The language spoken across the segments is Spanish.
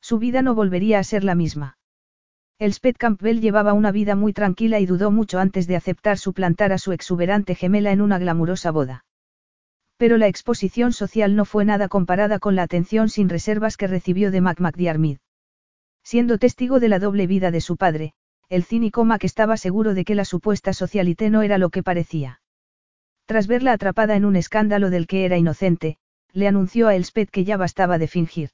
Su vida no volvería a ser la misma. Elspeth Campbell llevaba una vida muy tranquila y dudó mucho antes de aceptar suplantar a su exuberante gemela en una glamurosa boda. Pero la exposición social no fue nada comparada con la atención sin reservas que recibió de Mac McDiarmid. Siendo testigo de la doble vida de su padre, el cínico Mac estaba seguro de que la supuesta socialité no era lo que parecía. Tras verla atrapada en un escándalo del que era inocente, le anunció a Elspeth que ya bastaba de fingir.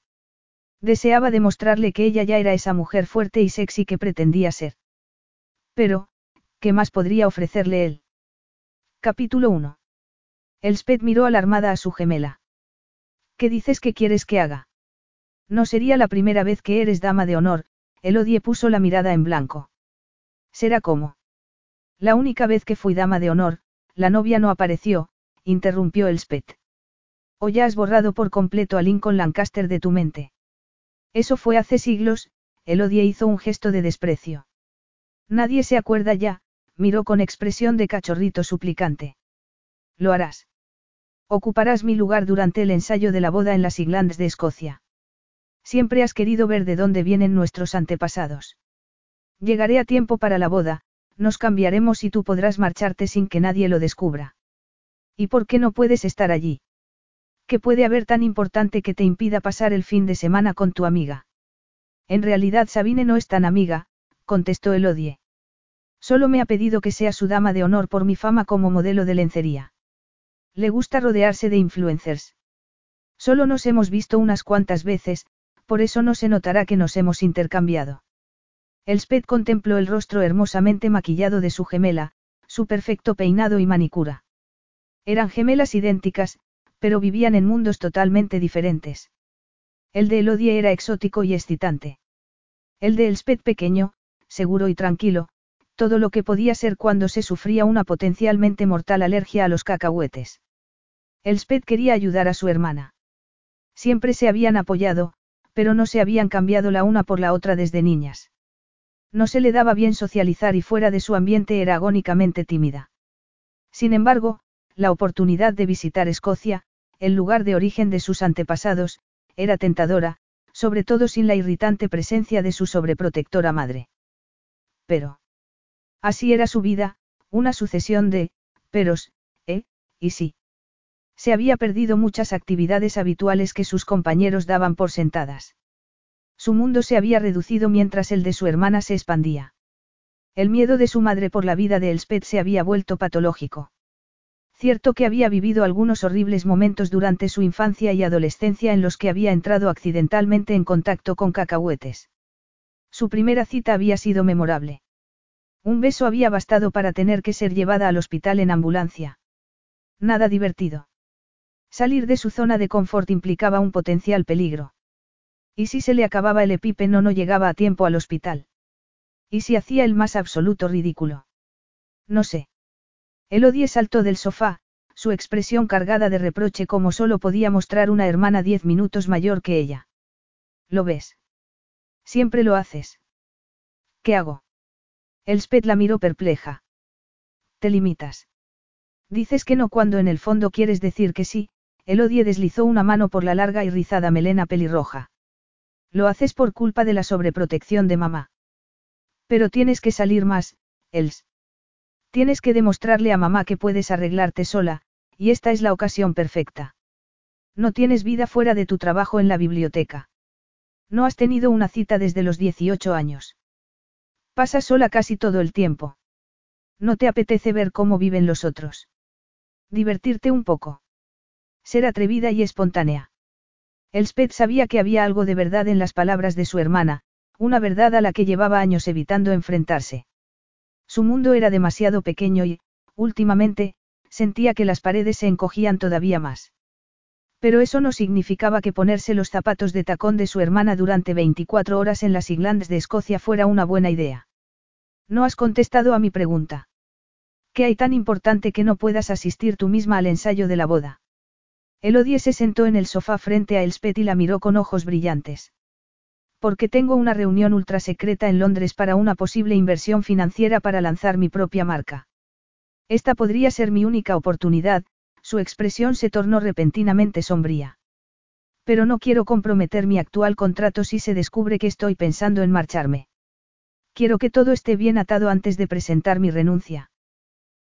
Deseaba demostrarle que ella ya era esa mujer fuerte y sexy que pretendía ser. Pero, ¿qué más podría ofrecerle él? Capítulo 1. Elspeth miró alarmada a su gemela. ¿Qué dices que quieres que haga? No sería la primera vez que eres dama de honor, Elodie puso la mirada en blanco. Será como. La única vez que fui dama de honor, la novia no apareció, interrumpió Elspeth. O ya has borrado por completo a Lincoln Lancaster de tu mente. Eso fue hace siglos, Elodie hizo un gesto de desprecio. Nadie se acuerda ya, miró con expresión de cachorrito suplicante. Lo harás. Ocuparás mi lugar durante el ensayo de la boda en las Islands de Escocia. Siempre has querido ver de dónde vienen nuestros antepasados. Llegaré a tiempo para la boda, nos cambiaremos y tú podrás marcharte sin que nadie lo descubra. ¿Y por qué no puedes estar allí? ¿Qué puede haber tan importante que te impida pasar el fin de semana con tu amiga? En realidad Sabine no es tan amiga, contestó Elodie. Solo me ha pedido que sea su dama de honor por mi fama como modelo de lencería. Le gusta rodearse de influencers. Solo nos hemos visto unas cuantas veces, por eso no se notará que nos hemos intercambiado. Elspeth contempló el rostro hermosamente maquillado de su gemela, su perfecto peinado y manicura. Eran gemelas idénticas, pero vivían en mundos totalmente diferentes. El de Elodie era exótico y excitante. El de Elspeth pequeño, seguro y tranquilo, todo lo que podía ser cuando se sufría una potencialmente mortal alergia a los cacahuetes. Elspeth quería ayudar a su hermana. Siempre se habían apoyado, pero no se habían cambiado la una por la otra desde niñas. No se le daba bien socializar y fuera de su ambiente era agónicamente tímida. Sin embargo, la oportunidad de visitar Escocia, el lugar de origen de sus antepasados, era tentadora, sobre todo sin la irritante presencia de su sobreprotectora madre. Pero. Así era su vida, una sucesión de, peros, eh, y sí. Se había perdido muchas actividades habituales que sus compañeros daban por sentadas. Su mundo se había reducido mientras el de su hermana se expandía. El miedo de su madre por la vida de Elspeth se había vuelto patológico. Cierto que había vivido algunos horribles momentos durante su infancia y adolescencia en los que había entrado accidentalmente en contacto con cacahuetes. Su primera cita había sido memorable. Un beso había bastado para tener que ser llevada al hospital en ambulancia. Nada divertido. Salir de su zona de confort implicaba un potencial peligro. ¿Y si se le acababa el epípeno no llegaba a tiempo al hospital? ¿Y si hacía el más absoluto ridículo? No sé. Elodie saltó del sofá, su expresión cargada de reproche como solo podía mostrar una hermana diez minutos mayor que ella. ¿Lo ves? Siempre lo haces. ¿Qué hago? Elspeth la miró perpleja. Te limitas. Dices que no cuando en el fondo quieres decir que sí, Elodie deslizó una mano por la larga y rizada melena pelirroja. Lo haces por culpa de la sobreprotección de mamá. Pero tienes que salir más, Els. Tienes que demostrarle a mamá que puedes arreglarte sola, y esta es la ocasión perfecta. No tienes vida fuera de tu trabajo en la biblioteca. No has tenido una cita desde los 18 años. Pasas sola casi todo el tiempo. No te apetece ver cómo viven los otros. Divertirte un poco. Ser atrevida y espontánea. Elspeth sabía que había algo de verdad en las palabras de su hermana, una verdad a la que llevaba años evitando enfrentarse. Su mundo era demasiado pequeño y, últimamente, sentía que las paredes se encogían todavía más. Pero eso no significaba que ponerse los zapatos de tacón de su hermana durante 24 horas en las Highlands de Escocia fuera una buena idea. No has contestado a mi pregunta. ¿Qué hay tan importante que no puedas asistir tú misma al ensayo de la boda? Elodie se sentó en el sofá frente a Elspeth y la miró con ojos brillantes. Porque tengo una reunión ultra secreta en Londres para una posible inversión financiera para lanzar mi propia marca. Esta podría ser mi única oportunidad, su expresión se tornó repentinamente sombría. Pero no quiero comprometer mi actual contrato si se descubre que estoy pensando en marcharme. Quiero que todo esté bien atado antes de presentar mi renuncia.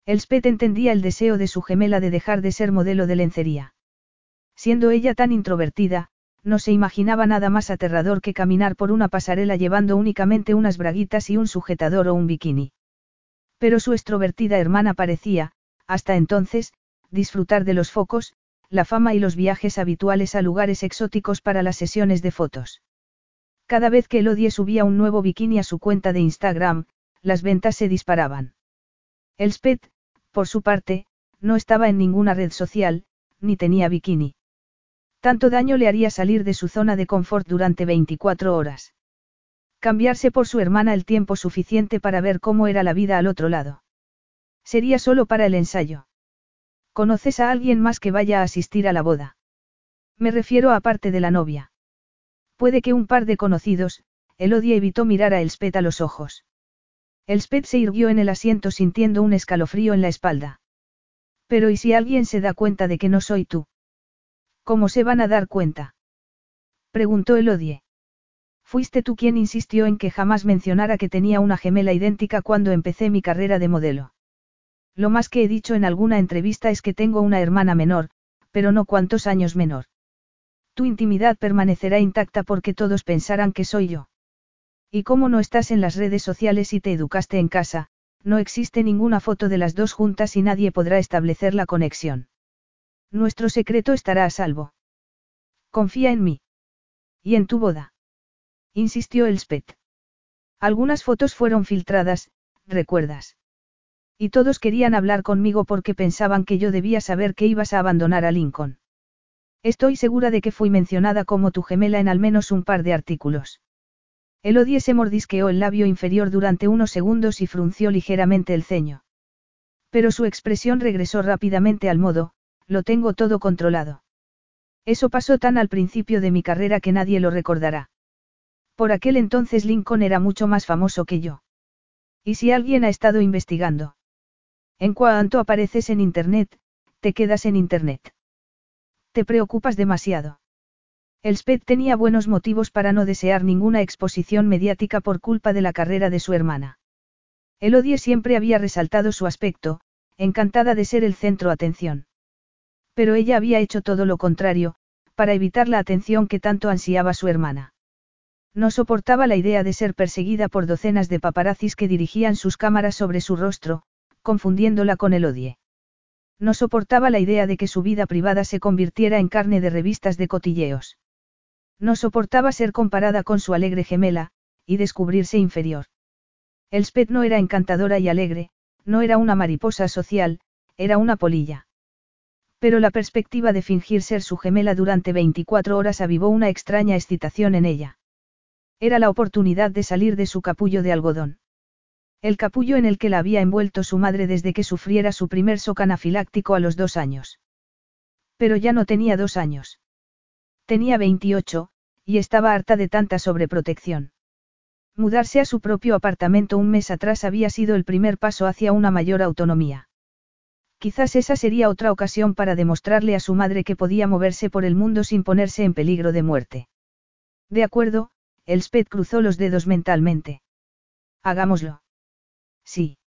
Elspeth entendía el deseo de su gemela de dejar de ser modelo de lencería. Siendo ella tan introvertida, no se imaginaba nada más aterrador que caminar por una pasarela llevando únicamente unas braguitas y un sujetador o un bikini. Pero su extrovertida hermana parecía, hasta entonces, disfrutar de los focos, la fama y los viajes habituales a lugares exóticos para las sesiones de fotos. Cada vez que Elodie subía un nuevo bikini a su cuenta de Instagram, las ventas se disparaban. Elspeth, por su parte, no estaba en ninguna red social, ni tenía bikini. Tanto daño le haría salir de su zona de confort durante 24 horas. Cambiarse por su hermana el tiempo suficiente para ver cómo era la vida al otro lado. Sería solo para el ensayo. ¿Conoces a alguien más que vaya a asistir a la boda? Me refiero a parte de la novia. Puede que un par de conocidos, Elodie evitó mirar a Elspeth a los ojos. Elspeth se irguió en el asiento sintiendo un escalofrío en la espalda. Pero ¿y si alguien se da cuenta de que no soy tú? ¿Cómo se van a dar cuenta? Preguntó Elodie. Fuiste tú quien insistió en que jamás mencionara que tenía una gemela idéntica cuando empecé mi carrera de modelo. Lo más que he dicho en alguna entrevista es que tengo una hermana menor, pero no cuántos años menor. Tu intimidad permanecerá intacta porque todos pensarán que soy yo. Y como no estás en las redes sociales y te educaste en casa, no existe ninguna foto de las dos juntas y nadie podrá establecer la conexión. Nuestro secreto estará a salvo. Confía en mí. Y en tu boda. Insistió Elspeth. Algunas fotos fueron filtradas, recuerdas. Y todos querían hablar conmigo porque pensaban que yo debía saber que ibas a abandonar a Lincoln. Estoy segura de que fui mencionada como tu gemela en al menos un par de artículos. Elodie se mordisqueó el labio inferior durante unos segundos y frunció ligeramente el ceño. Pero su expresión regresó rápidamente al modo, lo tengo todo controlado. Eso pasó tan al principio de mi carrera que nadie lo recordará. Por aquel entonces Lincoln era mucho más famoso que yo. ¿Y si alguien ha estado investigando? En cuanto apareces en Internet, te quedas en Internet. Te preocupas demasiado. Elspeth tenía buenos motivos para no desear ninguna exposición mediática por culpa de la carrera de su hermana. Elodie siempre había resaltado su aspecto, encantada de ser el centro atención. Pero ella había hecho todo lo contrario, para evitar la atención que tanto ansiaba su hermana. No soportaba la idea de ser perseguida por docenas de paparazzis que dirigían sus cámaras sobre su rostro, confundiéndola con el odie. No soportaba la idea de que su vida privada se convirtiera en carne de revistas de cotilleos. No soportaba ser comparada con su alegre gemela, y descubrirse inferior. Elspeth no era encantadora y alegre, no era una mariposa social, era una polilla. Pero la perspectiva de fingir ser su gemela durante 24 horas avivó una extraña excitación en ella. Era la oportunidad de salir de su capullo de algodón. El capullo en el que la había envuelto su madre desde que sufriera su primer shock anafiláctico a los dos años. Pero ya no tenía dos años. Tenía 28, y estaba harta de tanta sobreprotección. Mudarse a su propio apartamento un mes atrás había sido el primer paso hacia una mayor autonomía. Quizás esa sería otra ocasión para demostrarle a su madre que podía moverse por el mundo sin ponerse en peligro de muerte. De acuerdo, Elspeth cruzó los dedos mentalmente. Hagámoslo. Sí.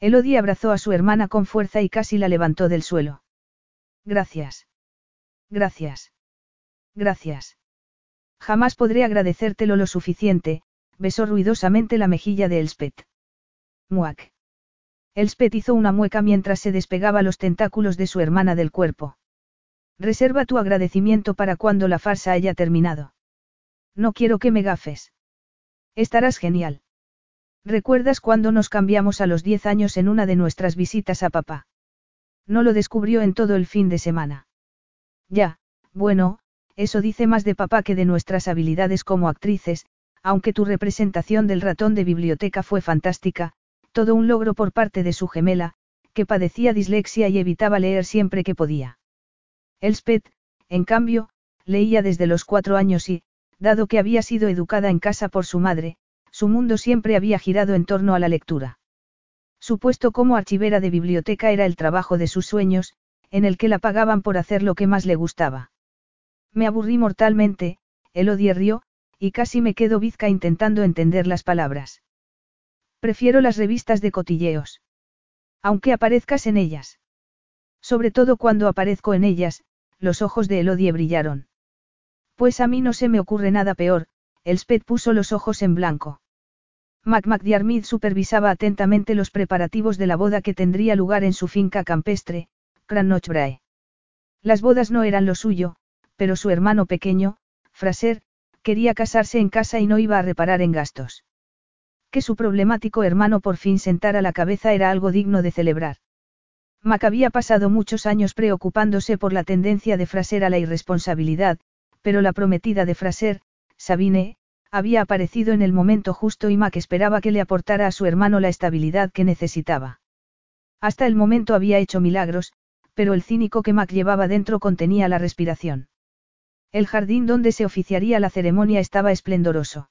Elodie abrazó a su hermana con fuerza y casi la levantó del suelo. Gracias. Gracias. Gracias. Jamás podré agradecértelo lo suficiente, besó ruidosamente la mejilla de Elspeth. Muac. Elspeth hizo una mueca mientras se despegaba los tentáculos de su hermana del cuerpo. Reserva tu agradecimiento para cuando la farsa haya terminado. No quiero que me gafes. Estarás genial. ¿Recuerdas cuando nos cambiamos a los 10 años en una de nuestras visitas a papá? No lo descubrió en todo el fin de semana. Ya, bueno, eso dice más de papá que de nuestras habilidades como actrices, aunque tu representación del ratón de biblioteca fue fantástica, todo un logro por parte de su gemela, que padecía dislexia y evitaba leer siempre que podía. Elspeth, en cambio, leía desde los cuatro años y, dado que había sido educada en casa por su madre, su mundo siempre había girado en torno a la lectura. Su puesto como archivera de biblioteca era el trabajo de sus sueños, en el que la pagaban por hacer lo que más le gustaba. Me aburrí mortalmente, Elodie rió, y casi me quedo bizca intentando entender las palabras. Prefiero las revistas de cotilleos. Aunque aparezcas en ellas. Sobre todo cuando aparezco en ellas, los ojos de Elodie brillaron. Pues a mí no se me ocurre nada peor, Elspeth puso los ojos en blanco. Mac McDiarmid supervisaba atentamente los preparativos de la boda que tendría lugar en su finca campestre, Crannochbrae. Las bodas no eran lo suyo, pero su hermano pequeño, Fraser, quería casarse en casa y no iba a reparar en gastos. Que su problemático hermano por fin sentara la cabeza era algo digno de celebrar. Mac había pasado muchos años preocupándose por la tendencia de Fraser a la irresponsabilidad, pero la prometida de Fraser, Sabine, había aparecido en el momento justo y Mac esperaba que le aportara a su hermano la estabilidad que necesitaba. Hasta el momento había hecho milagros, pero el cínico que Mac llevaba dentro contenía la respiración. El jardín donde se oficiaría la ceremonia estaba esplendoroso.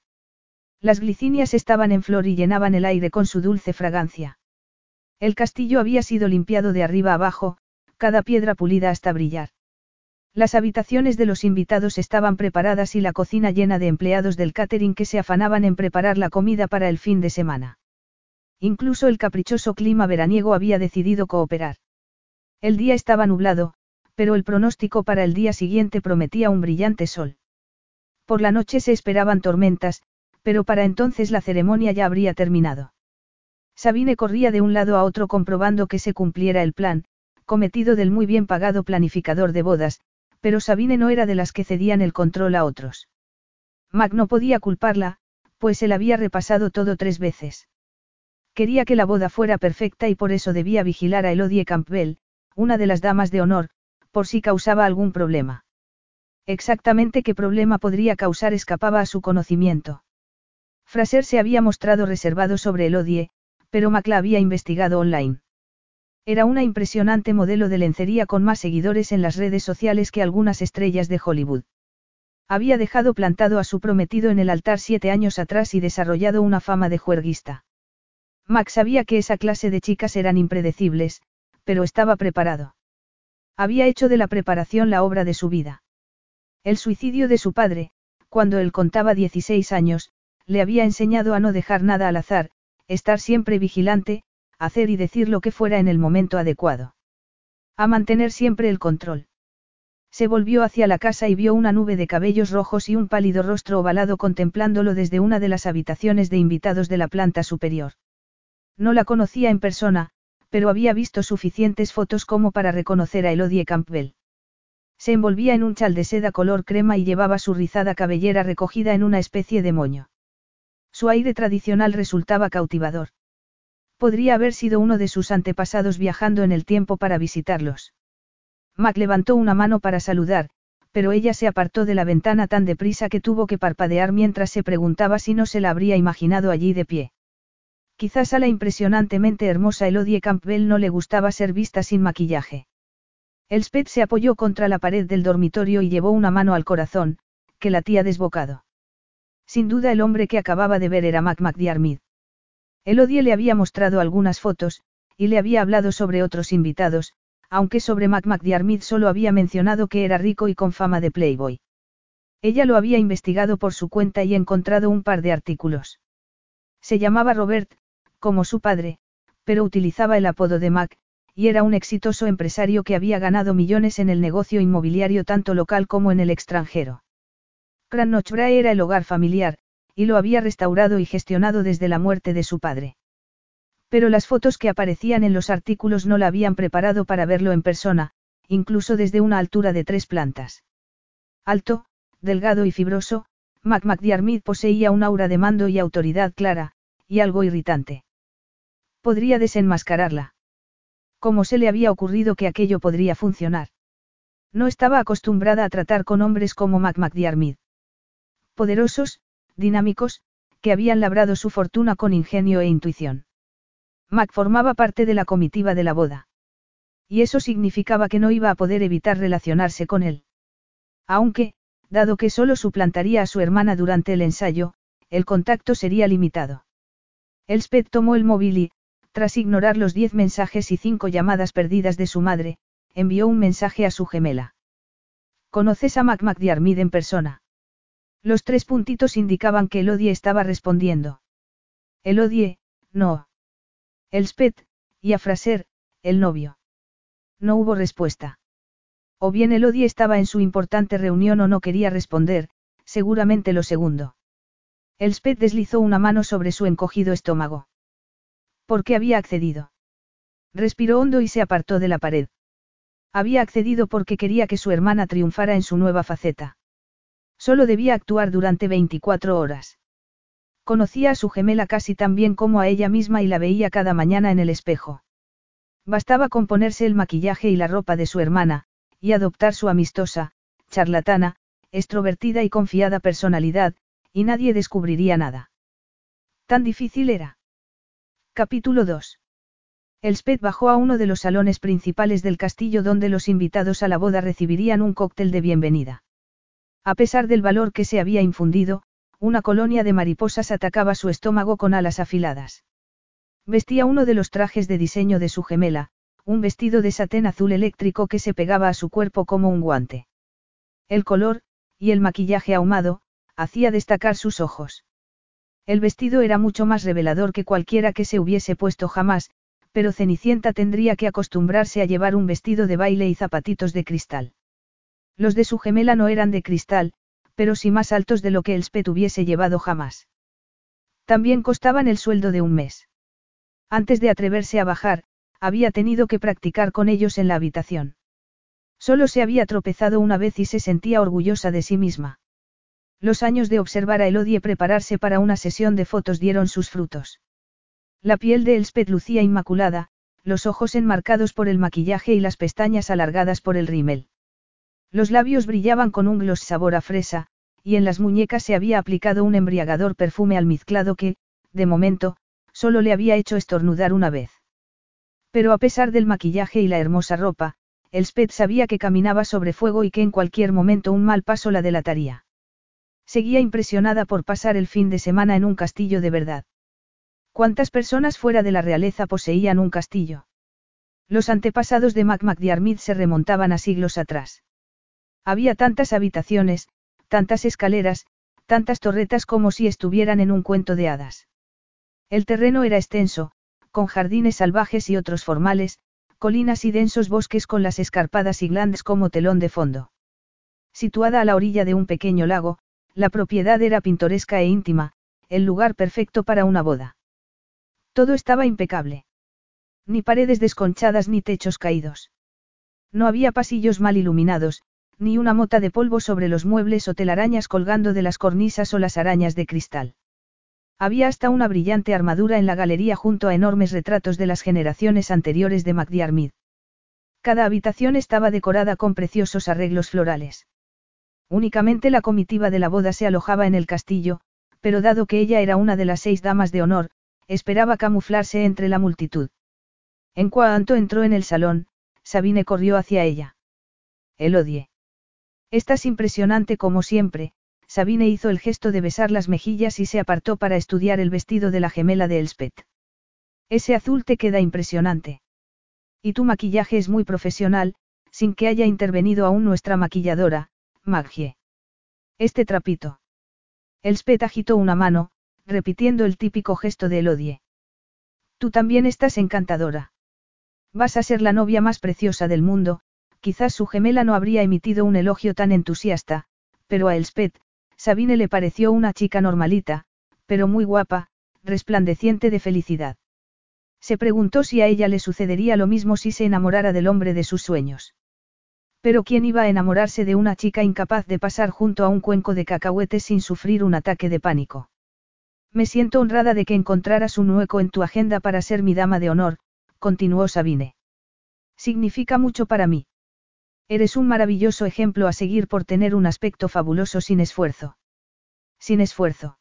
Las glicinias estaban en flor y llenaban el aire con su dulce fragancia. El castillo había sido limpiado de arriba abajo, cada piedra pulida hasta brillar. Las habitaciones de los invitados estaban preparadas y la cocina llena de empleados del catering que se afanaban en preparar la comida para el fin de semana. Incluso el caprichoso clima veraniego había decidido cooperar. El día estaba nublado, pero el pronóstico para el día siguiente prometía un brillante sol. Por la noche se esperaban tormentas, pero para entonces la ceremonia ya habría terminado. Sabine corría de un lado a otro comprobando que se cumpliera el plan, cometido del muy bien pagado planificador de bodas, pero Sabine no era de las que cedían el control a otros. Mac no podía culparla, pues él había repasado todo tres veces. Quería que la boda fuera perfecta y por eso debía vigilar a Elodie Campbell, una de las damas de honor, por si causaba algún problema. Exactamente qué problema podría causar escapaba a su conocimiento. Fraser se había mostrado reservado sobre Elodie, pero Mac la había investigado online. Era una impresionante modelo de lencería con más seguidores en las redes sociales que algunas estrellas de Hollywood. Había dejado plantado a su prometido en el altar siete años atrás y desarrollado una fama de juerguista. Max sabía que esa clase de chicas eran impredecibles, pero estaba preparado. Había hecho de la preparación la obra de su vida. El suicidio de su padre, cuando él contaba 16 años, le había enseñado a no dejar nada al azar, estar siempre vigilante, hacer y decir lo que fuera en el momento adecuado. A mantener siempre el control. Se volvió hacia la casa y vio una nube de cabellos rojos y un pálido rostro ovalado contemplándolo desde una de las habitaciones de invitados de la planta superior. No la conocía en persona, pero había visto suficientes fotos como para reconocer a Elodie Campbell. Se envolvía en un chal de seda color crema y llevaba su rizada cabellera recogida en una especie de moño. Su aire tradicional resultaba cautivador. Podría haber sido uno de sus antepasados viajando en el tiempo para visitarlos. Mac levantó una mano para saludar, pero ella se apartó de la ventana tan deprisa que tuvo que parpadear mientras se preguntaba si no se la habría imaginado allí de pie. Quizás a la impresionantemente hermosa Elodie Campbell no le gustaba ser vista sin maquillaje. Elspeth se apoyó contra la pared del dormitorio y llevó una mano al corazón, que latía desbocado. Sin duda el hombre que acababa de ver era Mac McDiarmid. Elodie le había mostrado algunas fotos, y le había hablado sobre otros invitados, aunque sobre Mac McDiarmid solo había mencionado que era rico y con fama de Playboy. Ella lo había investigado por su cuenta y encontrado un par de artículos. Se llamaba Robert, como su padre, pero utilizaba el apodo de Mac, y era un exitoso empresario que había ganado millones en el negocio inmobiliario tanto local como en el extranjero. Crannochbrae era el hogar familiar, y lo había restaurado y gestionado desde la muerte de su padre. Pero las fotos que aparecían en los artículos no la habían preparado para verlo en persona, incluso desde una altura de tres plantas. Alto, delgado y fibroso, Mac McDiarmid poseía un aura de mando y autoridad clara, y algo irritante. Podría desenmascararla. ¿Cómo se le había ocurrido que aquello podría funcionar? No estaba acostumbrada a tratar con hombres como Mac McDiarmid. Poderosos, dinámicos, que habían labrado su fortuna con ingenio e intuición. Mac formaba parte de la comitiva de la boda. Y eso significaba que no iba a poder evitar relacionarse con él. Aunque, dado que solo suplantaría a su hermana durante el ensayo, el contacto sería limitado. Elspeth tomó el móvil y, tras ignorar los diez mensajes y cinco llamadas perdidas de su madre, envió un mensaje a su gemela. ¿Conoces a Mac McDiarmid en persona? Los tres puntitos indicaban que Elodie estaba respondiendo. Elodie, no. Elspeth, y a Fraser, el novio. No hubo respuesta. O bien Elodie estaba en su importante reunión o no quería responder, seguramente lo segundo. Elspeth deslizó una mano sobre su encogido estómago. ¿Por qué había accedido? Respiró hondo y se apartó de la pared. Había accedido porque quería que su hermana triunfara en su nueva faceta. Solo debía actuar durante 24 horas. Conocía a su gemela casi tan bien como a ella misma y la veía cada mañana en el espejo. Bastaba con ponerse el maquillaje y la ropa de su hermana, y adoptar su amistosa, charlatana, extrovertida y confiada personalidad, y nadie descubriría nada. Tan difícil era. Capítulo 2. Elspeth bajó a uno de los salones principales del castillo donde los invitados a la boda recibirían un cóctel de bienvenida. A pesar del valor que se había infundido, una colonia de mariposas atacaba su estómago con alas afiladas. Vestía uno de los trajes de diseño de su gemela, un vestido de satén azul eléctrico que se pegaba a su cuerpo como un guante. El color, y el maquillaje ahumado, hacía destacar sus ojos. El vestido era mucho más revelador que cualquiera que se hubiese puesto jamás, pero Cenicienta tendría que acostumbrarse a llevar un vestido de baile y zapatitos de cristal. Los de su gemela no eran de cristal, pero sí más altos de lo que Elspeth hubiese llevado jamás. También costaban el sueldo de un mes. Antes de atreverse a bajar, había tenido que practicar con ellos en la habitación. Solo se había tropezado una vez y se sentía orgullosa de sí misma. Los años de observar a Elodie prepararse para una sesión de fotos dieron sus frutos. La piel de Elspeth lucía inmaculada, los ojos enmarcados por el maquillaje y las pestañas alargadas por el rímel. Los labios brillaban con un gloss sabor a fresa, y en las muñecas se había aplicado un embriagador perfume almizclado que, de momento, solo le había hecho estornudar una vez. Pero a pesar del maquillaje y la hermosa ropa, Elspeth sabía que caminaba sobre fuego y que en cualquier momento un mal paso la delataría. Seguía impresionada por pasar el fin de semana en un castillo de verdad. ¿Cuántas personas fuera de la realeza poseían un castillo? Los antepasados de Mac MacDiarmid se remontaban a siglos atrás. Había tantas habitaciones, tantas escaleras, tantas torretas como si estuvieran en un cuento de hadas. El terreno era extenso, con jardines salvajes y otros formales, colinas y densos bosques con las escarpadas y glandes como telón de fondo. Situada a la orilla de un pequeño lago, la propiedad era pintoresca e íntima, el lugar perfecto para una boda. Todo estaba impecable. Ni paredes desconchadas ni techos caídos. No había pasillos mal iluminados, ni una mota de polvo sobre los muebles o telarañas colgando de las cornisas o las arañas de cristal. Había hasta una brillante armadura en la galería junto a enormes retratos de las generaciones anteriores de MacDiarmid. Cada habitación estaba decorada con preciosos arreglos florales. Únicamente la comitiva de la boda se alojaba en el castillo, pero dado que ella era una de las seis damas de honor, esperaba camuflarse entre la multitud. En cuanto entró en el salón, Sabine corrió hacia ella. Elodie. Estás impresionante como siempre, Sabine hizo el gesto de besar las mejillas y se apartó para estudiar el vestido de la gemela de Elspeth. Ese azul te queda impresionante. Y tu maquillaje es muy profesional, sin que haya intervenido aún nuestra maquilladora, Maggie. Este trapito. Elspeth agitó una mano, repitiendo el típico gesto de Elodie. Tú también estás encantadora. Vas a ser la novia más preciosa del mundo, quizás su gemela no habría emitido un elogio tan entusiasta, pero a Elspeth, Sabine le pareció una chica normalita, pero muy guapa, resplandeciente de felicidad. Se preguntó si a ella le sucedería lo mismo si se enamorara del hombre de sus sueños. Pero ¿quién iba a enamorarse de una chica incapaz de pasar junto a un cuenco de cacahuetes sin sufrir un ataque de pánico? Me siento honrada de que encontraras un hueco en tu agenda para ser mi dama de honor, continuó Sabine. Significa mucho para mí. Eres un maravilloso ejemplo a seguir por tener un aspecto fabuloso sin esfuerzo. Sin esfuerzo.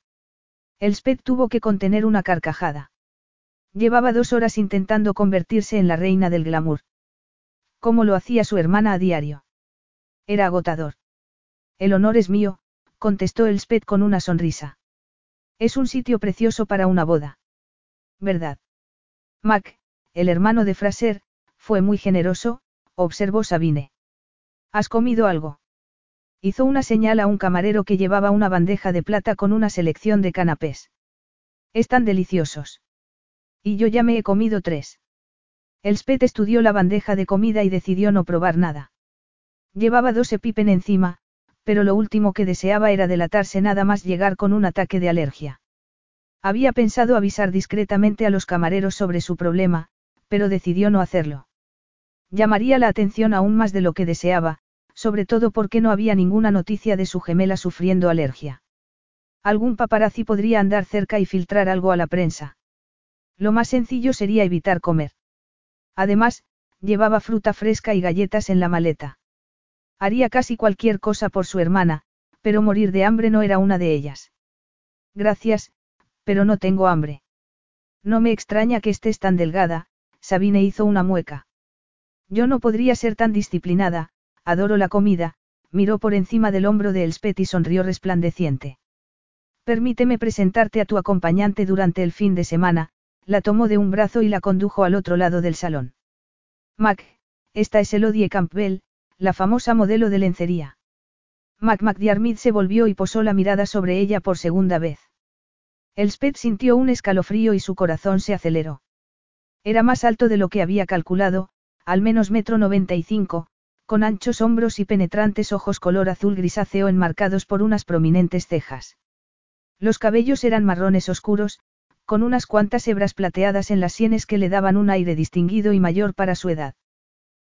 Elspeth tuvo que contener una carcajada. Llevaba dos horas intentando convertirse en la reina del glamour. Como lo hacía su hermana a diario. Era agotador. El honor es mío, contestó Elspeth con una sonrisa. Es un sitio precioso para una boda. ¿Verdad? Mac, el hermano de Fraser, fue muy generoso, observó Sabine. ¿Has comido algo? Hizo una señal a un camarero que llevaba una bandeja de plata con una selección de canapés. Están deliciosos. Y yo ya me he comido tres. Elspeth estudió la bandeja de comida y decidió no probar nada. Llevaba dos epipen encima, pero lo último que deseaba era delatarse nada más llegar con un ataque de alergia. Había pensado avisar discretamente a los camareros sobre su problema, pero decidió no hacerlo. Llamaría la atención aún más de lo que deseaba, sobre todo porque no había ninguna noticia de su gemela sufriendo alergia. Algún paparazzi podría andar cerca y filtrar algo a la prensa. Lo más sencillo sería evitar comer. Además, llevaba fruta fresca y galletas en la maleta. Haría casi cualquier cosa por su hermana, pero morir de hambre no era una de ellas. Gracias, pero no tengo hambre. No me extraña que estés tan delgada, Sabine hizo una mueca. Yo no podría ser tan disciplinada, adoro la comida, miró por encima del hombro de Elspeth y sonrió resplandeciente. Permíteme presentarte a tu acompañante durante el fin de semana, la tomó de un brazo y la condujo al otro lado del salón. Mac, esta es Elodie Campbell, la famosa modelo de lencería. Mac McDiarmid se volvió y posó la mirada sobre ella por segunda vez. Elspeth sintió un escalofrío y su corazón se aceleró. Era más alto de lo que había calculado, al menos metro noventa y cinco, con anchos hombros y penetrantes ojos color azul grisáceo enmarcados por unas prominentes cejas. Los cabellos eran marrones oscuros, con unas cuantas hebras plateadas en las sienes que le daban un aire distinguido y mayor para su edad.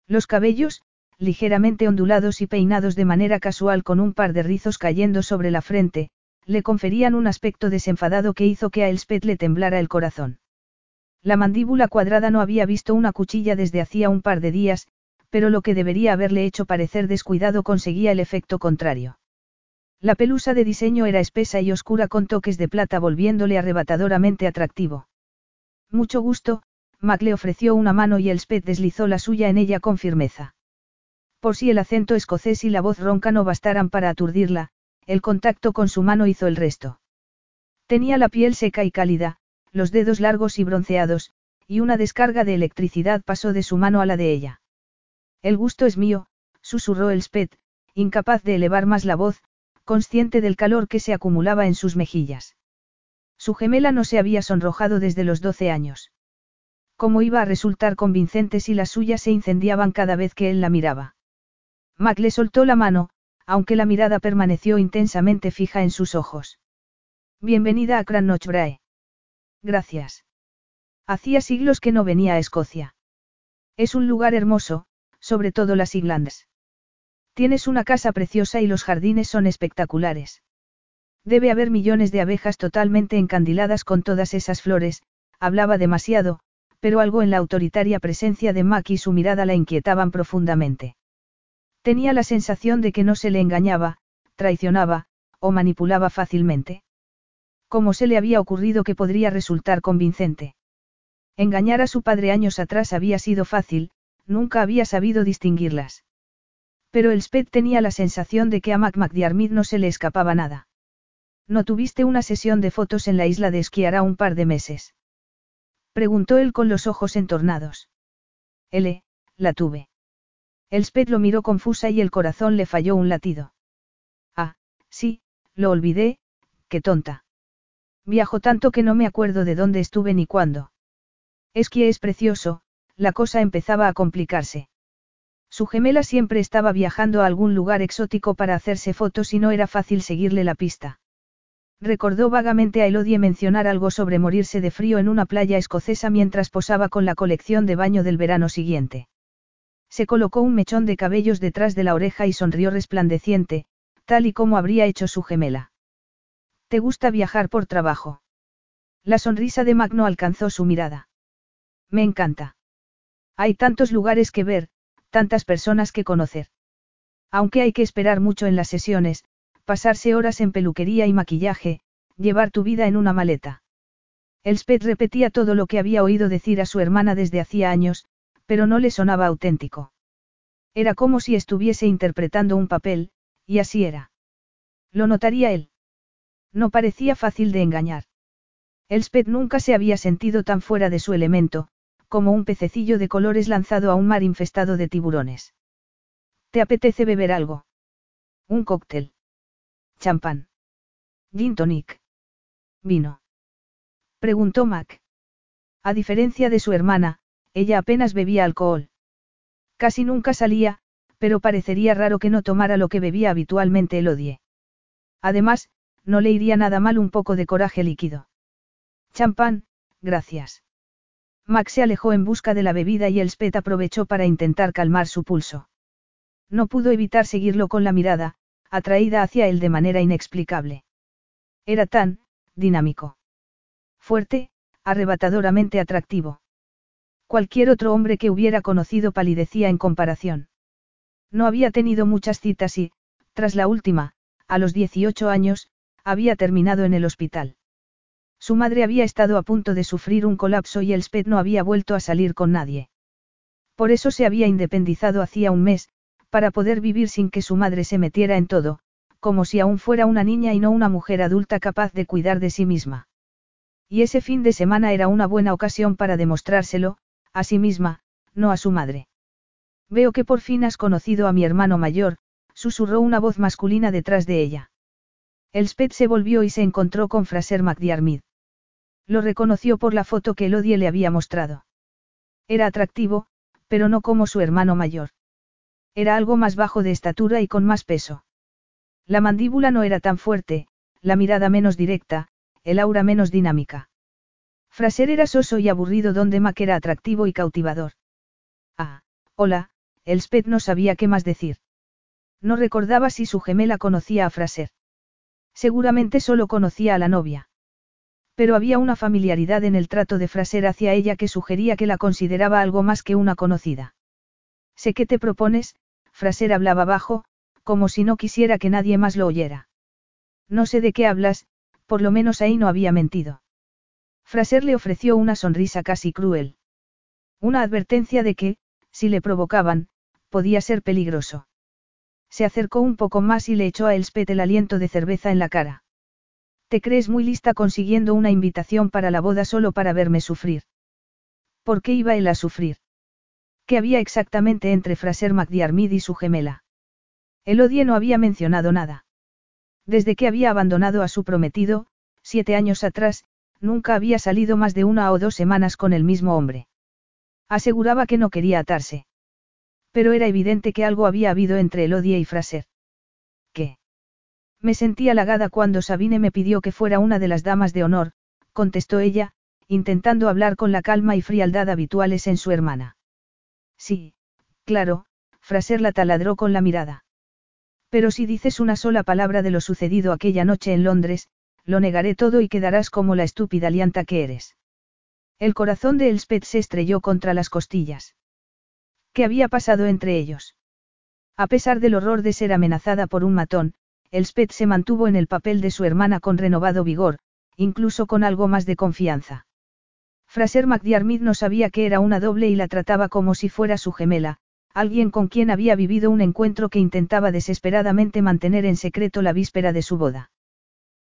Los cabellos, ligeramente ondulados y peinados de manera casual con un par de rizos cayendo sobre la frente, le conferían un aspecto desenfadado que hizo que a Elspeth le temblara el corazón. La mandíbula cuadrada no había visto una cuchilla desde hacía un par de días, pero lo que debería haberle hecho parecer descuidado conseguía el efecto contrario. La pelusa de diseño era espesa y oscura con toques de plata volviéndole arrebatadoramente atractivo. Mucho gusto, Mac le ofreció una mano y Elspeth deslizó la suya en ella con firmeza. Por si el acento escocés y la voz ronca no bastaran para aturdirla, el contacto con su mano hizo el resto. Tenía la piel seca y cálida, los dedos largos y bronceados, y una descarga de electricidad pasó de su mano a la de ella. El gusto es mío, susurró Elspeth, incapaz de elevar más la voz, consciente del calor que se acumulaba en sus mejillas. Su gemela no se había sonrojado desde los doce años. ¿Cómo iba a resultar convincente si las suyas se incendiaban cada vez que él la miraba? Mac le soltó la mano, aunque la mirada permaneció intensamente fija en sus ojos. Bienvenida a Crannochbrae. Gracias. Hacía siglos que no venía a Escocia. Es un lugar hermoso, sobre todo las Islands. Tienes una casa preciosa y los jardines son espectaculares. Debe haber millones de abejas totalmente encandiladas con todas esas flores, hablaba demasiado, pero algo en la autoritaria presencia de Mac y su mirada la inquietaban profundamente. Tenía la sensación de que no se le engañaba, traicionaba, o manipulaba fácilmente. ¿Cómo se le había ocurrido que podría resultar convincente? Engañar a su padre años atrás había sido fácil, nunca había sabido distinguirlas. Pero Elspeth tenía la sensación de que a Mac McDiarmid no se le escapaba nada. ¿No tuviste una sesión de fotos en la isla de esquiar un par de meses? Preguntó él con los ojos entornados. L, la tuve. Elspeth lo miró confusa y el corazón le falló un latido. Ah, sí, lo olvidé, qué tonta. Viajo tanto que no me acuerdo de dónde estuve ni cuándo. Es que es precioso, la cosa empezaba a complicarse. Su gemela siempre estaba viajando a algún lugar exótico para hacerse fotos y no era fácil seguirle la pista. Recordó vagamente a Elodie mencionar algo sobre morirse de frío en una playa escocesa mientras posaba con la colección de baño del verano siguiente. Se colocó un mechón de cabellos detrás de la oreja y sonrió resplandeciente, tal y como habría hecho su gemela. ¿Te gusta viajar por trabajo? La sonrisa de Magno alcanzó su mirada. Me encanta. Hay tantos lugares que ver, tantas personas que conocer. Aunque hay que esperar mucho en las sesiones, pasarse horas en peluquería y maquillaje, llevar tu vida en una maleta. Elspeth repetía todo lo que había oído decir a su hermana desde hacía años, pero no le sonaba auténtico. Era como si estuviese interpretando un papel, y así era. Lo notaría él. No parecía fácil de engañar. Elspeth nunca se había sentido tan fuera de su elemento, como un pececillo de colores lanzado a un mar infestado de tiburones. ¿Te apetece beber algo? Un cóctel. Champán. Gin tonic. Vino. Preguntó Mac. A diferencia de su hermana, ella apenas bebía alcohol. Casi nunca salía, pero parecería raro que no tomara lo que bebía habitualmente el odie. Además, no le iría nada mal un poco de coraje líquido. Champán, gracias. Max se alejó en busca de la bebida y Elspeth aprovechó para intentar calmar su pulso. No pudo evitar seguirlo con la mirada, atraída hacia él de manera inexplicable. Era tan, dinámico. Fuerte, arrebatadoramente atractivo. Cualquier otro hombre que hubiera conocido palidecía en comparación. No había tenido muchas citas y, tras la última, a los 18 años, había terminado en el hospital. Su madre había estado a punto de sufrir un colapso y Elspeth no había vuelto a salir con nadie. Por eso se había independizado hacía un mes, para poder vivir sin que su madre se metiera en todo, como si aún fuera una niña y no una mujer adulta capaz de cuidar de sí misma. Y ese fin de semana era una buena ocasión para demostrárselo, a sí misma, no a su madre. Veo que por fin has conocido a mi hermano mayor, susurró una voz masculina detrás de ella. Elspeth se volvió y se encontró con Fraser McDiarmid. Lo reconoció por la foto que Elodie le había mostrado. Era atractivo, pero no como su hermano mayor. Era algo más bajo de estatura y con más peso. La mandíbula no era tan fuerte, la mirada menos directa, el aura menos dinámica. Fraser era soso y aburrido donde Mac era atractivo y cautivador. Ah, hola, Elspeth no sabía qué más decir. No recordaba si su gemela conocía a Fraser. Seguramente solo conocía a la novia. Pero había una familiaridad en el trato de Fraser hacia ella que sugería que la consideraba algo más que una conocida. Sé que te propones, Fraser hablaba bajo, como si no quisiera que nadie más lo oyera. No sé de qué hablas, por lo menos ahí no había mentido. Fraser le ofreció una sonrisa casi cruel. Una advertencia de que, si le provocaban, podía ser peligroso. Se acercó un poco más y le echó a Elspeth el aliento de cerveza en la cara. Te crees muy lista consiguiendo una invitación para la boda solo para verme sufrir. ¿Por qué iba él a sufrir? ¿Qué había exactamente entre Fraser McDiarmid y su gemela? Elodie no había mencionado nada. Desde que había abandonado a su prometido, siete años atrás, nunca había salido más de una o dos semanas con el mismo hombre. Aseguraba que no quería atarse. Pero era evidente que algo había habido entre Elodie y Fraser. ¿Qué? Me sentí halagada cuando Sabine me pidió que fuera una de las damas de honor, contestó ella, intentando hablar con la calma y frialdad habituales en su hermana. Sí, claro, Fraser la taladró con la mirada. Pero si dices una sola palabra de lo sucedido aquella noche en Londres, lo negaré todo y quedarás como la estúpida lianta que eres. El corazón de Elspeth se estrelló contra las costillas. ¿Qué había pasado entre ellos? A pesar del horror de ser amenazada por un matón, Elspeth se mantuvo en el papel de su hermana con renovado vigor, incluso con algo más de confianza. Fraser McDiarmid no sabía que era una doble y la trataba como si fuera su gemela, alguien con quien había vivido un encuentro que intentaba desesperadamente mantener en secreto la víspera de su boda.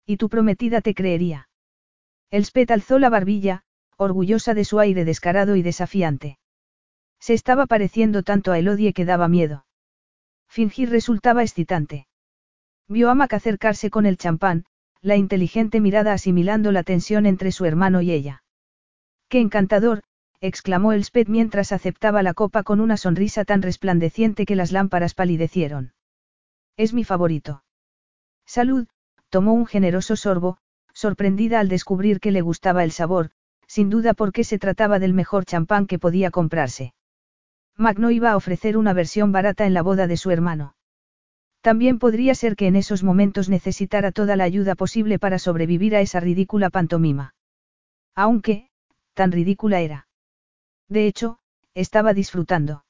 ¿Y tu prometida te creería? Elspeth alzó la barbilla, orgullosa de su aire descarado y desafiante. Se estaba pareciendo tanto a Elodie que daba miedo. Fingir resultaba excitante. Vio a Mac acercarse con el champán, la inteligente mirada asimilando la tensión entre su hermano y ella. ¡Qué encantador! exclamó Elspeth mientras aceptaba la copa con una sonrisa tan resplandeciente que las lámparas palidecieron. Es mi favorito. Salud, tomó un generoso sorbo, sorprendida al descubrir que le gustaba el sabor, sin duda porque se trataba del mejor champán que podía comprarse. Mac no iba a ofrecer una versión barata en la boda de su hermano. También podría ser que en esos momentos necesitara toda la ayuda posible para sobrevivir a esa ridícula pantomima. Aunque, tan ridícula era. De hecho, estaba disfrutando.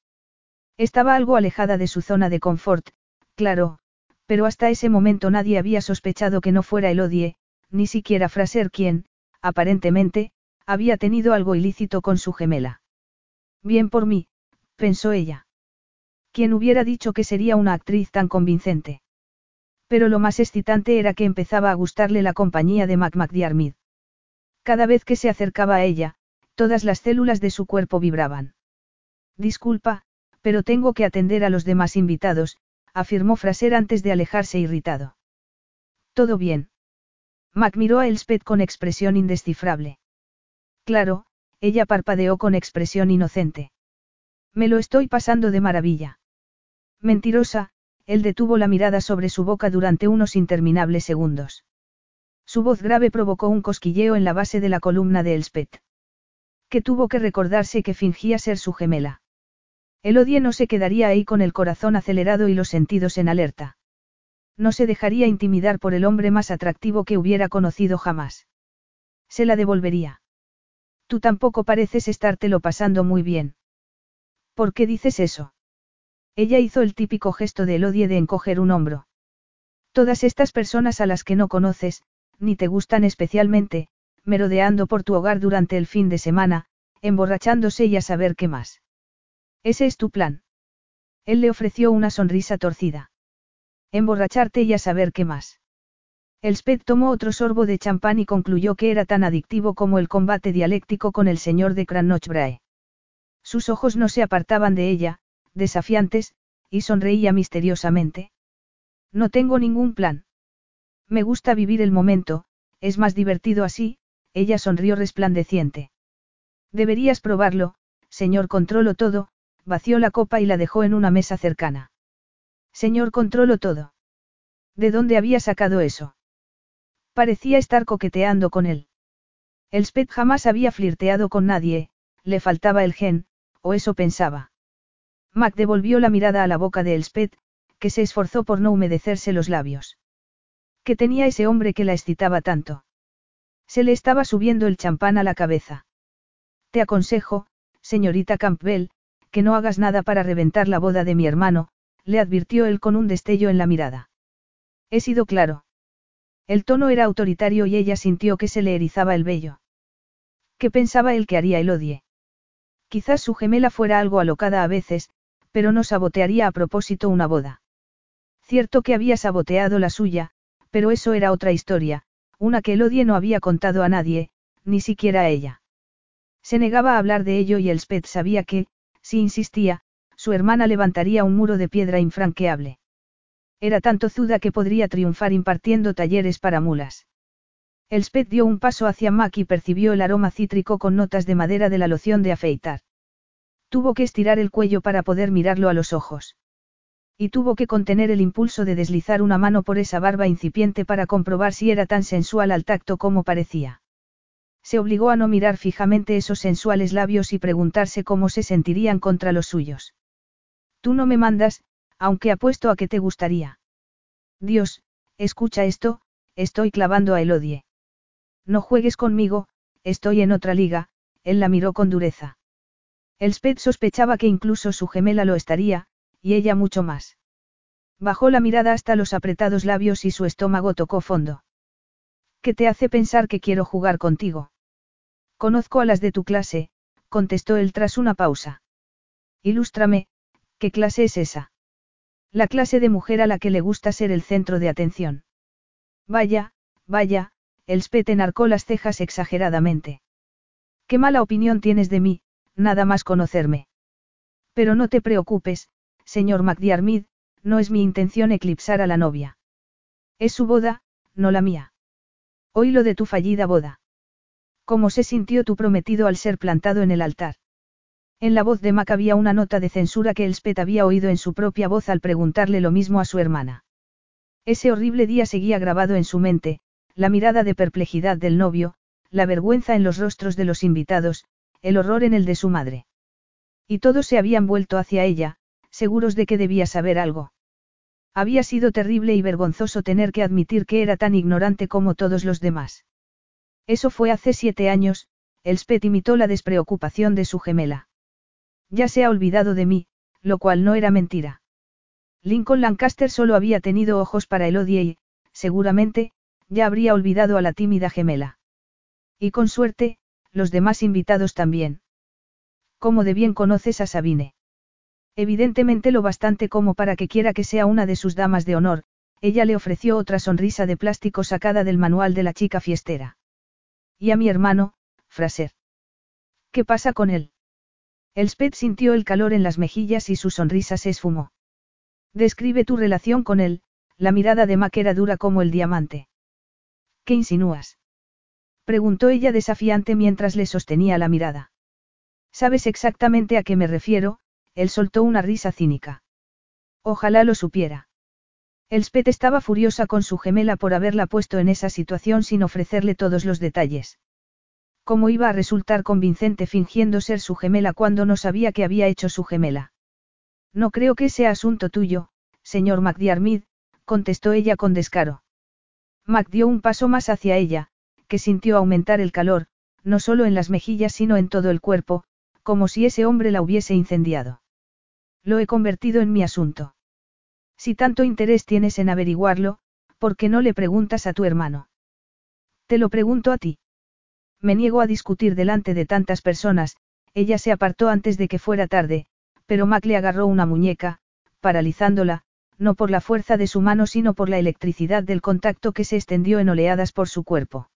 Estaba algo alejada de su zona de confort, Claro, pero hasta ese momento nadie había sospechado que no fuera Elodie, ni siquiera Fraser quien, aparentemente, había tenido algo ilícito con su gemela. Bien por mí, pensó ella. ¿Quién hubiera dicho que sería una actriz tan convincente? Pero lo más excitante era que empezaba a gustarle la compañía de Mac McDiarmid. Cada vez que se acercaba a ella, todas las células de su cuerpo vibraban. Disculpa, pero tengo que atender a los demás invitados, afirmó Fraser antes de alejarse irritado. Todo bien. Mac miró a Elspeth con expresión indescifrable. Claro, ella parpadeó con expresión inocente. Me lo estoy pasando de maravilla. Mentirosa, él detuvo la mirada sobre su boca durante unos interminables segundos. Su voz grave provocó un cosquilleo en la base de la columna de Elspeth. Que tuvo que recordarse que fingía ser su gemela. El odie no se quedaría ahí con el corazón acelerado y los sentidos en alerta. No se dejaría intimidar por el hombre más atractivo que hubiera conocido jamás. Se la devolvería. Tú tampoco pareces estártelo pasando muy bien. ¿Por qué dices eso? Ella hizo el típico gesto de Elodie de encoger un hombro. Todas estas personas a las que no conoces, ni te gustan especialmente, merodeando por tu hogar durante el fin de semana, emborrachándose y a saber qué más. Ese es tu plan. Él le ofreció una sonrisa torcida. Emborracharte y a saber qué más. Elspeth tomó otro sorbo de champán y concluyó que era tan adictivo como el combate dialéctico con el señor de Crannochbrae. Sus ojos no se apartaban de ella, desafiantes, y sonreía misteriosamente. No tengo ningún plan. Me gusta vivir el momento, es más divertido así, ella sonrió resplandeciente. Deberías probarlo, señor controlo todo, vació la copa y la dejó en una mesa cercana. Señor, controlo todo. ¿De dónde había sacado eso? Parecía estar coqueteando con él. Elspeth jamás había flirteado con nadie, le faltaba el gen, o eso pensaba. Mac devolvió la mirada a la boca de Elspeth, que se esforzó por no humedecerse los labios. ¿Qué tenía ese hombre que la excitaba tanto? Se le estaba subiendo el champán a la cabeza. Te aconsejo, señorita Campbell, que no hagas nada para reventar la boda de mi hermano, le advirtió él con un destello en la mirada. He sido claro. El tono era autoritario y ella sintió que se le erizaba el vello. ¿Qué pensaba él que haría el odie? Quizás su gemela fuera algo alocada a veces, pero no sabotearía a propósito una boda. Cierto que había saboteado la suya, pero eso era otra historia, una que el odie no había contado a nadie, ni siquiera a ella. Se negaba a hablar de ello y Elspeth sabía que, si insistía, su hermana levantaría un muro de piedra infranqueable. Era tan tozuda que podría triunfar impartiendo talleres para mulas. Elspeth dio un paso hacia Mac y percibió el aroma cítrico con notas de madera de la loción de afeitar. Tuvo que estirar el cuello para poder mirarlo a los ojos. Y tuvo que contener el impulso de deslizar una mano por esa barba incipiente para comprobar si era tan sensual al tacto como parecía. Se obligó a no mirar fijamente esos sensuales labios y preguntarse cómo se sentirían contra los suyos. Tú no me mandas, aunque apuesto a que te gustaría. Dios, escucha esto, estoy clavando a Elodie. No juegues conmigo, estoy en otra liga, él la miró con dureza. Elspeth sospechaba que incluso su gemela lo estaría, y ella mucho más. Bajó la mirada hasta los apretados labios y su estómago tocó fondo. ¿Qué te hace pensar que quiero jugar contigo? Conozco a las de tu clase, contestó él tras una pausa. Ilústrame, ¿qué clase es esa? La clase de mujer a la que le gusta ser el centro de atención. Vaya, vaya, Elspeth enarcó las cejas exageradamente. Qué mala opinión tienes de mí, nada más conocerme. Pero no te preocupes, señor McDiarmid, no es mi intención eclipsar a la novia. Es su boda, no la mía. Oí lo de tu fallida boda. ¿Cómo se sintió tu prometido al ser plantado en el altar? En la voz de Mac había una nota de censura que Elspeth había oído en su propia voz al preguntarle lo mismo a su hermana. Ese horrible día seguía grabado en su mente, la mirada de perplejidad del novio, la vergüenza en los rostros de los invitados, el horror en el de su madre. Y todos se habían vuelto hacia ella, seguros de que debía saber algo. Había sido terrible y vergonzoso tener que admitir que era tan ignorante como todos los demás. Eso fue hace siete años, Elspeth imitó la despreocupación de su gemela. Ya se ha olvidado de mí, lo cual no era mentira. Lincoln Lancaster solo había tenido ojos para Elodie y, seguramente, ya habría olvidado a la tímida gemela. Y con suerte, los demás invitados también. ¿Cómo de bien conoces a Sabine? Evidentemente lo bastante como para que quiera que sea una de sus damas de honor, ella le ofreció otra sonrisa de plástico sacada del manual de la chica fiestera. Y a mi hermano, Fraser. ¿Qué pasa con él? Elspeth sintió el calor en las mejillas y su sonrisa se esfumó. Describe tu relación con él, la mirada de Mac era dura como el diamante. ¿Qué insinúas? Preguntó ella desafiante mientras le sostenía la mirada. ¿Sabes exactamente a qué me refiero? Él soltó una risa cínica. Ojalá lo supiera. Elspeth estaba furiosa con su gemela por haberla puesto en esa situación sin ofrecerle todos los detalles. ¿Cómo iba a resultar convincente fingiendo ser su gemela cuando no sabía que había hecho su gemela? No creo que sea asunto tuyo, señor McDiarmid, contestó ella con descaro. Mac dio un paso más hacia ella, que sintió aumentar el calor, no solo en las mejillas sino en todo el cuerpo, como si ese hombre la hubiese incendiado. Lo he convertido en mi asunto. Si tanto interés tienes en averiguarlo, ¿por qué no le preguntas a tu hermano? Te lo pregunto a ti. Me niego a discutir delante de tantas personas, ella se apartó antes de que fuera tarde, pero Mac le agarró una muñeca, paralizándola, no por la fuerza de su mano sino por la electricidad del contacto que se extendió en oleadas por su cuerpo.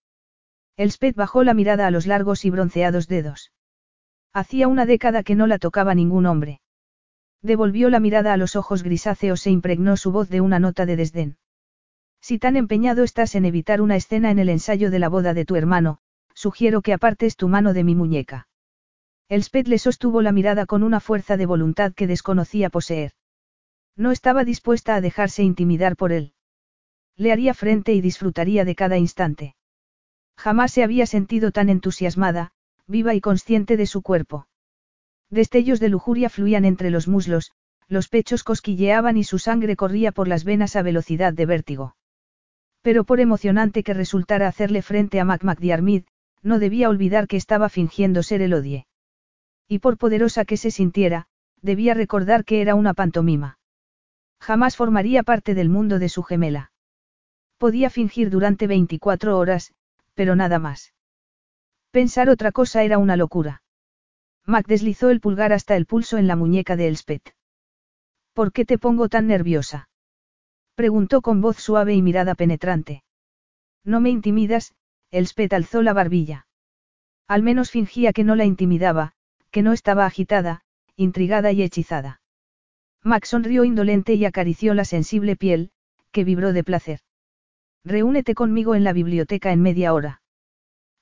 Elspeth bajó la mirada a los largos y bronceados dedos. Hacía una década que no la tocaba ningún hombre. Devolvió la mirada a los ojos grisáceos e impregnó su voz de una nota de desdén. Si tan empeñado estás en evitar una escena en el ensayo de la boda de tu hermano, sugiero que apartes tu mano de mi muñeca. Elspeth le sostuvo la mirada con una fuerza de voluntad que desconocía poseer. No estaba dispuesta a dejarse intimidar por él. Le haría frente y disfrutaría de cada instante. Jamás se había sentido tan entusiasmada, viva y consciente de su cuerpo. Destellos de lujuria fluían entre los muslos, los pechos cosquilleaban y su sangre corría por las venas a velocidad de vértigo. Pero por emocionante que resultara hacerle frente a Mac McDiarmid, no debía olvidar que estaba fingiendo ser el odie. Y por poderosa que se sintiera, debía recordar que era una pantomima. Jamás formaría parte del mundo de su gemela. Podía fingir durante 24 horas, pero nada más. Pensar otra cosa era una locura. Mac deslizó el pulgar hasta el pulso en la muñeca de Elspeth. ¿Por qué te pongo tan nerviosa? Preguntó con voz suave y mirada penetrante. No me intimidas, Elspeth alzó la barbilla. Al menos fingía que no la intimidaba, que no estaba agitada, intrigada y hechizada. Mac sonrió indolente y acarició la sensible piel, que vibró de placer. Reúnete conmigo en la biblioteca en media hora.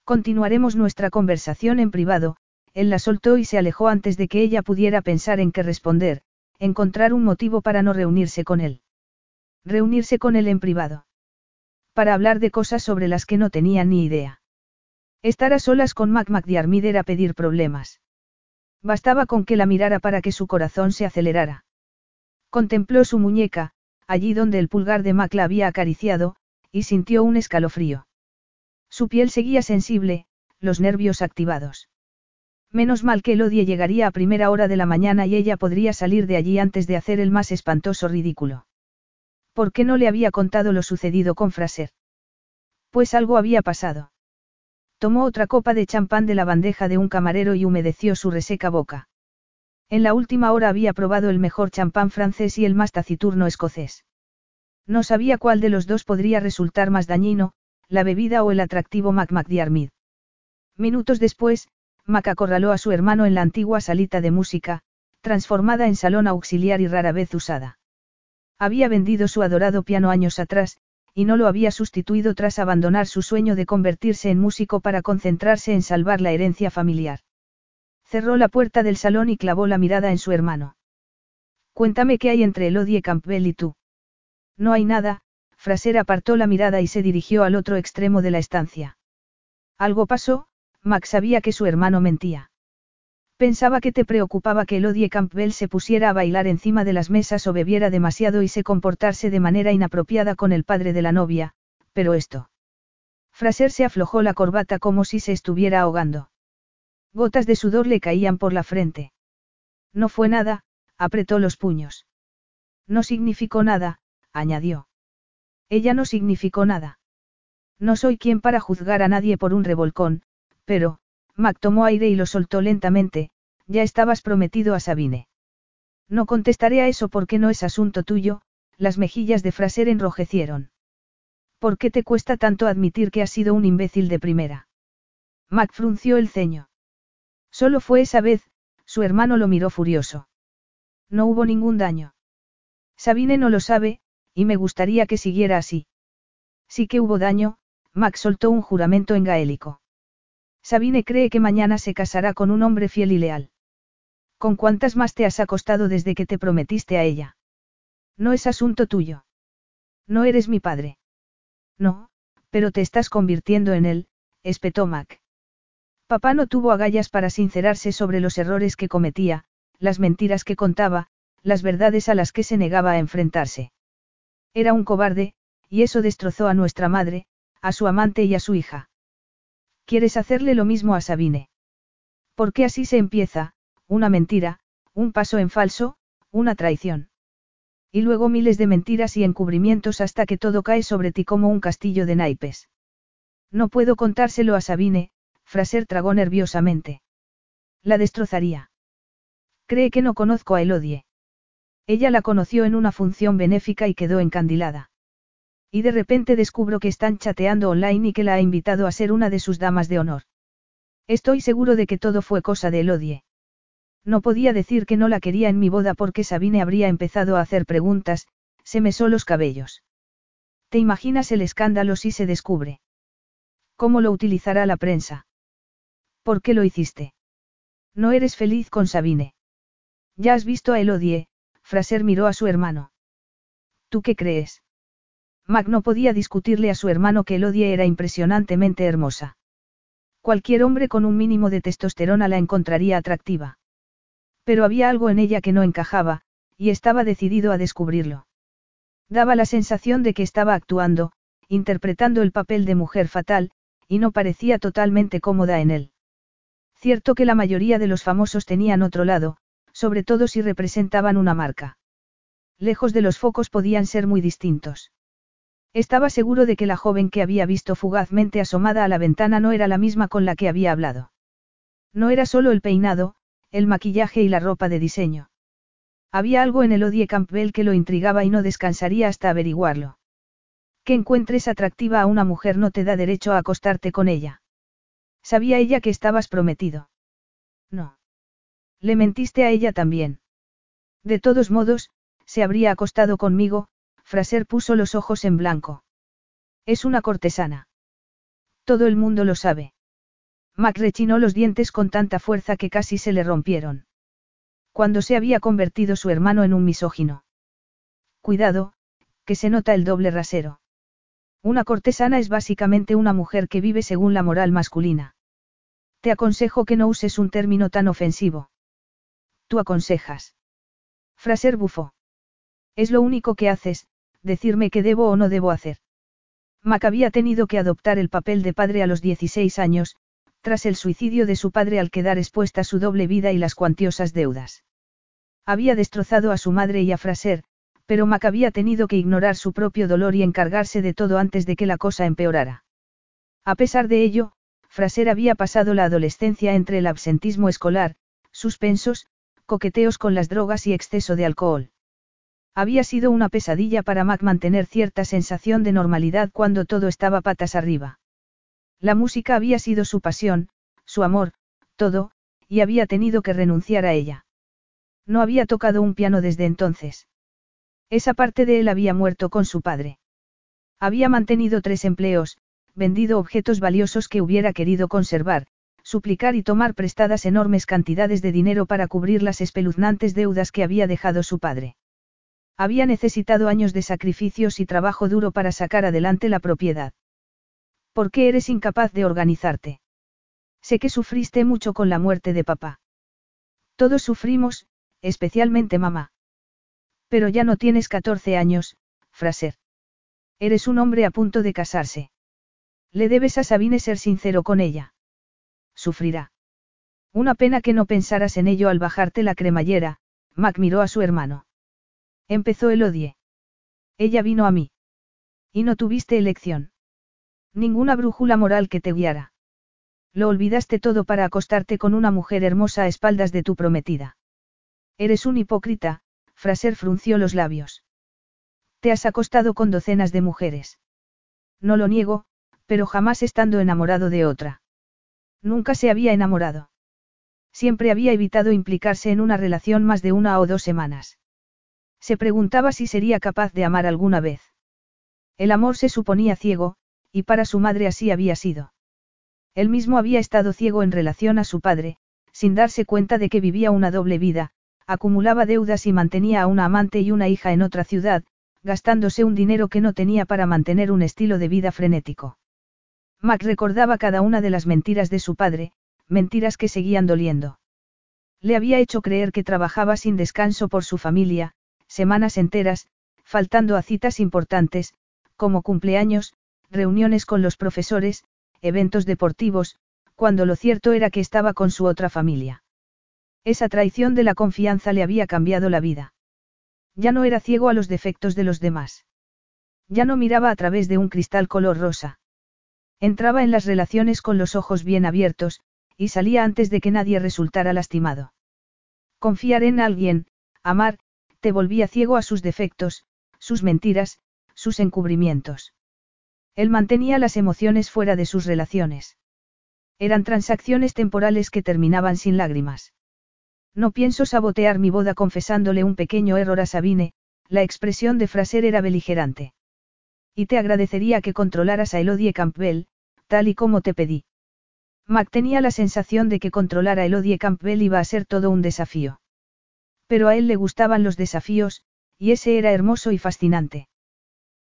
Continuaremos nuestra conversación en privado, él la soltó y se alejó antes de que ella pudiera pensar en qué responder, encontrar un motivo para no reunirse con él. Reunirse con él en privado. Para hablar de cosas sobre las que no tenía ni idea. Estar a solas con Mac McDiarmid era pedir problemas. Bastaba con que la mirara para que su corazón se acelerara. Contempló su muñeca, allí donde el pulgar de Mac la había acariciado, y sintió un escalofrío. Su piel seguía sensible, los nervios activados. Menos mal que Elodie llegaría a primera hora de la mañana y ella podría salir de allí antes de hacer el más espantoso ridículo. ¿Por qué no le había contado lo sucedido con Fraser? Pues algo había pasado. Tomó otra copa de champán de la bandeja de un camarero y humedeció su reseca boca. En la última hora había probado el mejor champán francés y el más taciturno escocés. No sabía cuál de los dos podría resultar más dañino, la bebida o el atractivo Mac McDiarmid. Minutos después, Mac acorraló a su hermano en la antigua salita de música, transformada en salón auxiliar y rara vez usada. Había vendido su adorado piano años atrás, y no lo había sustituido tras abandonar su sueño de convertirse en músico para concentrarse en salvar la herencia familiar. Cerró la puerta del salón y clavó la mirada en su hermano. Cuéntame qué hay entre Elodie Campbell y tú. No hay nada, Fraser apartó la mirada y se dirigió al otro extremo de la estancia. Algo pasó, Max sabía que su hermano mentía. Pensaba que te preocupaba que Elodie Campbell se pusiera a bailar encima de las mesas o bebiera demasiado y se comportarse de manera inapropiada con el padre de la novia, pero esto. Fraser se aflojó la corbata como si se estuviera ahogando. Gotas de sudor le caían por la frente. No fue nada, apretó los puños. No significó nada, añadió. Ella no significó nada. No soy quien para juzgar a nadie por un revolcón, pero, Mac tomó aire y lo soltó lentamente, ya estabas prometido a Sabine. No contestaré a eso porque no es asunto tuyo, las mejillas de Fraser enrojecieron. ¿Por qué te cuesta tanto admitir que has sido un imbécil de primera? Mac frunció el ceño. Solo fue esa vez, su hermano lo miró furioso. No hubo ningún daño. Sabine no lo sabe, y me gustaría que siguiera así. Sí que hubo daño, Mac soltó un juramento en gaélico. Sabine cree que mañana se casará con un hombre fiel y leal. ¿Con cuántas más te has acostado desde que te prometiste a ella? No es asunto tuyo. No eres mi padre. No, pero te estás convirtiendo en él, espetó Mac. Papá no tuvo agallas para sincerarse sobre los errores que cometía, las mentiras que contaba, las verdades a las que se negaba a enfrentarse. Era un cobarde, y eso destrozó a nuestra madre, a su amante y a su hija. ¿Quieres hacerle lo mismo a Sabine? Porque así se empieza, una mentira, un paso en falso, una traición. Y luego miles de mentiras y encubrimientos hasta que todo cae sobre ti como un castillo de naipes. No puedo contárselo a Sabine, Fraser tragó nerviosamente. La destrozaría. Cree que no conozco a Elodie. Ella la conoció en una función benéfica y quedó encandilada. Y de repente descubro que están chateando online y que la ha invitado a ser una de sus damas de honor. Estoy seguro de que todo fue cosa de Elodie. No podía decir que no la quería en mi boda porque Sabine habría empezado a hacer preguntas, se mesó los cabellos. ¿Te imaginas el escándalo si se descubre? ¿Cómo lo utilizará la prensa? ¿Por qué lo hiciste? No eres feliz con Sabine. Ya has visto a Elodie, Fraser miró a su hermano. ¿Tú qué crees? Mac no podía discutirle a su hermano que Elodie era impresionantemente hermosa. Cualquier hombre con un mínimo de testosterona la encontraría atractiva. Pero había algo en ella que no encajaba, y estaba decidido a descubrirlo. Daba la sensación de que estaba actuando, interpretando el papel de mujer fatal, y no parecía totalmente cómoda en él. Cierto que la mayoría de los famosos tenían otro lado, sobre todo si representaban una marca. Lejos de los focos podían ser muy distintos. Estaba seguro de que la joven que había visto fugazmente asomada a la ventana no era la misma con la que había hablado. No era solo el peinado, el maquillaje y la ropa de diseño. Había algo en Elodie Campbell que lo intrigaba y no descansaría hasta averiguarlo. Que encuentres atractiva a una mujer no te da derecho a acostarte con ella. Sabía ella que estabas prometido. No. Le mentiste a ella también. De todos modos, se habría acostado conmigo, Fraser puso los ojos en blanco. Es una cortesana. Todo el mundo lo sabe. Mac rechinó los dientes con tanta fuerza que casi se le rompieron. Cuando se había convertido su hermano en un misógino. Cuidado, que se nota el doble rasero. Una cortesana es básicamente una mujer que vive según la moral masculina. Te aconsejo que no uses un término tan ofensivo. Tú aconsejas. Fraser bufó. Es lo único que haces, decirme qué debo o no debo hacer. Mac había tenido que adoptar el papel de padre a los 16 años, tras el suicidio de su padre al quedar expuesta su doble vida y las cuantiosas deudas. Había destrozado a su madre y a Fraser, pero Mac había tenido que ignorar su propio dolor y encargarse de todo antes de que la cosa empeorara. A pesar de ello, Fraser había pasado la adolescencia entre el absentismo escolar, suspensos, coqueteos con las drogas y exceso de alcohol. Había sido una pesadilla para Mac mantener cierta sensación de normalidad cuando todo estaba patas arriba. La música había sido su pasión, su amor, todo, y había tenido que renunciar a ella. No había tocado un piano desde entonces. Esa parte de él había muerto con su padre. Había mantenido tres empleos, vendido objetos valiosos que hubiera querido conservar, suplicar y tomar prestadas enormes cantidades de dinero para cubrir las espeluznantes deudas que había dejado su padre. Había necesitado años de sacrificios y trabajo duro para sacar adelante la propiedad. ¿Por qué eres incapaz de organizarte? Sé que sufriste mucho con la muerte de papá. Todos sufrimos, especialmente mamá. Pero ya no tienes 14 años, Fraser. Eres un hombre a punto de casarse. Le debes a Sabine ser sincero con ella. Sufrirá. Una pena que no pensaras en ello al bajarte la cremallera, Mac miró a su hermano. Empezó el odie. Ella vino a mí. Y no tuviste elección. Ninguna brújula moral que te guiara. Lo olvidaste todo para acostarte con una mujer hermosa a espaldas de tu prometida. Eres un hipócrita, Fraser frunció los labios. Te has acostado con docenas de mujeres. No lo niego, pero jamás estando enamorado de otra. Nunca se había enamorado. Siempre había evitado implicarse en una relación más de una o dos semanas. Se preguntaba si sería capaz de amar alguna vez. El amor se suponía ciego, y para su madre así había sido. Él mismo había estado ciego en relación a su padre, sin darse cuenta de que vivía una doble vida, acumulaba deudas y mantenía a una amante y una hija en otra ciudad, gastándose un dinero que no tenía para mantener un estilo de vida frenético. Mac recordaba cada una de las mentiras de su padre, mentiras que seguían doliendo. Le había hecho creer que trabajaba sin descanso por su familia, semanas enteras, faltando a citas importantes, como cumpleaños, reuniones con los profesores, eventos deportivos, cuando lo cierto era que estaba con su otra familia. Esa traición de la confianza le había cambiado la vida. Ya no era ciego a los defectos de los demás. Ya no miraba a través de un cristal color rosa. Entraba en las relaciones con los ojos bien abiertos, y salía antes de que nadie resultara lastimado. Confiar en alguien, amar, te volvía ciego a sus defectos, sus mentiras, sus encubrimientos. Él mantenía las emociones fuera de sus relaciones. Eran transacciones temporales que terminaban sin lágrimas. No pienso sabotear mi boda confesándole un pequeño error a Sabine, la expresión de Fraser era beligerante. Y te agradecería que controlaras a Elodie Campbell, tal y como te pedí. Mac tenía la sensación de que controlar a Elodie Campbell iba a ser todo un desafío. Pero a él le gustaban los desafíos, y ese era hermoso y fascinante.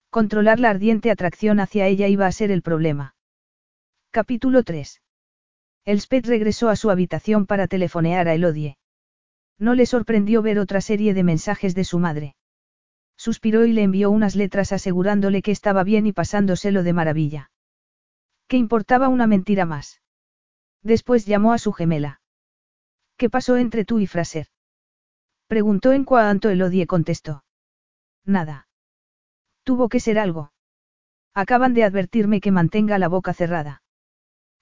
Controlar la ardiente atracción hacia ella iba a ser el problema. Capítulo 3. Elspeth regresó a su habitación para telefonear a Elodie. No le sorprendió ver otra serie de mensajes de su madre. Suspiró y le envió unas letras asegurándole que estaba bien y pasándoselo de maravilla. ¿Qué importaba una mentira más? Después llamó a su gemela. ¿Qué pasó entre tú y Fraser? Preguntó en cuanto Elodie contestó. Nada. Tuvo que ser algo. Acaban de advertirme que mantenga la boca cerrada.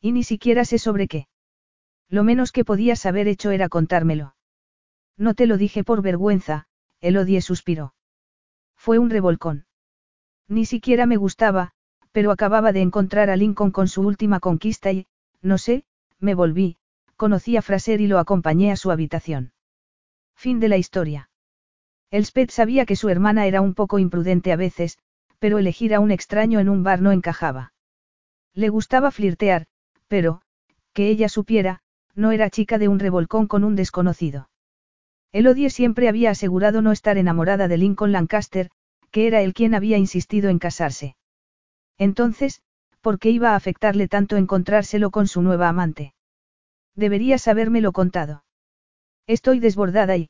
Y ni siquiera sé sobre qué. Lo menos que podías haber hecho era contármelo. No te lo dije por vergüenza, Elodie suspiró. Fue un revolcón. Ni siquiera me gustaba, pero acababa de encontrar a Lincoln con su última conquista y, no sé, me volví, conocí a Fraser y lo acompañé a su habitación. Fin de la historia. Elspeth sabía que su hermana era un poco imprudente a veces, pero elegir a un extraño en un bar no encajaba. Le gustaba flirtear, pero, que ella supiera, no era chica de un revolcón con un desconocido. Elodie siempre había asegurado no estar enamorada de Lincoln Lancaster, que era él quien había insistido en casarse. Entonces, ¿por qué iba a afectarle tanto encontrárselo con su nueva amante? Deberías habérmelo contado. Estoy desbordada y...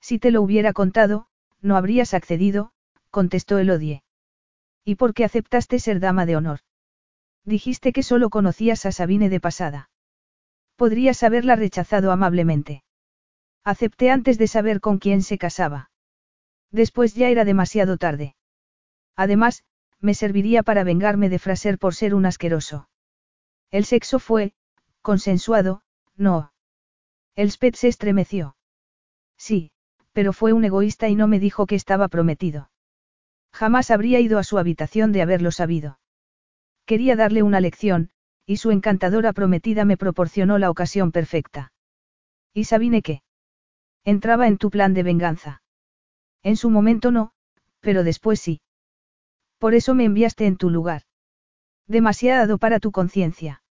Si te lo hubiera contado, no habrías accedido, contestó Elodie. ¿Y por qué aceptaste ser dama de honor? Dijiste que solo conocías a Sabine de pasada. Podrías haberla rechazado amablemente. Acepté antes de saber con quién se casaba. Después ya era demasiado tarde. Además, me serviría para vengarme de Fraser por ser un asqueroso. El sexo fue, consensuado, no. Elspeth se estremeció. Sí, pero fue un egoísta y no me dijo que estaba prometido. Jamás habría ido a su habitación de haberlo sabido. Quería darle una lección, y su encantadora prometida me proporcionó la ocasión perfecta. ¿Y Sabine qué? Entraba en tu plan de venganza. En su momento no, pero después sí. Por eso me enviaste en tu lugar. Demasiado para tu conciencia.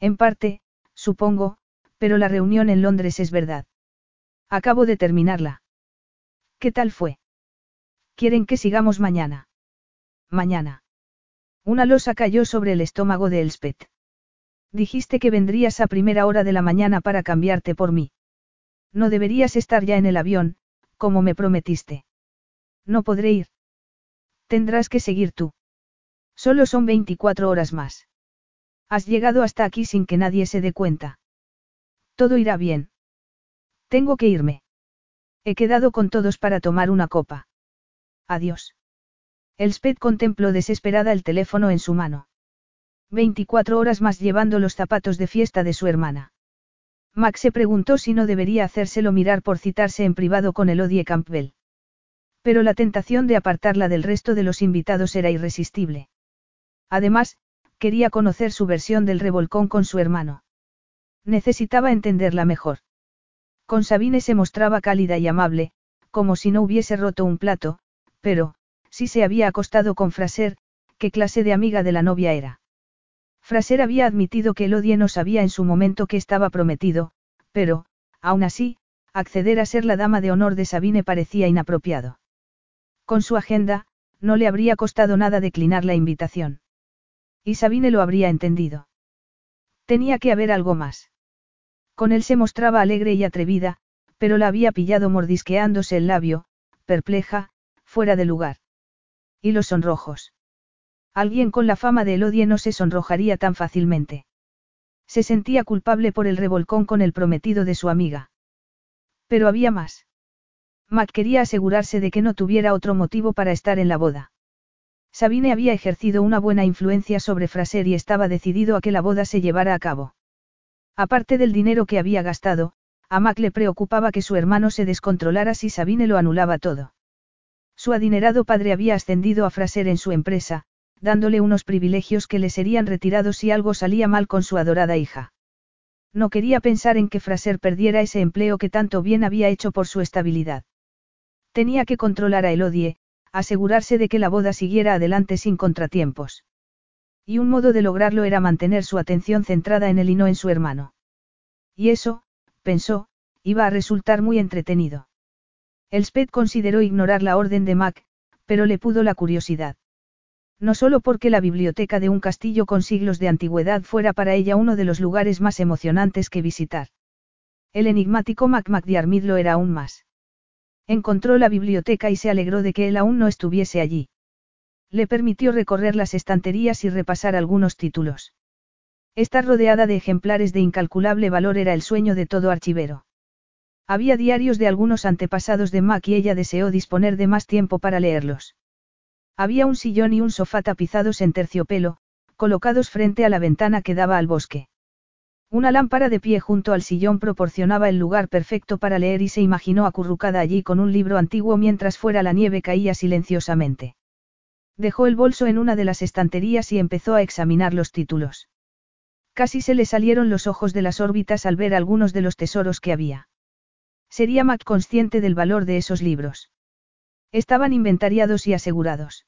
En parte, supongo, pero la reunión en Londres es verdad. Acabo de terminarla. ¿Qué tal fue? Quieren que sigamos mañana. Mañana. Una losa cayó sobre el estómago de Elspeth. Dijiste que vendrías a primera hora de la mañana para cambiarte por mí. No deberías estar ya en el avión, como me prometiste. No podré ir. Tendrás que seguir tú. Solo son 24 horas más. Has llegado hasta aquí sin que nadie se dé cuenta. Todo irá bien. Tengo que irme. He quedado con todos para tomar una copa. Adiós. Elspeth contempló desesperada el teléfono en su mano. 24 horas más llevando los zapatos de fiesta de su hermana. Max se preguntó si no debería hacérselo mirar por citarse en privado con Elodie Campbell. Pero la tentación de apartarla del resto de los invitados era irresistible. Además, quería conocer su versión del revolcón con su hermano. Necesitaba entenderla mejor. Con Sabine se mostraba cálida y amable, como si no hubiese roto un plato, pero, si se había acostado con Fraser, ¿qué clase de amiga de la novia era? Fraser había admitido que Elodie no sabía en su momento que estaba prometido, pero, aún así, acceder a ser la dama de honor de Sabine parecía inapropiado. Con su agenda, no le habría costado nada declinar la invitación. Y Sabine lo habría entendido. Tenía que haber algo más. Con él se mostraba alegre y atrevida, pero la había pillado mordisqueándose el labio, perpleja, fuera de lugar. Y los sonrojos. Alguien con la fama de Elodie no se sonrojaría tan fácilmente. Se sentía culpable por el revolcón con el prometido de su amiga. Pero había más. Mac quería asegurarse de que no tuviera otro motivo para estar en la boda. Sabine había ejercido una buena influencia sobre Fraser y estaba decidido a que la boda se llevara a cabo. Aparte del dinero que había gastado, a Mac le preocupaba que su hermano se descontrolara si Sabine lo anulaba todo. Su adinerado padre había ascendido a Fraser en su empresa, dándole unos privilegios que le serían retirados si algo salía mal con su adorada hija. No quería pensar en que Fraser perdiera ese empleo que tanto bien había hecho por su estabilidad. Tenía que controlar a Elodie, asegurarse de que la boda siguiera adelante sin contratiempos. Y un modo de lograrlo era mantener su atención centrada en él y no en su hermano. Y eso, pensó, iba a resultar muy entretenido. Elspeth consideró ignorar la orden de Mac, pero le pudo la curiosidad. No solo porque la biblioteca de un castillo con siglos de antigüedad fuera para ella uno de los lugares más emocionantes que visitar. El enigmático Mac MacDiarmid lo era aún más. Encontró la biblioteca y se alegró de que él aún no estuviese allí. Le permitió recorrer las estanterías y repasar algunos títulos. Estar rodeada de ejemplares de incalculable valor era el sueño de todo archivero. Había diarios de algunos antepasados de Mac y ella deseó disponer de más tiempo para leerlos. Había un sillón y un sofá tapizados en terciopelo, colocados frente a la ventana que daba al bosque. Una lámpara de pie junto al sillón proporcionaba el lugar perfecto para leer y se imaginó acurrucada allí con un libro antiguo mientras fuera la nieve caía silenciosamente. Dejó el bolso en una de las estanterías y empezó a examinar los títulos. Casi se le salieron los ojos de las órbitas al ver algunos de los tesoros que había. Sería Mac consciente del valor de esos libros. Estaban inventariados y asegurados.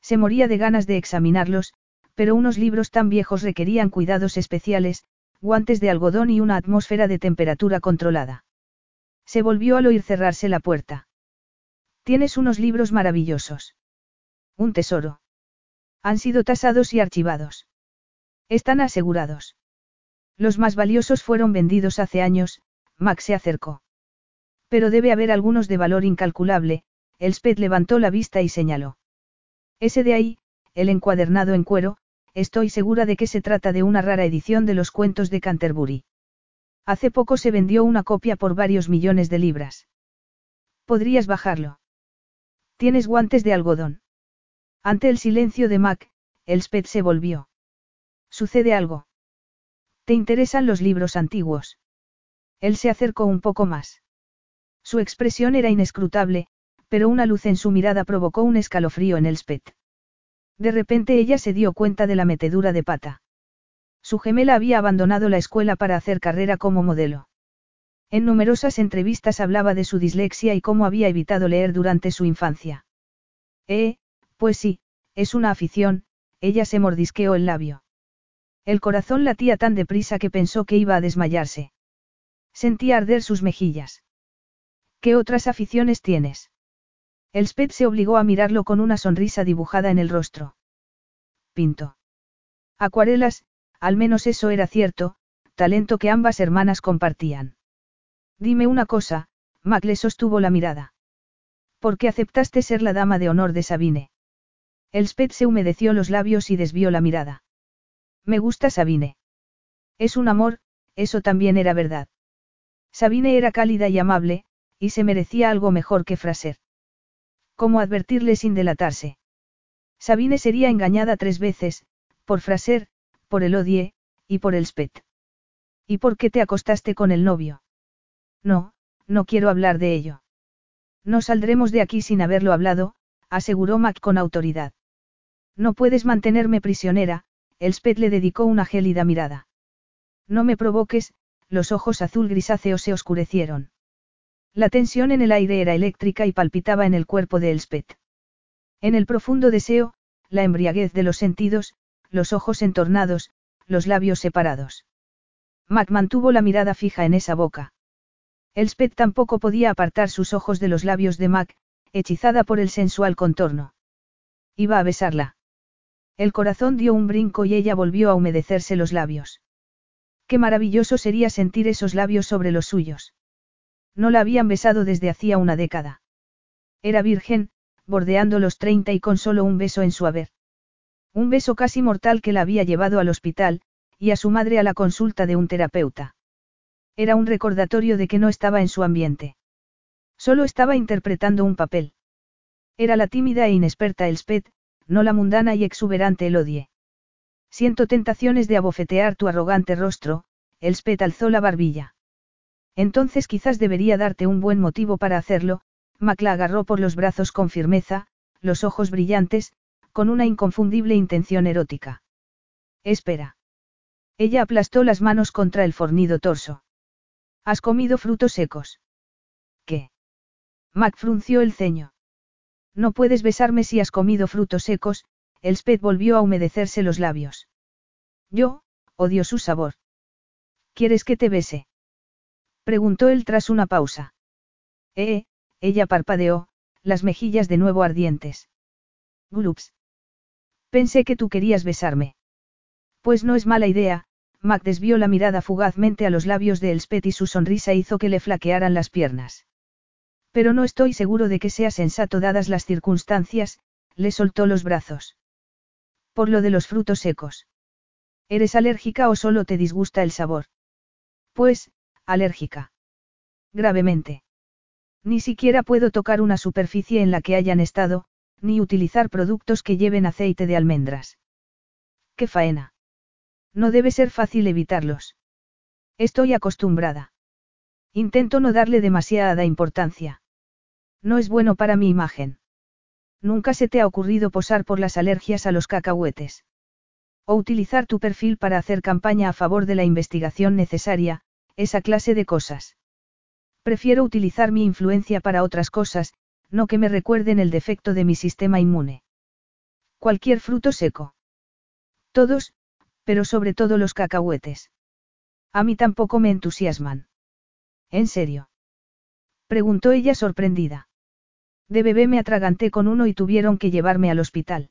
Se moría de ganas de examinarlos, pero unos libros tan viejos requerían cuidados especiales, guantes de algodón y una atmósfera de temperatura controlada. Se volvió al oír cerrarse la puerta. Tienes unos libros maravillosos. Un tesoro. Han sido tasados y archivados. Están asegurados. Los más valiosos fueron vendidos hace años, Max se acercó. Pero debe haber algunos de valor incalculable, Elspeth levantó la vista y señaló. Ese de ahí, el encuadernado en cuero, estoy segura de que se trata de una rara edición de los cuentos de Canterbury. Hace poco se vendió una copia por varios millones de libras. ¿Podrías bajarlo? Tienes guantes de algodón. Ante el silencio de Mac, Elspeth se volvió. ¿Sucede algo? ¿Te interesan los libros antiguos? Él se acercó un poco más. Su expresión era inescrutable, pero una luz en su mirada provocó un escalofrío en Elspeth. De repente ella se dio cuenta de la metedura de pata. Su gemela había abandonado la escuela para hacer carrera como modelo. En numerosas entrevistas hablaba de su dislexia y cómo había evitado leer durante su infancia. Eh, pues sí, es una afición, ella se mordisqueó el labio. El corazón latía tan deprisa que pensó que iba a desmayarse. Sentía arder sus mejillas. ¿Qué otras aficiones tienes? Elspeth se obligó a mirarlo con una sonrisa dibujada en el rostro. Pinto. Acuarelas, al menos eso era cierto, talento que ambas hermanas compartían. Dime una cosa, Mac le sostuvo la mirada. ¿Por qué aceptaste ser la dama de honor de Sabine? Elspeth se humedeció los labios y desvió la mirada. Me gusta Sabine. Es un amor, eso también era verdad. Sabine era cálida y amable, y se merecía algo mejor que Fraser. ¿Cómo advertirle sin delatarse? Sabine sería engañada tres veces, por Fraser, por el Odie, y por el Spet. ¿Y por qué te acostaste con el novio? No, no quiero hablar de ello. No saldremos de aquí sin haberlo hablado, aseguró Mac con autoridad. No puedes mantenerme prisionera, el Spet le dedicó una gélida mirada. No me provoques, los ojos azul grisáceos se oscurecieron. La tensión en el aire era eléctrica y palpitaba en el cuerpo de Elspeth. En el profundo deseo, la embriaguez de los sentidos, los ojos entornados, los labios separados. Mac mantuvo la mirada fija en esa boca. Elspeth tampoco podía apartar sus ojos de los labios de Mac, hechizada por el sensual contorno. Iba a besarla. El corazón dio un brinco y ella volvió a humedecerse los labios. Qué maravilloso sería sentir esos labios sobre los suyos. No la habían besado desde hacía una década. Era virgen, bordeando los treinta y con solo un beso en su haber. Un beso casi mortal que la había llevado al hospital, y a su madre a la consulta de un terapeuta. Era un recordatorio de que no estaba en su ambiente. Solo estaba interpretando un papel. Era la tímida e inexperta Elspeth, no la mundana y exuberante Elodie. Siento tentaciones de abofetear tu arrogante rostro, Elspeth alzó la barbilla. Entonces quizás debería darte un buen motivo para hacerlo, Mac la agarró por los brazos con firmeza, los ojos brillantes, con una inconfundible intención erótica. Espera. Ella aplastó las manos contra el fornido torso. ¿Has comido frutos secos? ¿Qué? Mac frunció el ceño. No puedes besarme si has comido frutos secos, Elspeth volvió a humedecerse los labios. Yo, odio su sabor. ¿Quieres que te bese? Preguntó él tras una pausa. Eh, ella parpadeó, las mejillas de nuevo ardientes. Glups. Pensé que tú querías besarme. Pues no es mala idea, Mac desvió la mirada fugazmente a los labios de Elspeth y su sonrisa hizo que le flaquearan las piernas. Pero no estoy seguro de que sea sensato dadas las circunstancias, le soltó los brazos. Por lo de los frutos secos. ¿Eres alérgica o solo te disgusta el sabor? Pues, alérgica. Gravemente. Ni siquiera puedo tocar una superficie en la que hayan estado, ni utilizar productos que lleven aceite de almendras. ¡Qué faena! No debe ser fácil evitarlos. Estoy acostumbrada. Intento no darle demasiada importancia. No es bueno para mi imagen. Nunca se te ha ocurrido posar por las alergias a los cacahuetes. O utilizar tu perfil para hacer campaña a favor de la investigación necesaria, esa clase de cosas. Prefiero utilizar mi influencia para otras cosas, no que me recuerden el defecto de mi sistema inmune. Cualquier fruto seco. Todos, pero sobre todo los cacahuetes. A mí tampoco me entusiasman. ¿En serio? Preguntó ella sorprendida. De bebé me atraganté con uno y tuvieron que llevarme al hospital.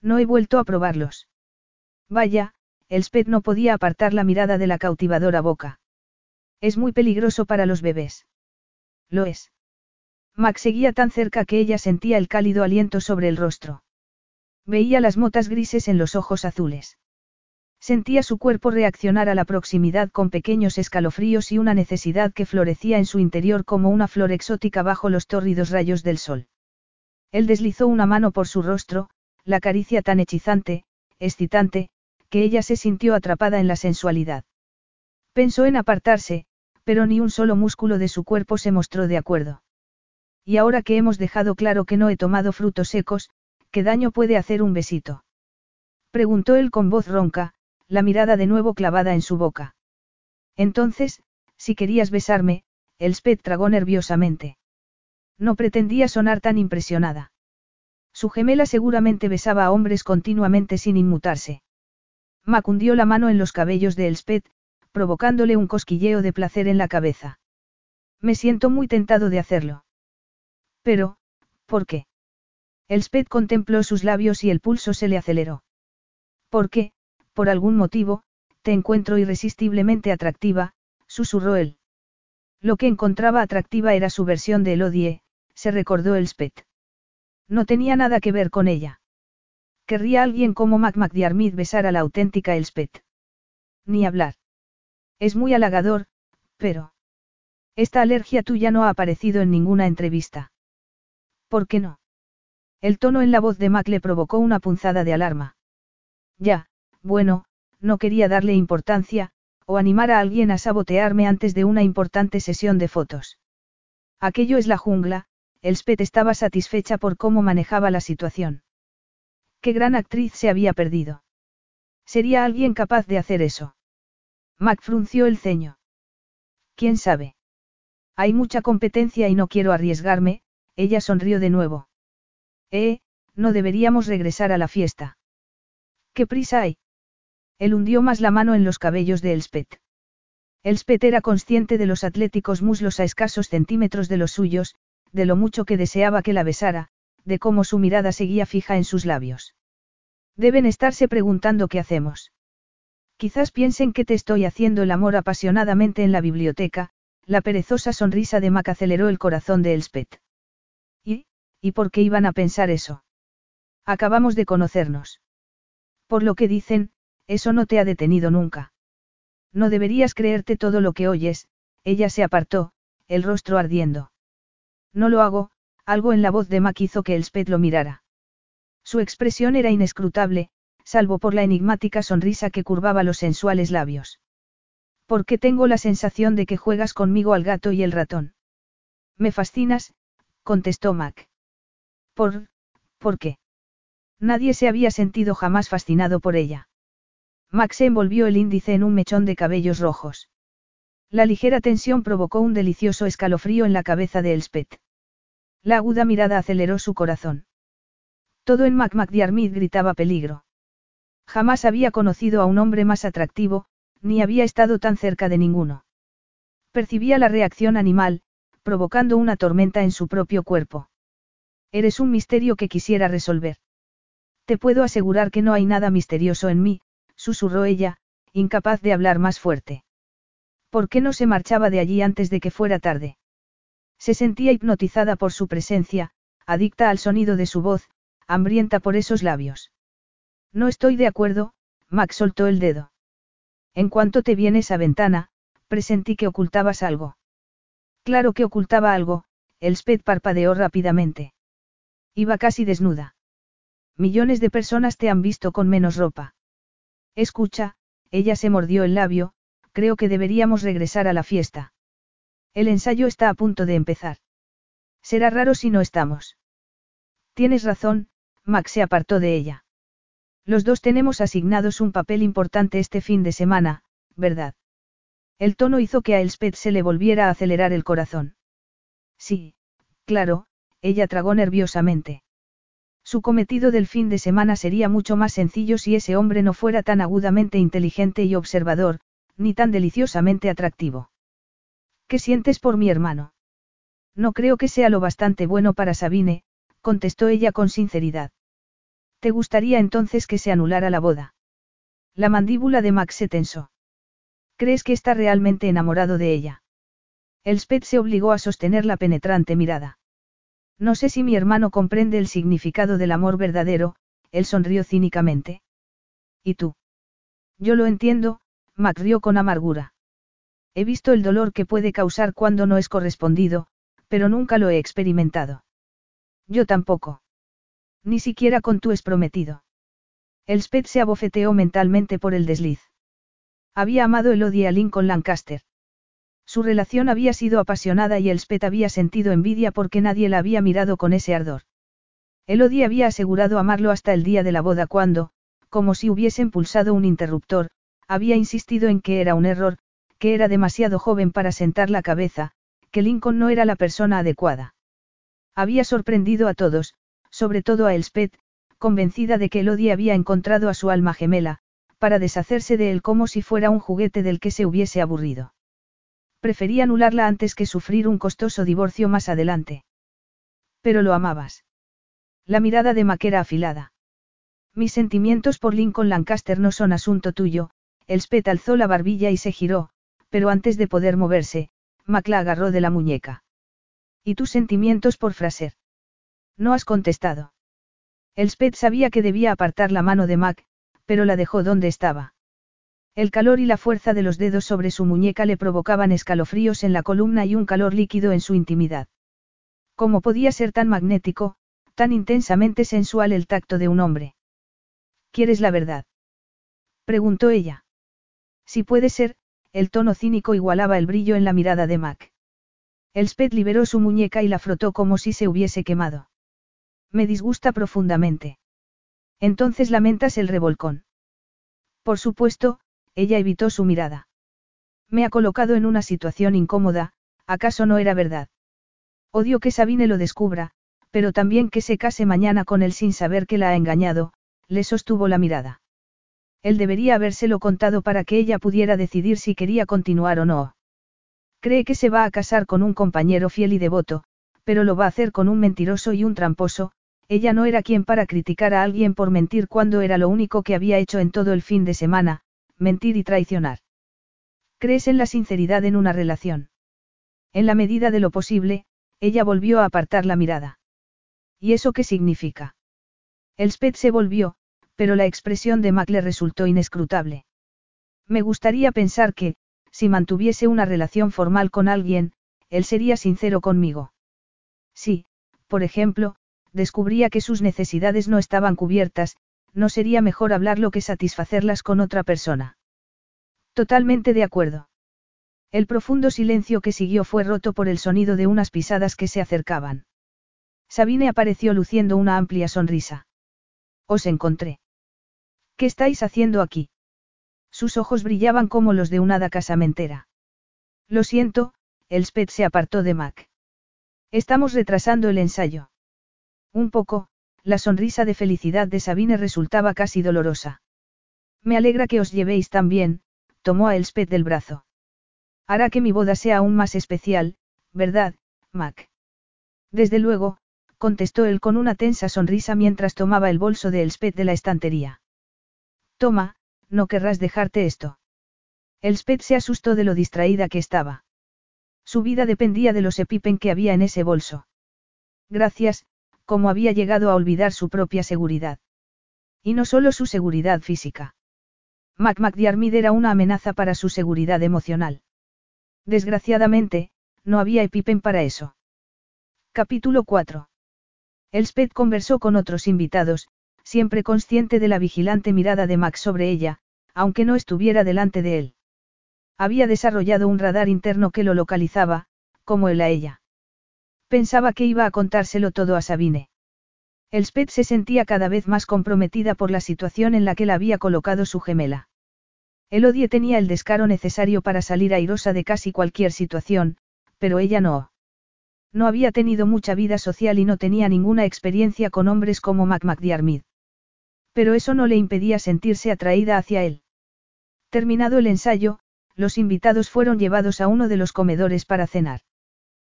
No he vuelto a probarlos. Vaya, Elspeth no podía apartar la mirada de la cautivadora boca. Es muy peligroso para los bebés. Lo es. Max seguía tan cerca que ella sentía el cálido aliento sobre el rostro. Veía las motas grises en los ojos azules. Sentía su cuerpo reaccionar a la proximidad con pequeños escalofríos y una necesidad que florecía en su interior como una flor exótica bajo los tórridos rayos del sol. Él deslizó una mano por su rostro, la caricia tan hechizante, excitante, que ella se sintió atrapada en la sensualidad. Pensó en apartarse, pero ni un solo músculo de su cuerpo se mostró de acuerdo. Y ahora que hemos dejado claro que no he tomado frutos secos, ¿qué daño puede hacer un besito? Preguntó él con voz ronca, la mirada de nuevo clavada en su boca. Entonces, si querías besarme, Elspeth tragó nerviosamente. No pretendía sonar tan impresionada. Su gemela seguramente besaba a hombres continuamente sin inmutarse. Macundió la mano en los cabellos de Elspeth, provocándole un cosquilleo de placer en la cabeza. Me siento muy tentado de hacerlo. Pero, ¿por qué? Elspeth contempló sus labios y el pulso se le aceleró. ¿Por qué, por algún motivo, te encuentro irresistiblemente atractiva, susurró él. Lo que encontraba atractiva era su versión de Elodie, se recordó el Spet. No tenía nada que ver con ella. Querría alguien como Mac McDiarmid besar a la auténtica Elspeth. Ni hablar. Es muy halagador, pero... Esta alergia tuya no ha aparecido en ninguna entrevista. ¿Por qué no? El tono en la voz de Mac le provocó una punzada de alarma. Ya, bueno, no quería darle importancia, o animar a alguien a sabotearme antes de una importante sesión de fotos. Aquello es la jungla, Elspeth estaba satisfecha por cómo manejaba la situación. Qué gran actriz se había perdido. ¿Sería alguien capaz de hacer eso? Mac frunció el ceño. ¿Quién sabe? Hay mucha competencia y no quiero arriesgarme, ella sonrió de nuevo. Eh, no deberíamos regresar a la fiesta. ¿Qué prisa hay? Él hundió más la mano en los cabellos de Elspeth. Elspeth era consciente de los atléticos muslos a escasos centímetros de los suyos, de lo mucho que deseaba que la besara, de cómo su mirada seguía fija en sus labios. Deben estarse preguntando qué hacemos. Quizás piensen que te estoy haciendo el amor apasionadamente en la biblioteca, la perezosa sonrisa de Mac aceleró el corazón de Elspeth. ¿Y? ¿Y por qué iban a pensar eso? Acabamos de conocernos. Por lo que dicen, eso no te ha detenido nunca. No deberías creerte todo lo que oyes, ella se apartó, el rostro ardiendo. No lo hago, algo en la voz de Mac hizo que Elspeth lo mirara. Su expresión era inescrutable, salvo por la enigmática sonrisa que curvaba los sensuales labios. Porque tengo la sensación de que juegas conmigo al gato y el ratón. Me fascinas, contestó Mac. ¿Por, por qué? Nadie se había sentido jamás fascinado por ella. Max envolvió el índice en un mechón de cabellos rojos. La ligera tensión provocó un delicioso escalofrío en la cabeza de Elspeth. La aguda mirada aceleró su corazón. Todo en McMcDiarmid gritaba peligro. Jamás había conocido a un hombre más atractivo, ni había estado tan cerca de ninguno. Percibía la reacción animal, provocando una tormenta en su propio cuerpo. Eres un misterio que quisiera resolver. Te puedo asegurar que no hay nada misterioso en mí, susurró ella, incapaz de hablar más fuerte. ¿Por qué no se marchaba de allí antes de que fuera tarde? Se sentía hipnotizada por su presencia, adicta al sonido de su voz, hambrienta por esos labios. No estoy de acuerdo, Max soltó el dedo. En cuanto te vienes a ventana, presentí que ocultabas algo. Claro que ocultaba algo, Elspeth parpadeó rápidamente. Iba casi desnuda. Millones de personas te han visto con menos ropa. Escucha, ella se mordió el labio, creo que deberíamos regresar a la fiesta. El ensayo está a punto de empezar. Será raro si no estamos. Tienes razón, Max se apartó de ella. Los dos tenemos asignados un papel importante este fin de semana, ¿verdad? El tono hizo que a Elspeth se le volviera a acelerar el corazón. Sí, claro, ella tragó nerviosamente. Su cometido del fin de semana sería mucho más sencillo si ese hombre no fuera tan agudamente inteligente y observador, ni tan deliciosamente atractivo. ¿Qué sientes por mi hermano? No creo que sea lo bastante bueno para Sabine, contestó ella con sinceridad. ¿Te gustaría entonces que se anulara la boda? La mandíbula de Max se tensó. ¿Crees que está realmente enamorado de ella? Elspeth se obligó a sostener la penetrante mirada. No sé si mi hermano comprende el significado del amor verdadero, él sonrió cínicamente. ¿Y tú? Yo lo entiendo, Mac rió con amargura. He visto el dolor que puede causar cuando no es correspondido, pero nunca lo he experimentado. Yo tampoco. Ni siquiera con tu prometido. Elspeth se abofeteó mentalmente por el desliz. Había amado el odio a Lincoln Lancaster. Su relación había sido apasionada y Elspeth había sentido envidia porque nadie la había mirado con ese ardor. Elodie había asegurado amarlo hasta el día de la boda cuando, como si hubiesen pulsado un interruptor, había insistido en que era un error, que era demasiado joven para sentar la cabeza, que Lincoln no era la persona adecuada. Había sorprendido a todos, sobre todo a Elspeth, convencida de que Elodie había encontrado a su alma gemela, para deshacerse de él como si fuera un juguete del que se hubiese aburrido. Prefería anularla antes que sufrir un costoso divorcio más adelante. Pero lo amabas. La mirada de Maquera afilada. Mis sentimientos por Lincoln Lancaster no son asunto tuyo, Elspeth alzó la barbilla y se giró, pero antes de poder moverse, Mac la agarró de la muñeca. ¿Y tus sentimientos por Fraser? No has contestado. Elspeth sabía que debía apartar la mano de Mac, pero la dejó donde estaba. El calor y la fuerza de los dedos sobre su muñeca le provocaban escalofríos en la columna y un calor líquido en su intimidad. ¿Cómo podía ser tan magnético, tan intensamente sensual el tacto de un hombre? ¿Quieres la verdad? preguntó ella. Si puede ser, el tono cínico igualaba el brillo en la mirada de Mac. Elspeth liberó su muñeca y la frotó como si se hubiese quemado. Me disgusta profundamente. Entonces lamentas el revolcón. Por supuesto, ella evitó su mirada. Me ha colocado en una situación incómoda, ¿acaso no era verdad? Odio que Sabine lo descubra, pero también que se case mañana con él sin saber que la ha engañado, le sostuvo la mirada. Él debería habérselo contado para que ella pudiera decidir si quería continuar o no. Cree que se va a casar con un compañero fiel y devoto, pero lo va a hacer con un mentiroso y un tramposo, ella no era quien para criticar a alguien por mentir cuando era lo único que había hecho en todo el fin de semana, mentir y traicionar. ¿Crees en la sinceridad en una relación? En la medida de lo posible, ella volvió a apartar la mirada. ¿Y eso qué significa? Elspeth se volvió, pero la expresión de Mac le resultó inescrutable. Me gustaría pensar que, si mantuviese una relación formal con alguien, él sería sincero conmigo. Sí, por ejemplo, descubría que sus necesidades no estaban cubiertas, no sería mejor hablarlo que satisfacerlas con otra persona. Totalmente de acuerdo. El profundo silencio que siguió fue roto por el sonido de unas pisadas que se acercaban. Sabine apareció luciendo una amplia sonrisa. Os encontré. ¿Qué estáis haciendo aquí? Sus ojos brillaban como los de una hada casamentera. Lo siento, Elspeth se apartó de Mac. Estamos retrasando el ensayo. Un poco, la sonrisa de felicidad de Sabine resultaba casi dolorosa. Me alegra que os llevéis tan bien, tomó a Elspeth del brazo. Hará que mi boda sea aún más especial, ¿verdad, Mac? Desde luego, contestó él con una tensa sonrisa mientras tomaba el bolso de Elspeth de la estantería. Toma, no querrás dejarte esto. Elspeth se asustó de lo distraída que estaba. Su vida dependía de los epipen que había en ese bolso. Gracias, como había llegado a olvidar su propia seguridad. Y no solo su seguridad física. Mac McDiarmid era una amenaza para su seguridad emocional. Desgraciadamente, no había epipen para eso. Capítulo 4. Elspeth conversó con otros invitados, siempre consciente de la vigilante mirada de Max sobre ella, aunque no estuviera delante de él. Había desarrollado un radar interno que lo localizaba, como él a ella. Pensaba que iba a contárselo todo a Sabine. Elspeth se sentía cada vez más comprometida por la situación en la que la había colocado su gemela. Elodie tenía el descaro necesario para salir airosa de casi cualquier situación, pero ella no. No había tenido mucha vida social y no tenía ninguna experiencia con hombres como Mac McDiarmid. Pero eso no le impedía sentirse atraída hacia él. Terminado el ensayo, los invitados fueron llevados a uno de los comedores para cenar.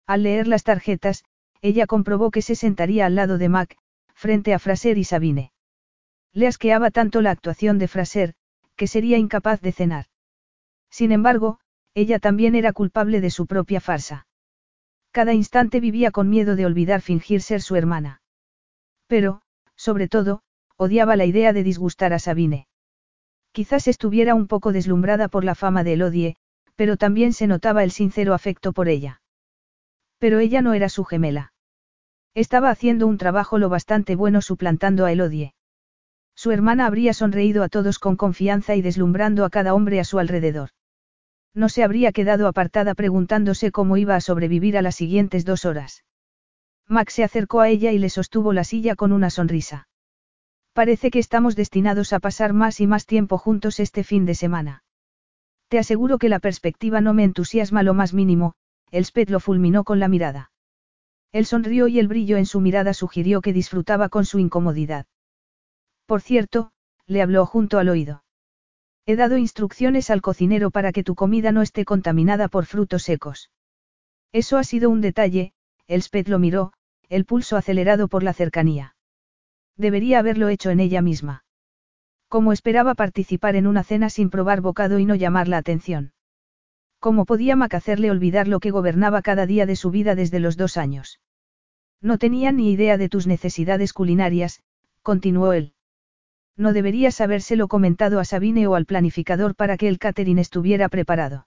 Al leer las tarjetas, ella comprobó que se sentaría al lado de Mac, frente a Fraser y Sabine. Le asqueaba tanto la actuación de Fraser, que sería incapaz de cenar. Sin embargo, ella también era culpable de su propia farsa. Cada instante vivía con miedo de olvidar fingir ser su hermana. Pero, sobre todo, odiaba la idea de disgustar a Sabine. Quizás estuviera un poco deslumbrada por la fama de Elodie, pero también se notaba el sincero afecto por ella. Pero ella no era su gemela. Estaba haciendo un trabajo lo bastante bueno suplantando a Elodie. Su hermana habría sonreído a todos con confianza y deslumbrando a cada hombre a su alrededor. No se habría quedado apartada preguntándose cómo iba a sobrevivir a las siguientes dos horas. Max se acercó a ella y le sostuvo la silla con una sonrisa. Parece que estamos destinados a pasar más y más tiempo juntos este fin de semana. Te aseguro que la perspectiva no me entusiasma lo más mínimo, Elspeth lo fulminó con la mirada. Él sonrió y el brillo en su mirada sugirió que disfrutaba con su incomodidad. Por cierto, le habló junto al oído. He dado instrucciones al cocinero para que tu comida no esté contaminada por frutos secos. Eso ha sido un detalle, Elspeth lo miró, el pulso acelerado por la cercanía. Debería haberlo hecho en ella misma. Como esperaba participar en una cena sin probar bocado y no llamar la atención. ¿Cómo podía Mac hacerle olvidar lo que gobernaba cada día de su vida desde los dos años? No tenía ni idea de tus necesidades culinarias, continuó él. No deberías habérselo comentado a Sabine o al planificador para que el catering estuviera preparado.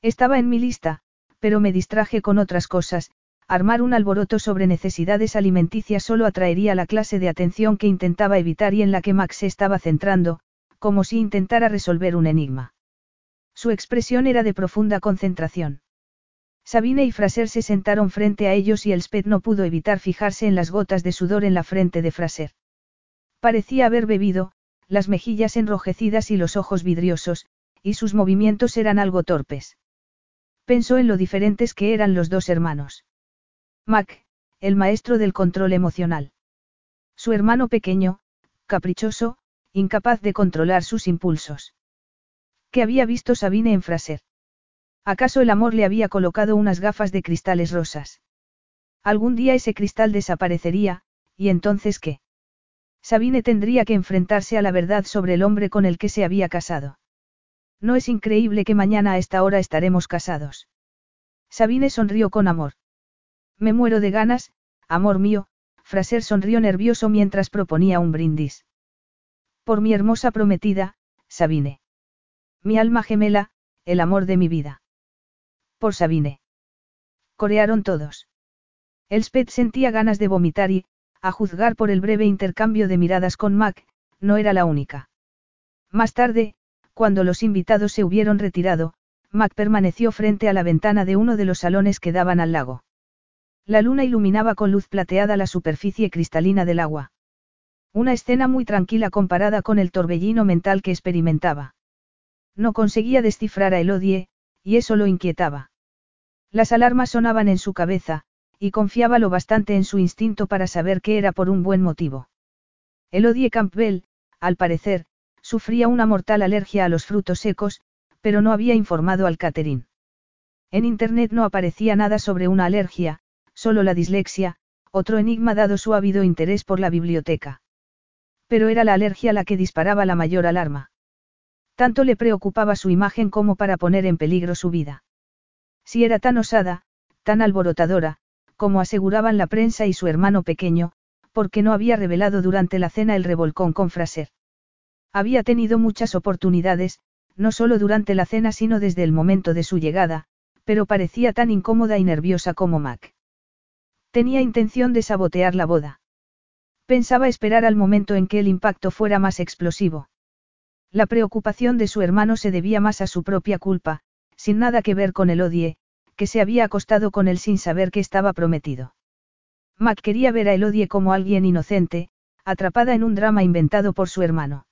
Estaba en mi lista, pero me distraje con otras cosas, armar un alboroto sobre necesidades alimenticias solo atraería la clase de atención que intentaba evitar y en la que Max se estaba centrando, como si intentara resolver un enigma. Su expresión era de profunda concentración. Sabine y Fraser se sentaron frente a ellos y Elspeth no pudo evitar fijarse en las gotas de sudor en la frente de Fraser. Parecía haber bebido, las mejillas enrojecidas y los ojos vidriosos, y sus movimientos eran algo torpes. Pensó en lo diferentes que eran los dos hermanos. Mac, el maestro del control emocional. Su hermano pequeño, caprichoso, incapaz de controlar sus impulsos. ¿Qué había visto Sabine en Fraser? ¿Acaso el amor le había colocado unas gafas de cristales rosas? Algún día ese cristal desaparecería, ¿y entonces qué? Sabine tendría que enfrentarse a la verdad sobre el hombre con el que se había casado. No es increíble que mañana a esta hora estaremos casados. Sabine sonrió con amor. Me muero de ganas, amor mío, Fraser sonrió nervioso mientras proponía un brindis. Por mi hermosa prometida, Sabine. Mi alma gemela, el amor de mi vida. Por Sabine. Corearon todos. Elspeth sentía ganas de vomitar y, a juzgar por el breve intercambio de miradas con Mac, no era la única. Más tarde, cuando los invitados se hubieron retirado, Mac permaneció frente a la ventana de uno de los salones que daban al lago. La luna iluminaba con luz plateada la superficie cristalina del agua. Una escena muy tranquila comparada con el torbellino mental que experimentaba. No conseguía descifrar a Elodie, y eso lo inquietaba. Las alarmas sonaban en su cabeza, y confiaba lo bastante en su instinto para saber que era por un buen motivo. Elodie Campbell, al parecer, sufría una mortal alergia a los frutos secos, pero no había informado al Catherine. En Internet no aparecía nada sobre una alergia, solo la dislexia, otro enigma dado su ávido interés por la biblioteca. Pero era la alergia la que disparaba la mayor alarma. Tanto le preocupaba su imagen como para poner en peligro su vida. Si era tan osada, tan alborotadora, como aseguraban la prensa y su hermano pequeño, porque no había revelado durante la cena el revolcón con Fraser. Había tenido muchas oportunidades, no solo durante la cena sino desde el momento de su llegada, pero parecía tan incómoda y nerviosa como Mac. Tenía intención de sabotear la boda. Pensaba esperar al momento en que el impacto fuera más explosivo. La preocupación de su hermano se debía más a su propia culpa, sin nada que ver con el odie, que se había acostado con él sin saber que estaba prometido. Mac quería ver a Elodie como alguien inocente, atrapada en un drama inventado por su hermano.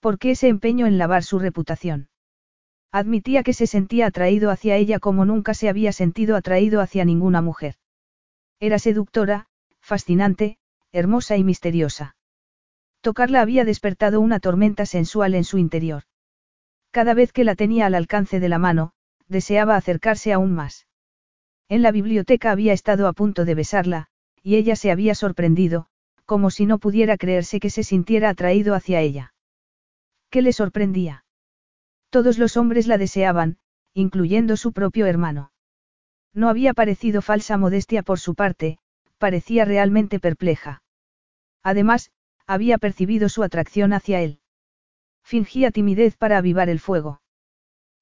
¿Por qué ese empeño en lavar su reputación? Admitía que se sentía atraído hacia ella como nunca se había sentido atraído hacia ninguna mujer. Era seductora, fascinante, hermosa y misteriosa. Tocarla había despertado una tormenta sensual en su interior. Cada vez que la tenía al alcance de la mano, deseaba acercarse aún más. En la biblioteca había estado a punto de besarla, y ella se había sorprendido, como si no pudiera creerse que se sintiera atraído hacia ella. ¿Qué le sorprendía? Todos los hombres la deseaban, incluyendo su propio hermano. No había parecido falsa modestia por su parte, parecía realmente perpleja. Además, había percibido su atracción hacia él. Fingía timidez para avivar el fuego.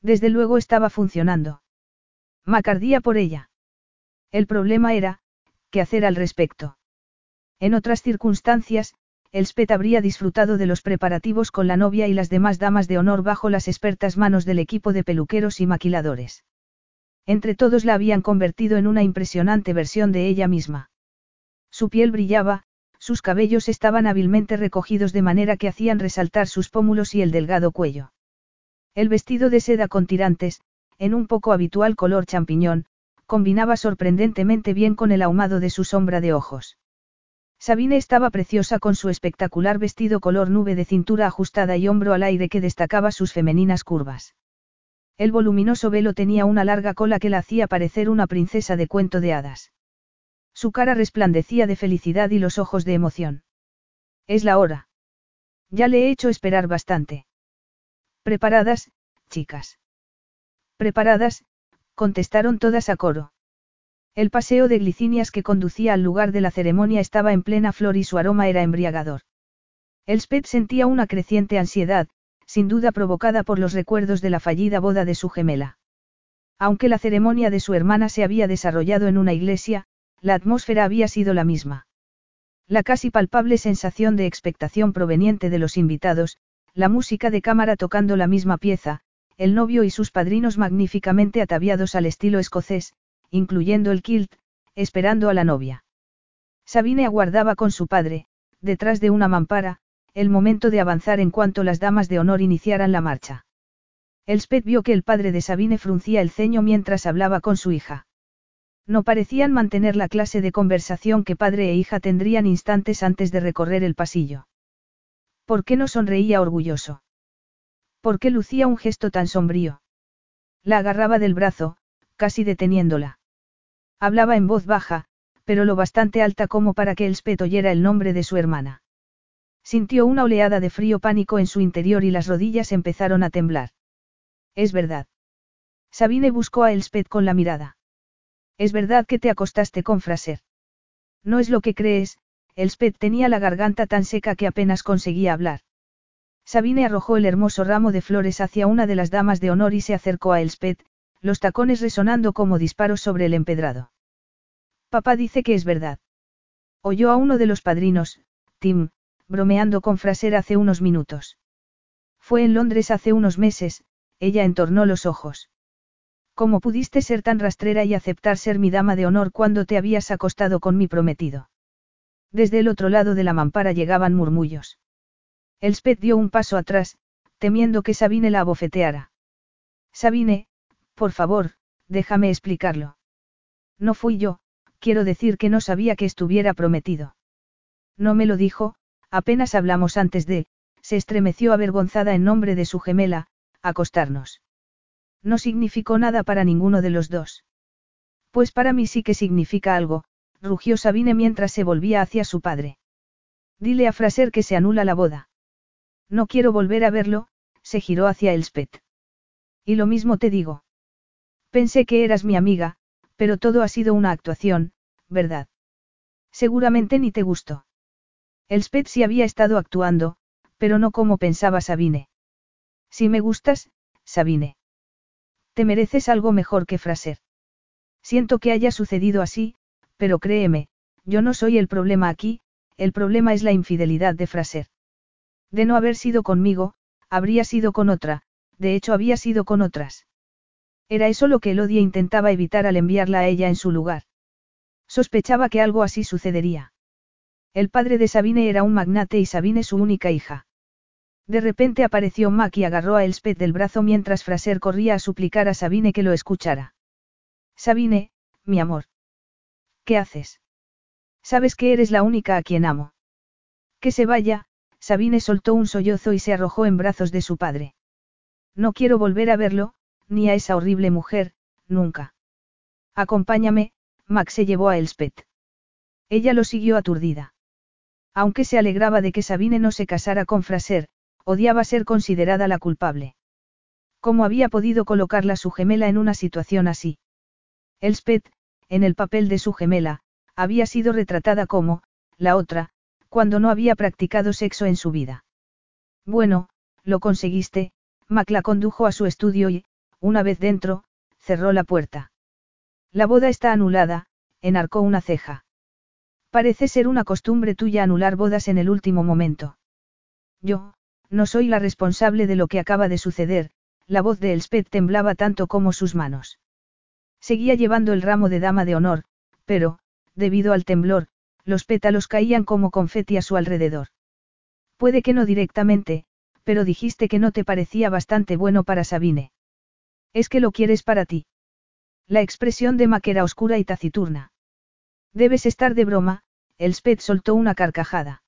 Desde luego estaba funcionando. Macardía por ella. El problema era, ¿qué hacer al respecto? En otras circunstancias, Elspeth habría disfrutado de los preparativos con la novia y las demás damas de honor bajo las expertas manos del equipo de peluqueros y maquiladores. Entre todos la habían convertido en una impresionante versión de ella misma. Su piel brillaba, sus cabellos estaban hábilmente recogidos de manera que hacían resaltar sus pómulos y el delgado cuello. El vestido de seda con tirantes, en un poco habitual color champiñón, combinaba sorprendentemente bien con el ahumado de su sombra de ojos. Sabine estaba preciosa con su espectacular vestido color nube de cintura ajustada y hombro al aire que destacaba sus femeninas curvas. El voluminoso velo tenía una larga cola que la hacía parecer una princesa de cuento de hadas. Su cara resplandecía de felicidad y los ojos de emoción. Es la hora. Ya le he hecho esperar bastante. Preparadas, chicas. Preparadas, contestaron todas a coro. El paseo de glicinias que conducía al lugar de la ceremonia estaba en plena flor y su aroma era embriagador. Elspeth sentía una creciente ansiedad, sin duda provocada por los recuerdos de la fallida boda de su gemela. Aunque la ceremonia de su hermana se había desarrollado en una iglesia, la atmósfera había sido la misma. La casi palpable sensación de expectación proveniente de los invitados, la música de cámara tocando la misma pieza, el novio y sus padrinos magníficamente ataviados al estilo escocés, incluyendo el kilt, esperando a la novia. Sabine aguardaba con su padre, detrás de una mampara, el momento de avanzar en cuanto las damas de honor iniciaran la marcha. Elspeth vio que el padre de Sabine fruncía el ceño mientras hablaba con su hija. No parecían mantener la clase de conversación que padre e hija tendrían instantes antes de recorrer el pasillo. ¿Por qué no sonreía orgulloso? ¿Por qué lucía un gesto tan sombrío? La agarraba del brazo, casi deteniéndola. Hablaba en voz baja, pero lo bastante alta como para que Elspeth oyera el nombre de su hermana. Sintió una oleada de frío pánico en su interior y las rodillas empezaron a temblar. Es verdad. Sabine buscó a Elspeth con la mirada. Es verdad que te acostaste con Fraser. No es lo que crees, Elspeth tenía la garganta tan seca que apenas conseguía hablar. Sabine arrojó el hermoso ramo de flores hacia una de las damas de honor y se acercó a Elspeth, los tacones resonando como disparos sobre el empedrado. Papá dice que es verdad. Oyó a uno de los padrinos, Tim, bromeando con Fraser hace unos minutos. Fue en Londres hace unos meses, ella entornó los ojos. ¿Cómo pudiste ser tan rastrera y aceptar ser mi dama de honor cuando te habías acostado con mi prometido? Desde el otro lado de la mampara llegaban murmullos. Elspeth dio un paso atrás, temiendo que Sabine la abofeteara. Sabine, por favor, déjame explicarlo. No fui yo, quiero decir que no sabía que estuviera prometido. No me lo dijo, apenas hablamos antes de, se estremeció avergonzada en nombre de su gemela, acostarnos. No significó nada para ninguno de los dos. Pues para mí sí que significa algo, rugió Sabine mientras se volvía hacia su padre. Dile a Fraser que se anula la boda. No quiero volver a verlo, se giró hacia Elspeth. Y lo mismo te digo. Pensé que eras mi amiga, pero todo ha sido una actuación, ¿verdad? Seguramente ni te gustó. Elspeth sí había estado actuando, pero no como pensaba Sabine. Si me gustas, Sabine. Te mereces algo mejor que Fraser. Siento que haya sucedido así, pero créeme, yo no soy el problema aquí, el problema es la infidelidad de Fraser. De no haber sido conmigo, habría sido con otra, de hecho había sido con otras. Era eso lo que Elodia intentaba evitar al enviarla a ella en su lugar. Sospechaba que algo así sucedería. El padre de Sabine era un magnate y Sabine su única hija. De repente apareció Mac y agarró a Elspeth del brazo mientras Fraser corría a suplicar a Sabine que lo escuchara. Sabine, mi amor. ¿Qué haces? Sabes que eres la única a quien amo. Que se vaya, Sabine soltó un sollozo y se arrojó en brazos de su padre. No quiero volver a verlo, ni a esa horrible mujer, nunca. Acompáñame, Max se llevó a Elspeth. Ella lo siguió aturdida. Aunque se alegraba de que Sabine no se casara con Fraser, odiaba ser considerada la culpable. ¿Cómo había podido colocarla su gemela en una situación así? Elspeth, en el papel de su gemela, había sido retratada como, la otra, cuando no había practicado sexo en su vida. Bueno, lo conseguiste, Mac la condujo a su estudio y, una vez dentro, cerró la puerta. La boda está anulada, enarcó una ceja. Parece ser una costumbre tuya anular bodas en el último momento. Yo, no soy la responsable de lo que acaba de suceder, la voz de Elspeth temblaba tanto como sus manos. Seguía llevando el ramo de dama de honor, pero, debido al temblor, los pétalos caían como confeti a su alrededor. Puede que no directamente, pero dijiste que no te parecía bastante bueno para Sabine. Es que lo quieres para ti. La expresión de Mac era oscura y taciturna. Debes estar de broma, Elspeth soltó una carcajada.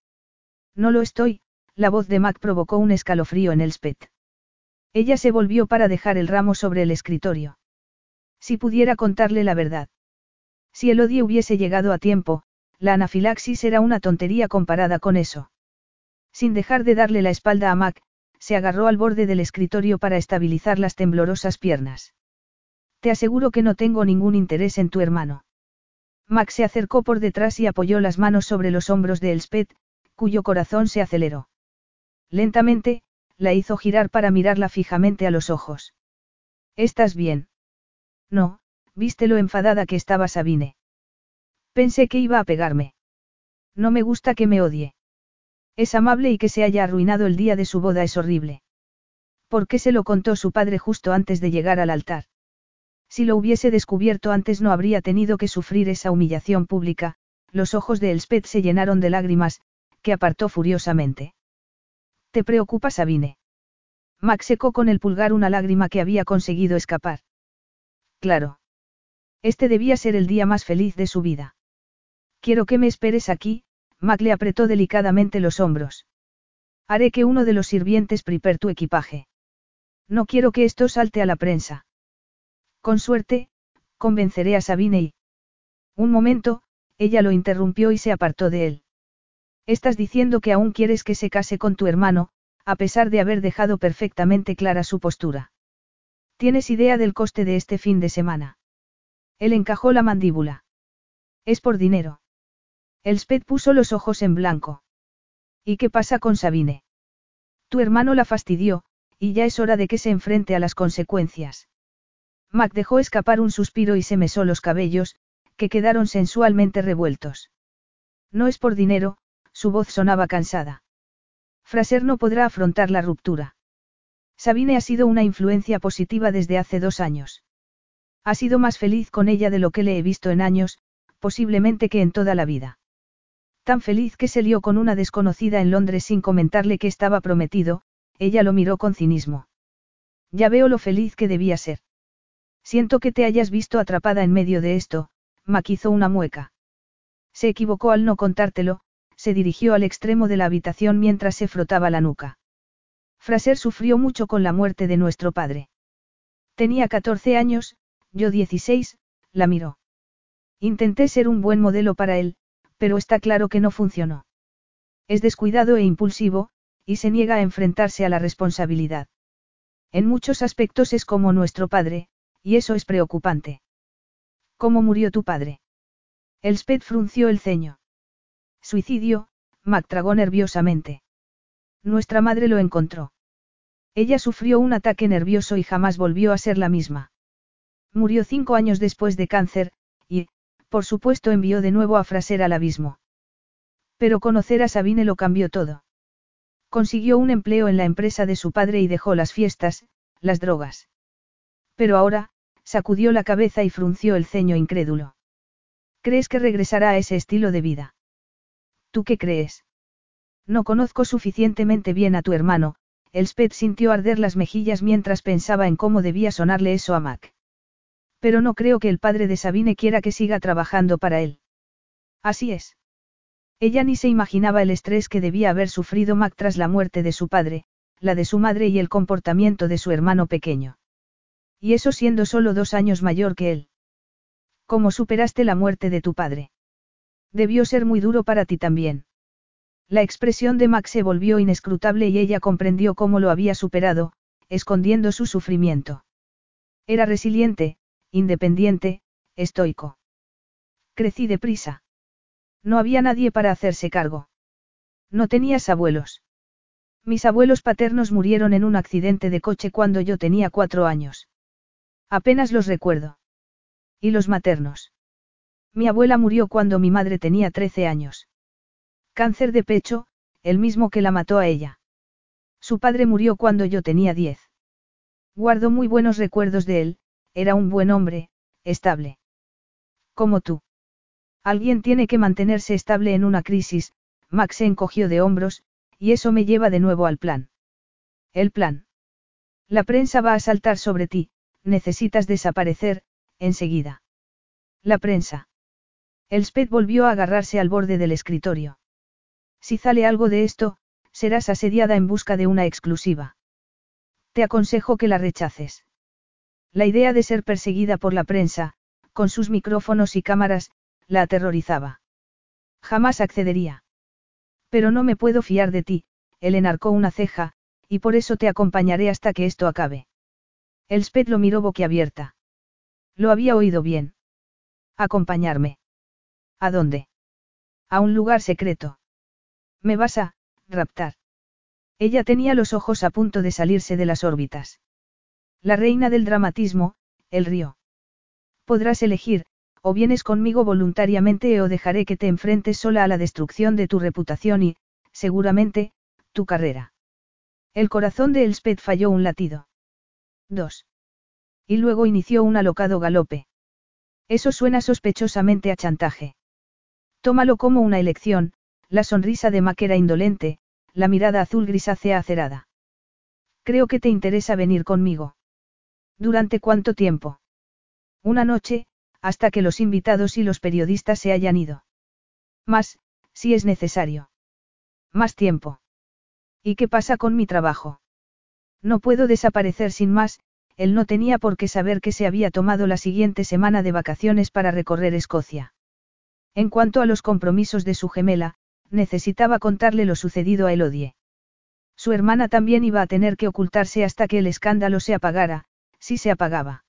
No lo estoy, la voz de Mac provocó un escalofrío en Elspeth. Ella se volvió para dejar el ramo sobre el escritorio. Si pudiera contarle la verdad. Si el odio hubiese llegado a tiempo, la anafilaxis era una tontería comparada con eso. Sin dejar de darle la espalda a Mac, se agarró al borde del escritorio para estabilizar las temblorosas piernas. Te aseguro que no tengo ningún interés en tu hermano. Max se acercó por detrás y apoyó las manos sobre los hombros de Elspeth, cuyo corazón se aceleró. Lentamente, la hizo girar para mirarla fijamente a los ojos. ¿Estás bien? No, viste lo enfadada que estaba Sabine. Pensé que iba a pegarme. No me gusta que me odie. Es amable y que se haya arruinado el día de su boda es horrible. ¿Por qué se lo contó su padre justo antes de llegar al altar? Si lo hubiese descubierto antes no habría tenido que sufrir esa humillación pública, los ojos de Elspeth se llenaron de lágrimas, que apartó furiosamente. ¿Te preocupa Sabine? Max secó con el pulgar una lágrima que había conseguido escapar. Claro. Este debía ser el día más feliz de su vida. Quiero que me esperes aquí, Mac le apretó delicadamente los hombros. Haré que uno de los sirvientes prepare tu equipaje. No quiero que esto salte a la prensa. Con suerte, convenceré a Sabine y... Un momento, ella lo interrumpió y se apartó de él. Estás diciendo que aún quieres que se case con tu hermano, a pesar de haber dejado perfectamente clara su postura. ¿Tienes idea del coste de este fin de semana? Él encajó la mandíbula. Es por dinero. Elspeth puso los ojos en blanco. ¿Y qué pasa con Sabine? Tu hermano la fastidió, y ya es hora de que se enfrente a las consecuencias. Mac dejó escapar un suspiro y se mesó los cabellos, que quedaron sensualmente revueltos. No es por dinero, su voz sonaba cansada. Fraser no podrá afrontar la ruptura. Sabine ha sido una influencia positiva desde hace dos años. Ha sido más feliz con ella de lo que le he visto en años, posiblemente que en toda la vida. Tan feliz que se lió con una desconocida en Londres sin comentarle que estaba prometido, ella lo miró con cinismo. Ya veo lo feliz que debía ser. Siento que te hayas visto atrapada en medio de esto, maquizó una mueca. Se equivocó al no contártelo, se dirigió al extremo de la habitación mientras se frotaba la nuca. Fraser sufrió mucho con la muerte de nuestro padre. Tenía 14 años, yo 16, la miró. Intenté ser un buen modelo para él, pero está claro que no funcionó. Es descuidado e impulsivo, y se niega a enfrentarse a la responsabilidad. En muchos aspectos es como nuestro padre, y eso es preocupante. ¿Cómo murió tu padre? Elspeth frunció el ceño. Suicidio, Mac tragó nerviosamente. Nuestra madre lo encontró. Ella sufrió un ataque nervioso y jamás volvió a ser la misma. Murió cinco años después de cáncer, y, por supuesto, envió de nuevo a Fraser al abismo. Pero conocer a Sabine lo cambió todo. Consiguió un empleo en la empresa de su padre y dejó las fiestas, las drogas. Pero ahora, sacudió la cabeza y frunció el ceño incrédulo. ¿Crees que regresará a ese estilo de vida? ¿Tú qué crees? No conozco suficientemente bien a tu hermano, Elspeth sintió arder las mejillas mientras pensaba en cómo debía sonarle eso a Mac. Pero no creo que el padre de Sabine quiera que siga trabajando para él. Así es. Ella ni se imaginaba el estrés que debía haber sufrido Mac tras la muerte de su padre, la de su madre y el comportamiento de su hermano pequeño. Y eso siendo solo dos años mayor que él. ¿Cómo superaste la muerte de tu padre? Debió ser muy duro para ti también. La expresión de Max se volvió inescrutable y ella comprendió cómo lo había superado, escondiendo su sufrimiento. Era resiliente, independiente, estoico. Crecí deprisa. No había nadie para hacerse cargo. No tenías abuelos. Mis abuelos paternos murieron en un accidente de coche cuando yo tenía cuatro años. Apenas los recuerdo. ¿Y los maternos? Mi abuela murió cuando mi madre tenía 13 años. Cáncer de pecho, el mismo que la mató a ella. Su padre murió cuando yo tenía 10. Guardo muy buenos recuerdos de él, era un buen hombre, estable. Como tú. Alguien tiene que mantenerse estable en una crisis, Max se encogió de hombros, y eso me lleva de nuevo al plan. El plan. La prensa va a saltar sobre ti, necesitas desaparecer, enseguida. La prensa. Elspeth volvió a agarrarse al borde del escritorio. Si sale algo de esto, serás asediada en busca de una exclusiva. Te aconsejo que la rechaces. La idea de ser perseguida por la prensa, con sus micrófonos y cámaras, la aterrorizaba. Jamás accedería. Pero no me puedo fiar de ti, él enarcó una ceja, y por eso te acompañaré hasta que esto acabe. Elspeth lo miró boquiabierta. Lo había oído bien. Acompañarme. ¿A dónde? A un lugar secreto. Me vas a, raptar. Ella tenía los ojos a punto de salirse de las órbitas. La reina del dramatismo, el río. Podrás elegir, o vienes conmigo voluntariamente o dejaré que te enfrentes sola a la destrucción de tu reputación y, seguramente, tu carrera. El corazón de Elspeth falló un latido. 2. Y luego inició un alocado galope. Eso suena sospechosamente a chantaje. Tómalo como una elección, la sonrisa de Mac era indolente, la mirada azul grisácea acerada. Creo que te interesa venir conmigo. ¿Durante cuánto tiempo? Una noche, hasta que los invitados y los periodistas se hayan ido. Más, si es necesario. Más tiempo. ¿Y qué pasa con mi trabajo? No puedo desaparecer sin más, él no tenía por qué saber que se había tomado la siguiente semana de vacaciones para recorrer Escocia. En cuanto a los compromisos de su gemela, necesitaba contarle lo sucedido a Elodie. Su hermana también iba a tener que ocultarse hasta que el escándalo se apagara, si se apagaba.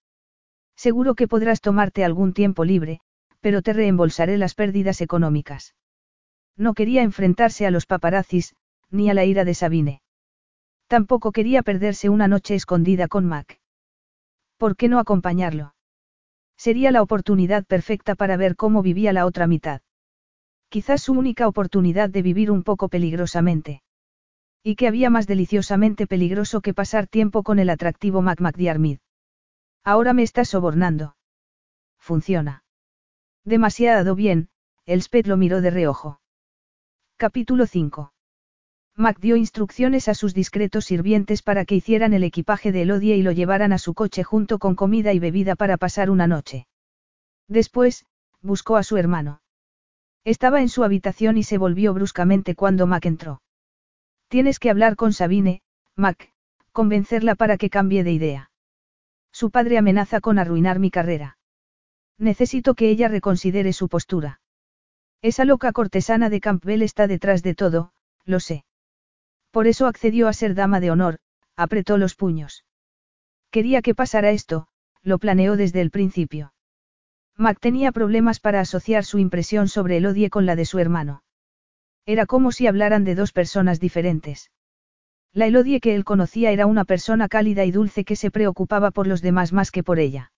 Seguro que podrás tomarte algún tiempo libre, pero te reembolsaré las pérdidas económicas. No quería enfrentarse a los paparazzis, ni a la ira de Sabine. Tampoco quería perderse una noche escondida con Mac. ¿Por qué no acompañarlo? Sería la oportunidad perfecta para ver cómo vivía la otra mitad. Quizás su única oportunidad de vivir un poco peligrosamente. Y que había más deliciosamente peligroso que pasar tiempo con el atractivo Mac McDiarmid. Ahora me estás sobornando. Funciona. Demasiado bien, Elspeth lo miró de reojo. Capítulo 5. Mac dio instrucciones a sus discretos sirvientes para que hicieran el equipaje de Elodie y lo llevaran a su coche junto con comida y bebida para pasar una noche. Después, buscó a su hermano. Estaba en su habitación y se volvió bruscamente cuando Mac entró. Tienes que hablar con Sabine, Mac, convencerla para que cambie de idea. Su padre amenaza con arruinar mi carrera. Necesito que ella reconsidere su postura. Esa loca cortesana de Campbell está detrás de todo, lo sé. Por eso accedió a ser dama de honor, apretó los puños. Quería que pasara esto, lo planeó desde el principio. Mac tenía problemas para asociar su impresión sobre Elodie con la de su hermano. Era como si hablaran de dos personas diferentes. La Elodie que él conocía era una persona cálida y dulce que se preocupaba por los demás más que por ella.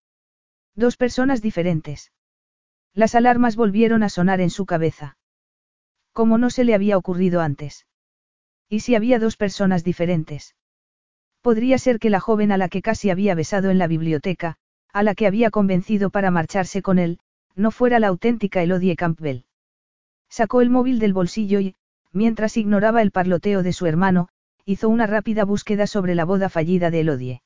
Dos personas diferentes. Las alarmas volvieron a sonar en su cabeza. Como no se le había ocurrido antes. ¿Y si había dos personas diferentes? Podría ser que la joven a la que casi había besado en la biblioteca, a la que había convencido para marcharse con él, no fuera la auténtica Elodie Campbell. Sacó el móvil del bolsillo y, mientras ignoraba el parloteo de su hermano, hizo una rápida búsqueda sobre la boda fallida de Elodie.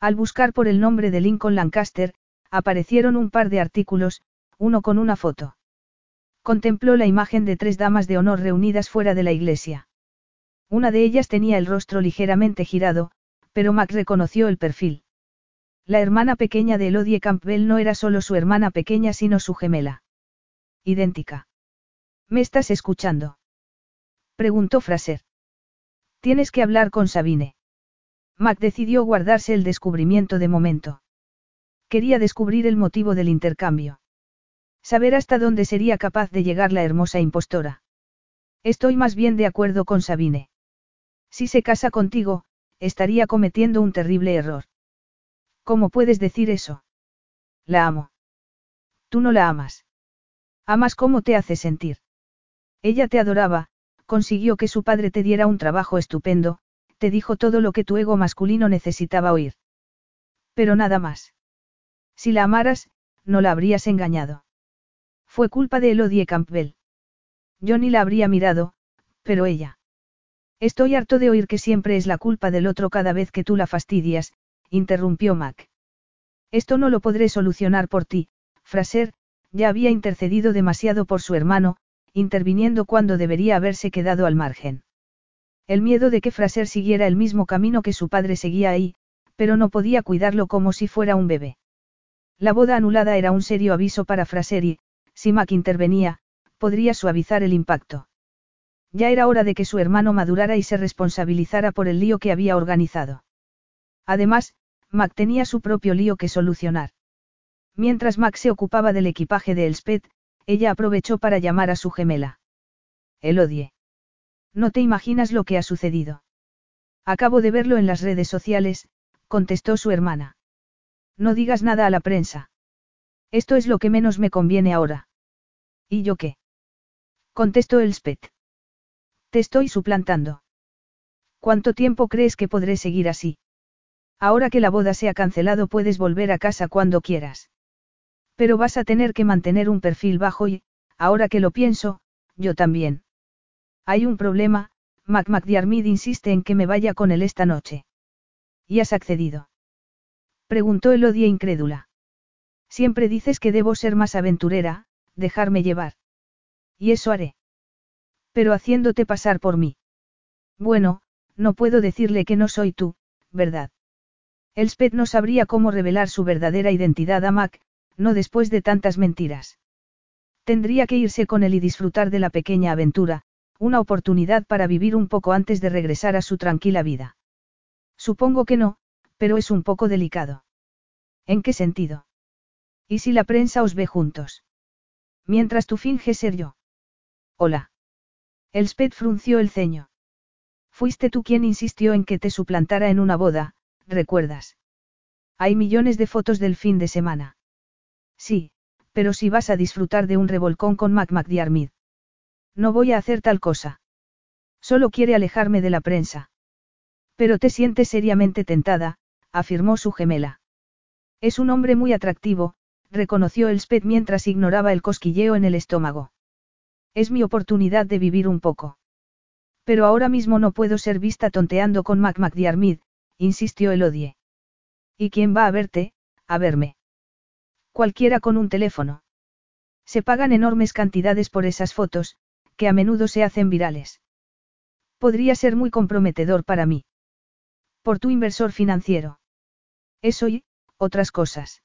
Al buscar por el nombre de Lincoln Lancaster, aparecieron un par de artículos, uno con una foto. Contempló la imagen de tres damas de honor reunidas fuera de la iglesia. Una de ellas tenía el rostro ligeramente girado, pero Mac reconoció el perfil. La hermana pequeña de Elodie Campbell no era solo su hermana pequeña sino su gemela. Idéntica. ¿Me estás escuchando? Preguntó Fraser. Tienes que hablar con Sabine. Mac decidió guardarse el descubrimiento de momento. Quería descubrir el motivo del intercambio. Saber hasta dónde sería capaz de llegar la hermosa impostora. Estoy más bien de acuerdo con Sabine. Si se casa contigo, estaría cometiendo un terrible error. ¿Cómo puedes decir eso? La amo. Tú no la amas. Amas cómo te hace sentir. Ella te adoraba, consiguió que su padre te diera un trabajo estupendo, te dijo todo lo que tu ego masculino necesitaba oír. Pero nada más. Si la amaras, no la habrías engañado. Fue culpa de Elodie Campbell. Yo ni la habría mirado, pero ella. Estoy harto de oír que siempre es la culpa del otro cada vez que tú la fastidias, interrumpió Mac. Esto no lo podré solucionar por ti, Fraser, ya había intercedido demasiado por su hermano, interviniendo cuando debería haberse quedado al margen. El miedo de que Fraser siguiera el mismo camino que su padre seguía ahí, pero no podía cuidarlo como si fuera un bebé. La boda anulada era un serio aviso para Fraser y, si Mac intervenía, podría suavizar el impacto. Ya era hora de que su hermano madurara y se responsabilizara por el lío que había organizado. Además, Mac tenía su propio lío que solucionar. Mientras Mac se ocupaba del equipaje de Elspeth, ella aprovechó para llamar a su gemela. Elodie. No te imaginas lo que ha sucedido. Acabo de verlo en las redes sociales, contestó su hermana. No digas nada a la prensa. Esto es lo que menos me conviene ahora. ¿Y yo qué? Contestó Elspeth. Te estoy suplantando. ¿Cuánto tiempo crees que podré seguir así? Ahora que la boda se ha cancelado puedes volver a casa cuando quieras. Pero vas a tener que mantener un perfil bajo y, ahora que lo pienso, yo también. Hay un problema, Mac McDiarmid insiste en que me vaya con él esta noche. ¿Y has accedido? Preguntó Elodia incrédula. Siempre dices que debo ser más aventurera, dejarme llevar. Y eso haré. Pero haciéndote pasar por mí. Bueno, no puedo decirle que no soy tú, ¿verdad? Elspeth no sabría cómo revelar su verdadera identidad a Mac, no después de tantas mentiras. Tendría que irse con él y disfrutar de la pequeña aventura, una oportunidad para vivir un poco antes de regresar a su tranquila vida. Supongo que no, pero es un poco delicado. ¿En qué sentido? ¿Y si la prensa os ve juntos? Mientras tú finges ser yo. Hola. Elspeth frunció el ceño. Fuiste tú quien insistió en que te suplantara en una boda, ¿recuerdas? Hay millones de fotos del fin de semana. Sí, pero si vas a disfrutar de un revolcón con Mac McDiarmid. No voy a hacer tal cosa. Solo quiere alejarme de la prensa. Pero te sientes seriamente tentada, afirmó su gemela. Es un hombre muy atractivo, reconoció Elspeth mientras ignoraba el cosquilleo en el estómago. Es mi oportunidad de vivir un poco. Pero ahora mismo no puedo ser vista tonteando con Mac McDiarmid, insistió Elodie. ¿Y quién va a verte, a verme? Cualquiera con un teléfono. Se pagan enormes cantidades por esas fotos, que a menudo se hacen virales. Podría ser muy comprometedor para mí. Por tu inversor financiero. Eso y, otras cosas.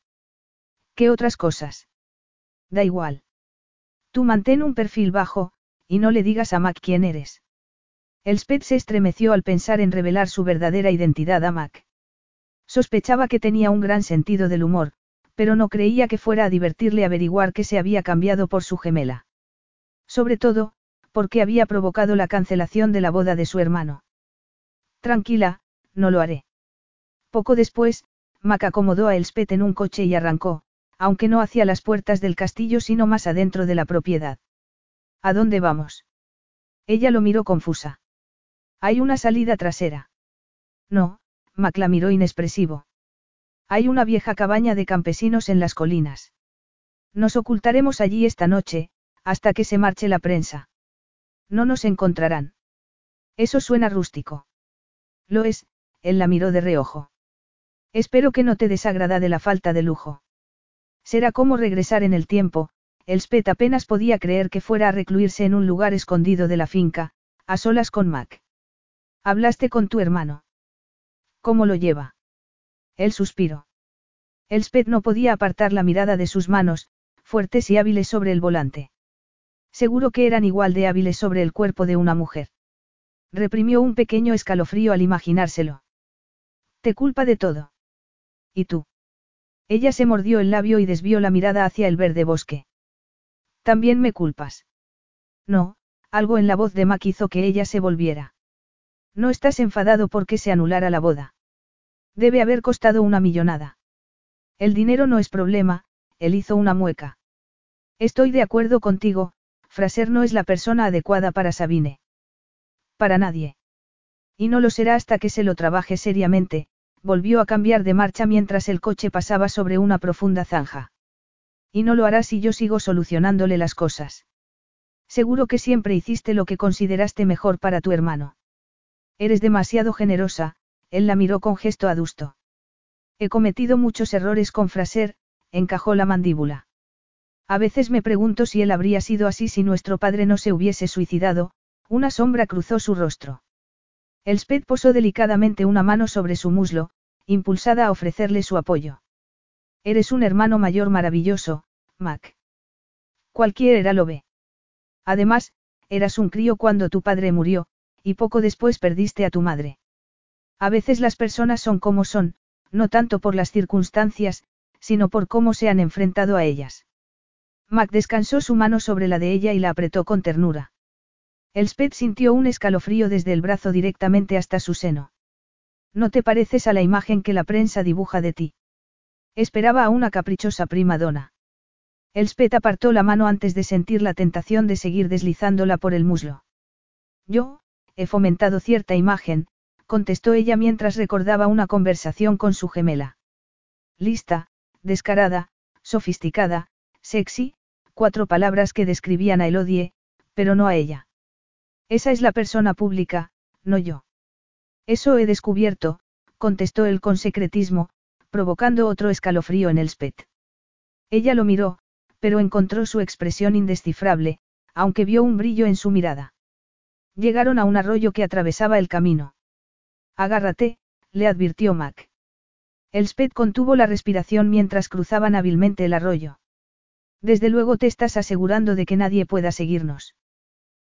¿Qué otras cosas? Da igual. Tú mantén un perfil bajo, y no le digas a Mac quién eres. Elspeth se estremeció al pensar en revelar su verdadera identidad a Mac. Sospechaba que tenía un gran sentido del humor, pero no creía que fuera a divertirle averiguar que se había cambiado por su gemela. Sobre todo, porque había provocado la cancelación de la boda de su hermano. Tranquila, no lo haré. Poco después, Mac acomodó a Elspeth en un coche y arrancó, aunque no hacia las puertas del castillo sino más adentro de la propiedad. ¿A dónde vamos? Ella lo miró confusa. Hay una salida trasera. No, Mac la miró inexpresivo. Hay una vieja cabaña de campesinos en las colinas. Nos ocultaremos allí esta noche, hasta que se marche la prensa. No nos encontrarán. Eso suena rústico. Lo es, él la miró de reojo. Espero que no te desagrada de la falta de lujo. Será como regresar en el tiempo, Elspeth apenas podía creer que fuera a recluirse en un lugar escondido de la finca, a solas con Mac. Hablaste con tu hermano. ¿Cómo lo lleva? Él suspiró. Elspeth no podía apartar la mirada de sus manos, fuertes y hábiles sobre el volante. Seguro que eran igual de hábiles sobre el cuerpo de una mujer. Reprimió un pequeño escalofrío al imaginárselo. Te culpa de todo. ¿Y tú? Ella se mordió el labio y desvió la mirada hacia el verde bosque. También me culpas. No, algo en la voz de Mac hizo que ella se volviera. No estás enfadado porque se anulara la boda. Debe haber costado una millonada. El dinero no es problema, él hizo una mueca. Estoy de acuerdo contigo, Fraser no es la persona adecuada para Sabine. Para nadie. Y no lo será hasta que se lo trabaje seriamente, volvió a cambiar de marcha mientras el coche pasaba sobre una profunda zanja. Y no lo hará si yo sigo solucionándole las cosas. Seguro que siempre hiciste lo que consideraste mejor para tu hermano. Eres demasiado generosa, él la miró con gesto adusto. He cometido muchos errores con Fraser, encajó la mandíbula. A veces me pregunto si él habría sido así si nuestro padre no se hubiese suicidado, una sombra cruzó su rostro. Elspeth posó delicadamente una mano sobre su muslo, impulsada a ofrecerle su apoyo. Eres un hermano mayor maravilloso, Mac. Cualquiera lo ve. Además, eras un crío cuando tu padre murió, y poco después perdiste a tu madre. A veces las personas son como son, no tanto por las circunstancias, sino por cómo se han enfrentado a ellas. Mac descansó su mano sobre la de ella y la apretó con ternura. Elspeth sintió un escalofrío desde el brazo directamente hasta su seno. No te pareces a la imagen que la prensa dibuja de ti. Esperaba a una caprichosa prima donna. Elspeth apartó la mano antes de sentir la tentación de seguir deslizándola por el muslo. Yo, he fomentado cierta imagen, contestó ella mientras recordaba una conversación con su gemela. Lista, descarada, sofisticada, sexy, cuatro palabras que describían a Elodie, pero no a ella. Esa es la persona pública, no yo. Eso he descubierto, contestó él con secretismo, provocando otro escalofrío en Elspeth. Ella lo miró, pero encontró su expresión indescifrable, aunque vio un brillo en su mirada. Llegaron a un arroyo que atravesaba el camino. Agárrate, le advirtió Mac. Elspeth contuvo la respiración mientras cruzaban hábilmente el arroyo. Desde luego te estás asegurando de que nadie pueda seguirnos.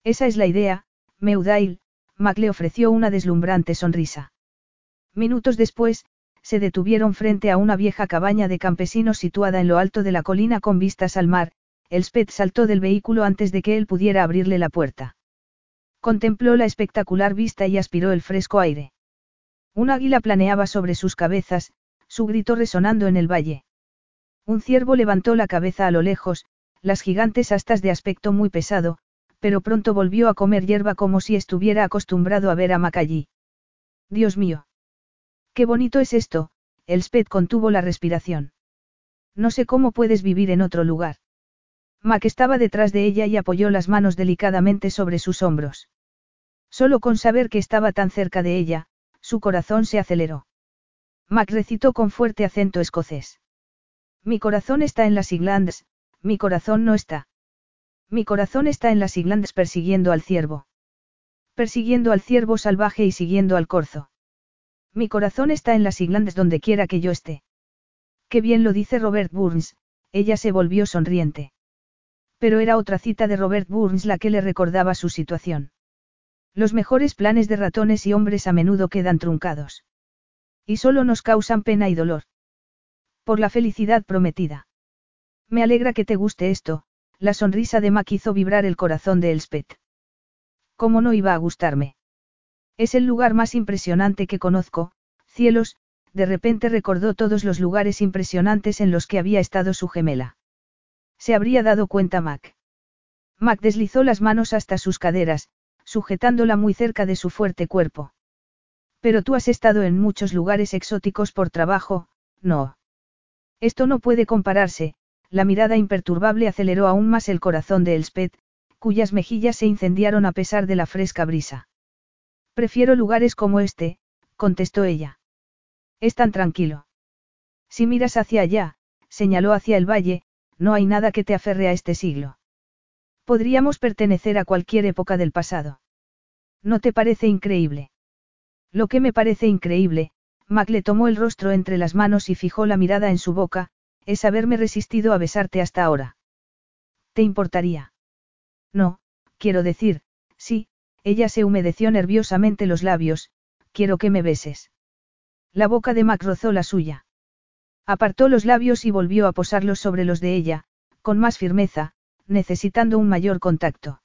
Esa es la idea, Meudail, Mac le ofreció una deslumbrante sonrisa. Minutos después, se detuvieron frente a una vieja cabaña de campesinos situada en lo alto de la colina con vistas al mar, Elspeth saltó del vehículo antes de que él pudiera abrirle la puerta. Contempló la espectacular vista y aspiró el fresco aire. Un águila planeaba sobre sus cabezas, su grito resonando en el valle. Un ciervo levantó la cabeza a lo lejos, las gigantes astas de aspecto muy pesado, pero pronto volvió a comer hierba como si estuviera acostumbrado a ver a Macallí. Dios mío. Qué bonito es esto, Elspeth contuvo la respiración. No sé cómo puedes vivir en otro lugar. Mac estaba detrás de ella y apoyó las manos delicadamente sobre sus hombros. Solo con saber que estaba tan cerca de ella, su corazón se aceleró. Mac recitó con fuerte acento escocés. Mi corazón está en las Iglands, mi corazón no está. Mi corazón está en las Iglands persiguiendo al ciervo. Persiguiendo al ciervo salvaje y siguiendo al corzo. Mi corazón está en las Iglandes donde quiera que yo esté. Qué bien lo dice Robert Burns, ella se volvió sonriente. Pero era otra cita de Robert Burns la que le recordaba su situación. Los mejores planes de ratones y hombres a menudo quedan truncados. Y solo nos causan pena y dolor. Por la felicidad prometida. Me alegra que te guste esto, la sonrisa de Mac hizo vibrar el corazón de Elspeth. ¿Cómo no iba a gustarme? Es el lugar más impresionante que conozco, cielos, de repente recordó todos los lugares impresionantes en los que había estado su gemela. Se habría dado cuenta Mac. Mac deslizó las manos hasta sus caderas, sujetándola muy cerca de su fuerte cuerpo. Pero tú has estado en muchos lugares exóticos por trabajo, no. Esto no puede compararse, la mirada imperturbable aceleró aún más el corazón de Elspeth, cuyas mejillas se incendiaron a pesar de la fresca brisa. Prefiero lugares como este, contestó ella. Es tan tranquilo. Si miras hacia allá, señaló hacia el valle, no hay nada que te aferre a este siglo. Podríamos pertenecer a cualquier época del pasado. ¿No te parece increíble? Lo que me parece increíble, Mac le tomó el rostro entre las manos y fijó la mirada en su boca, es haberme resistido a besarte hasta ahora. ¿Te importaría? No, quiero decir, sí, ella se humedeció nerviosamente los labios, quiero que me beses. La boca de Mac rozó la suya. Apartó los labios y volvió a posarlos sobre los de ella, con más firmeza, necesitando un mayor contacto.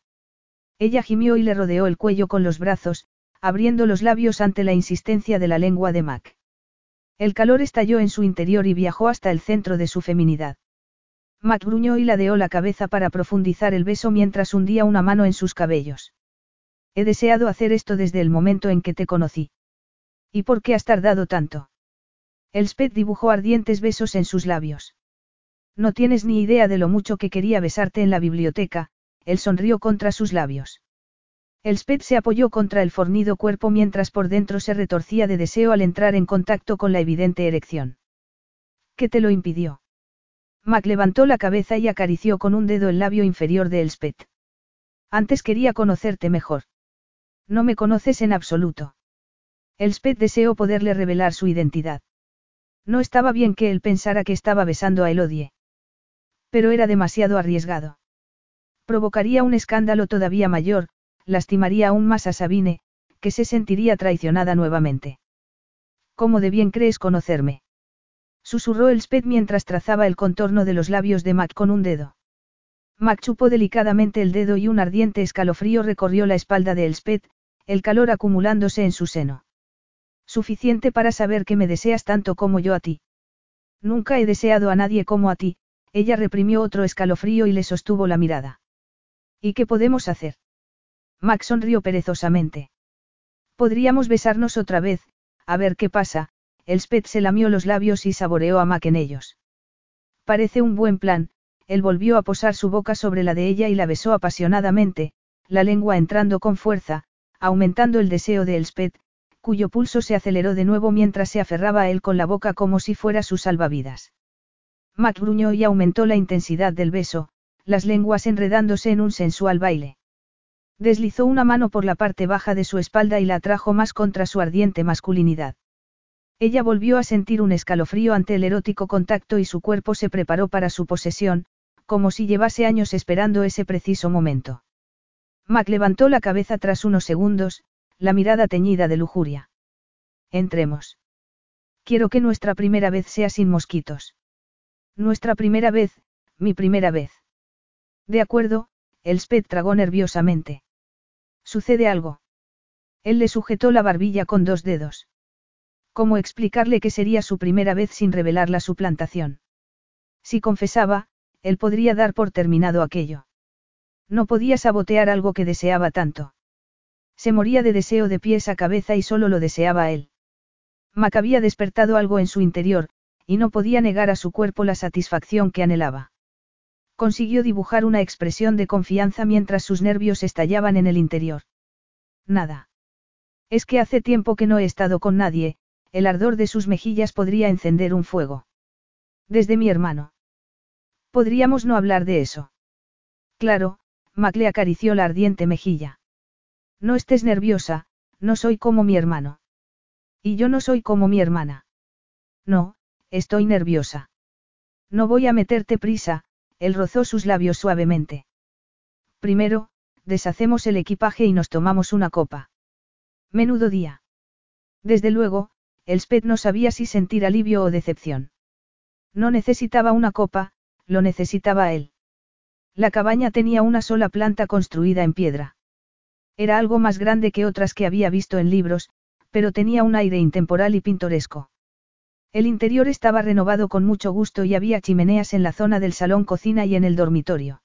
Ella gimió y le rodeó el cuello con los brazos, abriendo los labios ante la insistencia de la lengua de Mac. El calor estalló en su interior y viajó hasta el centro de su feminidad. Mac gruñó y ladeó la cabeza para profundizar el beso mientras hundía una mano en sus cabellos. He deseado hacer esto desde el momento en que te conocí. ¿Y por qué has tardado tanto? Elspeth dibujó ardientes besos en sus labios. No tienes ni idea de lo mucho que quería besarte en la biblioteca, él sonrió contra sus labios. Elspeth se apoyó contra el fornido cuerpo mientras por dentro se retorcía de deseo al entrar en contacto con la evidente erección. ¿Qué te lo impidió? Mac levantó la cabeza y acarició con un dedo el labio inferior de Elspeth. Antes quería conocerte mejor. No me conoces en absoluto. Elspeth deseó poderle revelar su identidad. No estaba bien que él pensara que estaba besando a Elodie. Pero era demasiado arriesgado. Provocaría un escándalo todavía mayor, lastimaría aún más a Sabine, que se sentiría traicionada nuevamente. ¿Cómo de bien crees conocerme? Susurró Elspeth mientras trazaba el contorno de los labios de Mac con un dedo. Mac chupó delicadamente el dedo y un ardiente escalofrío recorrió la espalda de Elspeth, el calor acumulándose en su seno. Suficiente para saber que me deseas tanto como yo a ti. Nunca he deseado a nadie como a ti, ella reprimió otro escalofrío y le sostuvo la mirada. ¿Y qué podemos hacer? Max sonrió perezosamente. Podríamos besarnos otra vez, a ver qué pasa, Elspeth se lamió los labios y saboreó a Mac en ellos. Parece un buen plan, él volvió a posar su boca sobre la de ella y la besó apasionadamente, la lengua entrando con fuerza, aumentando el deseo de Elspeth, cuyo pulso se aceleró de nuevo mientras se aferraba a él con la boca como si fuera su salvavidas. Mac gruñó y aumentó la intensidad del beso, las lenguas enredándose en un sensual baile. Deslizó una mano por la parte baja de su espalda y la atrajo más contra su ardiente masculinidad. Ella volvió a sentir un escalofrío ante el erótico contacto y su cuerpo se preparó para su posesión, como si llevase años esperando ese preciso momento. Mac levantó la cabeza tras unos segundos, la mirada teñida de lujuria. Entremos. Quiero que nuestra primera vez sea sin mosquitos. Nuestra primera vez, mi primera vez. De acuerdo, Elspeth tragó nerviosamente. ¿Sucede algo? Él le sujetó la barbilla con dos dedos. ¿Cómo explicarle que sería su primera vez sin revelar la suplantación? Si confesaba, él podría dar por terminado aquello. No podía sabotear algo que deseaba tanto. Se moría de deseo de pies a cabeza y solo lo deseaba él. Mac había despertado algo en su interior, y no podía negar a su cuerpo la satisfacción que anhelaba. Consiguió dibujar una expresión de confianza mientras sus nervios estallaban en el interior. Nada. Es que hace tiempo que no he estado con nadie, el ardor de sus mejillas podría encender un fuego. Desde mi hermano. Podríamos no hablar de eso. Claro, Mac le acarició la ardiente mejilla. No estés nerviosa, no soy como mi hermano. Y yo no soy como mi hermana. No, estoy nerviosa. No voy a meterte prisa, él rozó sus labios suavemente. Primero, deshacemos el equipaje y nos tomamos una copa. Menudo día. Desde luego, Elspeth no sabía si sentir alivio o decepción. No necesitaba una copa, lo necesitaba él. La cabaña tenía una sola planta construida en piedra. Era algo más grande que otras que había visto en libros, pero tenía un aire intemporal y pintoresco. El interior estaba renovado con mucho gusto y había chimeneas en la zona del salón cocina y en el dormitorio.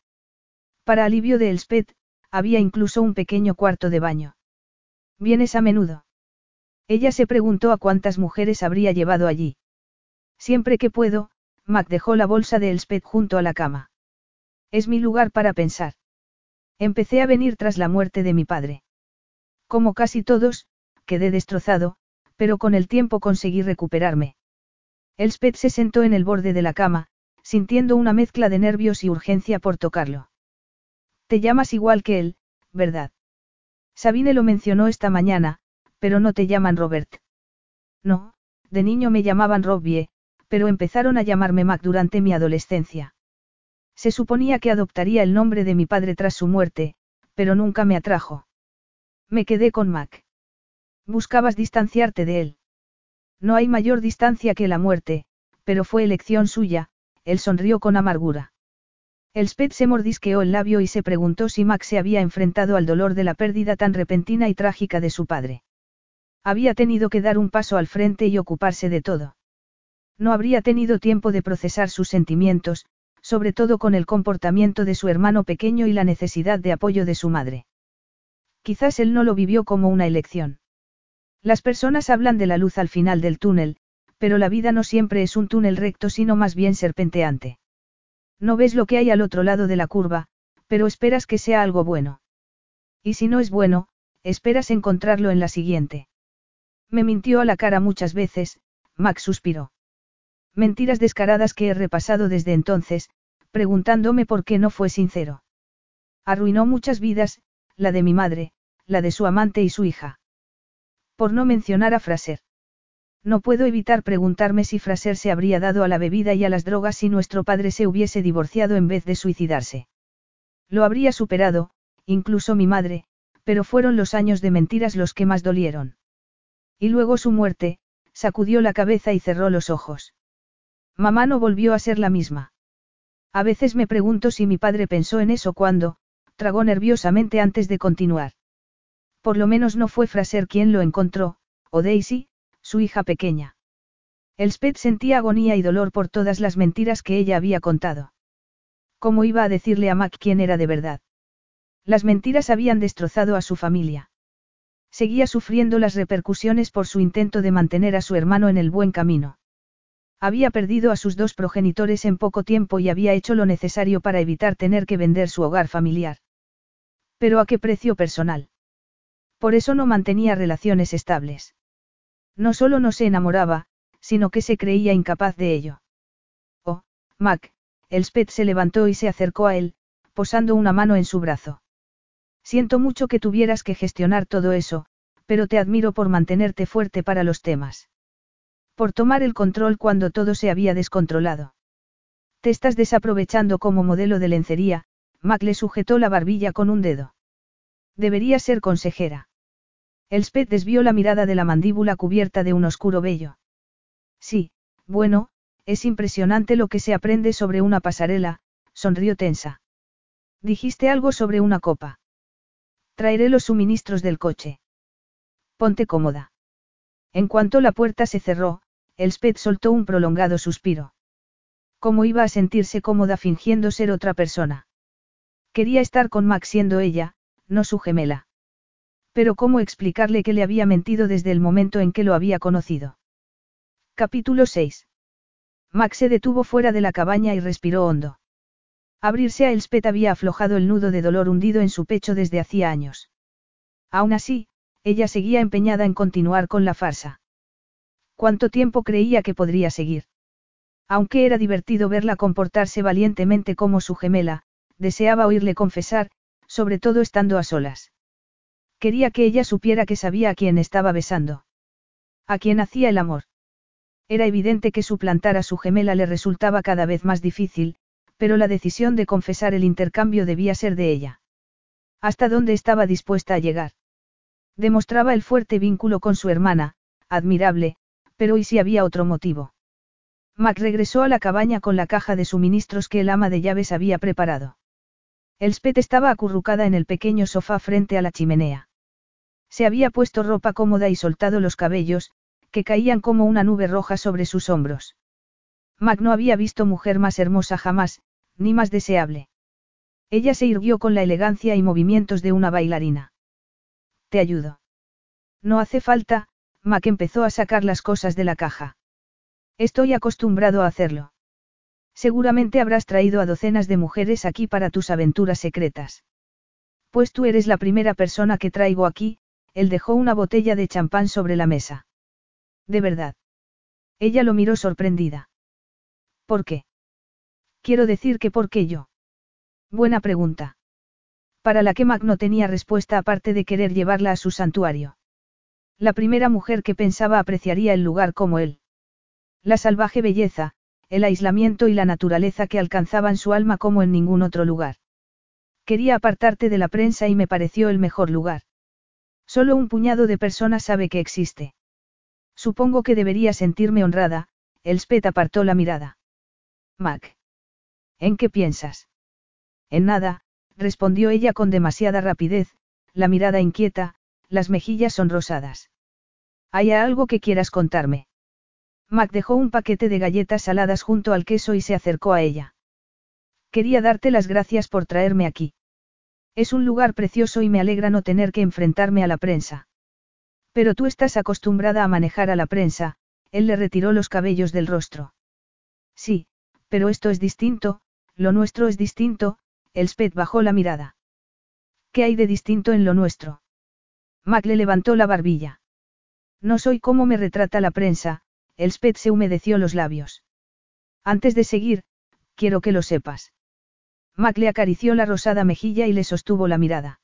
Para alivio de Elspeth, había incluso un pequeño cuarto de baño. ¿Vienes a menudo? Ella se preguntó a cuántas mujeres habría llevado allí. Siempre que puedo, Mac dejó la bolsa de Elspeth junto a la cama. Es mi lugar para pensar. Empecé a venir tras la muerte de mi padre. Como casi todos, quedé destrozado, pero con el tiempo conseguí recuperarme. Elspeth se sentó en el borde de la cama, sintiendo una mezcla de nervios y urgencia por tocarlo. Te llamas igual que él, ¿verdad? Sabine lo mencionó esta mañana, pero no te llaman Robert. No, de niño me llamaban Robbie, pero empezaron a llamarme Mac durante mi adolescencia. Se suponía que adoptaría el nombre de mi padre tras su muerte, pero nunca me atrajo. Me quedé con Mac. Buscabas distanciarte de él. No hay mayor distancia que la muerte, pero fue elección suya, él sonrió con amargura. Elspeth se mordisqueó el labio y se preguntó si Mac se había enfrentado al dolor de la pérdida tan repentina y trágica de su padre. Había tenido que dar un paso al frente y ocuparse de todo. No habría tenido tiempo de procesar sus sentimientos, sobre todo con el comportamiento de su hermano pequeño y la necesidad de apoyo de su madre. Quizás él no lo vivió como una elección. Las personas hablan de la luz al final del túnel, pero la vida no siempre es un túnel recto sino más bien serpenteante. No ves lo que hay al otro lado de la curva, pero esperas que sea algo bueno. Y si no es bueno, esperas encontrarlo en la siguiente. Me mintió a la cara muchas veces, Max suspiró. Mentiras descaradas que he repasado desde entonces, preguntándome por qué no fue sincero. Arruinó muchas vidas, la de mi madre, la de su amante y su hija. Por no mencionar a Fraser. No puedo evitar preguntarme si Fraser se habría dado a la bebida y a las drogas si nuestro padre se hubiese divorciado en vez de suicidarse. Lo habría superado, incluso mi madre, pero fueron los años de mentiras los que más dolieron. Y luego su muerte, sacudió la cabeza y cerró los ojos. Mamá no volvió a ser la misma. A veces me pregunto si mi padre pensó en eso cuando, tragó nerviosamente antes de continuar. Por lo menos no fue Fraser quien lo encontró, o Daisy, Su hija pequeña. Elspeth sentía agonía y dolor por todas las mentiras que ella había contado. ¿Cómo iba a decirle a Mac quién era de verdad? Las mentiras habían destrozado a su familia. Seguía sufriendo las repercusiones por su intento de mantener a su hermano en el buen camino. Había perdido a sus dos progenitores en poco tiempo y había hecho lo necesario para evitar tener que vender su hogar familiar. Pero ¿a qué precio personal? Por eso no mantenía relaciones estables. No solo no se enamoraba, sino que se creía incapaz de ello. Oh, Mac, Elspeth se levantó y se acercó a él, posando una mano en su brazo. Siento mucho que tuvieras que gestionar todo eso, pero te admiro por mantenerte fuerte para los temas. Por tomar el control cuando todo se había descontrolado. Te estás desaprovechando como modelo de lencería, Mac le sujetó la barbilla con un dedo. Debería ser consejera. Elspeth desvió la mirada de la mandíbula cubierta de un oscuro vello. Sí, bueno, es impresionante lo que se aprende sobre una pasarela, sonrió tensa. Dijiste algo sobre una copa. Traeré los suministros del coche. Ponte cómoda. En cuanto la puerta se cerró, Elspeth soltó un prolongado suspiro. ¿Cómo iba a sentirse cómoda fingiendo ser otra persona? Quería estar con Max siendo ella, no su gemela. Pero ¿cómo explicarle que le había mentido desde el momento en que lo había conocido? Capítulo 6. Max se detuvo fuera de la cabaña y respiró hondo. Abrirse a Elspeth había aflojado el nudo de dolor hundido en su pecho desde hacía años. Aún así, ella seguía empeñada en continuar con la farsa. ¿Cuánto tiempo creía que podría seguir? Aunque era divertido verla comportarse valientemente como su gemela, deseaba oírle confesar, sobre todo estando a solas. Quería que ella supiera que sabía a quién estaba besando. A quién hacía el amor. Era evidente que suplantar a su gemela le resultaba cada vez más difícil, pero la decisión de confesar el intercambio debía ser de ella. ¿Hasta dónde estaba dispuesta a llegar? Demostraba el fuerte vínculo con su hermana, admirable, pero ¿y si había otro motivo? Mac regresó a la cabaña con la caja de suministros que el ama de llaves había preparado. Elspeth estaba acurrucada en el pequeño sofá frente a la chimenea. Se había puesto ropa cómoda y soltado los cabellos, que caían como una nube roja sobre sus hombros. Mac no había visto mujer más hermosa jamás, ni más deseable. Ella se irguió con la elegancia y movimientos de una bailarina. Te ayudo. No hace falta, Mac empezó a sacar las cosas de la caja. Estoy acostumbrado a hacerlo. Seguramente habrás traído a docenas de mujeres aquí para tus aventuras secretas. Pues tú eres la primera persona que traigo aquí, él dejó una botella de champán sobre la mesa. De verdad. Ella lo miró sorprendida. ¿Por qué? Quiero decir que ¿por qué yo? Buena pregunta. Para la que Mac no tenía respuesta aparte de querer llevarla a su santuario. La primera mujer que pensaba apreciaría el lugar como él. La salvaje belleza, el aislamiento y la naturaleza que alcanzaban su alma como en ningún otro lugar. Quería apartarte de la prensa y me pareció el mejor lugar. Solo un puñado de personas sabe que existe. Supongo que debería sentirme honrada, Elspeth apartó la mirada. Mac. ¿En qué piensas? En nada, respondió ella con demasiada rapidez, la mirada inquieta, las mejillas sonrosadas. ¿Hay algo que quieras contarme? Mac dejó un paquete de galletas saladas junto al queso y se acercó a ella. Quería darte las gracias por traerme aquí. Es un lugar precioso y me alegra no tener que enfrentarme a la prensa. Pero tú estás acostumbrada a manejar a la prensa, él le retiró los cabellos del rostro. Sí, pero esto es distinto, lo nuestro es distinto, Elspeth bajó la mirada. ¿Qué hay de distinto en lo nuestro? Mac le levantó la barbilla. No soy como me retrata la prensa, Elspeth se humedeció los labios. Antes de seguir, quiero que lo sepas. Mac le acarició la rosada mejilla y le sostuvo la mirada.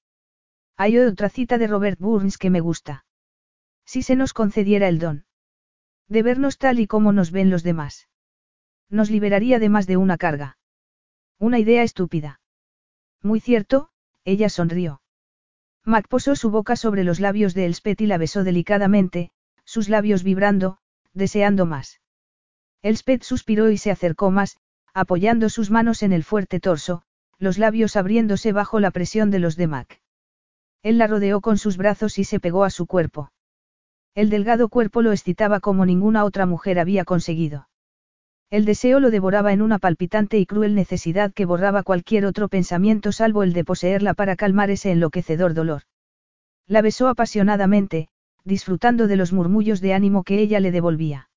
Hay otra cita de Robert Burns que me gusta. Si se nos concediera el don. De vernos tal y como nos ven los demás. Nos liberaría de más de una carga. Una idea estúpida. Muy cierto, ella sonrió. Mac posó su boca sobre los labios de Elspeth y la besó delicadamente, sus labios vibrando, deseando más. Elspeth suspiró y se acercó más, apoyando sus manos en el fuerte torso, los labios abriéndose bajo la presión de los de Mac. Él la rodeó con sus brazos y se pegó a su cuerpo. El delgado cuerpo lo excitaba como ninguna otra mujer había conseguido. El deseo lo devoraba en una palpitante y cruel necesidad que borraba cualquier otro pensamiento salvo el de poseerla para calmar ese enloquecedor dolor. La besó apasionadamente, disfrutando de los murmullos de ánimo que ella le devolvía.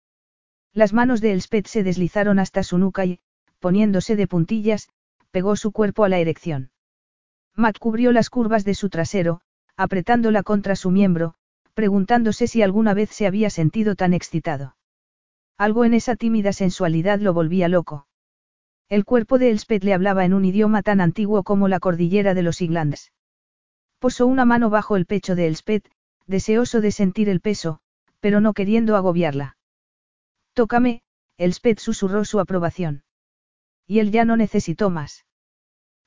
Las manos de Elspeth se deslizaron hasta su nuca y, poniéndose de puntillas, pegó su cuerpo a la erección. Mac cubrió las curvas de su trasero, apretándola contra su miembro, preguntándose si alguna vez se había sentido tan excitado. Algo en esa tímida sensualidad lo volvía loco. El cuerpo de Elspeth le hablaba en un idioma tan antiguo como la cordillera de los Iglands. Posó una mano bajo el pecho de Elspeth, deseoso de sentir el peso, pero no queriendo agobiarla. Tócame, Elspeth susurró su aprobación. Y él ya no necesitó más.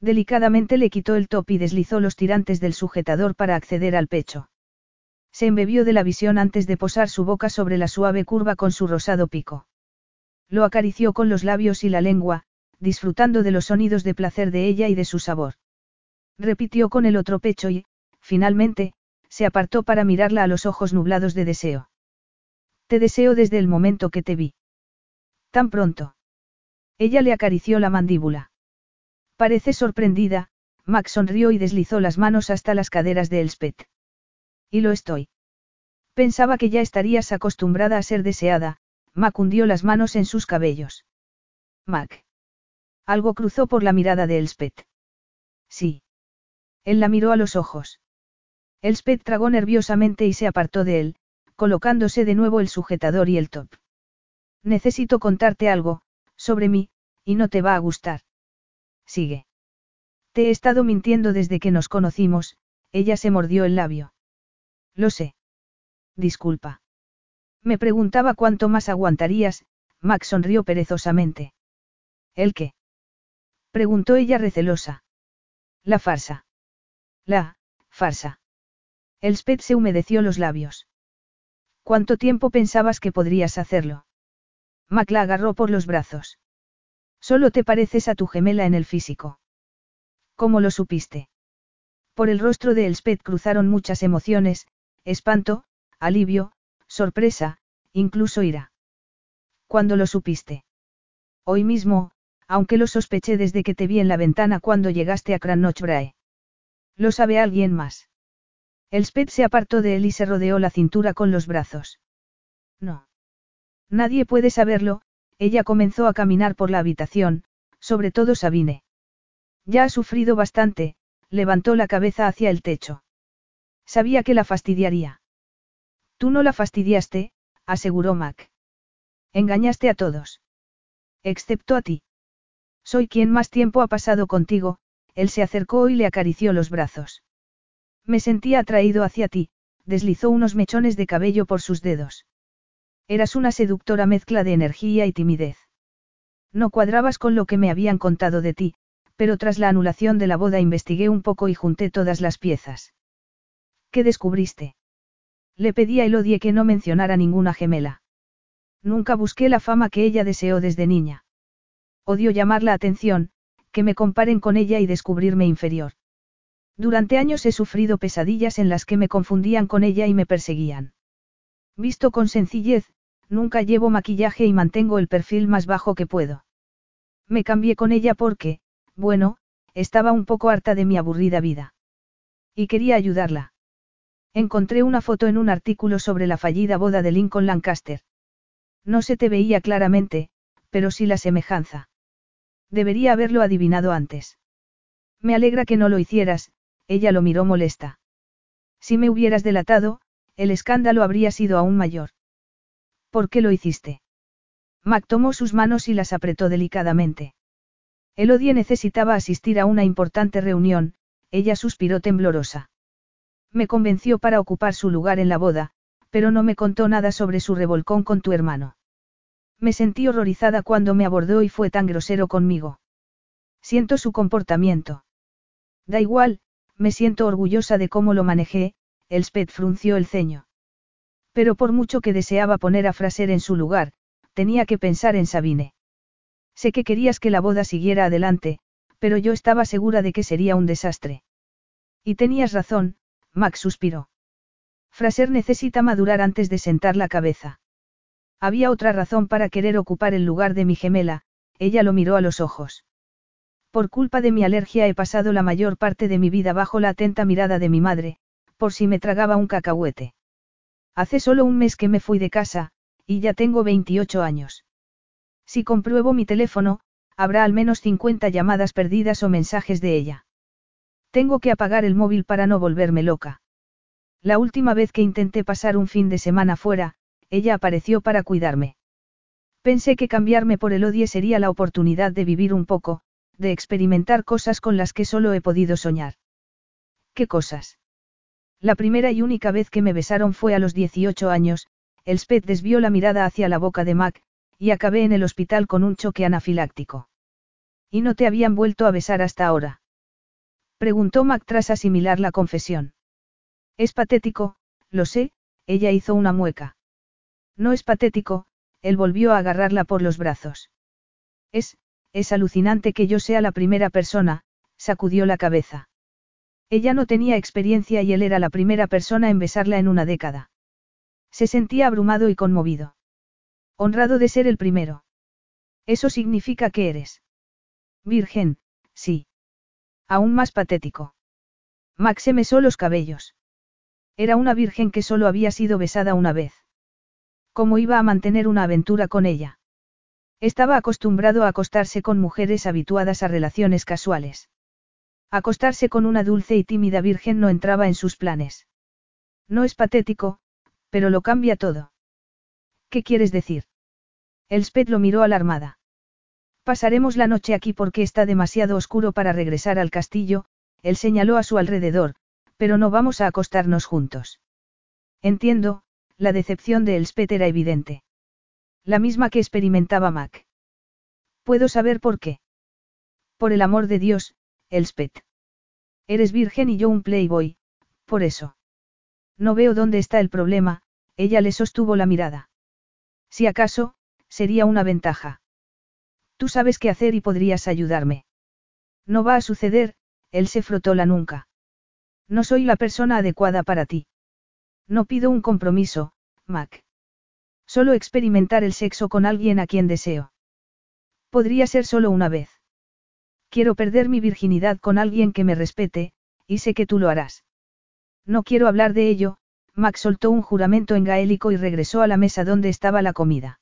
Delicadamente le quitó el top y deslizó los tirantes del sujetador para acceder al pecho. Se embebió de la visión antes de posar su boca sobre la suave curva con su rosado pico. Lo acarició con los labios y la lengua, disfrutando de los sonidos de placer de ella y de su sabor. Repitió con el otro pecho y, finalmente, se apartó para mirarla a los ojos nublados de deseo. Te deseo desde el momento que te vi. Tan pronto. Ella le acarició la mandíbula. Parece sorprendida, Max sonrió y deslizó las manos hasta las caderas de Elspeth. Y lo estoy. Pensaba que ya estarías acostumbrada a ser deseada, Mac hundió las manos en sus cabellos. Mac. Algo cruzó por la mirada de Elspeth. Sí. Él la miró a los ojos. Elspeth tragó nerviosamente y se apartó de él, colocándose de nuevo el sujetador y el top. Necesito contarte algo, sobre mí, y no te va a gustar. Sigue. Te he estado mintiendo desde que nos conocimos, ella se mordió el labio. Lo sé. Disculpa. Me preguntaba cuánto más aguantarías, Max sonrió perezosamente. ¿El qué? Preguntó ella recelosa. La farsa. La, farsa. Elspeth se humedeció los labios. ¿Cuánto tiempo pensabas que podrías hacerlo? Mac la agarró por los brazos. Solo te pareces a tu gemela en el físico. ¿Cómo lo supiste? Por el rostro de Elspeth cruzaron muchas emociones, Espanto, alivio, sorpresa, incluso ira. ¿Cuándo lo supiste? Hoy mismo, aunque lo sospeché desde que te vi en la ventana cuando llegaste a Crannochbrae. ¿Lo sabe alguien más? Elspeth se apartó de él y se rodeó la cintura con los brazos. No. Nadie puede saberlo, ella comenzó a caminar por la habitación, sobre todo Sabine. Ya ha sufrido bastante, levantó la cabeza hacia el techo. Sabía que la fastidiaría. Tú no la fastidiaste, aseguró Mac. Engañaste a todos. Excepto a ti. Soy quien más tiempo ha pasado contigo, él se acercó y le acarició los brazos. Me sentía atraído hacia ti, deslizó unos mechones de cabello por sus dedos. Eras una seductora mezcla de energía y timidez. No cuadrabas con lo que me habían contado de ti, pero tras la anulación de la boda investigué un poco y junté todas las piezas. ¿Qué descubriste? Le pedí a Elodie que no mencionara ninguna gemela. Nunca busqué la fama que ella deseó desde niña. Odio llamar la atención, que me comparen con ella y descubrirme inferior. Durante años he sufrido pesadillas en las que me confundían con ella y me perseguían. Visto con sencillez, nunca llevo maquillaje y mantengo el perfil más bajo que puedo. Me cambié con ella porque, bueno, estaba un poco harta de mi aburrida vida. Y quería ayudarla. Encontré una foto en un artículo sobre la fallida boda de Lincoln Lancaster. No se te veía claramente, pero sí la semejanza. Debería haberlo adivinado antes. Me alegra que no lo hicieras, ella lo miró molesta. Si me hubieras delatado, el escándalo habría sido aún mayor. ¿Por qué lo hiciste? Mac tomó sus manos y las apretó delicadamente. Elodie necesitaba asistir a una importante reunión, ella suspiró temblorosa. Me convenció para ocupar su lugar en la boda, pero no me contó nada sobre su revolcón con tu hermano. Me sentí horrorizada cuando me abordó y fue tan grosero conmigo. Siento su comportamiento. Da igual, me siento orgullosa de cómo lo manejé, Elspeth frunció el ceño. Pero por mucho que deseaba poner a Fraser en su lugar, tenía que pensar en Sabine. Sé que querías que la boda siguiera adelante, pero yo estaba segura de que sería un desastre. Y tenías razón, Max suspiró. Fraser necesita madurar antes de sentar la cabeza. Había otra razón para querer ocupar el lugar de mi gemela, ella lo miró a los ojos. Por culpa de mi alergia he pasado la mayor parte de mi vida bajo la atenta mirada de mi madre, por si me tragaba un cacahuete. Hace solo un mes que me fui de casa, y ya tengo 28 años. Si compruebo mi teléfono, habrá al menos 50 llamadas perdidas o mensajes de ella. Tengo que apagar el móvil para no volverme loca. La última vez que intenté pasar un fin de semana fuera, ella apareció para cuidarme. Pensé que cambiarme por el odie sería la oportunidad de vivir un poco, de experimentar cosas con las que solo he podido soñar. ¿Qué cosas? La primera y única vez que me besaron fue a los 18 años, Elspeth desvió la mirada hacia la boca de Mac, y acabé en el hospital con un choque anafiláctico. ¿Y no te habían vuelto a besar hasta ahora? Preguntó Mac tras asimilar la confesión. Es patético, lo sé, ella hizo una mueca. No es patético, él volvió a agarrarla por los brazos. Es, es alucinante que yo sea la primera persona, sacudió la cabeza. Ella no tenía experiencia y él era la primera persona en besarla en una década. Se sentía abrumado y conmovido. Honrado de ser el primero. Eso significa que eres. Virgen, sí. Aún más patético. Max se mesó los cabellos. Era una virgen que solo había sido besada una vez. ¿Cómo iba a mantener una aventura con ella? Estaba acostumbrado a acostarse con mujeres habituadas a relaciones casuales. Acostarse con una dulce y tímida virgen no entraba en sus planes. No es patético, pero lo cambia todo. ¿Qué quieres decir? Elspeth lo miró alarmada. Pasaremos la noche aquí porque está demasiado oscuro para regresar al castillo, él señaló a su alrededor, pero no vamos a acostarnos juntos. Entiendo, la decepción de Elspeth era evidente. La misma que experimentaba Mac. ¿Puedo saber por qué? Por el amor de Dios, Elspeth. Eres virgen y yo un playboy, por eso. No veo dónde está el problema, ella le sostuvo la mirada. Si acaso, sería una ventaja. Tú sabes qué hacer y podrías ayudarme. No va a suceder, él se frotó la nuca. No soy la persona adecuada para ti. No pido un compromiso, Mac. Solo experimentar el sexo con alguien a quien deseo. Podría ser solo una vez. Quiero perder mi virginidad con alguien que me respete, y sé que tú lo harás. No quiero hablar de ello, Max soltó un juramento en gaélico y regresó a la mesa donde estaba la comida.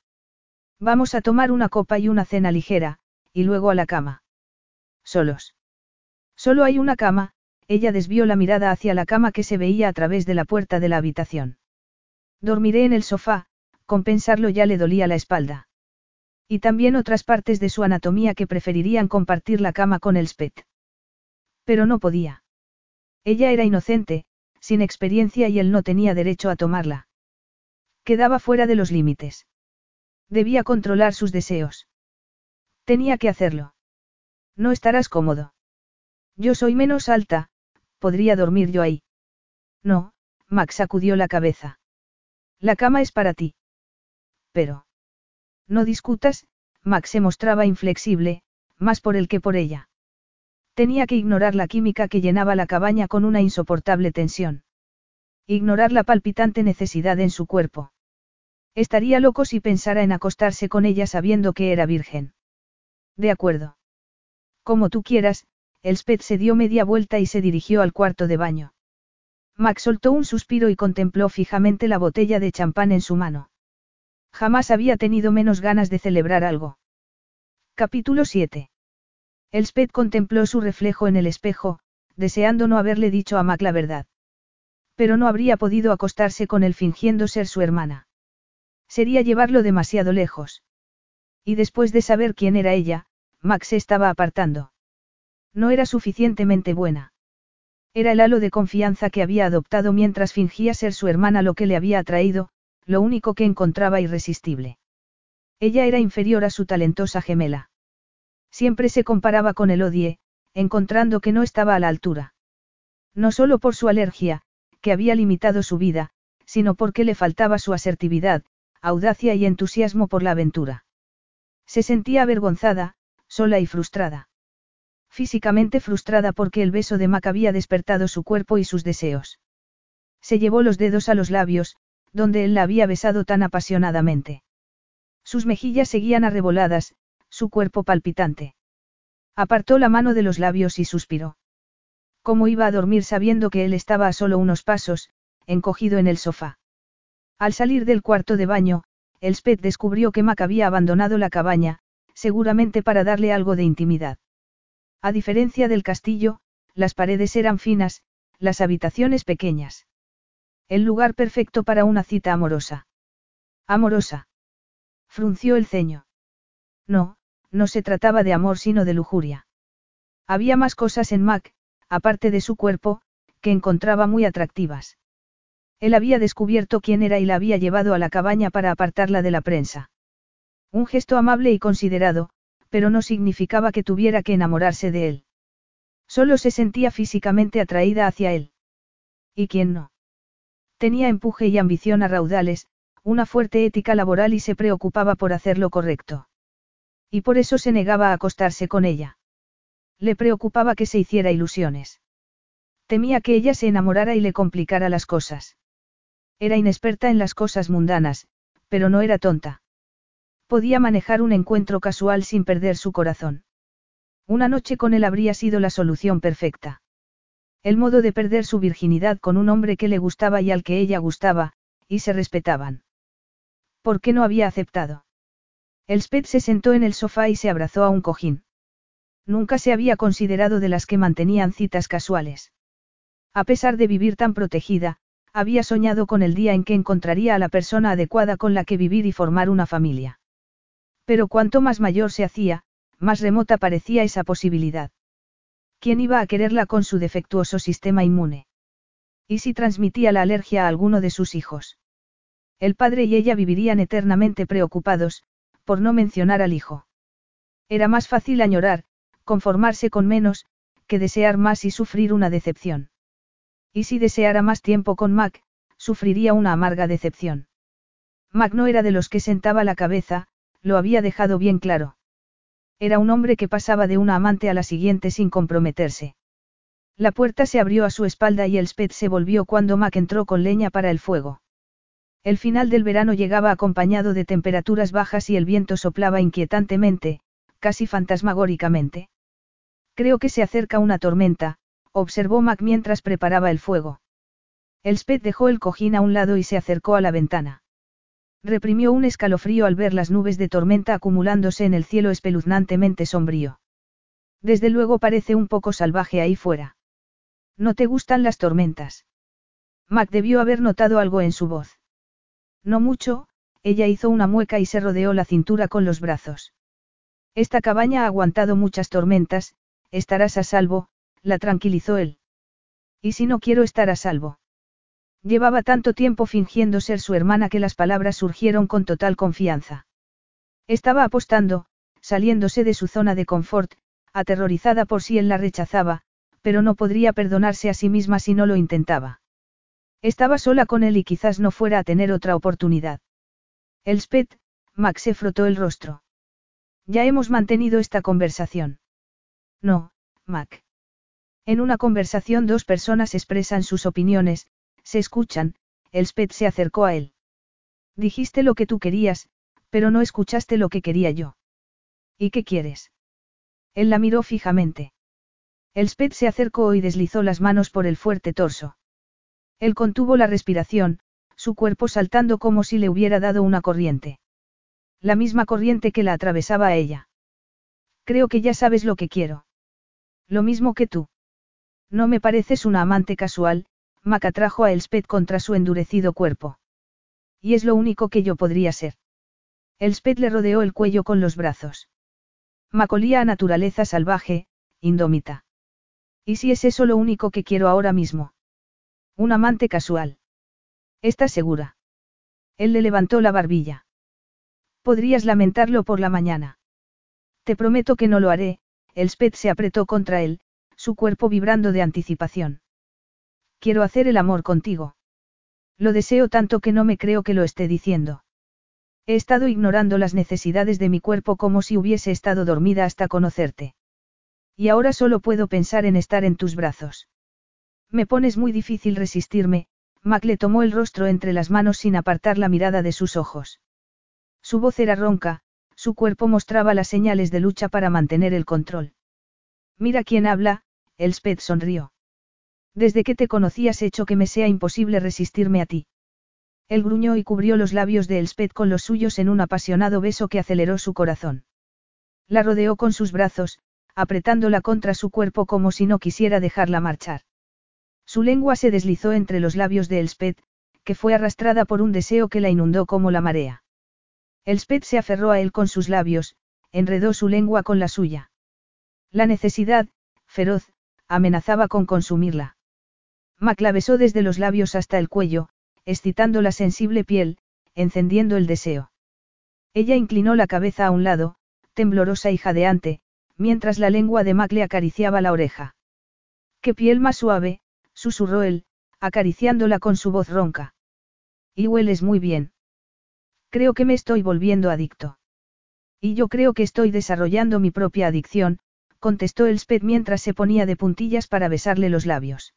Vamos a tomar una copa y una cena ligera, y luego a la cama. Solos. Solo hay una cama, ella desvió la mirada hacia la cama que se veía a través de la puerta de la habitación. Dormiré en el sofá, con pensarlo ya le dolía la espalda. Y también otras partes de su anatomía que preferirían compartir la cama con el Spet. Pero no podía. Ella era inocente, sin experiencia y él no tenía derecho a tomarla. Quedaba fuera de los límites. Debía controlar sus deseos. Tenía que hacerlo. No estarás cómodo. Yo soy menos alta, podría dormir yo ahí. No, Max sacudió la cabeza. La cama es para ti. Pero. No discutas, Max se mostraba inflexible, más por él que por ella. Tenía que ignorar la química que llenaba la cabaña con una insoportable tensión. Ignorar la palpitante necesidad en su cuerpo. Estaría loco si pensara en acostarse con ella sabiendo que era virgen. De acuerdo. Como tú quieras, Elspeth se dio media vuelta y se dirigió al cuarto de baño. Max soltó un suspiro y contempló fijamente la botella de champán en su mano. Jamás había tenido menos ganas de celebrar algo. Capítulo 7. Elspeth contempló su reflejo en el espejo, deseando no haberle dicho a Mac la verdad. Pero no habría podido acostarse con él fingiendo ser su hermana. Sería llevarlo demasiado lejos. Y después de saber quién era ella, Max se estaba apartando. No era suficientemente buena. Era el halo de confianza que había adoptado mientras fingía ser su hermana lo que le había atraído, lo único que encontraba irresistible. Ella era inferior a su talentosa gemela. Siempre se comparaba con el odie, encontrando que no estaba a la altura. No solo por su alergia, que había limitado su vida, sino porque le faltaba su asertividad, audacia y entusiasmo por la aventura. Se sentía avergonzada, sola y frustrada. Físicamente frustrada porque el beso de Mac había despertado su cuerpo y sus deseos. Se llevó los dedos a los labios, donde él la había besado tan apasionadamente. Sus mejillas seguían arreboladas, su cuerpo palpitante. Apartó la mano de los labios y suspiró. ¿Cómo iba a dormir sabiendo que él estaba a solo unos pasos, encogido en el sofá? Al salir del cuarto de baño, Elspeth descubrió que Mac había abandonado la cabaña, seguramente para darle algo de intimidad. A diferencia del castillo, las paredes eran finas, las habitaciones pequeñas. El lugar perfecto para una cita amorosa. Amorosa. Frunció el ceño. No, no se trataba de amor sino de lujuria. Había más cosas en Mac, aparte de su cuerpo, que encontraba muy atractivas. Él había descubierto quién era y la había llevado a la cabaña para apartarla de la prensa. Un gesto amable y considerado, pero no significaba que tuviera que enamorarse de él. Solo se sentía físicamente atraída hacia él. ¿Y quién no? Tenía empuje y ambición a raudales, una fuerte ética laboral y se preocupaba por hacer lo correcto. Y por eso se negaba a acostarse con ella. Le preocupaba que se hiciera ilusiones. Temía que ella se enamorara y le complicara las cosas. Era inexperta en las cosas mundanas, pero no era tonta. Podía manejar un encuentro casual sin perder su corazón. Una noche con él habría sido la solución perfecta. El modo de perder su virginidad con un hombre que le gustaba y al que ella gustaba, y se respetaban. ¿Por qué no había aceptado? Elspeth se sentó en el sofá y se abrazó a un cojín. Nunca se había considerado de las que mantenían citas casuales. A pesar de vivir tan protegida, había soñado con el día en que encontraría a la persona adecuada con la que vivir y formar una familia. Pero cuanto más mayor se hacía, más remota parecía esa posibilidad. ¿Quién iba a quererla con su defectuoso sistema inmune? ¿Y si transmitía la alergia a alguno de sus hijos? El padre y ella vivirían eternamente preocupados, por no mencionar al hijo. Era más fácil añorar, conformarse con menos, que desear más y sufrir una decepción. Y si deseara más tiempo con Mac, sufriría una amarga decepción. Mac no era de los que sentaba la cabeza, lo había dejado bien claro. Era un hombre que pasaba de una amante a la siguiente sin comprometerse. La puerta se abrió a su espalda y el se volvió cuando Mac entró con leña para el fuego. El final del verano llegaba acompañado de temperaturas bajas y el viento soplaba inquietantemente, casi fantasmagóricamente. Creo que se acerca una tormenta, observó Mac mientras preparaba el fuego. El sped dejó el cojín a un lado y se acercó a la ventana. Reprimió un escalofrío al ver las nubes de tormenta acumulándose en el cielo espeluznantemente sombrío. Desde luego parece un poco salvaje ahí fuera. ¿No te gustan las tormentas? Mac debió haber notado algo en su voz. No mucho, ella hizo una mueca y se rodeó la cintura con los brazos. Esta cabaña ha aguantado muchas tormentas, estarás a salvo, la tranquilizó él. ¿Y si no quiero estar a salvo? Llevaba tanto tiempo fingiendo ser su hermana que las palabras surgieron con total confianza. Estaba apostando, saliéndose de su zona de confort, aterrorizada por si él la rechazaba, pero no podría perdonarse a sí misma si no lo intentaba. Estaba sola con él y quizás no fuera a tener otra oportunidad. Elspeth, Max se frotó el rostro. Ya hemos mantenido esta conversación. No, Mac. En una conversación dos personas expresan sus opiniones, se escuchan, Elspeth se acercó a él. Dijiste lo que tú querías, pero no escuchaste lo que quería yo. ¿Y qué quieres? Él la miró fijamente. Elspeth se acercó y deslizó las manos por el fuerte torso. Él contuvo la respiración, su cuerpo saltando como si le hubiera dado una corriente. La misma corriente que la atravesaba a ella. Creo que ya sabes lo que quiero. Lo mismo que tú. No me pareces una amante casual, Mac atrajo a Elspeth contra su endurecido cuerpo. Y es lo único que yo podría ser. Elspeth le rodeó el cuello con los brazos. Mac olía a naturaleza salvaje, indómita. ¿Y si es eso lo único que quiero ahora mismo? Un amante casual. ¿Estás segura? Él le levantó la barbilla. Podrías lamentarlo por la mañana. Te prometo que no lo haré, Elspeth se apretó contra él, su cuerpo vibrando de anticipación. Quiero hacer el amor contigo. Lo deseo tanto que no me creo que lo esté diciendo. He estado ignorando las necesidades de mi cuerpo como si hubiese estado dormida hasta conocerte. Y ahora solo puedo pensar en estar en tus brazos. Me pones muy difícil resistirme, Mac le tomó el rostro entre las manos sin apartar la mirada de sus ojos. Su voz era ronca, su cuerpo mostraba las señales de lucha para mantener el control. Mira quién habla, Elspeth sonrió. Desde que te conocí has hecho que me sea imposible resistirme a ti. Él gruñó y cubrió los labios de Elspeth con los suyos en un apasionado beso que aceleró su corazón. La rodeó con sus brazos, apretándola contra su cuerpo como si no quisiera dejarla marchar. Su lengua se deslizó entre los labios de Elspeth, que fue arrastrada por un deseo que la inundó como la marea. Elspeth se aferró a él con sus labios, enredó su lengua con la suya. La necesidad, feroz, amenazaba con consumirla. Mac la besó desde los labios hasta el cuello, excitando la sensible piel, encendiendo el deseo. Ella inclinó la cabeza a un lado, temblorosa y jadeante, mientras la lengua de Mac le acariciaba la oreja. ¡Qué piel más suave! susurró él, acariciándola con su voz ronca. Y hueles muy bien. Creo que me estoy volviendo adicto. Y yo creo que estoy desarrollando mi propia adicción, contestó Elspeth mientras se ponía de puntillas para besarle los labios.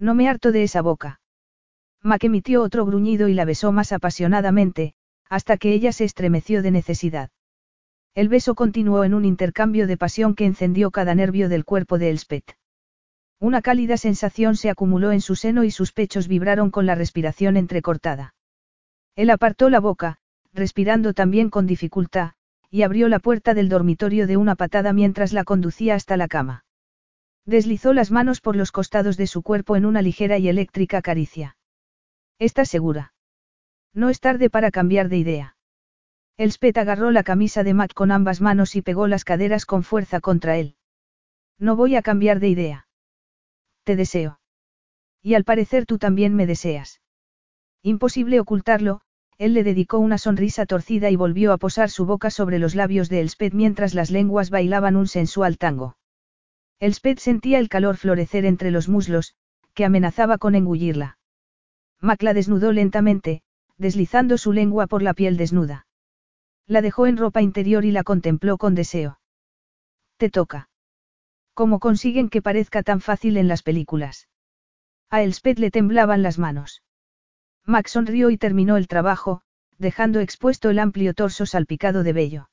No me harto de esa boca. Mac emitió otro gruñido y la besó más apasionadamente, hasta que ella se estremeció de necesidad. El beso continuó en un intercambio de pasión que encendió cada nervio del cuerpo de Elspeth. Una cálida sensación se acumuló en su seno y sus pechos vibraron con la respiración entrecortada. Él apartó la boca, respirando también con dificultad, y abrió la puerta del dormitorio de una patada mientras la conducía hasta la cama. Deslizó las manos por los costados de su cuerpo en una ligera y eléctrica caricia. ¿Estás segura? No es tarde para cambiar de idea. Elspeth agarró la camisa de Mac con ambas manos y pegó las caderas con fuerza contra él. No voy a cambiar de idea. Te deseo. Y al parecer tú también me deseas. Imposible ocultarlo, él le dedicó una sonrisa torcida y volvió a posar su boca sobre los labios de Elspeth mientras las lenguas bailaban un sensual tango. Elspeth sentía el calor florecer entre los muslos, que amenazaba con engullirla. Mac la desnudó lentamente, deslizando su lengua por la piel desnuda. La dejó en ropa interior y la contempló con deseo. Te toca. ¿Cómo consiguen que parezca tan fácil en las películas? A Elspeth le temblaban las manos. Max sonrió y terminó el trabajo, dejando expuesto el amplio torso salpicado de vello.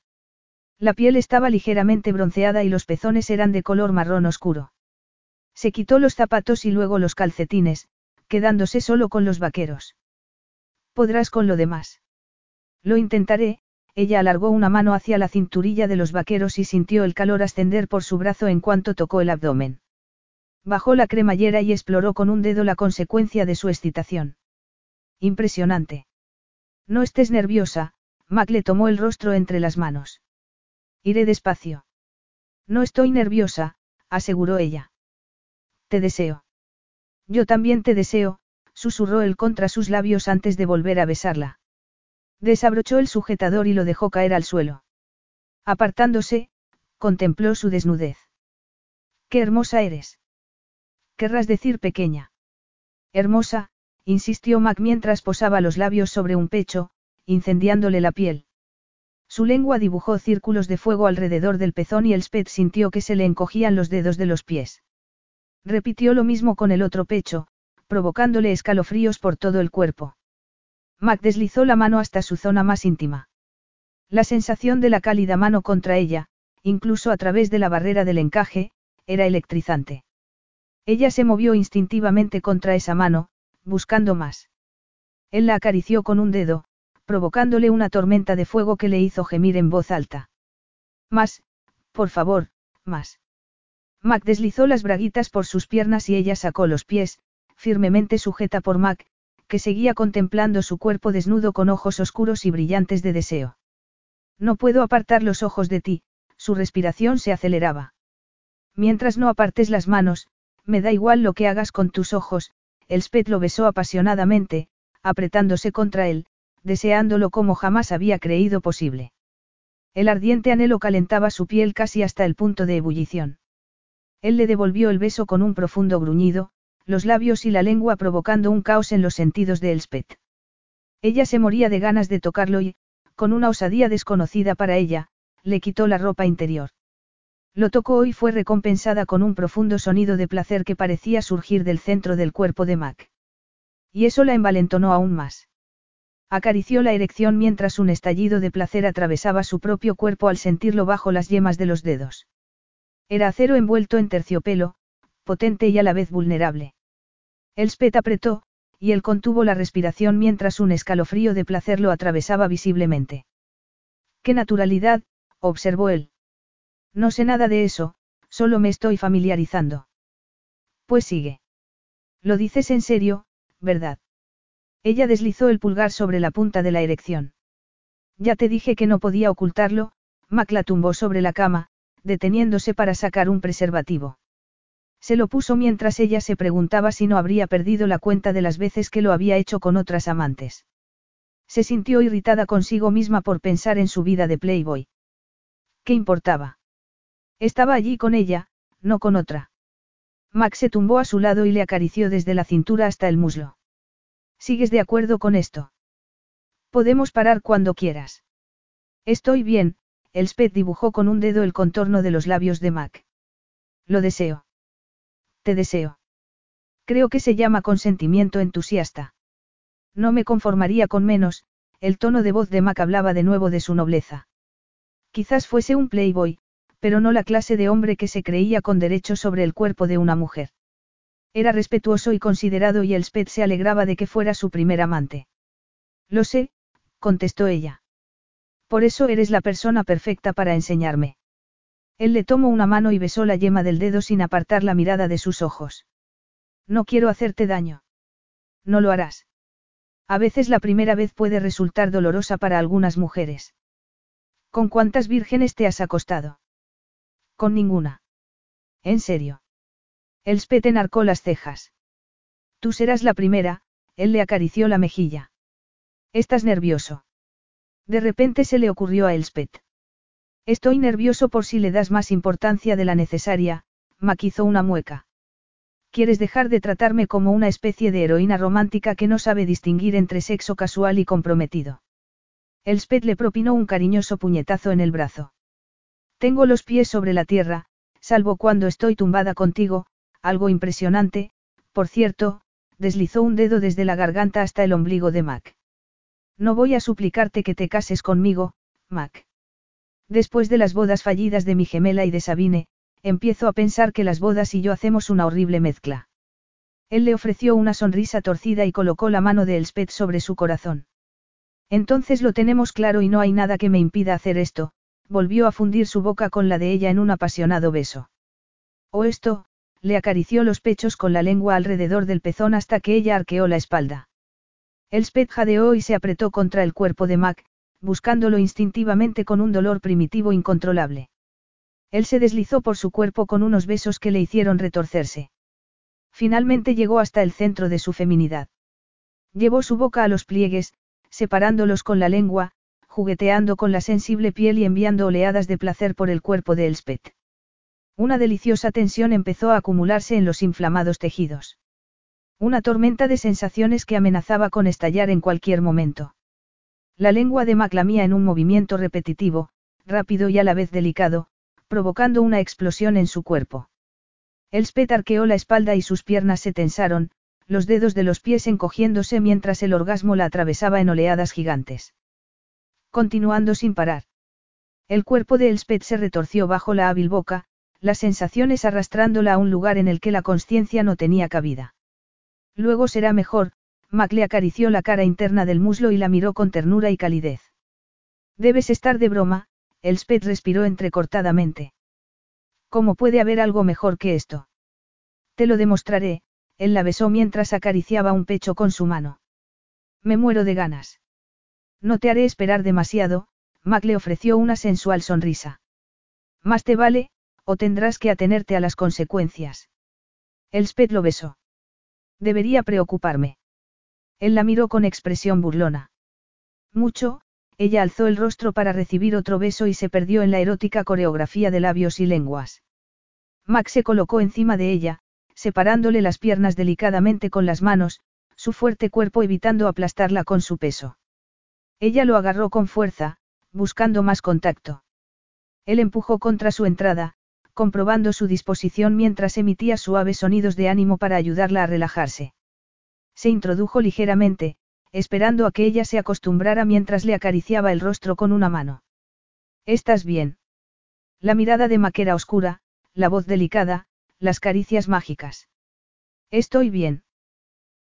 La piel estaba ligeramente bronceada y los pezones eran de color marrón oscuro. Se quitó los zapatos y luego los calcetines, quedándose solo con los vaqueros. Podrás con lo demás. Lo intentaré, ella alargó una mano hacia la cinturilla de los vaqueros y sintió el calor ascender por su brazo en cuanto tocó el abdomen. Bajó la cremallera y exploró con un dedo la consecuencia de su excitación. Impresionante. No estés nerviosa, Mac le tomó el rostro entre las manos. Iré despacio. No estoy nerviosa, aseguró ella. Te deseo. Yo también te deseo, susurró él contra sus labios antes de volver a besarla. Desabrochó el sujetador y lo dejó caer al suelo. Apartándose, contempló su desnudez. ¡Qué hermosa eres! Querrás decir pequeña. Hermosa, insistió Mac mientras posaba los labios sobre un pecho, incendiándole la piel. Su lengua dibujó círculos de fuego alrededor del pezón y el Spet sintió que se le encogían los dedos de los pies. Repitió lo mismo con el otro pecho, provocándole escalofríos por todo el cuerpo. Mac deslizó la mano hasta su zona más íntima. La sensación de la cálida mano contra ella, incluso a través de la barrera del encaje, era electrizante. Ella se movió instintivamente contra esa mano, buscando más. Él la acarició con un dedo, provocándole una tormenta de fuego que le hizo gemir en voz alta. Más, por favor, más. Mac deslizó las braguitas por sus piernas y ella sacó los pies, firmemente sujeta por Mac, que seguía contemplando su cuerpo desnudo con ojos oscuros y brillantes de deseo. No puedo apartar los ojos de ti, su respiración se aceleraba. Mientras no apartes las manos, me da igual lo que hagas con tus ojos, Elspeth lo besó apasionadamente, apretándose contra él, deseándolo como jamás había creído posible. El ardiente anhelo calentaba su piel casi hasta el punto de ebullición. Él le devolvió el beso con un profundo gruñido, los labios y la lengua provocando un caos en los sentidos de Elspeth. Ella se moría de ganas de tocarlo y, con una osadía desconocida para ella, le quitó la ropa interior. Lo tocó y fue recompensada con un profundo sonido de placer que parecía surgir del centro del cuerpo de Mac. Y eso la envalentonó aún más. Acarició la erección mientras un estallido de placer atravesaba su propio cuerpo al sentirlo bajo las yemas de los dedos. Era acero envuelto en terciopelo, potente y a la vez vulnerable. Elspeth apretó, y él contuvo la respiración mientras un escalofrío de placer lo atravesaba visiblemente. ¡Qué naturalidad! observó él. No sé nada de eso, solo me estoy familiarizando. Pues sigue. Lo dices en serio, ¿verdad? Ella deslizó el pulgar sobre la punta de la erección. Ya te dije que no podía ocultarlo, Mac la tumbó sobre la cama, deteniéndose para sacar un preservativo. Se lo puso mientras ella se preguntaba si no habría perdido la cuenta de las veces que lo había hecho con otras amantes. Se sintió irritada consigo misma por pensar en su vida de Playboy. ¿Qué importaba? Estaba allí con ella, no con otra. Max se tumbó a su lado y le acarició desde la cintura hasta el muslo. ¿Sigues de acuerdo con esto? Podemos parar cuando quieras. Estoy bien, Elspeth dibujó con un dedo el contorno de los labios de Mac. Lo deseo. Te deseo. Creo que se llama consentimiento entusiasta. No me conformaría con menos, el tono de voz de Mac hablaba de nuevo de su nobleza. Quizás fuese un playboy, pero no la clase de hombre que se creía con derecho sobre el cuerpo de una mujer. Era respetuoso y considerado y Elspeth se alegraba de que fuera su primer amante. Lo sé, contestó ella. Por eso eres la persona perfecta para enseñarme. Él le tomó una mano y besó la yema del dedo sin apartar la mirada de sus ojos. No quiero hacerte daño. No lo harás. A veces la primera vez puede resultar dolorosa para algunas mujeres. ¿Con cuántas vírgenes te has acostado? Con ninguna. ¿En serio? Elspeth enarcó las cejas. Tú serás la primera, él le acarició la mejilla. ¿Estás nervioso? De repente se le ocurrió a Elspeth. Estoy nervioso por si le das más importancia de la necesaria, maquizó una mueca. Quieres dejar de tratarme como una especie de heroína romántica que no sabe distinguir entre sexo casual y comprometido. Elspeth le propinó un cariñoso puñetazo en el brazo. Tengo los pies sobre la tierra, salvo cuando estoy tumbada contigo, algo impresionante, por cierto, deslizó un dedo desde la garganta hasta el ombligo de Mac. No voy a suplicarte que te cases conmigo, Mac. Después de las bodas fallidas de mi gemela y de Sabine, empiezo a pensar que las bodas y yo hacemos una horrible mezcla. Él le ofreció una sonrisa torcida y colocó la mano de Elspeth sobre su corazón. Entonces lo tenemos claro y no hay nada que me impida hacer esto, volvió a fundir su boca con la de ella en un apasionado beso. O esto, le acarició los pechos con la lengua alrededor del pezón hasta que ella arqueó la espalda. Elspeth jadeó y se apretó contra el cuerpo de Mac, buscándolo instintivamente con un dolor primitivo incontrolable. Él se deslizó por su cuerpo con unos besos que le hicieron retorcerse. Finalmente llegó hasta el centro de su feminidad. Llevó su boca a los pliegues, separándolos con la lengua, jugueteando con la sensible piel y enviando oleadas de placer por el cuerpo de Elspeth. Una deliciosa tensión empezó a acumularse en los inflamados tejidos. Una tormenta de sensaciones que amenazaba con estallar en cualquier momento. La lengua de Maclamía en un movimiento repetitivo, rápido y a la vez delicado, provocando una explosión en su cuerpo. Elspeth arqueó la espalda y sus piernas se tensaron, los dedos de los pies encogiéndose mientras el orgasmo la atravesaba en oleadas gigantes continuando sin parar. El cuerpo de Elspeth se retorció bajo la hábil boca, las sensaciones arrastrándola a un lugar en el que la conciencia no tenía cabida. Luego será mejor, Mac le acarició la cara interna del muslo y la miró con ternura y calidez. Debes estar de broma, Elspeth respiró entrecortadamente. ¿Cómo puede haber algo mejor que esto? Te lo demostraré, él la besó mientras acariciaba un pecho con su mano. Me muero de ganas. No te haré esperar demasiado, Mac le ofreció una sensual sonrisa. Más te vale, o tendrás que atenerte a las consecuencias. Elspeth lo besó. Debería preocuparme. Él la miró con expresión burlona. Mucho, ella alzó el rostro para recibir otro beso y se perdió en la erótica coreografía de labios y lenguas. Max se colocó encima de ella, separándole las piernas delicadamente con las manos, su fuerte cuerpo evitando aplastarla con su peso. Ella lo agarró con fuerza, buscando más contacto. Él empujó contra su entrada, comprobando su disposición mientras emitía suaves sonidos de ánimo para ayudarla a relajarse. Se introdujo ligeramente, esperando a que ella se acostumbrara mientras le acariciaba el rostro con una mano. ¿Estás bien? La mirada de Mac era oscura, la voz delicada, las caricias mágicas. Estoy bien.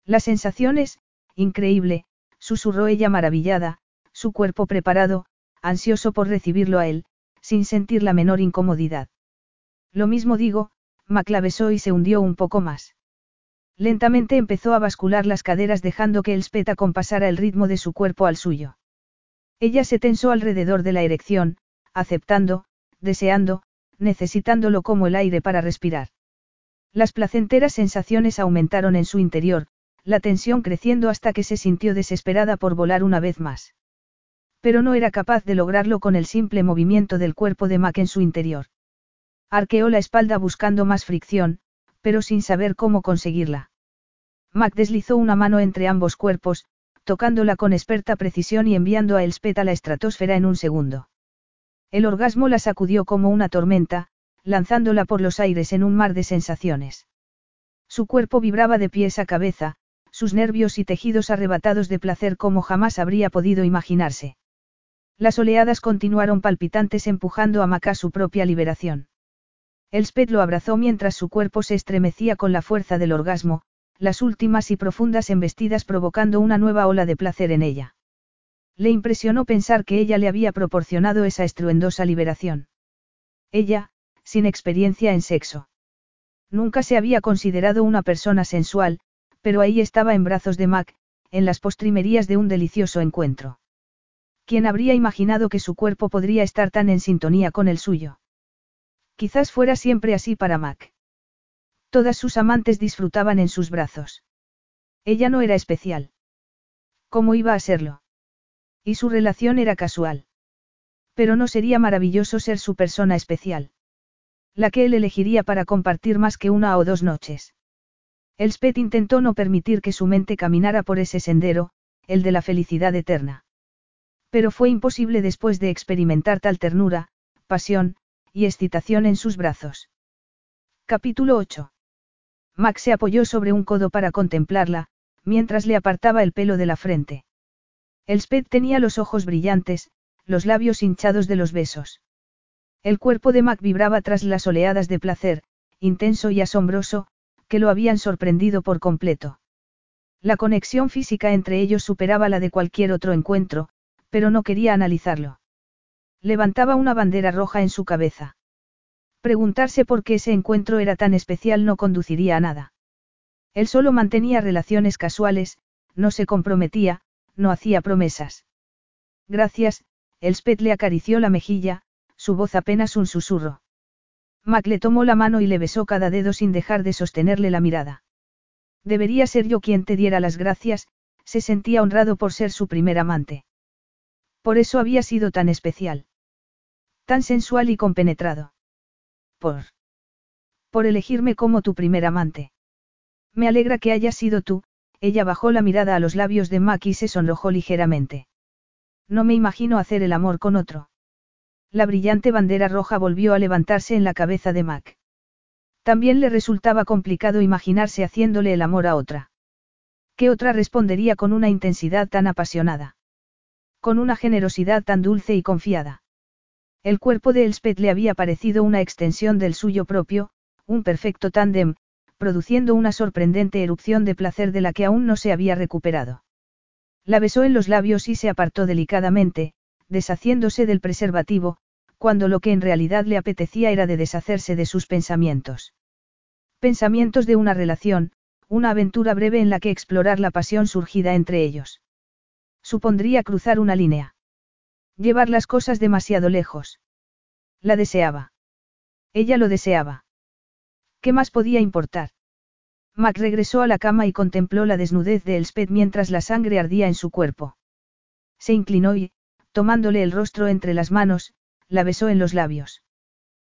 La sensación es, increíble, susurró ella maravillada, su cuerpo preparado, ansioso por recibirlo a él, sin sentir la menor incomodidad. Lo mismo digo, Mac la besó y se hundió un poco más. Lentamente empezó a bascular las caderas dejando que el speta compasara el ritmo de su cuerpo al suyo. Ella se tensó alrededor de la erección, aceptando, deseando, necesitándolo como el aire para respirar. Las placenteras sensaciones aumentaron en su interior, la tensión creciendo hasta que se sintió desesperada por volar una vez más. Pero no era capaz de lograrlo con el simple movimiento del cuerpo de Mac en su interior. Arqueó la espalda buscando más fricción, pero sin saber cómo conseguirla. Mac deslizó una mano entre ambos cuerpos, tocándola con experta precisión y enviando a Elspeth a la estratosfera en un segundo. El orgasmo la sacudió como una tormenta, lanzándola por los aires en un mar de sensaciones. Su cuerpo vibraba de pies a cabeza, sus nervios y tejidos arrebatados de placer como jamás habría podido imaginarse. Las oleadas continuaron palpitantes empujando a Mac a su propia liberación. Elspeth lo abrazó mientras su cuerpo se estremecía con la fuerza del orgasmo, las últimas y profundas embestidas provocando una nueva ola de placer en ella. Le impresionó pensar que ella le había proporcionado esa estruendosa liberación. Ella, sin experiencia en sexo. Nunca se había considerado una persona sensual, pero ahí estaba en brazos de Mac, en las postrimerías de un delicioso encuentro. ¿Quién habría imaginado que su cuerpo podría estar tan en sintonía con el suyo? Quizás fuera siempre así para Mac. Todas sus amantes disfrutaban en sus brazos. Ella no era especial. ¿Cómo iba a serlo? Y su relación era casual. Pero no sería maravilloso ser su persona especial. La que él elegiría para compartir más que una o dos noches. Elspeth intentó no permitir que su mente caminara por ese sendero, el de la felicidad eterna. Pero fue imposible después de experimentar tal ternura, pasión, y excitación en sus brazos. Capítulo 8. Max se apoyó sobre un codo para contemplarla, mientras le apartaba el pelo de la frente. Elspeth tenía los ojos brillantes, los labios hinchados de los besos. El cuerpo de Mac vibraba tras las oleadas de placer, intenso y asombroso, que lo habían sorprendido por completo. La conexión física entre ellos superaba la de cualquier otro encuentro, pero no quería analizarlo. Levantaba una bandera roja en su cabeza. Preguntarse por qué ese encuentro era tan especial no conduciría a nada. Él solo mantenía relaciones casuales, no se comprometía, no hacía promesas. Gracias, Elspeth le acarició la mejilla, su voz apenas un susurro. Mac le tomó la mano y le besó cada dedo sin dejar de sostenerle la mirada. Debería ser yo quien te diera las gracias, se sentía honrado por ser su primer amante. Por eso había sido tan especial. Tan sensual y compenetrado. Por. Por elegirme como tu primer amante. Me alegra que hayas sido tú, ella bajó la mirada a los labios de Mac y se sonrojó ligeramente. No me imagino hacer el amor con otro. La brillante bandera roja volvió a levantarse en la cabeza de Mac. También le resultaba complicado imaginarse haciéndole el amor a otra. ¿Qué otra respondería con una intensidad tan apasionada? Con una generosidad tan dulce y confiada. El cuerpo de Elspeth le había parecido una extensión del suyo propio, un perfecto tándem, produciendo una sorprendente erupción de placer de la que aún no se había recuperado. La besó en los labios y se apartó delicadamente, deshaciéndose del preservativo, cuando lo que en realidad le apetecía era de deshacerse de sus pensamientos. Pensamientos de una relación, una aventura breve en la que explorar la pasión surgida entre ellos. Supondría cruzar una línea. Llevar las cosas demasiado lejos. La deseaba. Ella lo deseaba. ¿Qué más podía importar? Mac regresó a la cama y contempló la desnudez de Elspeth mientras la sangre ardía en su cuerpo. Se inclinó y, tomándole el rostro entre las manos, la besó en los labios.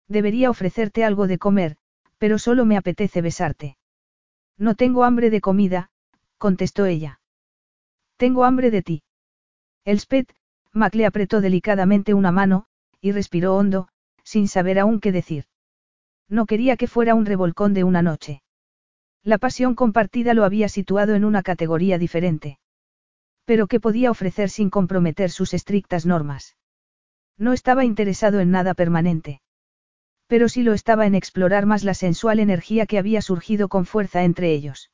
Debería ofrecerte algo de comer, pero solo me apetece besarte. No tengo hambre de comida, contestó ella. Tengo hambre de ti. Elspeth, Mac le apretó delicadamente una mano, y respiró hondo, sin saber aún qué decir. No quería que fuera un revolcón de una noche. La pasión compartida lo había situado en una categoría diferente. Pero ¿qué podía ofrecer sin comprometer sus estrictas normas? No estaba interesado en nada permanente. Pero sí lo estaba en explorar más la sensual energía que había surgido con fuerza entre ellos.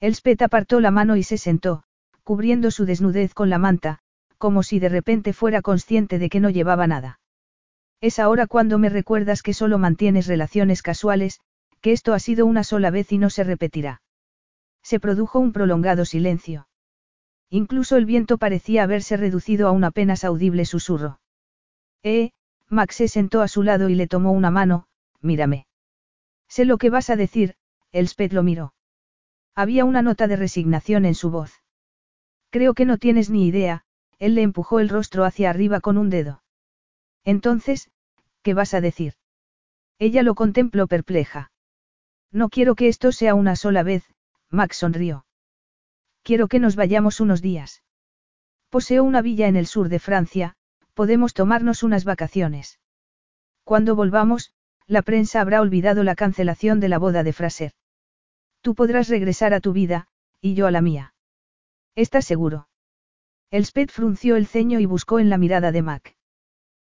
Elspeth apartó la mano y se sentó, cubriendo su desnudez con la manta, como si de repente fuera consciente de que no llevaba nada. Es ahora cuando me recuerdas que solo mantienes relaciones casuales, que esto ha sido una sola vez y no se repetirá. Se produjo un prolongado silencio. Incluso el viento parecía haberse reducido a un apenas audible susurro. Eh, Max se sentó a su lado y le tomó una mano, mírame. Sé lo que vas a decir, Elspeth lo miró. Había una nota de resignación en su voz. Creo que no tienes ni idea, él le empujó el rostro hacia arriba con un dedo. Entonces, ¿qué vas a decir? Ella lo contempló perpleja. No quiero que esto sea una sola vez, Max sonrió. Quiero que nos vayamos unos días. Poseo una villa en el sur de Francia, podemos tomarnos unas vacaciones. Cuando volvamos, la prensa habrá olvidado la cancelación de la boda de Fraser. Tú podrás regresar a tu vida, y yo a la mía. ¿Estás seguro? Elspeth frunció el ceño y buscó en la mirada de Mac.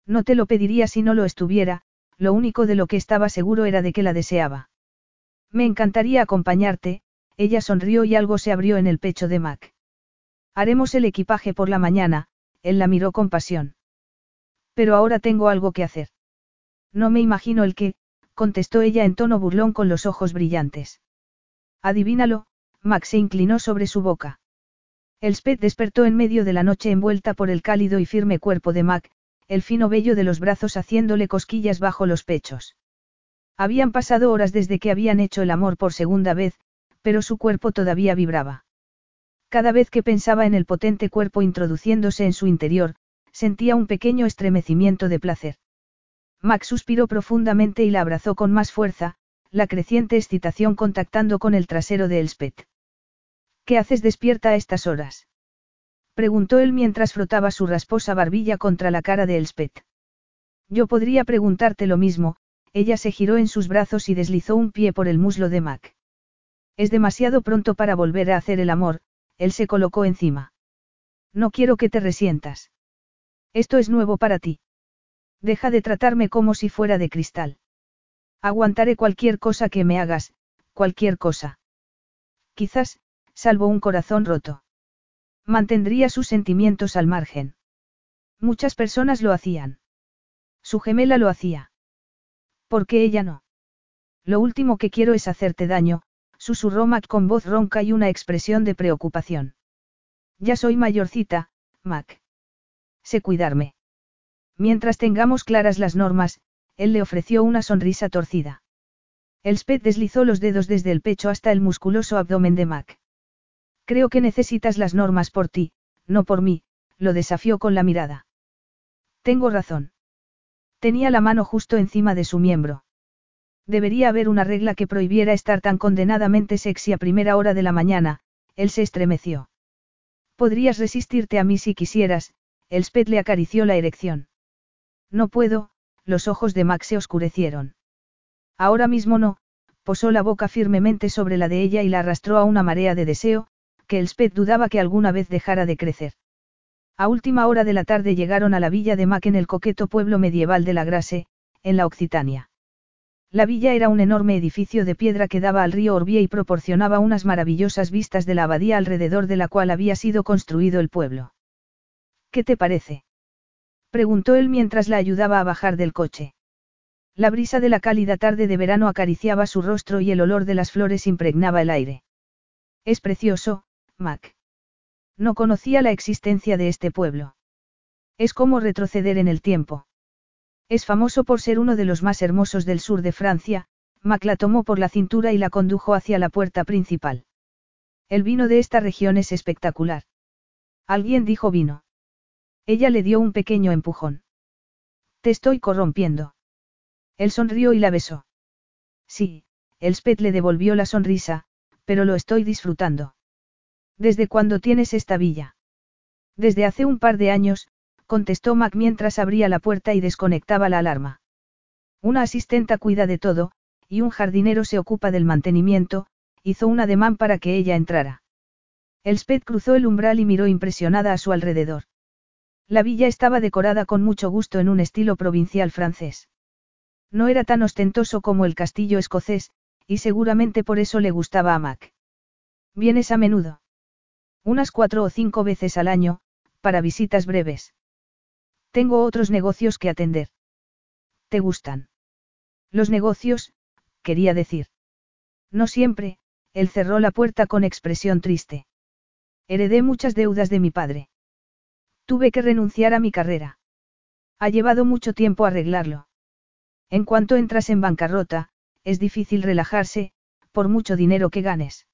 No te lo pediría si no lo estuviera, lo único de lo que estaba seguro era de que la deseaba. Me encantaría acompañarte, ella sonrió y algo se abrió en el pecho de Mac. Haremos el equipaje por la mañana, él la miró con pasión. Pero ahora tengo algo que hacer. No me imagino el qué, contestó ella en tono burlón con los ojos brillantes. Adivínalo, Max se inclinó sobre su boca. Elspeth despertó en medio de la noche envuelta por el cálido y firme cuerpo de Mac, el fino vello de los brazos haciéndole cosquillas bajo los pechos. Habían pasado horas desde que habían hecho el amor por segunda vez, pero su cuerpo todavía vibraba. Cada vez que pensaba en el potente cuerpo introduciéndose en su interior, sentía un pequeño estremecimiento de placer. Max suspiró profundamente y la abrazó con más fuerza, la creciente excitación contactando con el trasero de Elspeth. ¿Qué haces despierta a estas horas? Preguntó él mientras frotaba su rasposa barbilla contra la cara de Elspeth. Yo podría preguntarte lo mismo, ella se giró en sus brazos y deslizó un pie por el muslo de Mac. Es demasiado pronto para volver a hacer el amor, él se colocó encima. No quiero que te resientas. Esto es nuevo para ti. Deja de tratarme como si fuera de cristal. Aguantaré cualquier cosa que me hagas, cualquier cosa. Quizás, salvo un corazón roto. Mantendría sus sentimientos al margen. Muchas personas lo hacían. Su gemela lo hacía. ¿Por qué ella no? Lo último que quiero es hacerte daño, susurró Mac con voz ronca y una expresión de preocupación. Ya soy mayorcita, Mac. Sé cuidarme. Mientras tengamos claras las normas, él le ofreció una sonrisa torcida. Elspeth deslizó los dedos desde el pecho hasta el musculoso abdomen de Mac. Creo que necesitas las normas por ti, no por mí, lo desafió con la mirada. Tengo razón. Tenía la mano justo encima de su miembro. Debería haber una regla que prohibiera estar tan condenadamente sexy a primera hora de la mañana, él se estremeció. Podrías resistirte a mí si quisieras, Elspeth le acarició la erección. No puedo, los ojos de Max se oscurecieron. Ahora mismo no, posó la boca firmemente sobre la de ella y la arrastró a una marea de deseo, que Elspeth dudaba que alguna vez dejara de crecer. A última hora de la tarde llegaron a la villa de Mac en el coqueto pueblo medieval de la Grase, en la Occitania. La villa era un enorme edificio de piedra que daba al río Orbie y proporcionaba unas maravillosas vistas de la abadía alrededor de la cual había sido construido el pueblo. ¿Qué te parece? preguntó él mientras la ayudaba a bajar del coche. La brisa de la cálida tarde de verano acariciaba su rostro y el olor de las flores impregnaba el aire. Es precioso, Mac. No conocía la existencia de este pueblo. Es como retroceder en el tiempo. Es famoso por ser uno de los más hermosos del sur de Francia, Mac la tomó por la cintura y la condujo hacia la puerta principal. El vino de esta región es espectacular. Alguien dijo vino. Ella le dio un pequeño empujón. Te estoy corrompiendo. Él sonrió y la besó. Sí, Elspeth le devolvió la sonrisa, pero lo estoy disfrutando. ¿Desde cuándo tienes esta villa? Desde hace un par de años, contestó Mac mientras abría la puerta y desconectaba la alarma. Una asistenta cuida de todo, y un jardinero se ocupa del mantenimiento, hizo un ademán para que ella entrara. Elspeth cruzó el umbral y miró impresionada a su alrededor. La villa estaba decorada con mucho gusto en un estilo provincial francés. No era tan ostentoso como el castillo escocés, y seguramente por eso le gustaba a Mac. ¿Vienes a menudo? Unas cuatro o cinco veces al año, para visitas breves. Tengo otros negocios que atender. ¿Te gustan? Los negocios, quería decir. No siempre, él cerró la puerta con expresión triste. Heredé muchas deudas de mi padre. Tuve que renunciar a mi carrera. Ha llevado mucho tiempo arreglarlo. En cuanto entras en bancarrota, es difícil relajarse, por mucho dinero que ganes.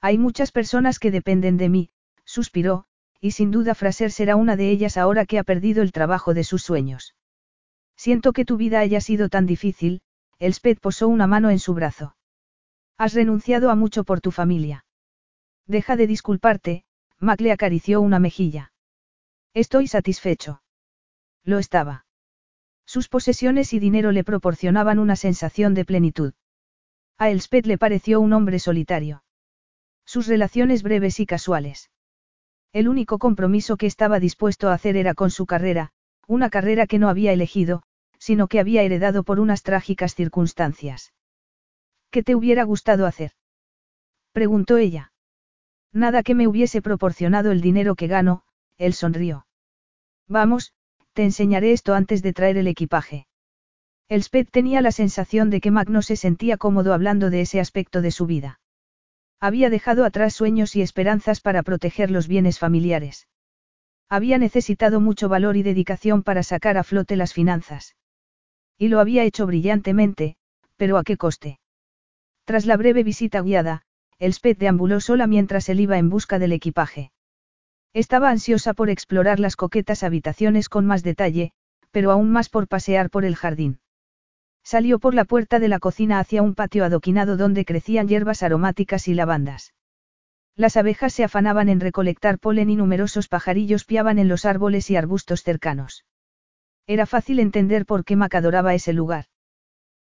Hay muchas personas que dependen de mí, suspiró, y sin duda Fraser será una de ellas ahora que ha perdido el trabajo de sus sueños. Siento que tu vida haya sido tan difícil, Elspeth posó una mano en su brazo. Has renunciado a mucho por tu familia. Deja de disculparte, Mac le acarició una mejilla. Estoy satisfecho. Lo estaba. Sus posesiones y dinero le proporcionaban una sensación de plenitud. A Elspeth le pareció un hombre solitario. Sus relaciones breves y casuales. El único compromiso que estaba dispuesto a hacer era con su carrera, una carrera que no había elegido, sino que había heredado por unas trágicas circunstancias. ¿Qué te hubiera gustado hacer? preguntó ella. Nada que me hubiese proporcionado el dinero que gano, él sonrió. Vamos, te enseñaré esto antes de traer el equipaje. Elspeth tenía la sensación de que Mac no se sentía cómodo hablando de ese aspecto de su vida. Había dejado atrás sueños y esperanzas para proteger los bienes familiares. Había necesitado mucho valor y dedicación para sacar a flote las finanzas. Y lo había hecho brillantemente, pero ¿a qué coste? Tras la breve visita guiada, Elspeth deambuló sola mientras él iba en busca del equipaje. Estaba ansiosa por explorar las coquetas habitaciones con más detalle, pero aún más por pasear por el jardín. Salió por la puerta de la cocina hacia un patio adoquinado donde crecían hierbas aromáticas y lavandas. Las abejas se afanaban en recolectar polen y numerosos pajarillos piaban en los árboles y arbustos cercanos. Era fácil entender por qué Mac adoraba ese lugar.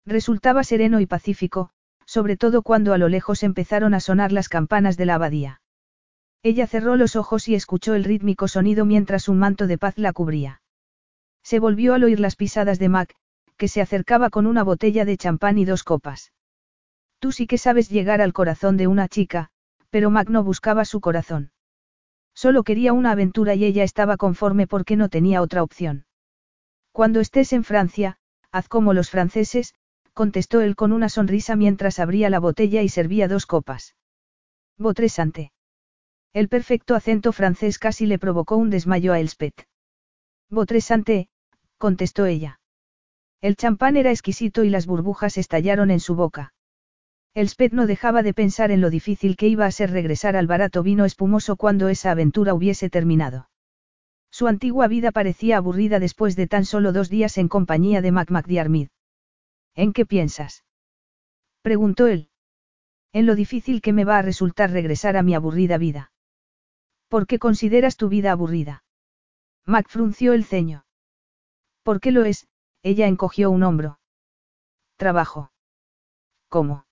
Resultaba sereno y pacífico, sobre todo cuando a lo lejos empezaron a sonar las campanas de la abadía. Ella cerró los ojos y escuchó el rítmico sonido mientras un manto de paz la cubría. Se volvió al oír las pisadas de Mac, que se acercaba con una botella de champán y dos copas. Tú sí que sabes llegar al corazón de una chica, pero Mac no buscaba su corazón. Solo quería una aventura y ella estaba conforme porque no tenía otra opción. Cuando estés en Francia, haz como los franceses, contestó él con una sonrisa mientras abría la botella y servía dos copas. Botresante. El perfecto acento francés casi le provocó un desmayo a Elspeth. Botresante, contestó ella. El champán era exquisito y las burbujas estallaron en su boca. Elspeth no dejaba de pensar en lo difícil que iba a ser regresar al barato vino espumoso cuando esa aventura hubiese terminado. Su antigua vida parecía aburrida después de tan solo dos días en compañía de Mac McDiarmid. ¿En qué piensas? preguntó él. En lo difícil que me va a resultar regresar a mi aburrida vida. ¿Por qué consideras tu vida aburrida? Mac frunció el ceño. ¿Por qué lo es? Ella encogió un hombro. Trabajo. ¿Cómo?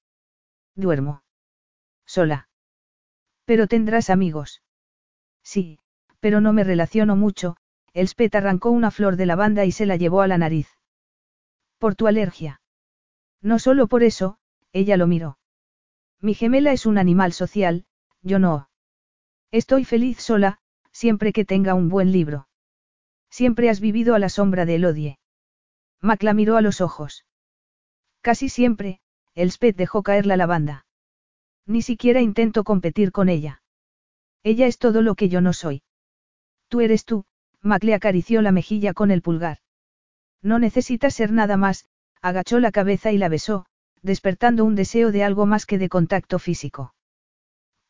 Duermo. Sola. Pero tendrás amigos. Sí, pero no me relaciono mucho, Elspeth arrancó una flor de lavanda y se la llevó a la nariz. Por tu alergia. No solo por eso, ella lo miró. Mi gemela es un animal social, yo no. Estoy feliz sola, siempre que tenga un buen libro. Siempre has vivido a la sombra de Elodie. Mac la miró a los ojos. Casi siempre, Elspeth dejó caer la lavanda. Ni siquiera intento competir con ella. Ella es todo lo que yo no soy. Tú eres tú, Mac le acarició la mejilla con el pulgar. No necesitas ser nada más, agachó la cabeza y la besó, despertando un deseo de algo más que de contacto físico.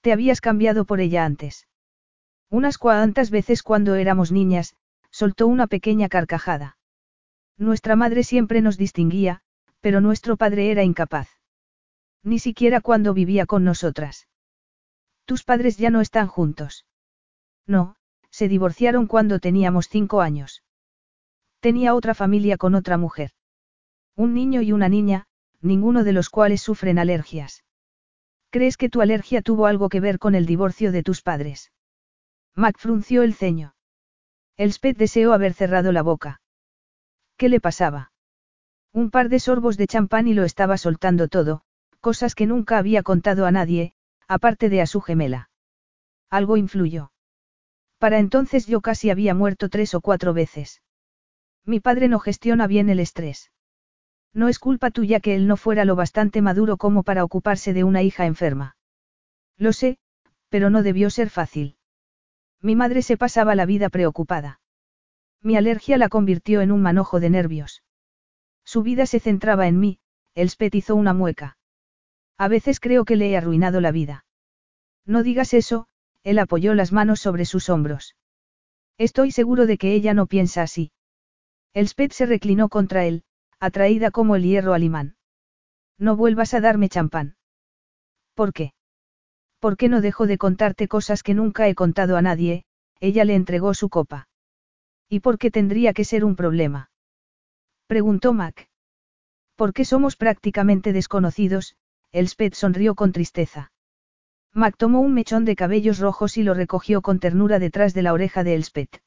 Te habías cambiado por ella antes. Unas cuantas veces cuando éramos niñas, soltó una pequeña carcajada. Nuestra madre siempre nos distinguía, pero nuestro padre era incapaz. Ni siquiera cuando vivía con nosotras. Tus padres ya no están juntos. No, se divorciaron cuando teníamos cinco años. Tenía otra familia con otra mujer. Un niño y una niña, ninguno de los cuales sufren alergias. ¿Crees que tu alergia tuvo algo que ver con el divorcio de tus padres? Mac frunció el ceño. Elspeth deseó haber cerrado la boca. ¿Qué le pasaba? Un par de sorbos de champán y lo estaba soltando todo, cosas que nunca había contado a nadie, aparte de a su gemela. Algo influyó. Para entonces yo casi había muerto tres o cuatro veces. Mi padre no gestiona bien el estrés. No es culpa tuya que él no fuera lo bastante maduro como para ocuparse de una hija enferma. Lo sé, pero no debió ser fácil. Mi madre se pasaba la vida preocupada. Mi alergia la convirtió en un manojo de nervios. Su vida se centraba en mí, Elspeth hizo una mueca. A veces creo que le he arruinado la vida. No digas eso, él apoyó las manos sobre sus hombros. Estoy seguro de que ella no piensa así. Elspeth se reclinó contra él, atraída como el hierro al imán. No vuelvas a darme champán. ¿Por qué? ¿Por qué no dejo de contarte cosas que nunca he contado a nadie? Ella le entregó su copa. ¿Y por qué tendría que ser un problema? Preguntó Mac. qué somos prácticamente desconocidos, Elspeth sonrió con tristeza. Mac tomó un mechón de cabellos rojos y lo recogió con ternura detrás de la oreja de Elspeth.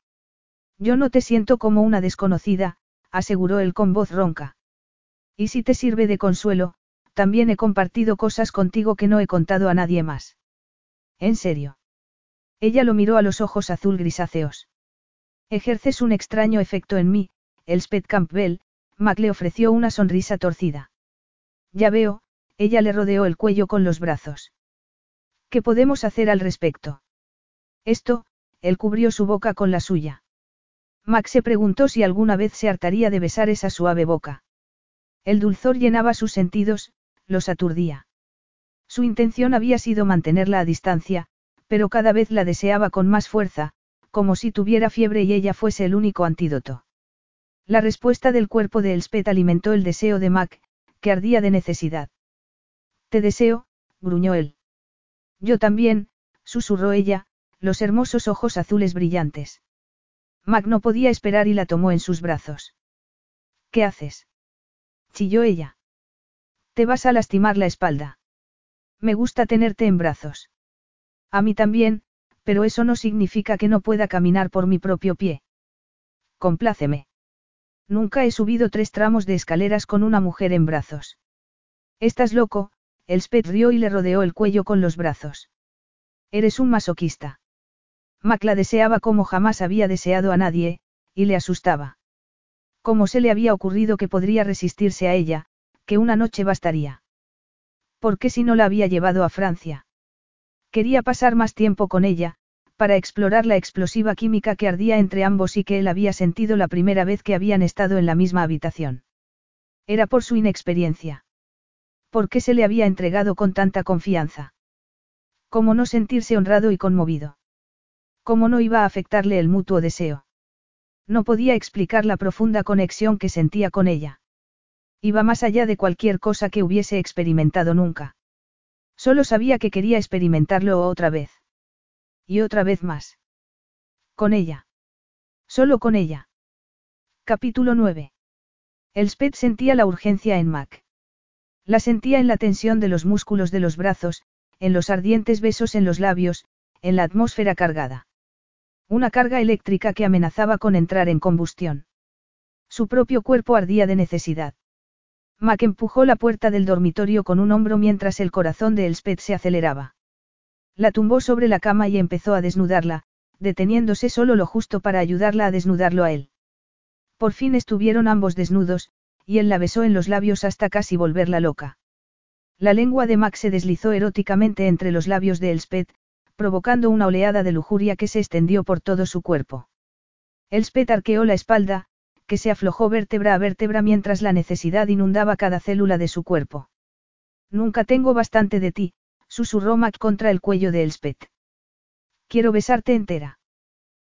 Yo no te siento como una desconocida, aseguró él con voz ronca. Y si te sirve de consuelo, también he compartido cosas contigo que no he contado a nadie más. ¿En serio? Ella lo miró a los ojos azul grisáceos. Ejerces un extraño efecto en mí, Elspeth Campbell, Mac le ofreció una sonrisa torcida. Ya veo, ella le rodeó el cuello con los brazos. ¿Qué podemos hacer al respecto? Esto, él cubrió su boca con la suya. Max se preguntó si alguna vez se hartaría de besar esa suave boca. El dulzor llenaba sus sentidos, los aturdía. Su intención había sido mantenerla a distancia, pero cada vez la deseaba con más fuerza, como si tuviera fiebre y ella fuese el único antídoto. La respuesta del cuerpo de Elspeth alimentó el deseo de Mac, que ardía de necesidad. Te deseo, gruñó él. Yo también, susurró ella, los hermosos ojos azules brillantes. Mac no podía esperar y la tomó en sus brazos. ¿Qué haces? chilló ella. Te vas a lastimar la espalda. Me gusta tenerte en brazos. A mí también, pero eso no significa que no pueda caminar por mi propio pie. Compláceme. Nunca he subido tres tramos de escaleras con una mujer en brazos. Estás loco, Elspeth rió y le rodeó el cuello con los brazos. Eres un masoquista. Mac la deseaba como jamás había deseado a nadie, y le asustaba. ¿Cómo se le había ocurrido que podría resistirse a ella, que una noche bastaría? ¿Por qué si no la había llevado a Francia? Quería pasar más tiempo con ella, para explorar la explosiva química que ardía entre ambos y que él había sentido la primera vez que habían estado en la misma habitación. Era por su inexperiencia. ¿Por qué se le había entregado con tanta confianza? ¿Cómo no sentirse honrado y conmovido? ¿Cómo no iba a afectarle el mutuo deseo? No podía explicar la profunda conexión que sentía con ella. Iba más allá de cualquier cosa que hubiese experimentado nunca. Solo sabía que quería experimentarlo otra vez. Y otra vez más. Con ella. Solo con ella. Capítulo 9. Elspeth sentía la urgencia en Mac. La sentía en la tensión de los músculos de los brazos, en los ardientes besos en los labios, en la atmósfera cargada. Una carga eléctrica que amenazaba con entrar en combustión. Su propio cuerpo ardía de necesidad. Mac empujó la puerta del dormitorio con un hombro mientras el corazón de Elspeth se aceleraba. La tumbó sobre la cama y empezó a desnudarla, deteniéndose solo lo justo para ayudarla a desnudarlo a él. Por fin estuvieron ambos desnudos, y él la besó en los labios hasta casi volverla loca. La lengua de Max se deslizó eróticamente entre los labios de Elspeth, provocando una oleada de lujuria que se extendió por todo su cuerpo. Elspeth arqueó la espalda, que se aflojó vértebra a vértebra mientras la necesidad inundaba cada célula de su cuerpo. Nunca tengo bastante de ti, susurró Mac contra el cuello de Elspeth. Quiero besarte entera.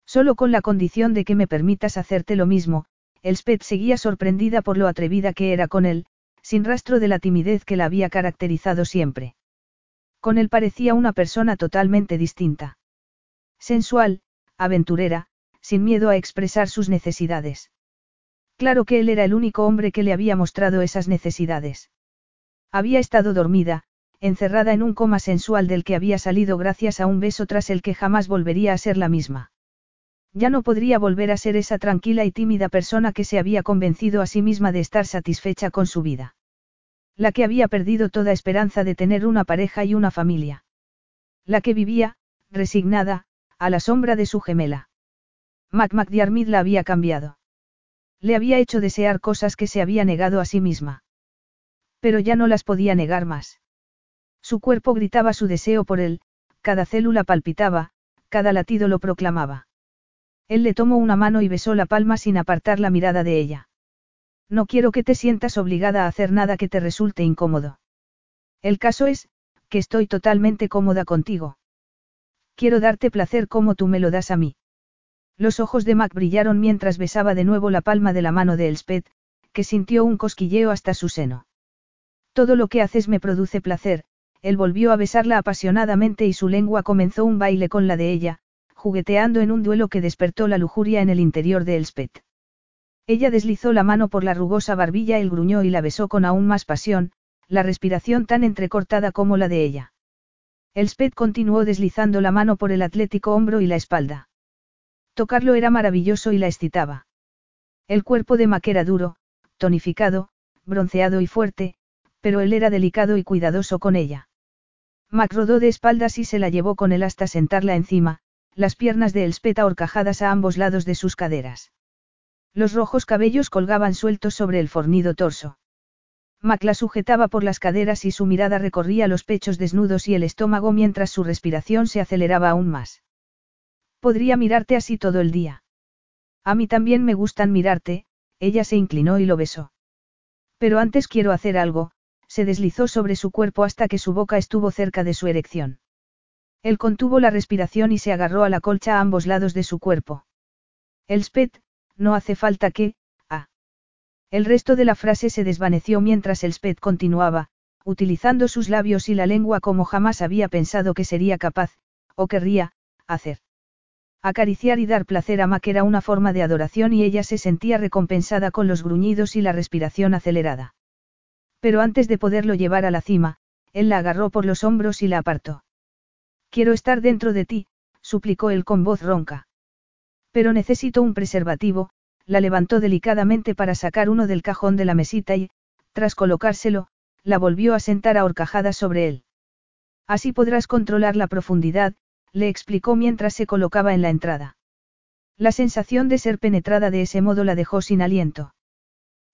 Solo con la condición de que me permitas hacerte lo mismo, Elspeth seguía sorprendida por lo atrevida que era con él, sin rastro de la timidez que la había caracterizado siempre. Con él parecía una persona totalmente distinta. Sensual, aventurera, sin miedo a expresar sus necesidades. Claro que él era el único hombre que le había mostrado esas necesidades. Había estado dormida, encerrada en un coma sensual del que había salido gracias a un beso tras el que jamás volvería a ser la misma. Ya no podría volver a ser esa tranquila y tímida persona que se había convencido a sí misma de estar satisfecha con su vida. La que había perdido toda esperanza de tener una pareja y una familia. La que vivía, resignada, a la sombra de su gemela. Mac McDiarmid la había cambiado. Le había hecho desear cosas que se había negado a sí misma. Pero ya no las podía negar más. Su cuerpo gritaba su deseo por él, cada célula palpitaba, cada latido lo proclamaba. Él le tomó una mano y besó la palma sin apartar la mirada de ella. No quiero que te sientas obligada a hacer nada que te resulte incómodo. El caso es, que estoy totalmente cómoda contigo. Quiero darte placer como tú me lo das a mí. Los ojos de Mac brillaron mientras besaba de nuevo la palma de la mano de Elspeth, que sintió un cosquilleo hasta su seno. Todo lo que haces me produce placer, él volvió a besarla apasionadamente y su lengua comenzó un baile con la de ella, jugueteando en un duelo que despertó la lujuria en el interior de Elspeth. Ella deslizó la mano por la rugosa barbilla, él gruñó y la besó con aún más pasión, la respiración tan entrecortada como la de ella. Elspeth continuó deslizando la mano por el atlético hombro y la espalda. Tocarlo era maravilloso y la excitaba. El cuerpo de Mac era duro, tonificado, bronceado y fuerte, pero él era delicado y cuidadoso con ella. Mac rodó de espaldas y se la llevó con él hasta sentarla encima, las piernas de Elspeth ahorcajadas a ambos lados de sus caderas. Los rojos cabellos colgaban sueltos sobre el fornido torso. Mac la sujetaba por las caderas y su mirada recorría los pechos desnudos y el estómago mientras su respiración se aceleraba aún más. Podría mirarte así todo el día. A mí también me gustan mirarte, ella se inclinó y lo besó. Pero antes quiero hacer algo, se deslizó sobre su cuerpo hasta que su boca estuvo cerca de su erección. Él contuvo la respiración y se agarró a la colcha a ambos lados de su cuerpo. Elspeth, no hace falta que, ah. El resto de la frase se desvaneció mientras Elspeth continuaba, utilizando sus labios y la lengua como jamás había pensado que sería capaz, o querría, hacer. Acariciar y dar placer a Mac era una forma de adoración y ella se sentía recompensada con los gruñidos y la respiración acelerada. Pero antes de poderlo llevar a la cima, él la agarró por los hombros y la apartó. Quiero estar dentro de ti, suplicó él con voz ronca. Pero necesito un preservativo, la levantó delicadamente para sacar uno del cajón de la mesita y, tras colocárselo, la volvió a sentar a horcajadas sobre él. Así podrás controlar la profundidad, le explicó mientras se colocaba en la entrada. La sensación de ser penetrada de ese modo la dejó sin aliento.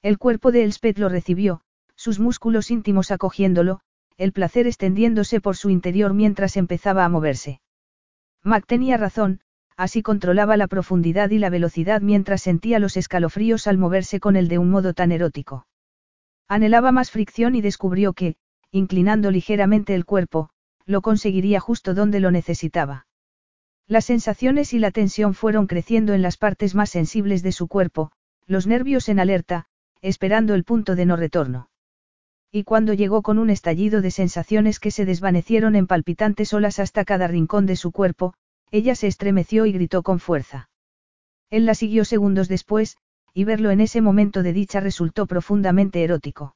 El cuerpo de Elspeth lo recibió, sus músculos íntimos acogiéndolo, el placer extendiéndose por su interior mientras empezaba a moverse. Mac tenía razón, así controlaba la profundidad y la velocidad mientras sentía los escalofríos al moverse con él de un modo tan erótico. Anhelaba más fricción y descubrió que, inclinando ligeramente el cuerpo, lo conseguiría justo donde lo necesitaba. Las sensaciones y la tensión fueron creciendo en las partes más sensibles de su cuerpo, los nervios en alerta, esperando el punto de no retorno. Y cuando llegó con un estallido de sensaciones que se desvanecieron en palpitantes olas hasta cada rincón de su cuerpo, ella se estremeció y gritó con fuerza. Él la siguió segundos después, y verlo en ese momento de dicha resultó profundamente erótico.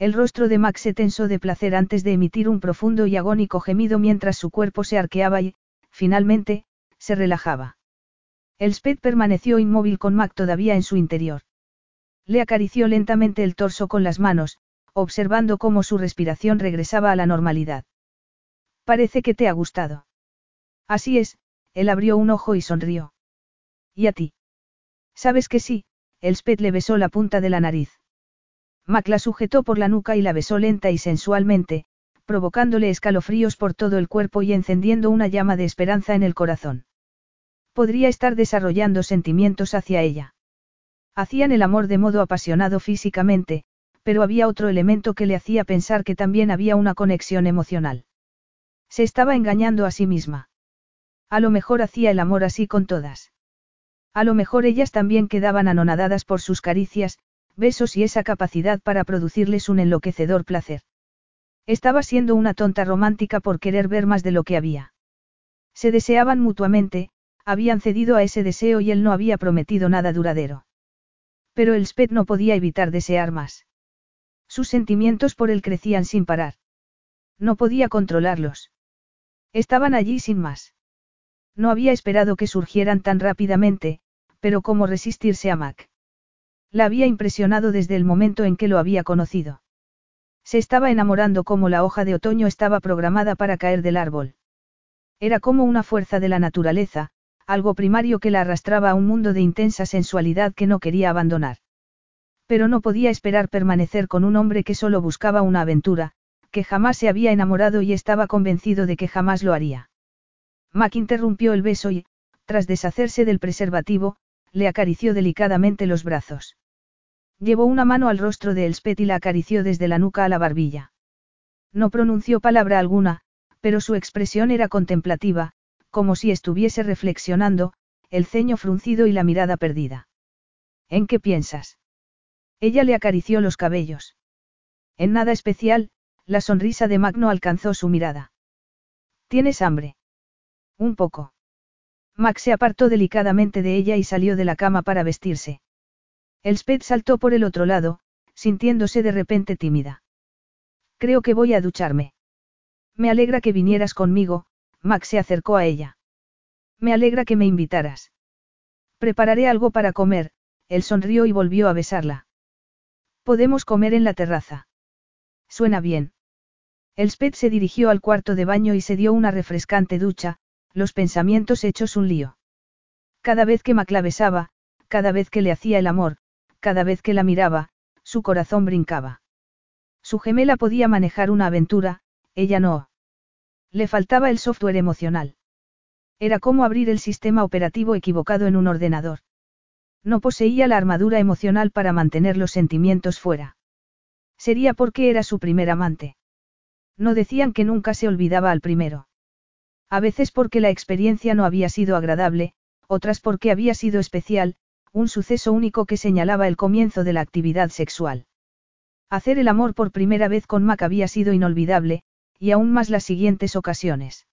El rostro de Max se tensó de placer antes de emitir un profundo y agónico gemido mientras su cuerpo se arqueaba y, finalmente, se relajaba. Elspeth permaneció inmóvil con Mac todavía en su interior. Le acarició lentamente el torso con las manos, observando cómo su respiración regresaba a la normalidad. Parece que te ha gustado. Así es, él abrió un ojo y sonrió. ¿Y a ti? Sabes que sí, Elspeth le besó la punta de la nariz. Mac la sujetó por la nuca y la besó lenta y sensualmente, provocándole escalofríos por todo el cuerpo y encendiendo una llama de esperanza en el corazón. Podría estar desarrollando sentimientos hacia ella. Hacían el amor de modo apasionado físicamente, pero había otro elemento que le hacía pensar que también había una conexión emocional. Se estaba engañando a sí misma. A lo mejor hacía el amor así con todas. A lo mejor ellas también quedaban anonadadas por sus caricias, besos y esa capacidad para producirles un enloquecedor placer. Estaba siendo una tonta romántica por querer ver más de lo que había. Se deseaban mutuamente, habían cedido a ese deseo y él no había prometido nada duradero. Pero el Spet no podía evitar desear más. Sus sentimientos por él crecían sin parar. No podía controlarlos. Estaban allí sin más. No había esperado que surgieran tan rápidamente, pero cómo resistirse a Mac. La había impresionado desde el momento en que lo había conocido. Se estaba enamorando como la hoja de otoño estaba programada para caer del árbol. Era como una fuerza de la naturaleza, algo primario que la arrastraba a un mundo de intensa sensualidad que no quería abandonar. Pero no podía esperar permanecer con un hombre que solo buscaba una aventura, que jamás se había enamorado y estaba convencido de que jamás lo haría. Mac interrumpió el beso y, tras deshacerse del preservativo, le acarició delicadamente los brazos. Llevó una mano al rostro de Elspeth y la acarició desde la nuca a la barbilla. No pronunció palabra alguna, pero su expresión era contemplativa, como si estuviese reflexionando, el ceño fruncido y la mirada perdida. ¿En qué piensas? Ella le acarició los cabellos. En nada especial, la sonrisa de Magno alcanzó su mirada. ¿Tienes hambre? Un poco. Max se apartó delicadamente de ella y salió de la cama para vestirse. Elspeth saltó por el otro lado, sintiéndose de repente tímida. Creo que voy a ducharme. Me alegra que vinieras conmigo, Max se acercó a ella. Me alegra que me invitaras. Prepararé algo para comer, él sonrió y volvió a besarla. Podemos comer en la terraza. Suena bien. Elspeth se dirigió al cuarto de baño y se dio una refrescante ducha, los pensamientos hechos un lío. Cada vez que Mac la besaba, cada vez que le hacía el amor, cada vez que la miraba, su corazón brincaba. Su gemela podía manejar una aventura, ella no. Le faltaba el software emocional. Era como abrir el sistema operativo equivocado en un ordenador. No poseía la armadura emocional para mantener los sentimientos fuera. Sería porque era su primer amante. No decían que nunca se olvidaba al primero. A veces porque la experiencia no había sido agradable, otras porque había sido especial, un suceso único que señalaba el comienzo de la actividad sexual. Hacer el amor por primera vez con Mac había sido inolvidable, y aún más las siguientes ocasiones.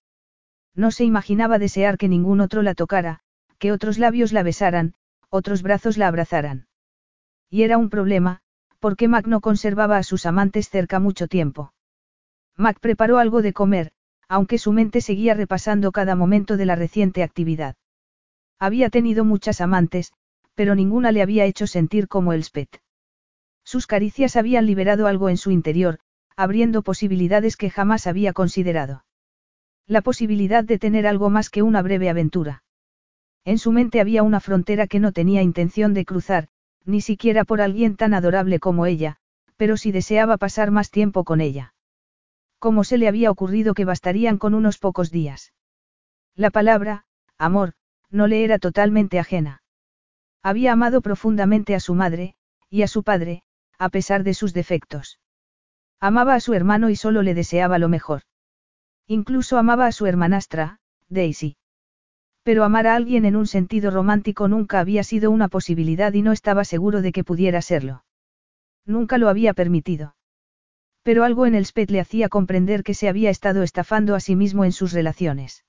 No se imaginaba desear que ningún otro la tocara, que otros labios la besaran, otros brazos la abrazaran. Y era un problema, porque Mac no conservaba a sus amantes cerca mucho tiempo. Mac preparó algo de comer, aunque su mente seguía repasando cada momento de la reciente actividad. Había tenido muchas amantes, pero ninguna le había hecho sentir como Elspeth. Sus caricias habían liberado algo en su interior, abriendo posibilidades que jamás había considerado. La posibilidad de tener algo más que una breve aventura. En su mente había una frontera que no tenía intención de cruzar, ni siquiera por alguien tan adorable como ella, pero sí deseaba pasar más tiempo con ella. ¿Cómo se le había ocurrido que bastarían con unos pocos días? La palabra, amor, no le era totalmente ajena. Había amado profundamente a su madre, y a su padre, a pesar de sus defectos. Amaba a su hermano y solo le deseaba lo mejor. Incluso amaba a su hermanastra, Daisy. Pero amar a alguien en un sentido romántico nunca había sido una posibilidad y no estaba seguro de que pudiera serlo. Nunca lo había permitido. Pero algo en el Spet le hacía comprender que se había estado estafando a sí mismo en sus relaciones.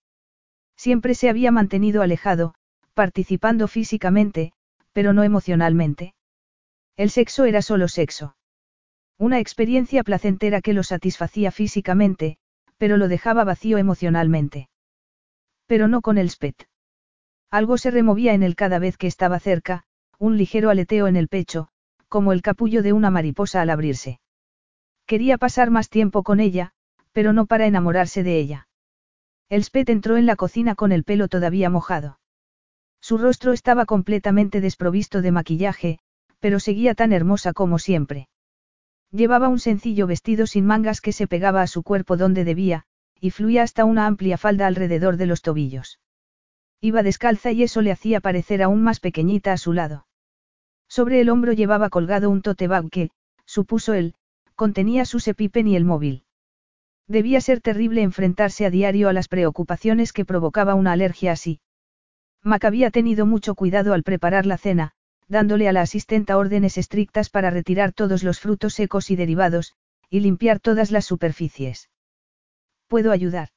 Siempre se había mantenido alejado, participando físicamente, pero no emocionalmente. El sexo era solo sexo. Una experiencia placentera que lo satisfacía físicamente, pero lo dejaba vacío emocionalmente. Pero no con el spet. Algo se removía en él cada vez que estaba cerca, un ligero aleteo en el pecho, como el capullo de una mariposa al abrirse. Quería pasar más tiempo con ella, pero no para enamorarse de ella. El spet entró en la cocina con el pelo todavía mojado. Su rostro estaba completamente desprovisto de maquillaje, pero seguía tan hermosa como siempre. Llevaba un sencillo vestido sin mangas que se pegaba a su cuerpo donde debía, y fluía hasta una amplia falda alrededor de los tobillos. Iba descalza y eso le hacía parecer aún más pequeñita a su lado. Sobre el hombro llevaba colgado un tote bag que, supuso él, contenía su sepipen y el móvil. Debía ser terrible enfrentarse a diario a las preocupaciones que provocaba una alergia así. Mac había tenido mucho cuidado al preparar la cena, dándole a la asistenta órdenes estrictas para retirar todos los frutos secos y derivados, y limpiar todas las superficies. ¿Puedo ayudar?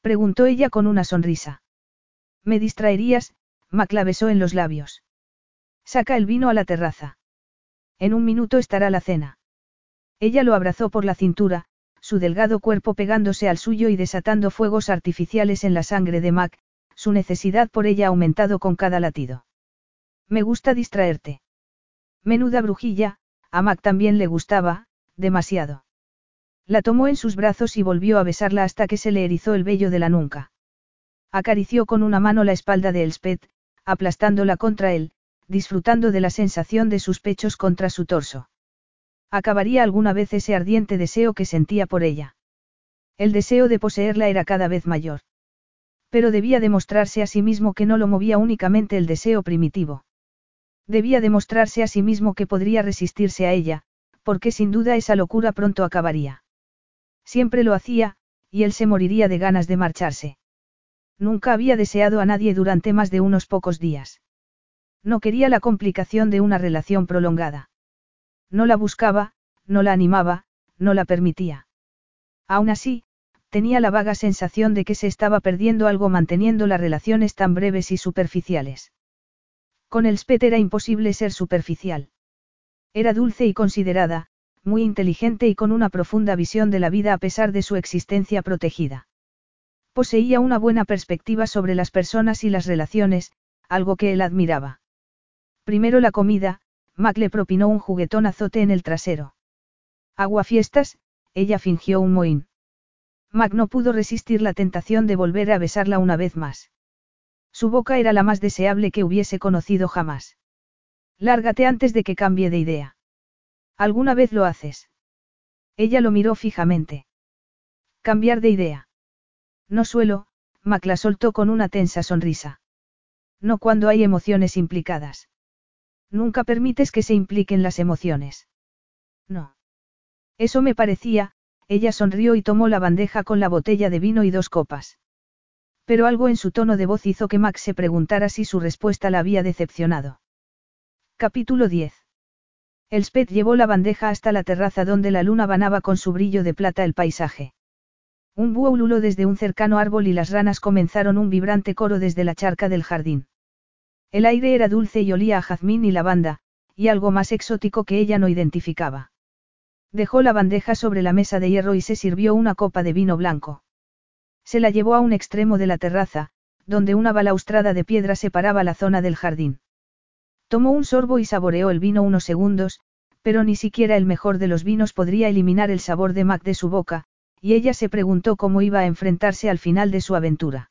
preguntó ella con una sonrisa. Me distraerías, Mac la besó en los labios. Saca el vino a la terraza. En un minuto estará la cena. Ella lo abrazó por la cintura, su delgado cuerpo pegándose al suyo y desatando fuegos artificiales en la sangre de Mac, su necesidad por ella aumentado con cada latido. Me gusta distraerte. Menuda brujilla, a Mac también le gustaba, demasiado. La tomó en sus brazos y volvió a besarla hasta que se le erizó el vello de la nuca. Acarició con una mano la espalda de Elspeth, aplastándola contra él, disfrutando de la sensación de sus pechos contra su torso. Acabaría alguna vez ese ardiente deseo que sentía por ella. El deseo de poseerla era cada vez mayor. Pero debía demostrarse a sí mismo que no lo movía únicamente el deseo primitivo. Debía demostrarse a sí mismo que podría resistirse a ella, porque sin duda esa locura pronto acabaría. Siempre lo hacía, y él se moriría de ganas de marcharse. Nunca había deseado a nadie durante más de unos pocos días. No quería la complicación de una relación prolongada. No la buscaba, no la animaba, no la permitía. Aún así, tenía la vaga sensación de que se estaba perdiendo algo manteniendo las relaciones tan breves y superficiales. Con el Spet era imposible ser superficial. Era dulce y considerada, muy inteligente y con una profunda visión de la vida a pesar de su existencia protegida. Poseía una buena perspectiva sobre las personas y las relaciones, algo que él admiraba. Primero la comida, Mac le propinó un juguetón azote en el trasero. fiestas, ella fingió un mohín. Mac no pudo resistir la tentación de volver a besarla una vez más. Su boca era la más deseable que hubiese conocido jamás. Lárgate antes de que cambie de idea. ¿Alguna vez lo haces? Ella lo miró fijamente. Cambiar de idea. No suelo, Mac la soltó con una tensa sonrisa. No cuando hay emociones implicadas. Nunca permites que se impliquen las emociones. No. Eso me parecía, ella sonrió y tomó la bandeja con la botella de vino y dos copas. Pero algo en su tono de voz hizo que Max se preguntara si su respuesta la había decepcionado. Capítulo 10. Elspeth llevó la bandeja hasta la terraza donde la luna banaba con su brillo de plata el paisaje. Un búho desde un cercano árbol y las ranas comenzaron un vibrante coro desde la charca del jardín. El aire era dulce y olía a jazmín y lavanda, y algo más exótico que ella no identificaba. Dejó la bandeja sobre la mesa de hierro y se sirvió una copa de vino blanco. Se la llevó a un extremo de la terraza, donde una balaustrada de piedra separaba la zona del jardín. Tomó un sorbo y saboreó el vino unos segundos, pero ni siquiera el mejor de los vinos podría eliminar el sabor de Mac de su boca, y ella se preguntó cómo iba a enfrentarse al final de su aventura.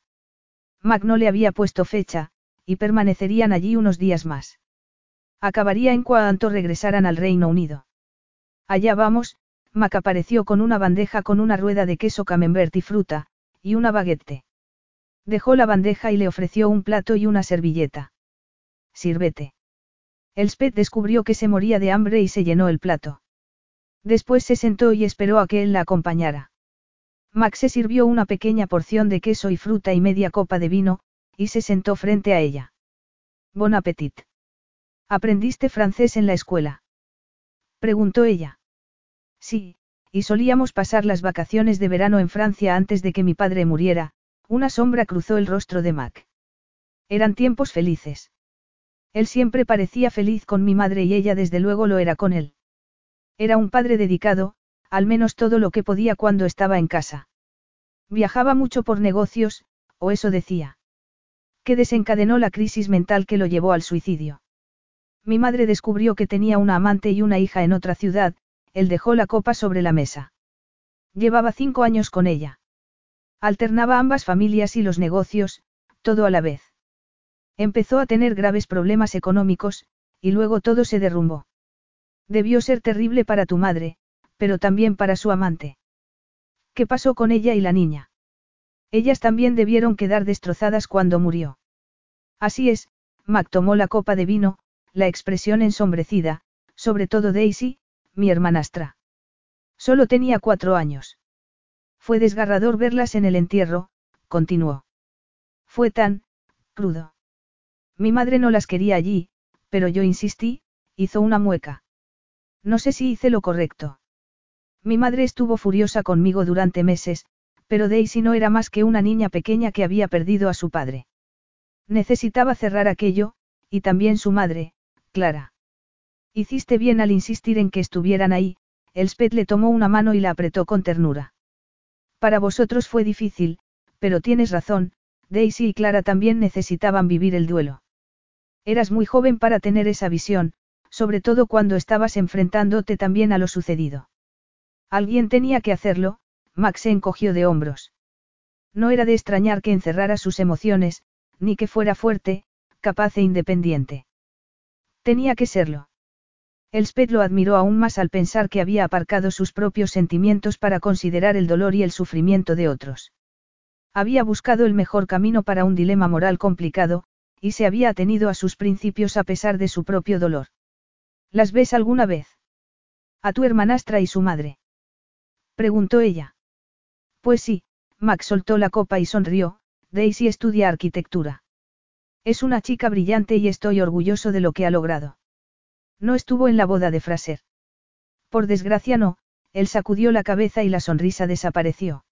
Mac no le había puesto fecha, y permanecerían allí unos días más. Acabaría en cuanto regresaran al Reino Unido. Allá vamos, Mac apareció con una bandeja con una rueda de queso camembert y fruta, y una baguette. Dejó la bandeja y le ofreció un plato y una servilleta. Sírvete. Elspeth descubrió que se moría de hambre y se llenó el plato. Después se sentó y esperó a que él la acompañara. Max se sirvió una pequeña porción de queso y fruta y media copa de vino, y se sentó frente a ella. Bon appetit. ¿Aprendiste francés en la escuela? Preguntó ella. Sí, y solíamos pasar las vacaciones de verano en Francia antes de que mi padre muriera, una sombra cruzó el rostro de Mac. Eran tiempos felices. Él siempre parecía feliz con mi madre y ella desde luego lo era con él. Era un padre dedicado, al menos todo lo que podía cuando estaba en casa. Viajaba mucho por negocios, o eso decía que desencadenó la crisis mental que lo llevó al suicidio. Mi madre descubrió que tenía una amante y una hija en otra ciudad, él dejó la copa sobre la mesa. Llevaba cinco años con ella. Alternaba ambas familias y los negocios, todo a la vez. Empezó a tener graves problemas económicos, y luego todo se derrumbó. Debió ser terrible para tu madre, pero también para su amante. ¿Qué pasó con ella y la niña? Ellas también debieron quedar destrozadas cuando murió. Así es, Mac tomó la copa de vino, la expresión ensombrecida, sobre todo Daisy, mi hermanastra. Solo tenía cuatro años. Fue desgarrador verlas en el entierro, continuó. Fue tan, crudo. Mi madre no las quería allí, pero yo insistí, hizo una mueca. No sé si hice lo correcto. Mi madre estuvo furiosa conmigo durante meses, pero Daisy no era más que una niña pequeña que había perdido a su padre. Necesitaba cerrar aquello, y también su madre, Clara. Hiciste bien al insistir en que estuvieran ahí, Elspeth le tomó una mano y la apretó con ternura. Para vosotros fue difícil, pero tienes razón, Daisy y Clara también necesitaban vivir el duelo. Eras muy joven para tener esa visión, sobre todo cuando estabas enfrentándote también a lo sucedido. Alguien tenía que hacerlo, Max se encogió de hombros. No era de extrañar que encerrara sus emociones, ni que fuera fuerte, capaz e independiente. Tenía que serlo. Elspeth lo admiró aún más al pensar que había aparcado sus propios sentimientos para considerar el dolor y el sufrimiento de otros. Había buscado el mejor camino para un dilema moral complicado, y se había atenido a sus principios a pesar de su propio dolor. ¿Las ves alguna vez? A tu hermanastra y su madre. Preguntó ella. Pues sí, Max soltó la copa y sonrió, Daisy estudia arquitectura. Es una chica brillante y estoy orgulloso de lo que ha logrado. No estuvo en la boda de Fraser. Por desgracia no, él sacudió la cabeza y la sonrisa desapareció.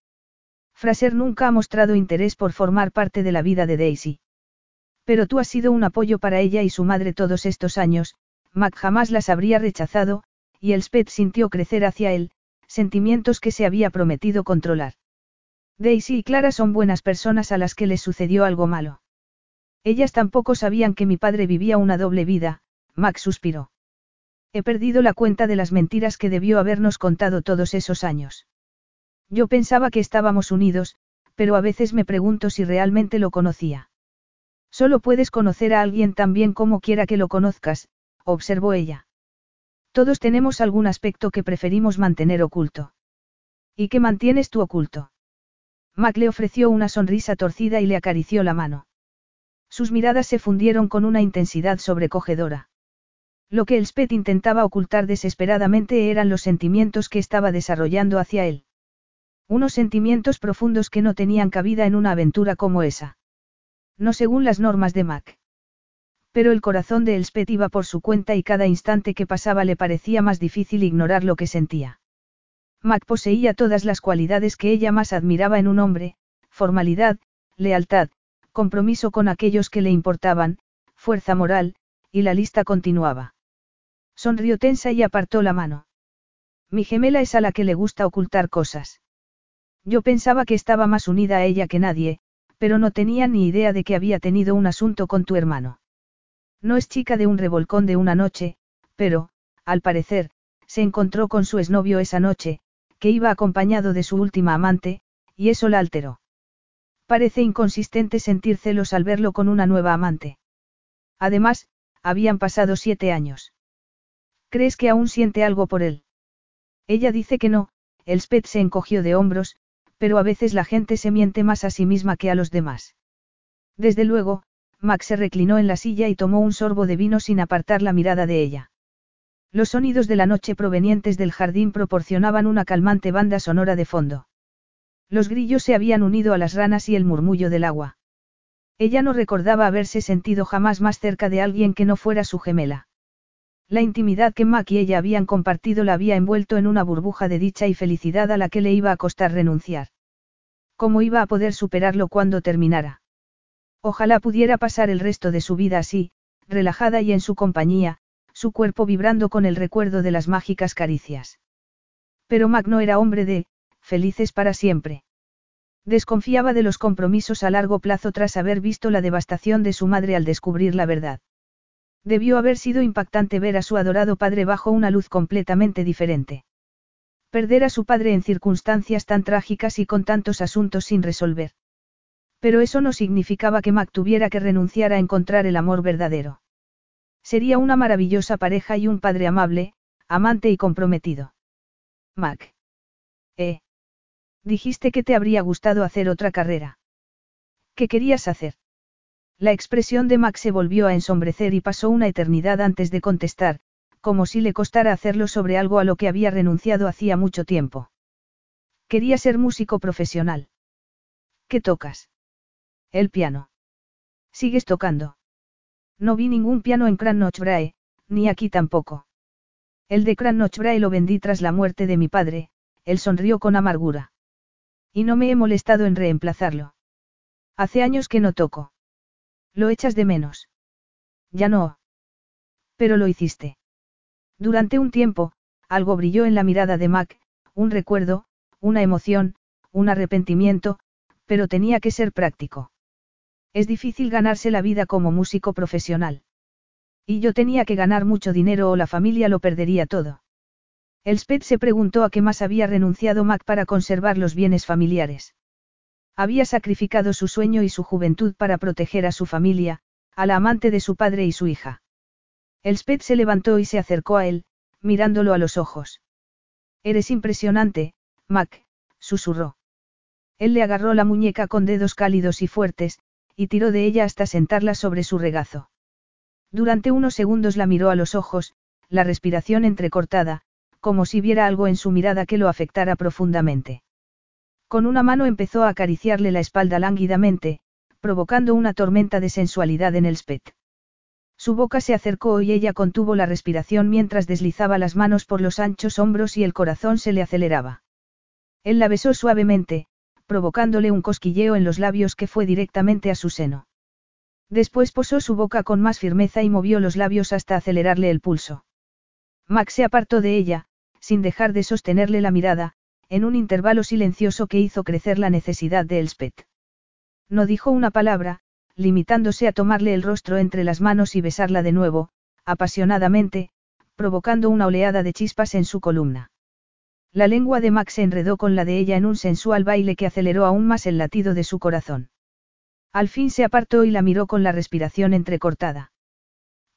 Fraser nunca ha mostrado interés por formar parte de la vida de Daisy. Pero tú has sido un apoyo para ella y su madre todos estos años, Mac jamás las habría rechazado, y Elspeth sintió crecer hacia él, sentimientos que se había prometido controlar. Daisy y Clara son buenas personas a las que les sucedió algo malo. Ellas tampoco sabían que mi padre vivía una doble vida, Max suspiró. He perdido la cuenta de las mentiras que debió habernos contado todos esos años. Yo pensaba que estábamos unidos, pero a veces me pregunto si realmente lo conocía. Solo puedes conocer a alguien tan bien como quiera que lo conozcas, observó ella. Todos tenemos algún aspecto que preferimos mantener oculto. ¿Y qué mantienes tú oculto? Mac le ofreció una sonrisa torcida y le acarició la mano. Sus miradas se fundieron con una intensidad sobrecogedora. Lo que Elspeth intentaba ocultar desesperadamente eran los sentimientos que estaba desarrollando hacia él. Unos sentimientos profundos que no tenían cabida en una aventura como esa. No según las normas de Mac. Pero el corazón de Elspeth iba por su cuenta y cada instante que pasaba le parecía más difícil ignorar lo que sentía. Mac poseía todas las cualidades que ella más admiraba en un hombre, formalidad, lealtad, compromiso con aquellos que le importaban, fuerza moral, y la lista continuaba. Sonrió tensa y apartó la mano. Mi gemela es a la que le gusta ocultar cosas. Yo pensaba que estaba más unida a ella que nadie, pero no tenía ni idea de que había tenido un asunto con tu hermano. No es chica de un revolcón de una noche, pero, al parecer, se encontró con su exnovio esa noche, que iba acompañado de su última amante, y eso la alteró. Parece inconsistente sentir celos al verlo con una nueva amante. Además, habían pasado siete años. ¿Crees que aún siente algo por él? Ella dice que no, Elspeth se encogió de hombros, pero a veces la gente se miente más a sí misma que a los demás. Desde luego, Max se reclinó en la silla y tomó un sorbo de vino sin apartar la mirada de ella. Los sonidos de la noche provenientes del jardín proporcionaban una calmante banda sonora de fondo. Los grillos se habían unido a las ranas y el murmullo del agua. Ella no recordaba haberse sentido jamás más cerca de alguien que no fuera su gemela. La intimidad que Mac y ella habían compartido la había envuelto en una burbuja de dicha y felicidad a la que le iba a costar renunciar. ¿Cómo iba a poder superarlo cuando terminara? Ojalá pudiera pasar el resto de su vida así, relajada y en su compañía, su cuerpo vibrando con el recuerdo de las mágicas caricias. Pero Mac no era hombre de, felices para siempre. Desconfiaba de los compromisos a largo plazo tras haber visto la devastación de su madre al descubrir la verdad. Debió haber sido impactante ver a su adorado padre bajo una luz completamente diferente. Perder a su padre en circunstancias tan trágicas y con tantos asuntos sin resolver. Pero eso no significaba que Mac tuviera que renunciar a encontrar el amor verdadero. Sería una maravillosa pareja y un padre amable, amante y comprometido. Mac. Eh. Dijiste que te habría gustado hacer otra carrera. ¿Qué querías hacer? La expresión de Mac se volvió a ensombrecer y pasó una eternidad antes de contestar, como si le costara hacerlo sobre algo a lo que había renunciado hacía mucho tiempo. Quería ser músico profesional. ¿Qué tocas? El piano. ¿Sigues tocando? No vi ningún piano en Crannochbrae, ni aquí tampoco. El de Crannochbrae lo vendí tras la muerte de mi padre, él sonrió con amargura. Y no me he molestado en reemplazarlo. Hace años que no toco. Lo echas de menos. Ya no. Pero lo hiciste. Durante un tiempo, algo brilló en la mirada de Mac, un recuerdo, una emoción, un arrepentimiento, pero tenía que ser práctico. Es difícil ganarse la vida como músico profesional. Y yo tenía que ganar mucho dinero o la familia lo perdería todo. Elspeth se preguntó a qué más había renunciado Mac para conservar los bienes familiares. Había sacrificado su sueño y su juventud para proteger a su familia, a la amante de su padre y su hija. Elspeth se levantó y se acercó a él, mirándolo a los ojos. Eres impresionante, Mac, susurró. Él le agarró la muñeca con dedos cálidos y fuertes, y tiró de ella hasta sentarla sobre su regazo. Durante unos segundos la miró a los ojos, la respiración entrecortada, como si viera algo en su mirada que lo afectara profundamente. Con una mano empezó a acariciarle la espalda lánguidamente, provocando una tormenta de sensualidad en el spet. Su boca se acercó y ella contuvo la respiración mientras deslizaba las manos por los anchos hombros y el corazón se le aceleraba. Él la besó suavemente, provocándole un cosquilleo en los labios que fue directamente a su seno. Después posó su boca con más firmeza y movió los labios hasta acelerarle el pulso. Max se apartó de ella, sin dejar de sostenerle la mirada, en un intervalo silencioso que hizo crecer la necesidad de Elspeth. No dijo una palabra, limitándose a tomarle el rostro entre las manos y besarla de nuevo, apasionadamente, provocando una oleada de chispas en su columna. La lengua de Max se enredó con la de ella en un sensual baile que aceleró aún más el latido de su corazón. Al fin se apartó y la miró con la respiración entrecortada.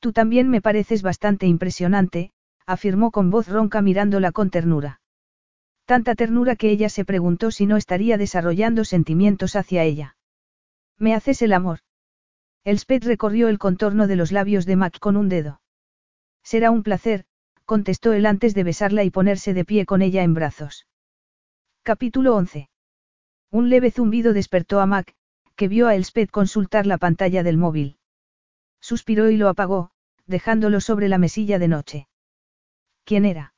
Tú también me pareces bastante impresionante, afirmó con voz ronca mirándola con ternura. Tanta ternura que ella se preguntó si no estaría desarrollando sentimientos hacia ella. ¿Me haces el amor? Elspeth recorrió el contorno de los labios de Mac con un dedo. Será un placer, contestó él antes de besarla y ponerse de pie con ella en brazos. Capítulo 11. Un leve zumbido despertó a Mac, que vio a Elspeth consultar la pantalla del móvil. Suspiró y lo apagó, dejándolo sobre la mesilla de noche. ¿Quién era?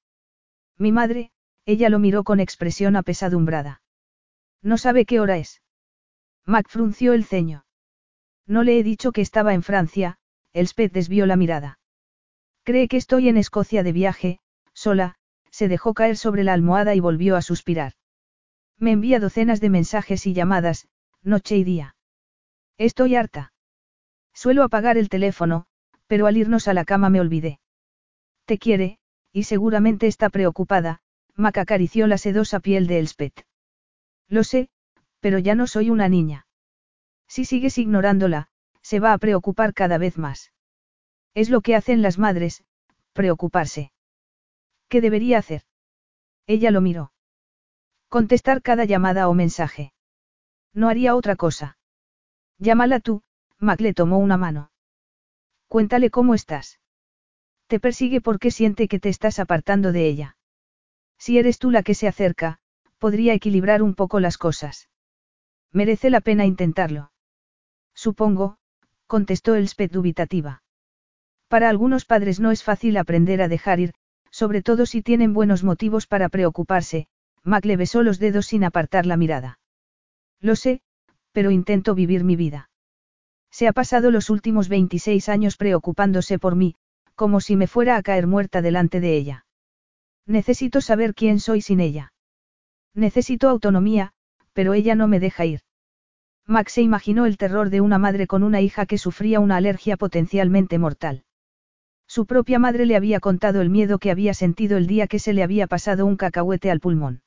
Mi madre, ella lo miró con expresión apesadumbrada. No sabe qué hora es. Mac frunció el ceño. No le he dicho que estaba en Francia, Elspeth desvió la mirada. Cree que estoy en Escocia de viaje, sola, se dejó caer sobre la almohada y volvió a suspirar. Me envía docenas de mensajes y llamadas, noche y día. Estoy harta. Suelo apagar el teléfono, pero al irnos a la cama me olvidé. Te quiere, y seguramente está preocupada, Mac acarició la sedosa piel de Elspeth. Lo sé, pero ya no soy una niña. Si sigues ignorándola, se va a preocupar cada vez más. Es lo que hacen las madres, preocuparse. ¿Qué debería hacer? Ella lo miró. Contestar cada llamada o mensaje. No haría otra cosa. Llámala tú, Mac le tomó una mano. Cuéntale cómo estás. Te persigue porque siente que te estás apartando de ella. Si eres tú la que se acerca, podría equilibrar un poco las cosas. Merece la pena intentarlo. Supongo, contestó Elspeth dubitativa. Para algunos padres no es fácil aprender a dejar ir, sobre todo si tienen buenos motivos para preocuparse, Mac le besó los dedos sin apartar la mirada. Lo sé, pero intento vivir mi vida. Se ha pasado los últimos 26 años preocupándose por mí, como si me fuera a caer muerta delante de ella. Necesito saber quién soy sin ella. Necesito autonomía, pero ella no me deja ir. Max se imaginó el terror de una madre con una hija que sufría una alergia potencialmente mortal. Su propia madre le había contado el miedo que había sentido el día que se le había pasado un cacahuete al pulmón.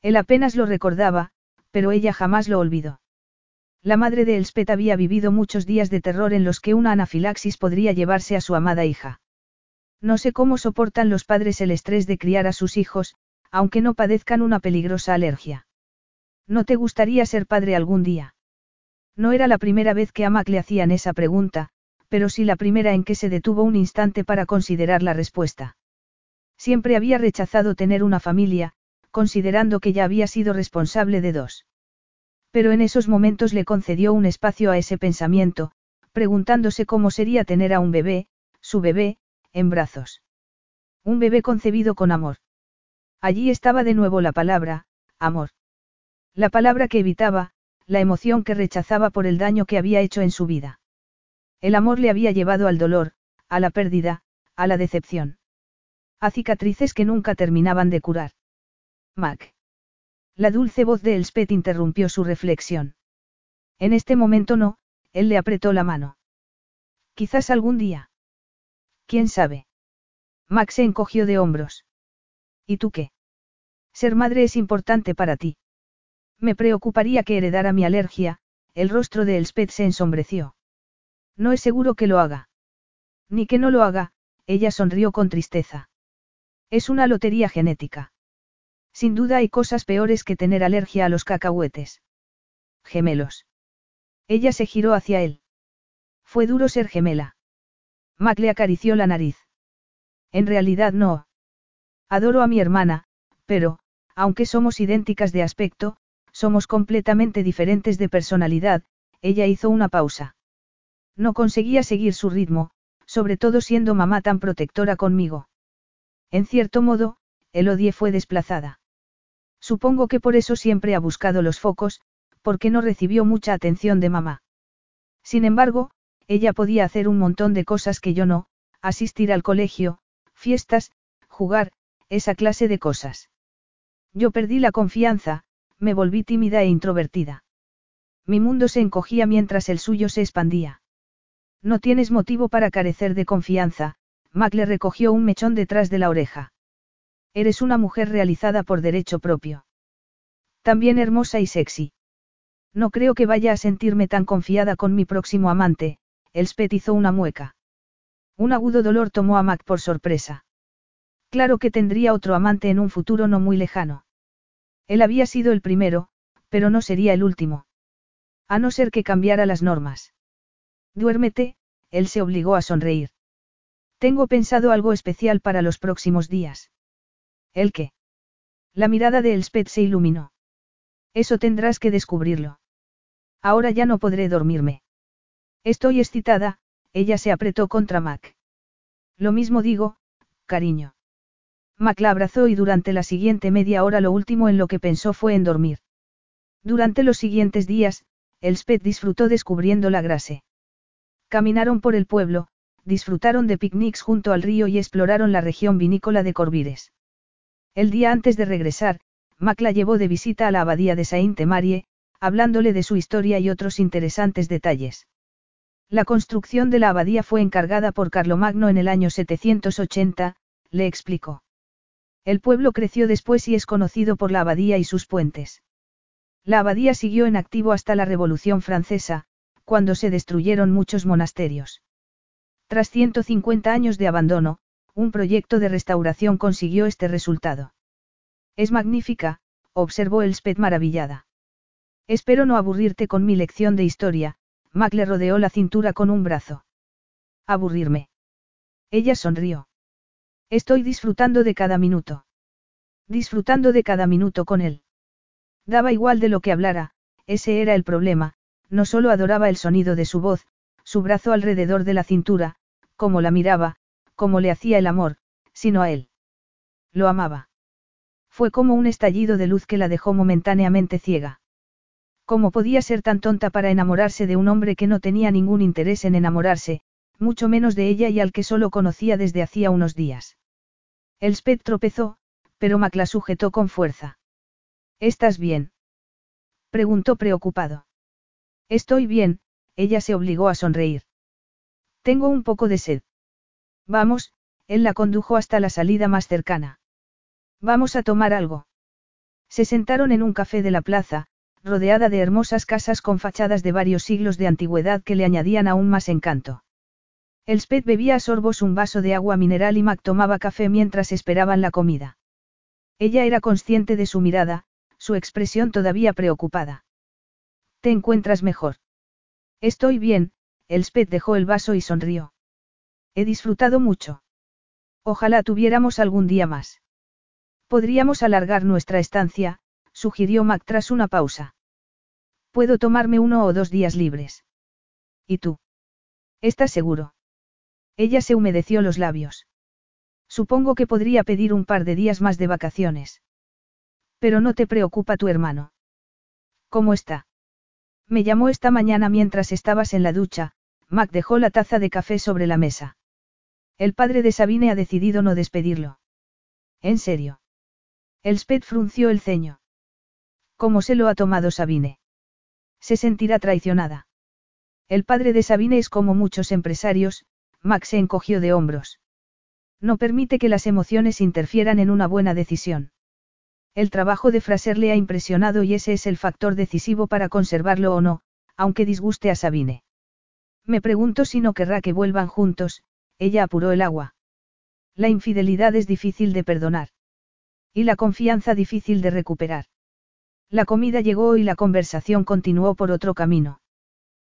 Él apenas lo recordaba, pero ella jamás lo olvidó. La madre de Elspeth había vivido muchos días de terror en los que una anafilaxis podría llevarse a su amada hija. No sé cómo soportan los padres el estrés de criar a sus hijos, aunque no padezcan una peligrosa alergia. ¿No te gustaría ser padre algún día? No era la primera vez que a Mac le hacían esa pregunta, pero sí la primera en que se detuvo un instante para considerar la respuesta. Siempre había rechazado tener una familia, considerando que ya había sido responsable de dos. Pero en esos momentos le concedió un espacio a ese pensamiento, preguntándose cómo sería tener a un bebé, su bebé, en brazos. Un bebé concebido con amor. Allí estaba de nuevo la palabra, amor. La palabra que evitaba, la emoción que rechazaba por el daño que había hecho en su vida. El amor le había llevado al dolor, a la pérdida, a la decepción. A cicatrices que nunca terminaban de curar. Mac. La dulce voz de Elspeth interrumpió su reflexión. En este momento no, él le apretó la mano. Quizás algún día. ¿Quién sabe? Max se encogió de hombros. ¿Y tú qué? Ser madre es importante para ti. Me preocuparía que heredara mi alergia, el rostro de Elspeth se ensombreció. No es seguro que lo haga. Ni que no lo haga, ella sonrió con tristeza. Es una lotería genética. Sin duda hay cosas peores que tener alergia a los cacahuetes. Gemelos. Ella se giró hacia él. Fue duro ser gemela. Mac le acarició la nariz. En realidad no. Adoro a mi hermana, pero, aunque somos idénticas de aspecto, somos completamente diferentes de personalidad, ella hizo una pausa. No conseguía seguir su ritmo, sobre todo siendo mamá tan protectora conmigo. En cierto modo, Elodie fue desplazada. Supongo que por eso siempre ha buscado los focos, porque no recibió mucha atención de mamá. Sin embargo, ella podía hacer un montón de cosas que yo no, asistir al colegio, fiestas, jugar, esa clase de cosas. Yo perdí la confianza, me volví tímida e introvertida. Mi mundo se encogía mientras el suyo se expandía. No tienes motivo para carecer de confianza, Mac le recogió un mechón detrás de la oreja. Eres una mujer realizada por derecho propio. También hermosa y sexy. No creo que vaya a sentirme tan confiada con mi próximo amante, Elspeth hizo una mueca. Un agudo dolor tomó a Mac por sorpresa. Claro que tendría otro amante en un futuro no muy lejano. Él había sido el primero, pero no sería el último. A no ser que cambiara las normas. Duérmete, él se obligó a sonreír. Tengo pensado algo especial para los próximos días. ¿El qué? La mirada de Elspeth se iluminó. Eso tendrás que descubrirlo. Ahora ya no podré dormirme. Estoy excitada, ella se apretó contra Mac. Lo mismo digo, cariño. Mac la abrazó y durante la siguiente media hora lo último en lo que pensó fue en dormir. Durante los siguientes días, Elspeth disfrutó descubriendo la grase. Caminaron por el pueblo, disfrutaron de picnics junto al río y exploraron la región vinícola de Corvires. El día antes de regresar, Mac la llevó de visita a la abadía de Sainte-Marie, hablándole de su historia y otros interesantes detalles. La construcción de la abadía fue encargada por Carlomagno en el año 780, le explicó. El pueblo creció después y es conocido por la abadía y sus puentes. La abadía siguió en activo hasta la Revolución Francesa, cuando se destruyeron muchos monasterios. Tras 150 años de abandono, un proyecto de restauración consiguió este resultado. Es magnífica, observó Elspeth maravillada. Espero no aburrirte con mi lección de historia, Mac le rodeó la cintura con un brazo. Aburrirme. Ella sonrió. Estoy disfrutando de cada minuto. Disfrutando de cada minuto con él. Daba igual de lo que hablara, ese era el problema, no solo adoraba el sonido de su voz, su brazo alrededor de la cintura, cómo la miraba, cómo le hacía el amor, sino a él. Lo amaba. Fue como un estallido de luz que la dejó momentáneamente ciega. ¿Cómo podía ser tan tonta para enamorarse de un hombre que no tenía ningún interés en enamorarse, mucho menos de ella y al que solo conocía desde hacía unos días? Elspeth tropezó, pero Mac la sujetó con fuerza. ¿Estás bien? preguntó preocupado. Estoy bien, ella se obligó a sonreír. Tengo un poco de sed. Vamos, él la condujo hasta la salida más cercana. Vamos a tomar algo. Se sentaron en un café de la plaza, rodeada de hermosas casas con fachadas de varios siglos de antigüedad que le añadían aún más encanto. Elspeth bebía a sorbos un vaso de agua mineral y Mac tomaba café mientras esperaban la comida. Ella era consciente de su mirada, su expresión todavía preocupada. ¿Te encuentras mejor? Estoy bien, Elspeth dejó el vaso y sonrió. He disfrutado mucho. Ojalá tuviéramos algún día más. Podríamos alargar nuestra estancia, sugirió Mac tras una pausa. Puedo tomarme uno o dos días libres. ¿Y tú? ¿Estás seguro? Ella se humedeció los labios. Supongo que podría pedir un par de días más de vacaciones. Pero no te preocupa tu hermano. ¿Cómo está? Me llamó esta mañana mientras estabas en la ducha, Mac dejó la taza de café sobre la mesa. El padre de Sabine ha decidido no despedirlo. ¿En serio? Elspeth frunció el ceño. ¿Cómo se lo ha tomado Sabine? Se sentirá traicionada. El padre de Sabine es como muchos empresarios, Max se encogió de hombros. No permite que las emociones interfieran en una buena decisión. El trabajo de Fraser le ha impresionado y ese es el factor decisivo para conservarlo o no, aunque disguste a Sabine. Me pregunto si no querrá que vuelvan juntos, ella apuró el agua. La infidelidad es difícil de perdonar. Y la confianza difícil de recuperar. La comida llegó y la conversación continuó por otro camino.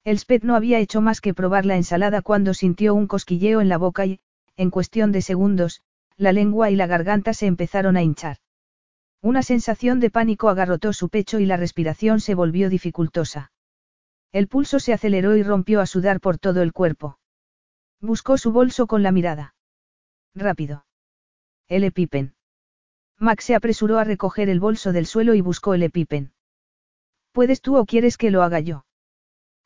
Elspeth no había hecho más que probar la ensalada cuando sintió un cosquilleo en la boca y, en cuestión de segundos, la lengua y la garganta se empezaron a hinchar. Una sensación de pánico agarrotó su pecho y la respiración se volvió dificultosa. El pulso se aceleró y rompió a sudar por todo el cuerpo. Buscó su bolso con la mirada. Rápido. El epipen. Max se apresuró a recoger el bolso del suelo y buscó el epipen. ¿Puedes tú o quieres que lo haga yo?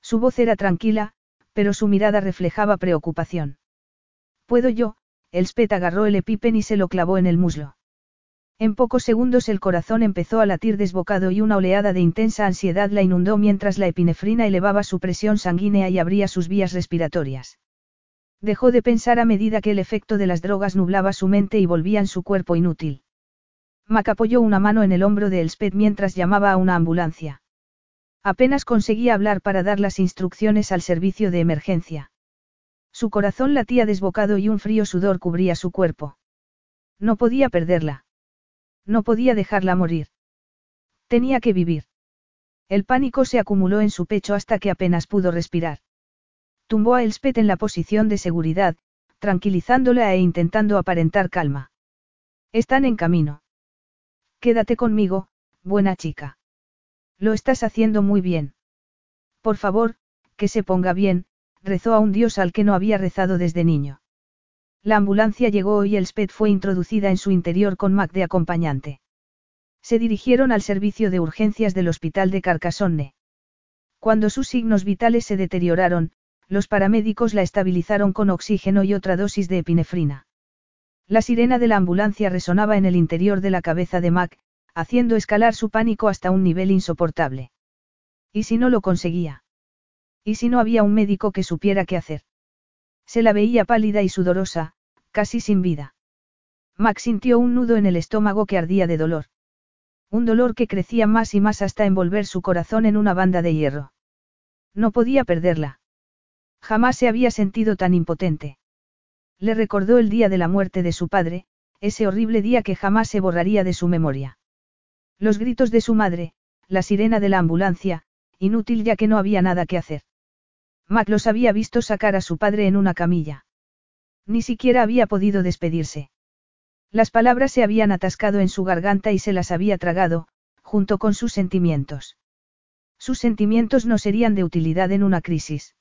Su voz era tranquila, pero su mirada reflejaba preocupación. Puedo yo, Elspeth agarró el epipen y se lo clavó en el muslo. En pocos segundos el corazón empezó a latir desbocado y una oleada de intensa ansiedad la inundó mientras la epinefrina elevaba su presión sanguínea y abría sus vías respiratorias. Dejó de pensar a medida que el efecto de las drogas nublaba su mente y volvían su cuerpo inútil. Mac apoyó una mano en el hombro de Elspeth mientras llamaba a una ambulancia. Apenas conseguía hablar para dar las instrucciones al servicio de emergencia. Su corazón latía desbocado y un frío sudor cubría su cuerpo. No podía perderla. No podía dejarla morir. Tenía que vivir. El pánico se acumuló en su pecho hasta que apenas pudo respirar. Tumbó a Elspeth en la posición de seguridad, tranquilizándola e intentando aparentar calma. Están en camino. Quédate conmigo, buena chica. Lo estás haciendo muy bien. Por favor, que se ponga bien, rezó a un dios al que no había rezado desde niño. La ambulancia llegó y Elspeth fue introducida en su interior con Mac de acompañante. Se dirigieron al servicio de urgencias del hospital de Carcassonne. Cuando sus signos vitales se deterioraron, los paramédicos la estabilizaron con oxígeno y otra dosis de epinefrina. La sirena de la ambulancia resonaba en el interior de la cabeza de Mac, haciendo escalar su pánico hasta un nivel insoportable. ¿Y si no lo conseguía? ¿Y si no había un médico que supiera qué hacer? Se la veía pálida y sudorosa, casi sin vida. Max sintió un nudo en el estómago que ardía de dolor. Un dolor que crecía más y más hasta envolver su corazón en una banda de hierro. No podía perderla. Jamás se había sentido tan impotente. Le recordó el día de la muerte de su padre, ese horrible día que jamás se borraría de su memoria. Los gritos de su madre, la sirena de la ambulancia, inútil ya que no había nada que hacer. Mac los había visto sacar a su padre en una camilla. Ni siquiera había podido despedirse. Las palabras se habían atascado en su garganta y se las había tragado, junto con sus sentimientos. Sus sentimientos no serían de utilidad en una crisis.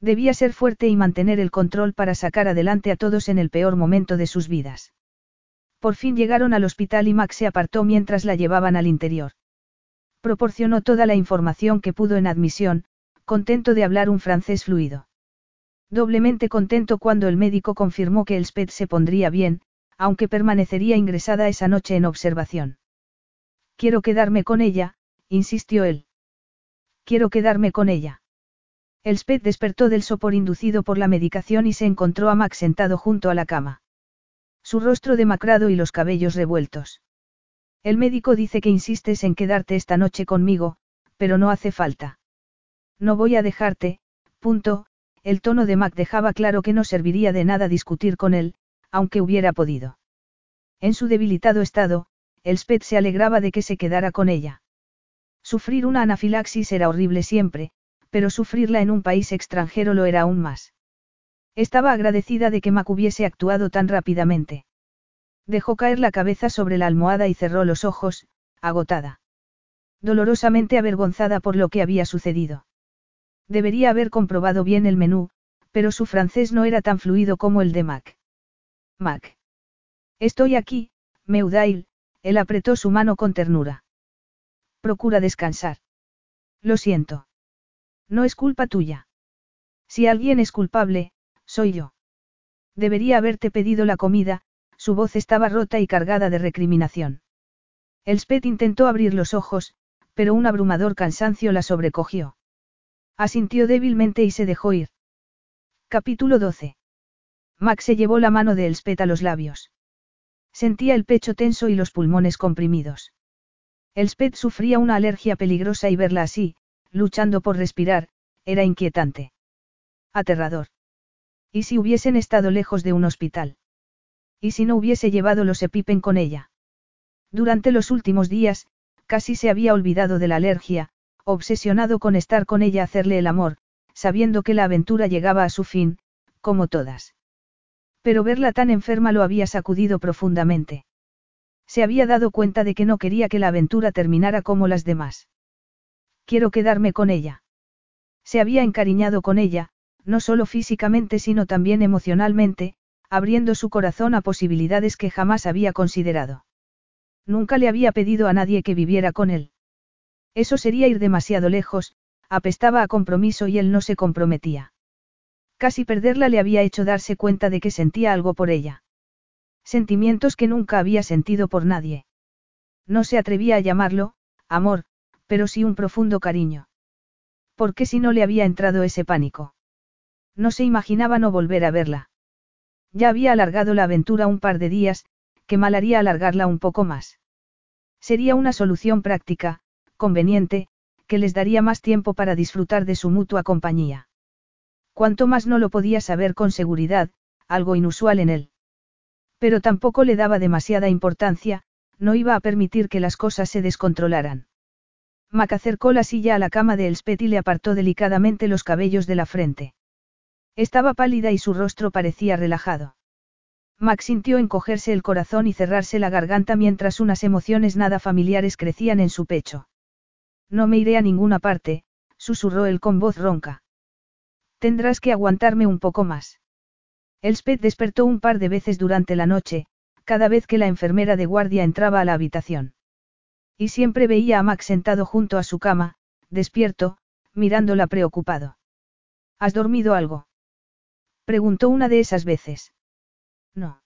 Debía ser fuerte y mantener el control para sacar adelante a todos en el peor momento de sus vidas. Por fin llegaron al hospital y Max se apartó mientras la llevaban al interior. Proporcionó toda la información que pudo en admisión, contento de hablar un francés fluido. Doblemente contento cuando el médico confirmó que el SPED se pondría bien, aunque permanecería ingresada esa noche en observación. Quiero quedarme con ella, insistió él. Quiero quedarme con ella. El SPED despertó del sopor inducido por la medicación y se encontró a Max sentado junto a la cama. Su rostro demacrado y los cabellos revueltos. El médico dice que insistes en quedarte esta noche conmigo, pero no hace falta. No voy a dejarte, punto, el tono de Mac dejaba claro que no serviría de nada discutir con él, aunque hubiera podido. En su debilitado estado, Elspeth se alegraba de que se quedara con ella. Sufrir una anafilaxis era horrible siempre, pero sufrirla en un país extranjero lo era aún más. Estaba agradecida de que Mac hubiese actuado tan rápidamente. Dejó caer la cabeza sobre la almohada y cerró los ojos, agotada. Dolorosamente avergonzada por lo que había sucedido. Debería haber comprobado bien el menú, pero su francés no era tan fluido como el de Mac. Mac. Estoy aquí, Meudail, él apretó su mano con ternura. Procura descansar. Lo siento. No es culpa tuya. Si alguien es culpable, soy yo. Debería haberte pedido la comida, su voz estaba rota y cargada de recriminación. Elspeth intentó abrir los ojos, pero un abrumador cansancio la sobrecogió. Asintió débilmente y se dejó ir. Capítulo 12. Max se llevó la mano de Elspeth a los labios. Sentía el pecho tenso y los pulmones comprimidos. Elspeth sufría una alergia peligrosa y verla así, luchando por respirar, era inquietante. Aterrador. ¿Y si hubiesen estado lejos de un hospital? ¿Y si no hubiese llevado los EpiPen con ella? Durante los últimos días, casi se había olvidado de la alergia, obsesionado con estar con ella hacerle el amor, sabiendo que la aventura llegaba a su fin, como todas. Pero verla tan enferma lo había sacudido profundamente. Se había dado cuenta de que no quería que la aventura terminara como las demás. Quiero quedarme con ella. Se había encariñado con ella, no solo físicamente sino también emocionalmente, abriendo su corazón a posibilidades que jamás había considerado. Nunca le había pedido a nadie que viviera con él. Eso sería ir demasiado lejos, apestaba a compromiso y él no se comprometía. Casi perderla le había hecho darse cuenta de que sentía algo por ella. Sentimientos que nunca había sentido por nadie. No se atrevía a llamarlo, amor, pero sí un profundo cariño. ¿Por qué si no le había entrado ese pánico? No se imaginaba no volver a verla. Ya había alargado la aventura un par de días, que mal haría alargarla un poco más. Sería una solución práctica, conveniente, que les daría más tiempo para disfrutar de su mutua compañía. Cuanto más no lo podía saber con seguridad, algo inusual en él. Pero tampoco le daba demasiada importancia, no iba a permitir que las cosas se descontrolaran. Mac acercó la silla a la cama de Elspeth y le apartó delicadamente los cabellos de la frente. Estaba pálida y su rostro parecía relajado. Max sintió encogerse el corazón y cerrarse la garganta mientras unas emociones nada familiares crecían en su pecho. No me iré a ninguna parte, susurró él con voz ronca. Tendrás que aguantarme un poco más. Elspeth despertó un par de veces durante la noche, cada vez que la enfermera de guardia entraba a la habitación. Y siempre veía a Max sentado junto a su cama, despierto, mirándola preocupado. ¿Has dormido algo? Preguntó una de esas veces. No.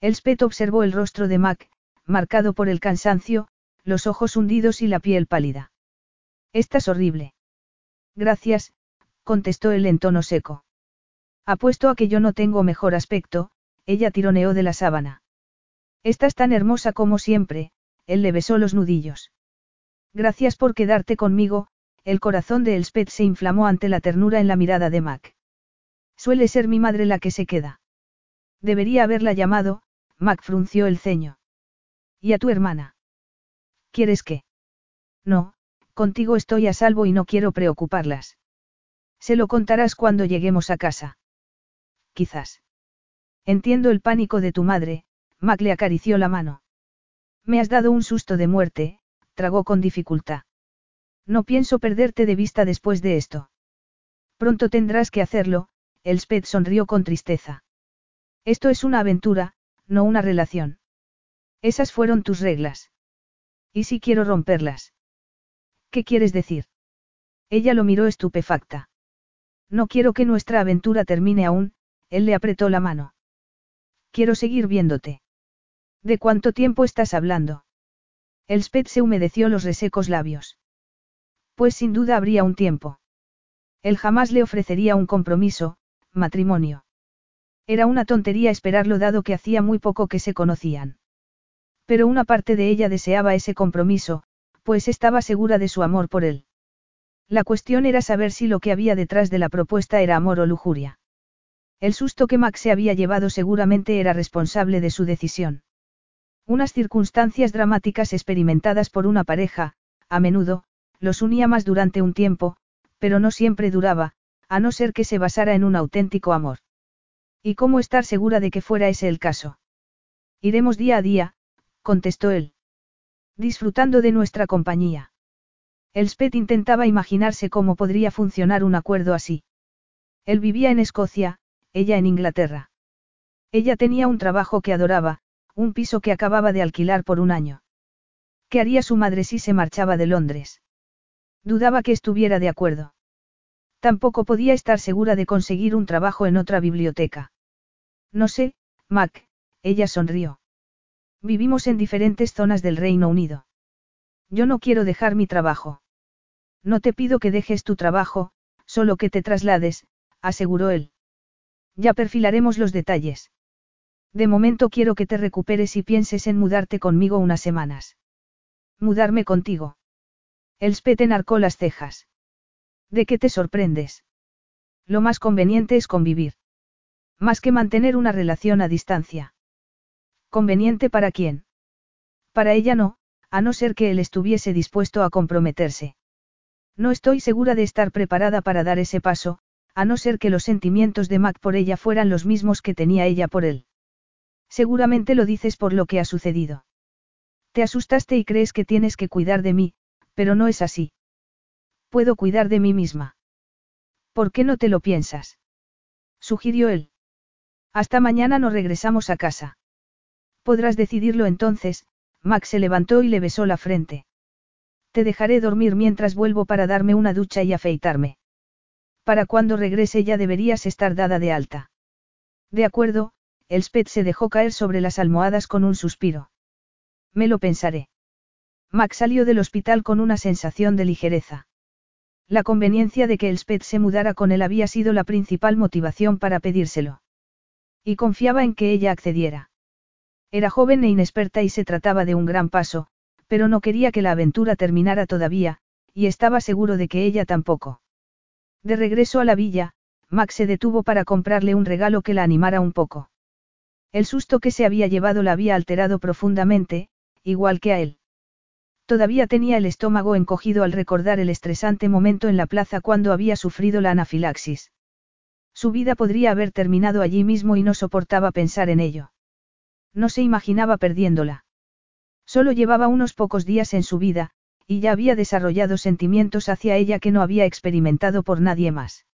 Elspeth observó el rostro de Mac, marcado por el cansancio, los ojos hundidos y la piel pálida. Estás horrible. Gracias, contestó él en tono seco. Apuesto a que yo no tengo mejor aspecto, ella tironeó de la sábana. Estás tan hermosa como siempre, él le besó los nudillos. Gracias por quedarte conmigo, el corazón de Elspeth se inflamó ante la ternura en la mirada de Mac. Suele ser mi madre la que se queda. Debería haberla llamado, Mac frunció el ceño. ¿Y a tu hermana? ¿Quieres qué? No, contigo estoy a salvo y no quiero preocuparlas. Se lo contarás cuando lleguemos a casa. Quizás. Entiendo el pánico de tu madre, Mac le acarició la mano. Me has dado un susto de muerte, tragó con dificultad. No pienso perderte de vista después de esto. Pronto tendrás que hacerlo, Elspeth sonrió con tristeza. Esto es una aventura, no una relación. Esas fueron tus reglas. ¿Y si quiero romperlas? ¿Qué quieres decir? Ella lo miró estupefacta. No quiero que nuestra aventura termine aún, él le apretó la mano. Quiero seguir viéndote. ¿De cuánto tiempo estás hablando? Elspeth se humedeció los resecos labios. Pues sin duda habría un tiempo. Él jamás le ofrecería un compromiso, matrimonio. Era una tontería esperarlo dado que hacía muy poco que se conocían. Pero una parte de ella deseaba ese compromiso, pues estaba segura de su amor por él. La cuestión era saber si lo que había detrás de la propuesta era amor o lujuria. El susto que Max se había llevado seguramente era responsable de su decisión. Unas circunstancias dramáticas experimentadas por una pareja, a menudo, los unía más durante un tiempo, pero no siempre duraba, a no ser que se basara en un auténtico amor. ¿Y cómo estar segura de que fuera ese el caso? Iremos día a día, contestó él. Disfrutando de nuestra compañía. Elspeth intentaba imaginarse cómo podría funcionar un acuerdo así. Él vivía en Escocia, ella en Inglaterra. Ella tenía un trabajo que adoraba, un piso que acababa de alquilar por un año. ¿Qué haría su madre si se marchaba de Londres? Dudaba que estuviera de acuerdo. Tampoco podía estar segura de conseguir un trabajo en otra biblioteca. No sé, Mac, ella sonrió. Vivimos en diferentes zonas del Reino Unido. Yo no quiero dejar mi trabajo. No te pido que dejes tu trabajo, solo que te traslades, aseguró él. Ya perfilaremos los detalles. De momento quiero que te recuperes y pienses en mudarte conmigo unas semanas. Mudarme contigo. Elspeth enarcó las cejas. ¿De qué te sorprendes? Lo más conveniente es convivir. Más que mantener una relación a distancia. ¿Conveniente para quién? Para ella no, a no ser que él estuviese dispuesto a comprometerse. No estoy segura de estar preparada para dar ese paso, a no ser que los sentimientos de Mac por ella fueran los mismos que tenía ella por él. Seguramente lo dices por lo que ha sucedido. Te asustaste y crees que tienes que cuidar de mí, pero no es así. Puedo cuidar de mí misma. ¿Por qué no te lo piensas? Sugirió él. Hasta mañana no regresamos a casa. Podrás decidirlo entonces, Max se levantó y le besó la frente. Te dejaré dormir mientras vuelvo para darme una ducha y afeitarme. Para cuando regrese ya deberías estar dada de alta. De acuerdo, Elspeth se dejó caer sobre las almohadas con un suspiro. Me lo pensaré. Max salió del hospital con una sensación de ligereza. La conveniencia de que Elspeth se mudara con él había sido la principal motivación para pedírselo. Y confiaba en que ella accediera. Era joven e inexperta y se trataba de un gran paso, pero no quería que la aventura terminara todavía, y estaba seguro de que ella tampoco. De regreso a la villa, Max se detuvo para comprarle un regalo que la animara un poco. El susto que se había llevado la había alterado profundamente, igual que a él. Todavía tenía el estómago encogido al recordar el estresante momento en la plaza cuando había sufrido la anafilaxis. Su vida podría haber terminado allí mismo y no soportaba pensar en ello. No se imaginaba perdiéndola. Solo llevaba unos pocos días en su vida, y ya había desarrollado sentimientos hacia ella que no había experimentado por nadie más.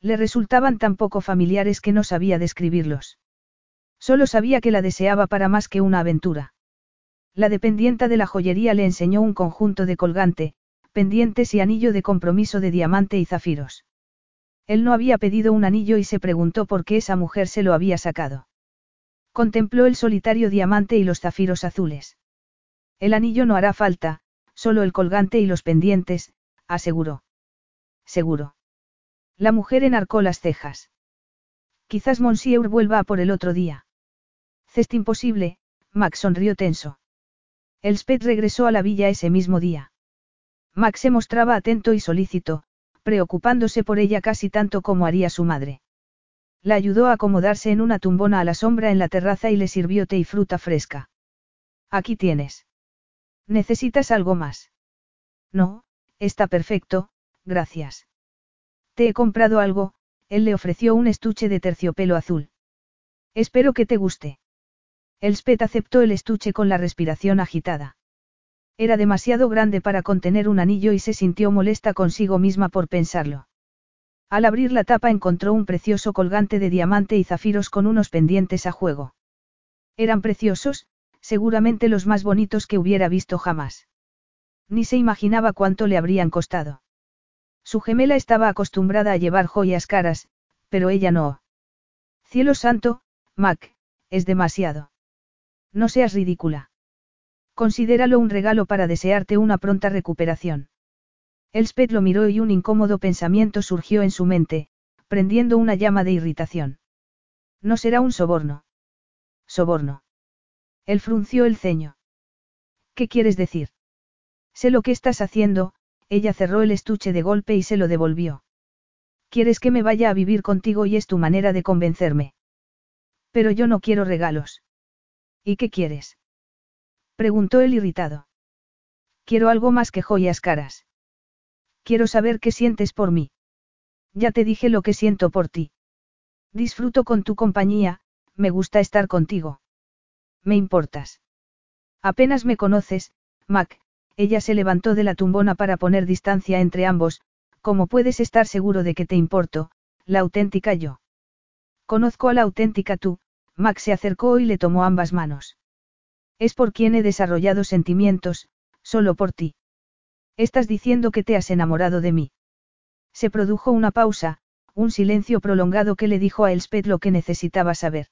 Le resultaban tan poco familiares que no sabía describirlos. Solo sabía que la deseaba para más que una aventura. La dependienta de la joyería le enseñó un conjunto de colgante, pendientes y anillo de compromiso de diamante y zafiros. Él no había pedido un anillo y se preguntó por qué esa mujer se lo había sacado. Contempló el solitario diamante y los zafiros azules. El anillo no hará falta, solo el colgante y los pendientes, aseguró. Seguro. La mujer enarcó las cejas. Quizás Monsieur vuelva a por el otro día. Cest imposible, Max sonrió tenso. Elspeth regresó a la villa ese mismo día. Max se mostraba atento y solícito, preocupándose por ella casi tanto como haría su madre. La ayudó a acomodarse en una tumbona a la sombra en la terraza y le sirvió té y fruta fresca. Aquí tienes. ¿Necesitas algo más? No, está perfecto, gracias. Te he comprado algo, él le ofreció un estuche de terciopelo azul. Espero que te guste. Elspeth aceptó el estuche con la respiración agitada. Era demasiado grande para contener un anillo y se sintió molesta consigo misma por pensarlo. Al abrir la tapa encontró un precioso colgante de diamante y zafiros con unos pendientes a juego. Eran preciosos, seguramente los más bonitos que hubiera visto jamás. Ni se imaginaba cuánto le habrían costado. Su gemela estaba acostumbrada a llevar joyas caras, pero ella no. Cielo santo, Mac, es demasiado. No seas ridícula. Considéralo un regalo para desearte una pronta recuperación. Elspeth lo miró y un incómodo pensamiento surgió en su mente, prendiendo una llama de irritación. No será un soborno. Soborno. Él frunció el ceño. ¿Qué quieres decir? Sé lo que estás haciendo, ella cerró el estuche de golpe y se lo devolvió. Quieres que me vaya a vivir contigo y es tu manera de convencerme. Pero yo no quiero regalos. ¿Y qué quieres? Preguntó él irritado. Quiero algo más que joyas caras. Quiero saber qué sientes por mí. Ya te dije lo que siento por ti. Disfruto con tu compañía, me gusta estar contigo. Me importas. Apenas me conoces, Mac, ella se levantó de la tumbona para poner distancia entre ambos, como puedes estar seguro de que te importo, la auténtica yo. Conozco a la auténtica tú, Mac se acercó y le tomó ambas manos. Es por quien he desarrollado sentimientos, solo por ti. Estás diciendo que te has enamorado de mí. Se produjo una pausa, un silencio prolongado que le dijo a Elspeth lo que necesitaba saber.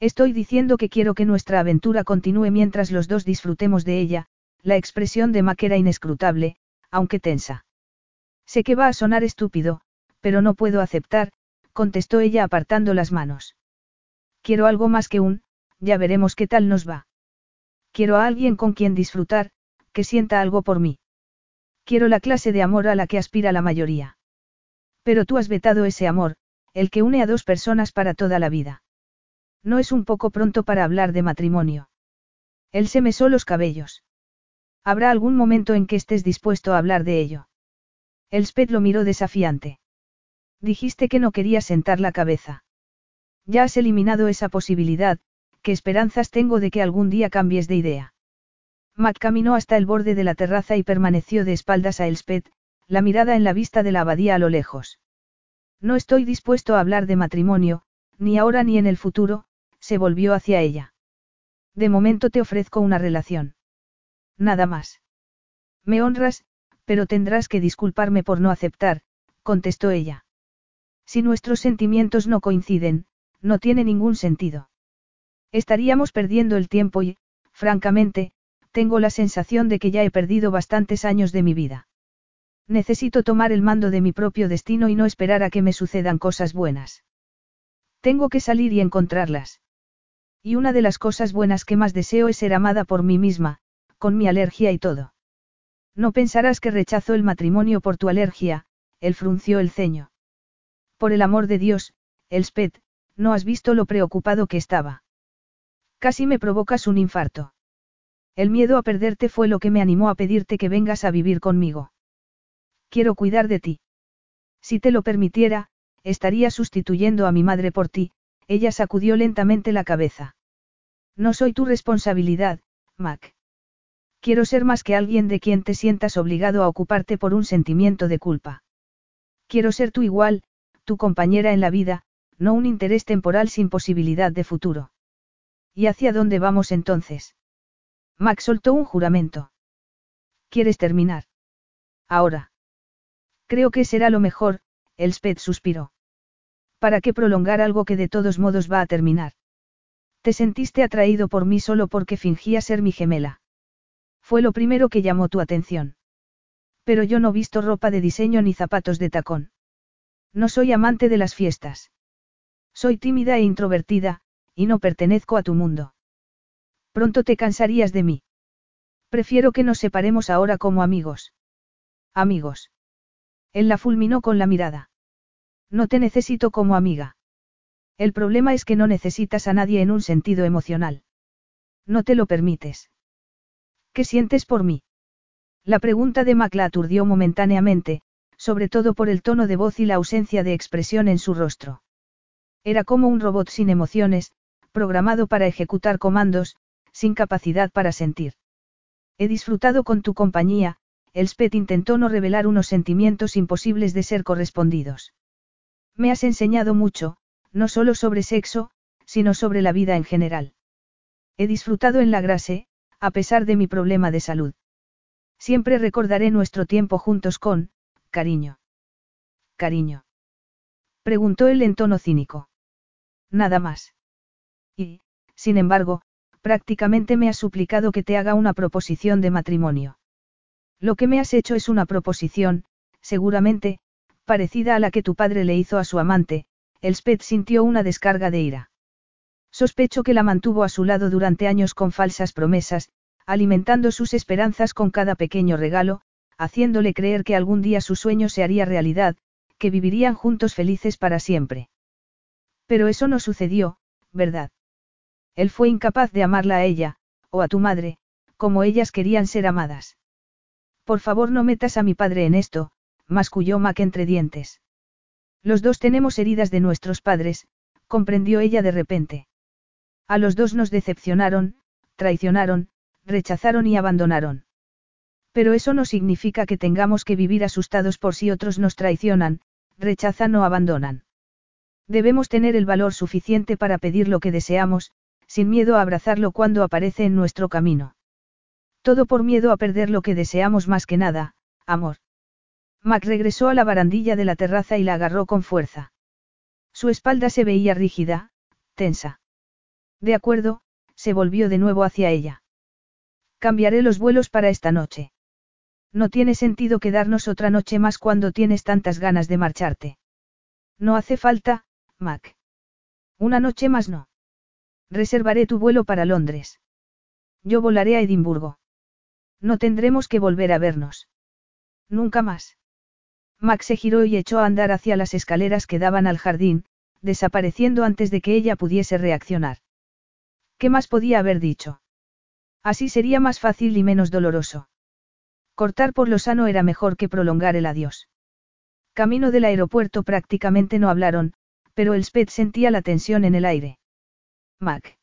Estoy diciendo que quiero que nuestra aventura continúe mientras los dos disfrutemos de ella, la expresión de Mac era inescrutable, aunque tensa. Sé que va a sonar estúpido, pero no puedo aceptar, contestó ella apartando las manos. Quiero algo más que un, ya veremos qué tal nos va. Quiero a alguien con quien disfrutar, que sienta algo por mí. Quiero la clase de amor a la que aspira la mayoría. Pero tú has vetado ese amor, el que une a dos personas para toda la vida. No es un poco pronto para hablar de matrimonio. Él se mesó los cabellos. Habrá algún momento en que estés dispuesto a hablar de ello. Elspeth lo miró desafiante. Dijiste que no querías sentar la cabeza. Ya has eliminado esa posibilidad, ¿qué esperanzas tengo de que algún día cambies de idea? Mac caminó hasta el borde de la terraza y permaneció de espaldas a Elspeth, la mirada en la vista de la abadía a lo lejos. No estoy dispuesto a hablar de matrimonio, ni ahora ni en el futuro, se volvió hacia ella. De momento te ofrezco una relación. Nada más. Me honras, pero tendrás que disculparme por no aceptar, contestó ella. Si nuestros sentimientos no coinciden, no tiene ningún sentido. Estaríamos perdiendo el tiempo y, francamente, tengo la sensación de que ya he perdido bastantes años de mi vida. Necesito tomar el mando de mi propio destino y no esperar a que me sucedan cosas buenas. Tengo que salir y encontrarlas. Y una de las cosas buenas que más deseo es ser amada por mí misma, con mi alergia y todo. No pensarás que rechazo el matrimonio por tu alergia, él frunció el ceño. Por el amor de Dios, Elspeth, no has visto lo preocupado que estaba. Casi me provocas un infarto. El miedo a perderte fue lo que me animó a pedirte que vengas a vivir conmigo. Quiero cuidar de ti. Si te lo permitiera, estaría sustituyendo a mi madre por ti, ella sacudió lentamente la cabeza. No soy tu responsabilidad, Mac. Quiero ser más que alguien de quien te sientas obligado a ocuparte por un sentimiento de culpa. Quiero ser tu igual, tu compañera en la vida, no un interés temporal sin posibilidad de futuro. ¿Y hacia dónde vamos entonces? Max soltó un juramento. ¿Quieres terminar? Ahora. Creo que será lo mejor, Elspeth suspiró. ¿Para qué prolongar algo que de todos modos va a terminar? Te sentiste atraído por mí solo porque fingía ser mi gemela. Fue lo primero que llamó tu atención. Pero yo no visto ropa de diseño ni zapatos de tacón. No soy amante de las fiestas. Soy tímida e introvertida, y no pertenezco a tu mundo. Pronto te cansarías de mí. Prefiero que nos separemos ahora como amigos. Amigos. Él la fulminó con la mirada. No te necesito como amiga. El problema es que no necesitas a nadie en un sentido emocional. No te lo permites. ¿Qué sientes por mí? La pregunta de Mac la aturdió momentáneamente, sobre todo por el tono de voz y la ausencia de expresión en su rostro. Era como un robot sin emociones, programado para ejecutar comandos, sin capacidad para sentir. He disfrutado con tu compañía, Elspeth intentó no revelar unos sentimientos imposibles de ser correspondidos. Me has enseñado mucho, no solo sobre sexo, sino sobre la vida en general. He disfrutado en la grase, a pesar de mi problema de salud. Siempre recordaré nuestro tiempo juntos con, Cariño. Cariño. Preguntó él en tono cínico. Nada más. Y, sin embargo, prácticamente me has suplicado que te haga una proposición de matrimonio. Lo que me has hecho es una proposición, seguramente, parecida a la que tu padre le hizo a su amante, Elspeth sintió una descarga de ira. Sospecho que la mantuvo a su lado durante años con falsas promesas, alimentando sus esperanzas con cada pequeño regalo, haciéndole creer que algún día su sueño se haría realidad, que vivirían juntos felices para siempre. Pero eso no sucedió, ¿verdad? Él fue incapaz de amarla a ella, o a tu madre, como ellas querían ser amadas. Por favor no metas a mi padre en esto, masculló Mac entre dientes. Los dos tenemos heridas de nuestros padres, comprendió ella de repente. A los dos nos decepcionaron, traicionaron, rechazaron y abandonaron. Pero eso no significa que tengamos que vivir asustados por si otros nos traicionan, rechazan o abandonan. Debemos tener el valor suficiente para pedir lo que deseamos, sin miedo a abrazarlo cuando aparece en nuestro camino. Todo por miedo a perder lo que deseamos más que nada, amor. Mac regresó a la barandilla de la terraza y la agarró con fuerza. Su espalda se veía rígida, tensa. De acuerdo, se volvió de nuevo hacia ella. Cambiaré los vuelos para esta noche. No tiene sentido quedarnos otra noche más cuando tienes tantas ganas de marcharte. No hace falta, Mac. Una noche más no. Reservaré tu vuelo para Londres. Yo volaré a Edimburgo. No tendremos que volver a vernos. Nunca más. Max se giró y echó a andar hacia las escaleras que daban al jardín, desapareciendo antes de que ella pudiese reaccionar. ¿Qué más podía haber dicho? Así sería más fácil y menos doloroso. Cortar por lo sano era mejor que prolongar el adiós. Camino del aeropuerto prácticamente no hablaron, pero el Sped sentía la tensión en el aire. Mac.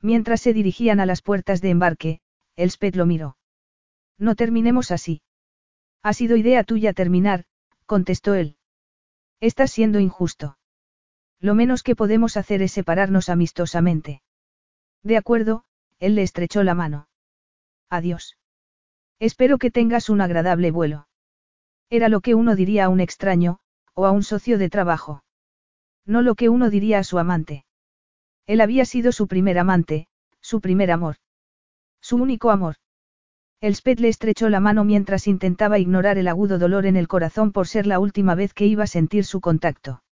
Mientras se dirigían a las puertas de embarque, el Sped lo miró. No terminemos así. Ha sido idea tuya terminar, contestó él. Estás siendo injusto. Lo menos que podemos hacer es separarnos amistosamente. De acuerdo, él le estrechó la mano. Adiós. Espero que tengas un agradable vuelo. Era lo que uno diría a un extraño, o a un socio de trabajo. No lo que uno diría a su amante. Él había sido su primer amante, su primer amor. Su único amor. Elspeth le estrechó la mano mientras intentaba ignorar el agudo dolor en el corazón por ser la última vez que iba a sentir su contacto.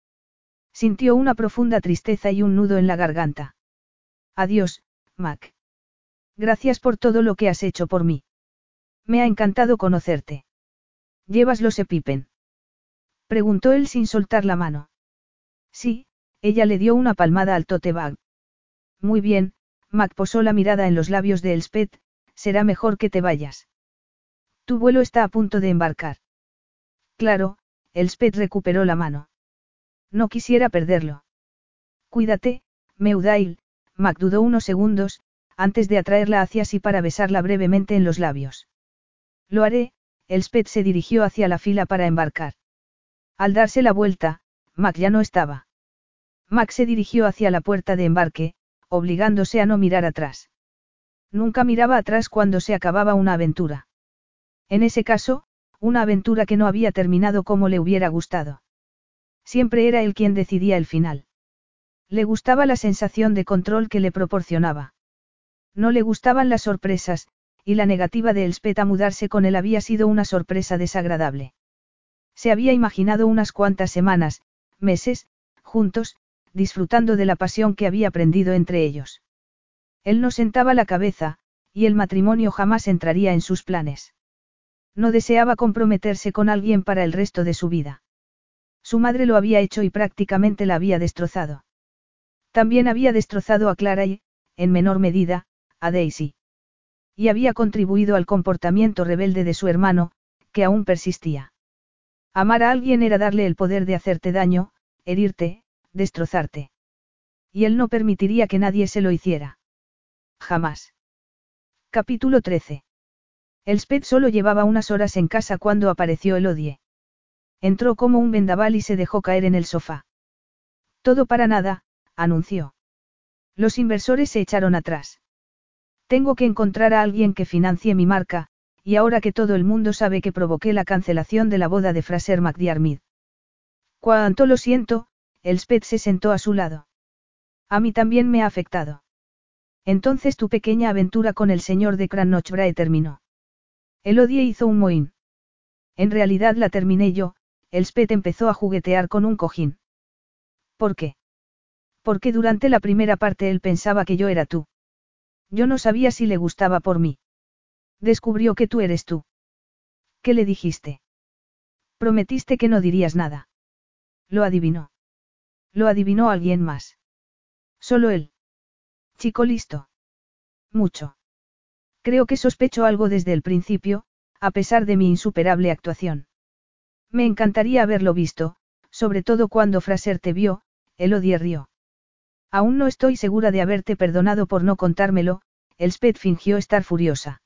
Sintió una profunda tristeza y un nudo en la garganta. Adiós, Mac. Gracias por todo lo que has hecho por mí. Me ha encantado conocerte. ¿Llevas los epipen? Preguntó él sin soltar la mano. Sí, ella le dio una palmada al tote bag. Muy bien, Mac posó la mirada en los labios de Elspeth, será mejor que te vayas. Tu vuelo está a punto de embarcar. Claro, Elspeth recuperó la mano. No quisiera perderlo. Cuídate, Meudail, Mac dudó unos segundos, antes de atraerla hacia sí para besarla brevemente en los labios. Lo haré, Elspeth se dirigió hacia la fila para embarcar. Al darse la vuelta, Mac ya no estaba. Mac se dirigió hacia la puerta de embarque, obligándose a no mirar atrás. Nunca miraba atrás cuando se acababa una aventura. En ese caso, una aventura que no había terminado como le hubiera gustado. Siempre era él quien decidía el final. Le gustaba la sensación de control que le proporcionaba. No le gustaban las sorpresas, y la negativa de Elspeth a mudarse con él había sido una sorpresa desagradable. Se había imaginado unas cuantas semanas, meses, juntos, disfrutando de la pasión que había aprendido entre ellos. Él no sentaba la cabeza, y el matrimonio jamás entraría en sus planes. No deseaba comprometerse con alguien para el resto de su vida. Su madre lo había hecho y prácticamente la había destrozado. También había destrozado a Clara y, en menor medida, a Daisy. Y había contribuido al comportamiento rebelde de su hermano, que aún persistía. Amar a alguien era darle el poder de hacerte daño, herirte, destrozarte. Y él no permitiría que nadie se lo hiciera. Jamás. Capítulo 13. Elspeth solo llevaba unas horas en casa cuando apareció Elodie. Entró como un vendaval y se dejó caer en el sofá. Todo para nada, anunció. Los inversores se echaron atrás. Tengo que encontrar a alguien que financie mi marca, y ahora que todo el mundo sabe que provoqué la cancelación de la boda de Fraser McDiarmid. Cuánto lo siento, Elspeth se sentó a su lado. A mí también me ha afectado. Entonces tu pequeña aventura con el señor de Crannochbrae terminó. Elodie hizo un mohín. En realidad la terminé yo, Elspeth empezó a juguetear con un cojín. ¿Por qué? Porque durante la primera parte él pensaba que yo era tú. Yo no sabía si le gustaba por mí. Descubrió que tú eres tú. ¿Qué le dijiste? Prometiste que no dirías nada. Lo adivinó. Lo adivinó alguien más. Solo él. Chico listo. Mucho. Creo que sospecho algo desde el principio, a pesar de mi insuperable actuación. Me encantaría haberlo visto, sobre todo cuando Fraser te vio, Elodie rió. Aún no estoy segura de haberte perdonado por no contármelo, Elspeth fingió estar furiosa.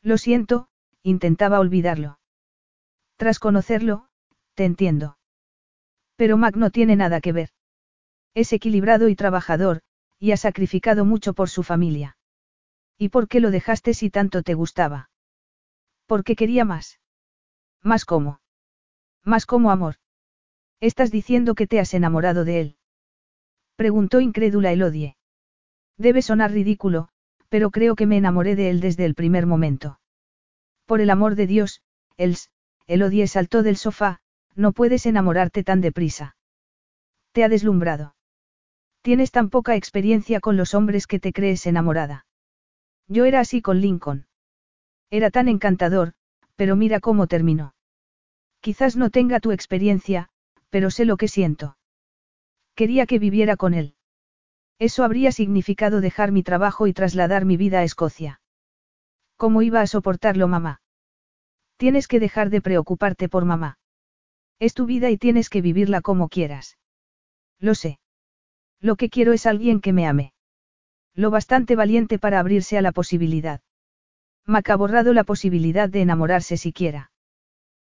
Lo siento, intentaba olvidarlo. Tras conocerlo, te entiendo. Pero Mac no tiene nada que ver. Es equilibrado y trabajador, y ha sacrificado mucho por su familia. ¿Y por qué lo dejaste si tanto te gustaba? Porque quería más. ¿Más cómo? Más como amor. ¿Estás diciendo que te has enamorado de él? Preguntó incrédula Elodie. Debe sonar ridículo, pero creo que me enamoré de él desde el primer momento. Por el amor de Dios, Els, Elodie saltó del sofá, no puedes enamorarte tan deprisa. Te ha deslumbrado. Tienes tan poca experiencia con los hombres que te crees enamorada. Yo era así con Lincoln. Era tan encantador, pero mira cómo terminó. Quizás no tenga tu experiencia, pero sé lo que siento. Quería que viviera con él. Eso habría significado dejar mi trabajo y trasladar mi vida a Escocia. ¿Cómo iba a soportarlo mamá? Tienes que dejar de preocuparte por mamá. Es tu vida y tienes que vivirla como quieras. Lo sé. Lo que quiero es alguien que me ame. Lo bastante valiente para abrirse a la posibilidad. Mac ha borrado la posibilidad de enamorarse siquiera.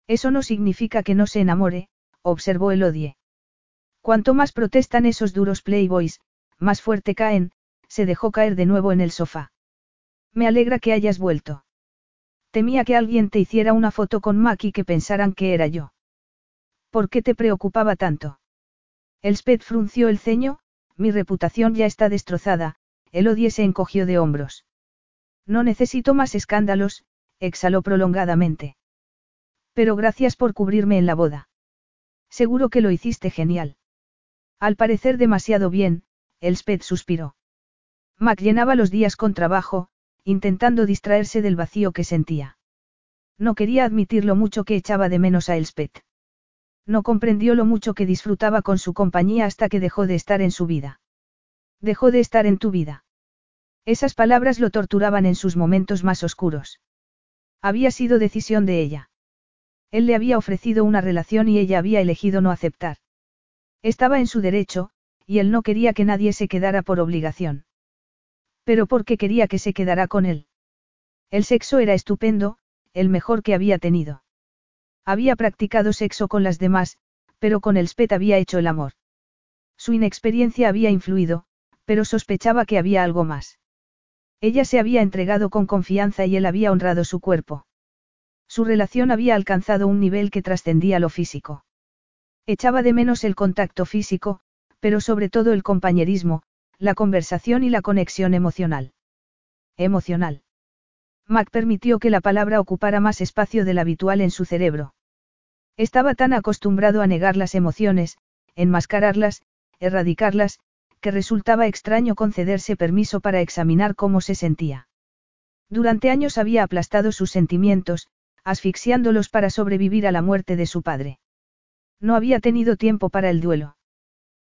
Eso no significa que no se enamore, observó Elodie. Cuanto más protestan esos duros playboys, más fuerte caen, se dejó caer de nuevo en el sofá. Me alegra que hayas vuelto. Temía que alguien te hiciera una foto con Mac y que pensaran que era yo. ¿Por qué te preocupaba tanto? Elspeth frunció el ceño, mi reputación ya está destrozada, Elodie se encogió de hombros. No necesito más escándalos, exhaló prolongadamente. Pero gracias por cubrirme en la boda. Seguro que lo hiciste genial. Al parecer demasiado bien, Elspeth suspiró. Mac llenaba los días con trabajo, intentando distraerse del vacío que sentía. No quería admitir lo mucho que echaba de menos a Elspeth. No comprendió lo mucho que disfrutaba con su compañía hasta que dejó de estar en su vida. Dejó de estar en tu vida. Esas palabras lo torturaban en sus momentos más oscuros. Había sido decisión de ella. Él le había ofrecido una relación y ella había elegido no aceptar. Estaba en su derecho, y él no quería que nadie se quedara por obligación. Pero porque quería que se quedara con él. El sexo era estupendo, el mejor que había tenido. Había practicado sexo con las demás, pero con el Spet había hecho el amor. Su inexperiencia había influido, pero sospechaba que había algo más. Ella se había entregado con confianza y él había honrado su cuerpo. Su relación había alcanzado un nivel que trascendía lo físico. Echaba de menos el contacto físico, pero sobre todo el compañerismo, la conversación y la conexión emocional. Emocional. Mac permitió que la palabra ocupara más espacio del habitual en su cerebro. Estaba tan acostumbrado a negar las emociones, enmascararlas, erradicarlas, que resultaba extraño concederse permiso para examinar cómo se sentía. Durante años había aplastado sus sentimientos, asfixiándolos para sobrevivir a la muerte de su padre. No había tenido tiempo para el duelo.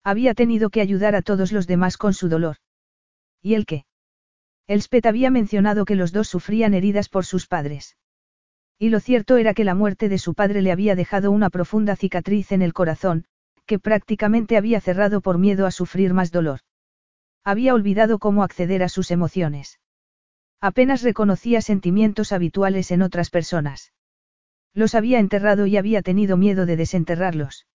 Había tenido que ayudar a todos los demás con su dolor. ¿Y el qué? Elspeth había mencionado que los dos sufrían heridas por sus padres. Y lo cierto era que la muerte de su padre le había dejado una profunda cicatriz en el corazón, que prácticamente había cerrado por miedo a sufrir más dolor. Había olvidado cómo acceder a sus emociones. Apenas reconocía sentimientos habituales en otras personas. Los había enterrado y había tenido miedo de desenterrarlos.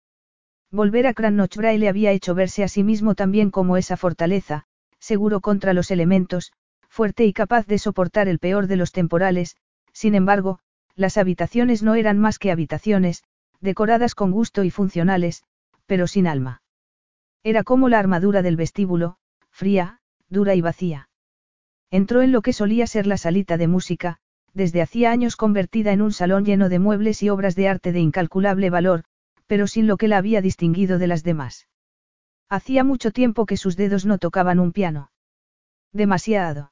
Volver a Crannochbrae le había hecho verse a sí mismo también como esa fortaleza, seguro contra los elementos, fuerte y capaz de soportar el peor de los temporales, sin embargo, las habitaciones no eran más que habitaciones, decoradas con gusto y funcionales, pero sin alma. Era como la armadura del vestíbulo, fría, dura y vacía. Entró en lo que solía ser la salita de música, desde hacía años convertida en un salón lleno de muebles y obras de arte de incalculable valor, pero sin lo que la había distinguido de las demás. Hacía mucho tiempo que sus dedos no tocaban un piano. Demasiado.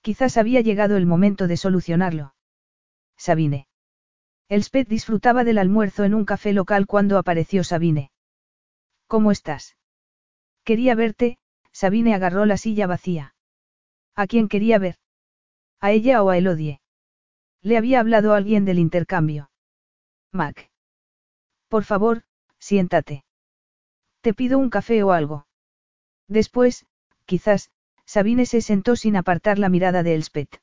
Quizás había llegado el momento de solucionarlo. Sabine. Elspeth disfrutaba del almuerzo en un café local cuando apareció Sabine. ¿Cómo estás? Quería verte, Sabine agarró la silla vacía. ¿A quién quería ver? ¿A ella o a Elodie? Le había hablado alguien del intercambio. Mac. Por favor, siéntate. Te pido un café o algo. Después, quizás, Sabine se sentó sin apartar la mirada de Elspeth.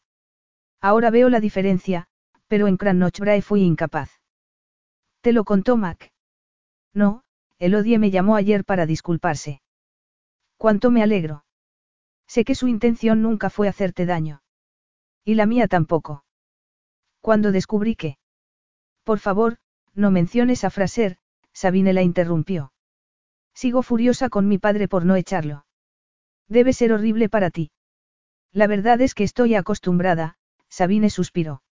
Ahora veo la diferencia, pero en Crannochbrae fui incapaz. ¿Te lo contó Mac? No, Elodie me llamó ayer para disculparse. Cuánto me alegro. Sé que su intención nunca fue hacerte daño. Y la mía tampoco. Cuando descubrí que... Por favor, no menciones a Fraser, Sabine la interrumpió. Sigo furiosa con mi padre por no echarlo. Debe ser horrible para ti. La verdad es que estoy acostumbrada, Sabine suspiró.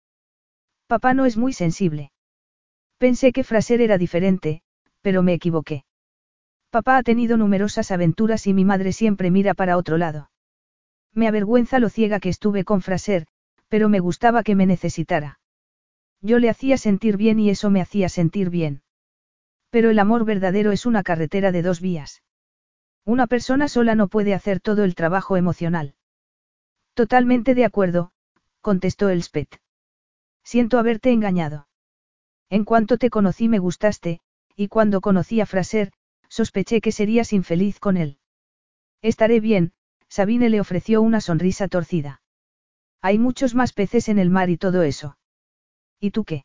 Papá no es muy sensible. Pensé que Fraser era diferente, pero me equivoqué. Papá ha tenido numerosas aventuras y mi madre siempre mira para otro lado. Me avergüenza lo ciega que estuve con Fraser, pero me gustaba que me necesitara. Yo le hacía sentir bien y eso me hacía sentir bien. Pero el amor verdadero es una carretera de dos vías. Una persona sola no puede hacer todo el trabajo emocional. Totalmente de acuerdo, contestó Elspeth. Siento haberte engañado. En cuanto te conocí me gustaste, y cuando conocí a Fraser, sospeché que serías infeliz con él. Estaré bien, Sabine le ofreció una sonrisa torcida. Hay muchos más peces en el mar y todo eso. ¿Y tú qué?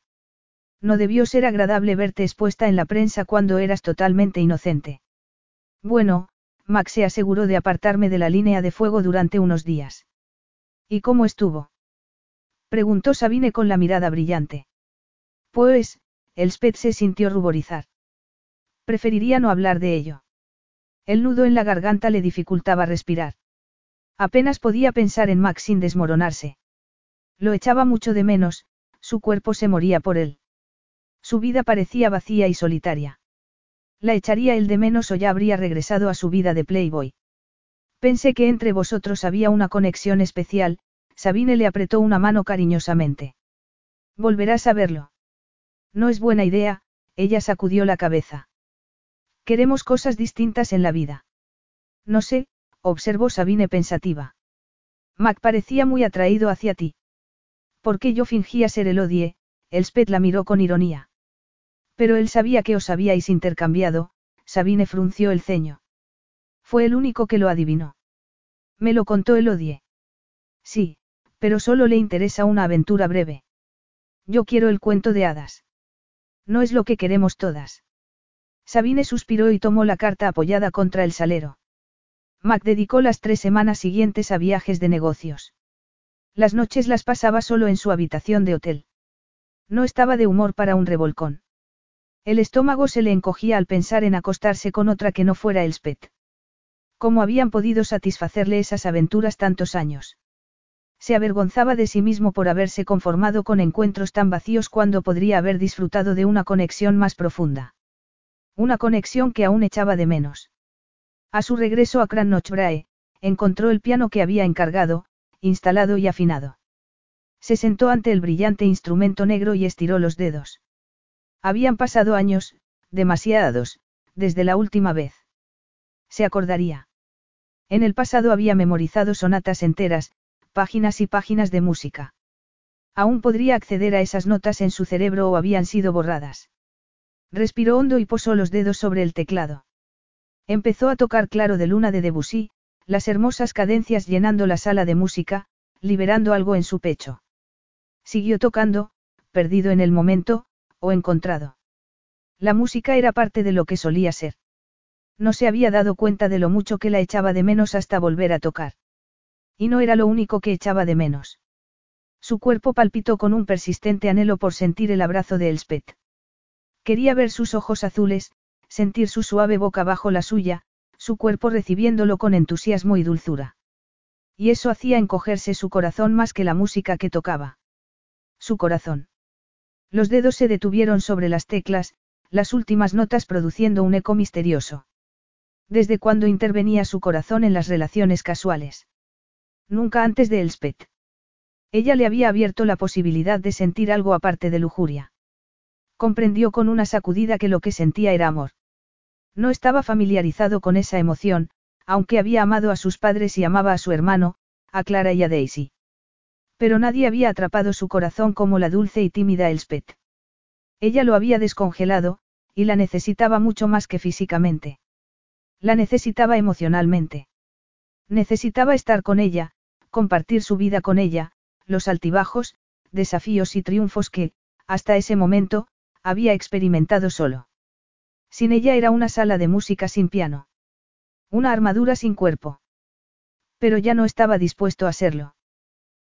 No debió ser agradable verte expuesta en la prensa cuando eras totalmente inocente. Bueno, Max se aseguró de apartarme de la línea de fuego durante unos días. ¿Y cómo estuvo? Preguntó Sabine con la mirada brillante. Pues, Elspeth se sintió ruborizar. Preferiría no hablar de ello. El nudo en la garganta le dificultaba respirar. Apenas podía pensar en Max sin desmoronarse. Lo echaba mucho de menos, su cuerpo se moría por él. Su vida parecía vacía y solitaria. ¿La echaría él de menos o ya habría regresado a su vida de Playboy? Pensé que entre vosotros había una conexión especial, Sabine le apretó una mano cariñosamente. Volverás a verlo. No es buena idea, ella sacudió la cabeza. Queremos cosas distintas en la vida. No sé, observó Sabine pensativa. Mac parecía muy atraído hacia ti. ¿Por qué yo fingía ser el odie? Elspeth la miró con ironía. Pero él sabía que os habíais intercambiado, Sabine frunció el ceño. Fue el único que lo adivinó. Me lo contó el odie. Sí, pero solo le interesa una aventura breve. Yo quiero el cuento de hadas. No es lo que queremos todas. Sabine suspiró y tomó la carta apoyada contra el salero. Mac dedicó las tres semanas siguientes a viajes de negocios. Las noches las pasaba solo en su habitación de hotel. No estaba de humor para un revolcón. El estómago se le encogía al pensar en acostarse con otra que no fuera Elspeth. ¿Cómo habían podido satisfacerle esas aventuras tantos años? Se avergonzaba de sí mismo por haberse conformado con encuentros tan vacíos cuando podría haber disfrutado de una conexión más profunda. Una conexión que aún echaba de menos. A su regreso a Crannochbrae, encontró el piano que había encargado, instalado y afinado. Se sentó ante el brillante instrumento negro y estiró los dedos. Habían pasado años, demasiados, desde la última vez. Se acordaría. En el pasado había memorizado sonatas enteras, páginas y páginas de música. Aún podría acceder a esas notas en su cerebro o habían sido borradas. Respiró hondo y posó los dedos sobre el teclado. Empezó a tocar Claro de Luna de Debussy, las hermosas cadencias llenando la sala de música, liberando algo en su pecho. Siguió tocando, perdido en el momento, o encontrado. La música era parte de lo que solía ser. No se había dado cuenta de lo mucho que la echaba de menos hasta volver a tocar. Y no era lo único que echaba de menos. Su cuerpo palpitó con un persistente anhelo por sentir el abrazo de Elspeth. Quería ver sus ojos azules, sentir su suave boca bajo la suya, su cuerpo recibiéndolo con entusiasmo y dulzura. Y eso hacía encogerse su corazón más que la música que tocaba. Su corazón. Los dedos se detuvieron sobre las teclas, las últimas notas produciendo un eco misterioso. Desde cuando intervenía su corazón en las relaciones casuales. Nunca antes de Elspeth. Ella le había abierto la posibilidad de sentir algo aparte de lujuria. Comprendió con una sacudida que lo que sentía era amor. No estaba familiarizado con esa emoción, aunque había amado a sus padres y amaba a su hermano, a Clara y a Daisy. Pero nadie había atrapado su corazón como la dulce y tímida Elspeth. Ella lo había descongelado, y la necesitaba mucho más que físicamente. La necesitaba emocionalmente. Necesitaba estar con ella, compartir su vida con ella, los altibajos, desafíos y triunfos que, hasta ese momento, había experimentado solo. Sin ella era una sala de música sin piano. Una armadura sin cuerpo. Pero ya no estaba dispuesto a serlo.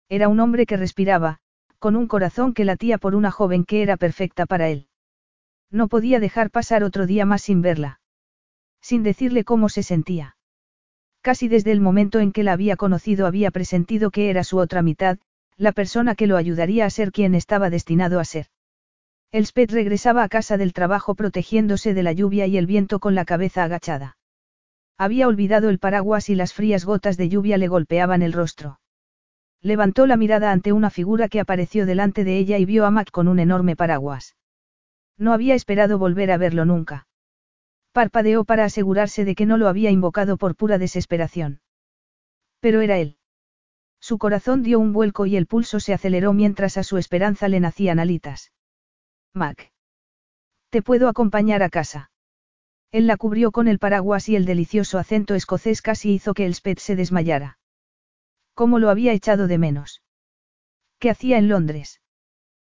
Era un hombre que respiraba, con un corazón que latía por una joven que era perfecta para él. No podía dejar pasar otro día más sin verla. Sin decirle cómo se sentía. Casi desde el momento en que la había conocido había presentido que era su otra mitad, la persona que lo ayudaría a ser quien estaba destinado a ser. Elspeth regresaba a casa del trabajo protegiéndose de la lluvia y el viento con la cabeza agachada. Había olvidado el paraguas y las frías gotas de lluvia le golpeaban el rostro. Levantó la mirada ante una figura que apareció delante de ella y vio a Mac con un enorme paraguas. No había esperado volver a verlo nunca. Parpadeó para asegurarse de que no lo había invocado por pura desesperación. Pero era él. Su corazón dio un vuelco y el pulso se aceleró mientras a su esperanza le nacían alitas. Mac. Te puedo acompañar a casa. Él la cubrió con el paraguas y el delicioso acento escocés casi hizo que el Spet se desmayara. ¿Cómo lo había echado de menos? ¿Qué hacía en Londres?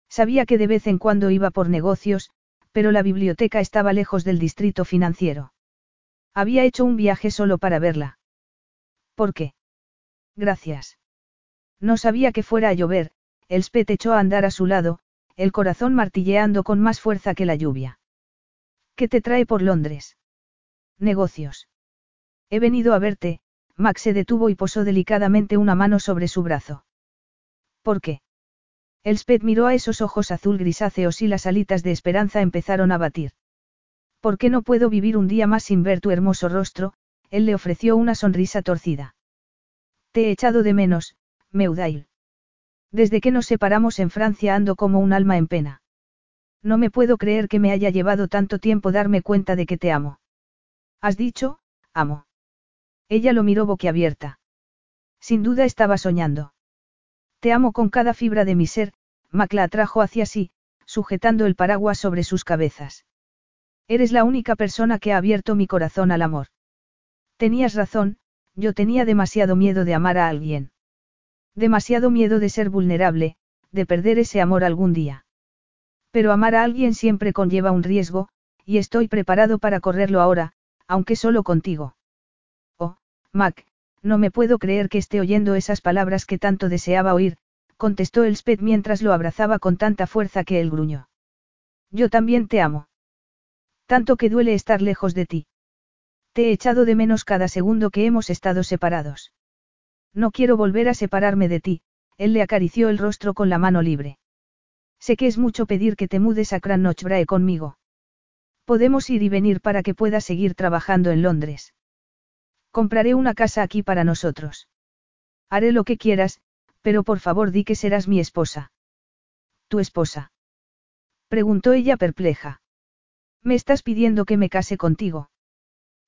Sabía que de vez en cuando iba por negocios, pero la biblioteca estaba lejos del distrito financiero. Había hecho un viaje solo para verla. ¿Por qué? Gracias. No sabía que fuera a llover, el Spet echó a andar a su lado, el corazón martilleando con más fuerza que la lluvia. ¿Qué te trae por Londres? Negocios. He venido a verte, Max se detuvo y posó delicadamente una mano sobre su brazo. ¿Por qué? Elspeth miró a esos ojos azul grisáceos y las alitas de esperanza empezaron a batir. ¿Por qué no puedo vivir un día más sin ver tu hermoso rostro? Él le ofreció una sonrisa torcida. Te he echado de menos, Meudail. Desde que nos separamos en Francia ando como un alma en pena. No me puedo creer que me haya llevado tanto tiempo darme cuenta de que te amo. ¿Has dicho, amo? Ella lo miró boquiabierta. Sin duda estaba soñando. Te amo con cada fibra de mi ser, Mac la atrajo hacia sí, sujetando el paraguas sobre sus cabezas. Eres la única persona que ha abierto mi corazón al amor. Tenías razón, yo tenía demasiado miedo de amar a alguien. Demasiado miedo de ser vulnerable, de perder ese amor algún día. Pero amar a alguien siempre conlleva un riesgo, y estoy preparado para correrlo ahora, aunque solo contigo. Mac, no me puedo creer que esté oyendo esas palabras que tanto deseaba oír, contestó Elspeth mientras lo abrazaba con tanta fuerza que él gruñó. Yo también te amo. Tanto que duele estar lejos de ti. Te he echado de menos cada segundo que hemos estado separados. No quiero volver a separarme de ti, él le acarició el rostro con la mano libre. Sé que es mucho pedir que te mudes a Crannochbrae conmigo. Podemos ir y venir para que puedas seguir trabajando en Londres. Compraré una casa aquí para nosotros. Haré lo que quieras, pero por favor di que serás mi esposa. ¿Tu esposa? Preguntó ella perpleja. Me estás pidiendo que me case contigo.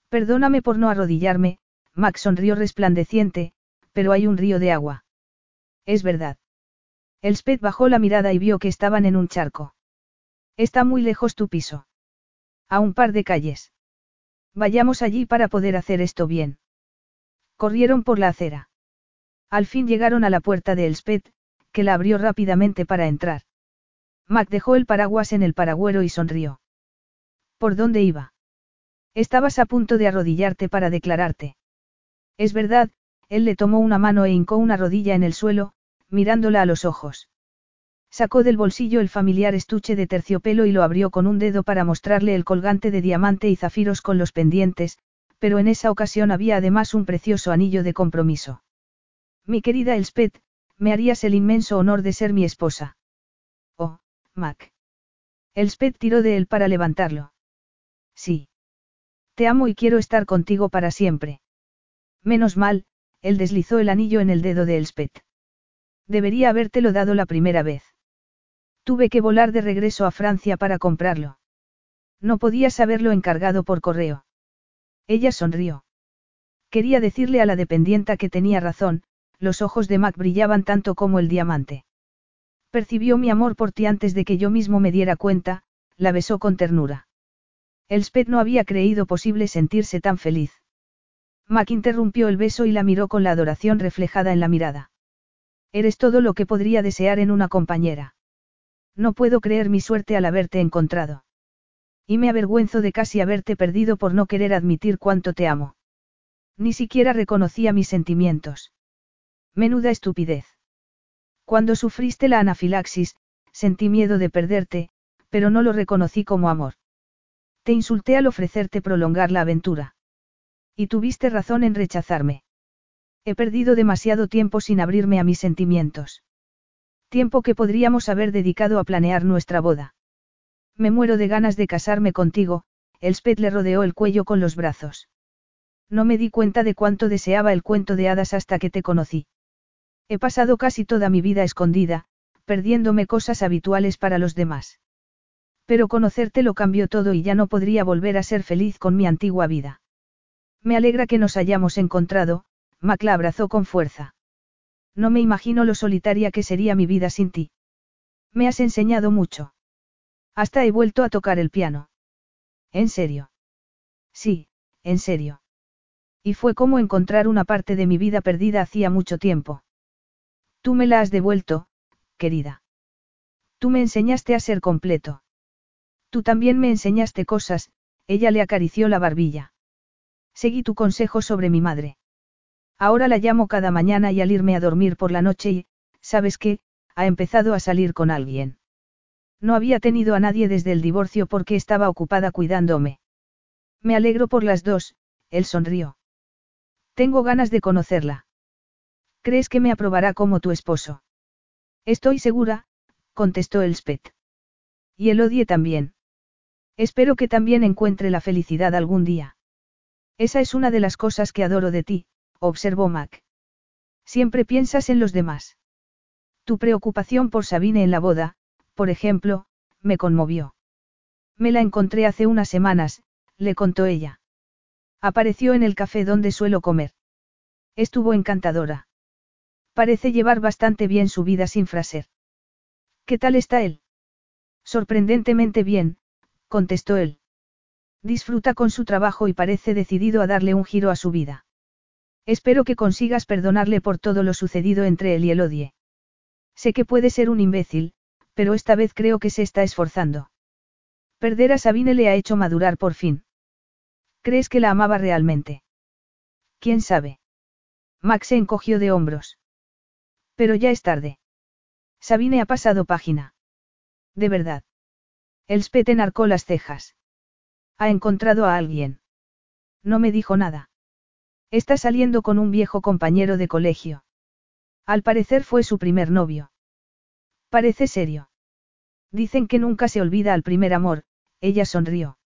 Perdóname por no arrodillarme, Max sonrió resplandeciente, pero hay un río de agua. Es verdad. Elspeth bajó la mirada y vio que estaban en un charco. Está muy lejos tu piso. A un par de calles. Vayamos allí para poder hacer esto bien. Corrieron por la acera. Al fin llegaron a la puerta de Elspeth, que la abrió rápidamente para entrar. Mac dejó el paraguas en el paragüero y sonrió. ¿Por dónde iba? Estabas a punto de arrodillarte para declararte. Es verdad, él le tomó una mano e hincó una rodilla en el suelo, mirándola a los ojos. Sacó del bolsillo el familiar estuche de terciopelo y lo abrió con un dedo para mostrarle el colgante de diamante y zafiros con los pendientes, pero en esa ocasión había además un precioso anillo de compromiso. Mi querida Elspeth, me harías el inmenso honor de ser mi esposa. Oh, Mac. Elspeth tiró de él para levantarlo. Sí. Te amo y quiero estar contigo para siempre. Menos mal, él deslizó el anillo en el dedo de Elspeth. Debería habértelo dado la primera vez. Tuve que volar de regreso a Francia para comprarlo. No podías haberlo encargado por correo. Ella sonrió. Quería decirle a la dependienta que tenía razón, los ojos de Mac brillaban tanto como el diamante. Percibió mi amor por ti antes de que yo mismo me diera cuenta, la besó con ternura. Elspeth no había creído posible sentirse tan feliz. Mac interrumpió el beso y la miró con la adoración reflejada en la mirada. Eres todo lo que podría desear en una compañera. No puedo creer mi suerte al haberte encontrado. Y me avergüenzo de casi haberte perdido por no querer admitir cuánto te amo. Ni siquiera reconocía mis sentimientos. Menuda estupidez. Cuando sufriste la anafilaxis, sentí miedo de perderte, pero no lo reconocí como amor. Te insulté al ofrecerte prolongar la aventura. Y tuviste razón en rechazarme. He perdido demasiado tiempo sin abrirme a mis sentimientos. Tiempo que podríamos haber dedicado a planear nuestra boda. Me muero de ganas de casarme contigo, Elspeth le rodeó el cuello con los brazos. No me di cuenta de cuánto deseaba el cuento de hadas hasta que te conocí. He pasado casi toda mi vida escondida, perdiéndome cosas habituales para los demás. Pero conocerte lo cambió todo y ya no podría volver a ser feliz con mi antigua vida. Me alegra que nos hayamos encontrado, Mac la abrazó con fuerza. No me imagino lo solitaria que sería mi vida sin ti. Me has enseñado mucho. Hasta he vuelto a tocar el piano. ¿En serio? Sí, en serio. Y fue como encontrar una parte de mi vida perdida hacía mucho tiempo. Tú me la has devuelto, querida. Tú me enseñaste a ser completo. Tú también me enseñaste cosas, ella le acarició la barbilla. Seguí tu consejo sobre mi madre. Ahora la llamo cada mañana y al irme a dormir por la noche y, ¿sabes qué? Ha empezado a salir con alguien. No había tenido a nadie desde el divorcio porque estaba ocupada cuidándome. Me alegro por las dos, él sonrió. Tengo ganas de conocerla. ¿Crees que me aprobará como tu esposo? Estoy segura, contestó Elspeth. Y el odie también. Espero que también encuentre la felicidad algún día. Esa es una de las cosas que adoro de ti, observó Mac. Siempre piensas en los demás. Tu preocupación por Sabine en la boda, por ejemplo, me conmovió. Me la encontré hace unas semanas, le contó ella. Apareció en el café donde suelo comer. Estuvo encantadora. Parece llevar bastante bien su vida sin fraser. ¿Qué tal está él? Sorprendentemente bien, contestó él. Disfruta con su trabajo y parece decidido a darle un giro a su vida. Espero que consigas perdonarle por todo lo sucedido entre él y Elodie. Sé que puede ser un imbécil, pero esta vez creo que se está esforzando. Perder a Sabine le ha hecho madurar por fin. ¿Crees que la amaba realmente? ¿Quién sabe? Max se encogió de hombros. Pero ya es tarde. Sabine ha pasado página. De verdad. Elspeth enarcó las cejas. Ha encontrado a alguien. No me dijo nada. Está saliendo con un viejo compañero de colegio. Al parecer fue su primer novio. Parece serio. Dicen que nunca se olvida al primer amor, ella sonrió.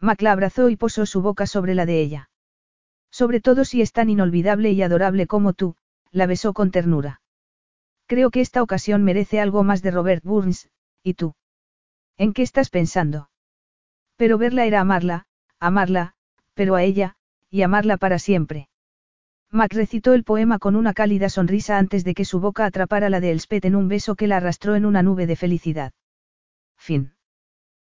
Mac la abrazó y posó su boca sobre la de ella. Sobre todo si es tan inolvidable y adorable como tú, la besó con ternura. Creo que esta ocasión merece algo más de Robert Burns, ¿y tú? ¿En qué estás pensando? Pero verla era amarla, amarla, pero a ella, y amarla para siempre. Mac recitó el poema con una cálida sonrisa antes de que su boca atrapara la de Elspeth en un beso que la arrastró en una nube de felicidad. Fin.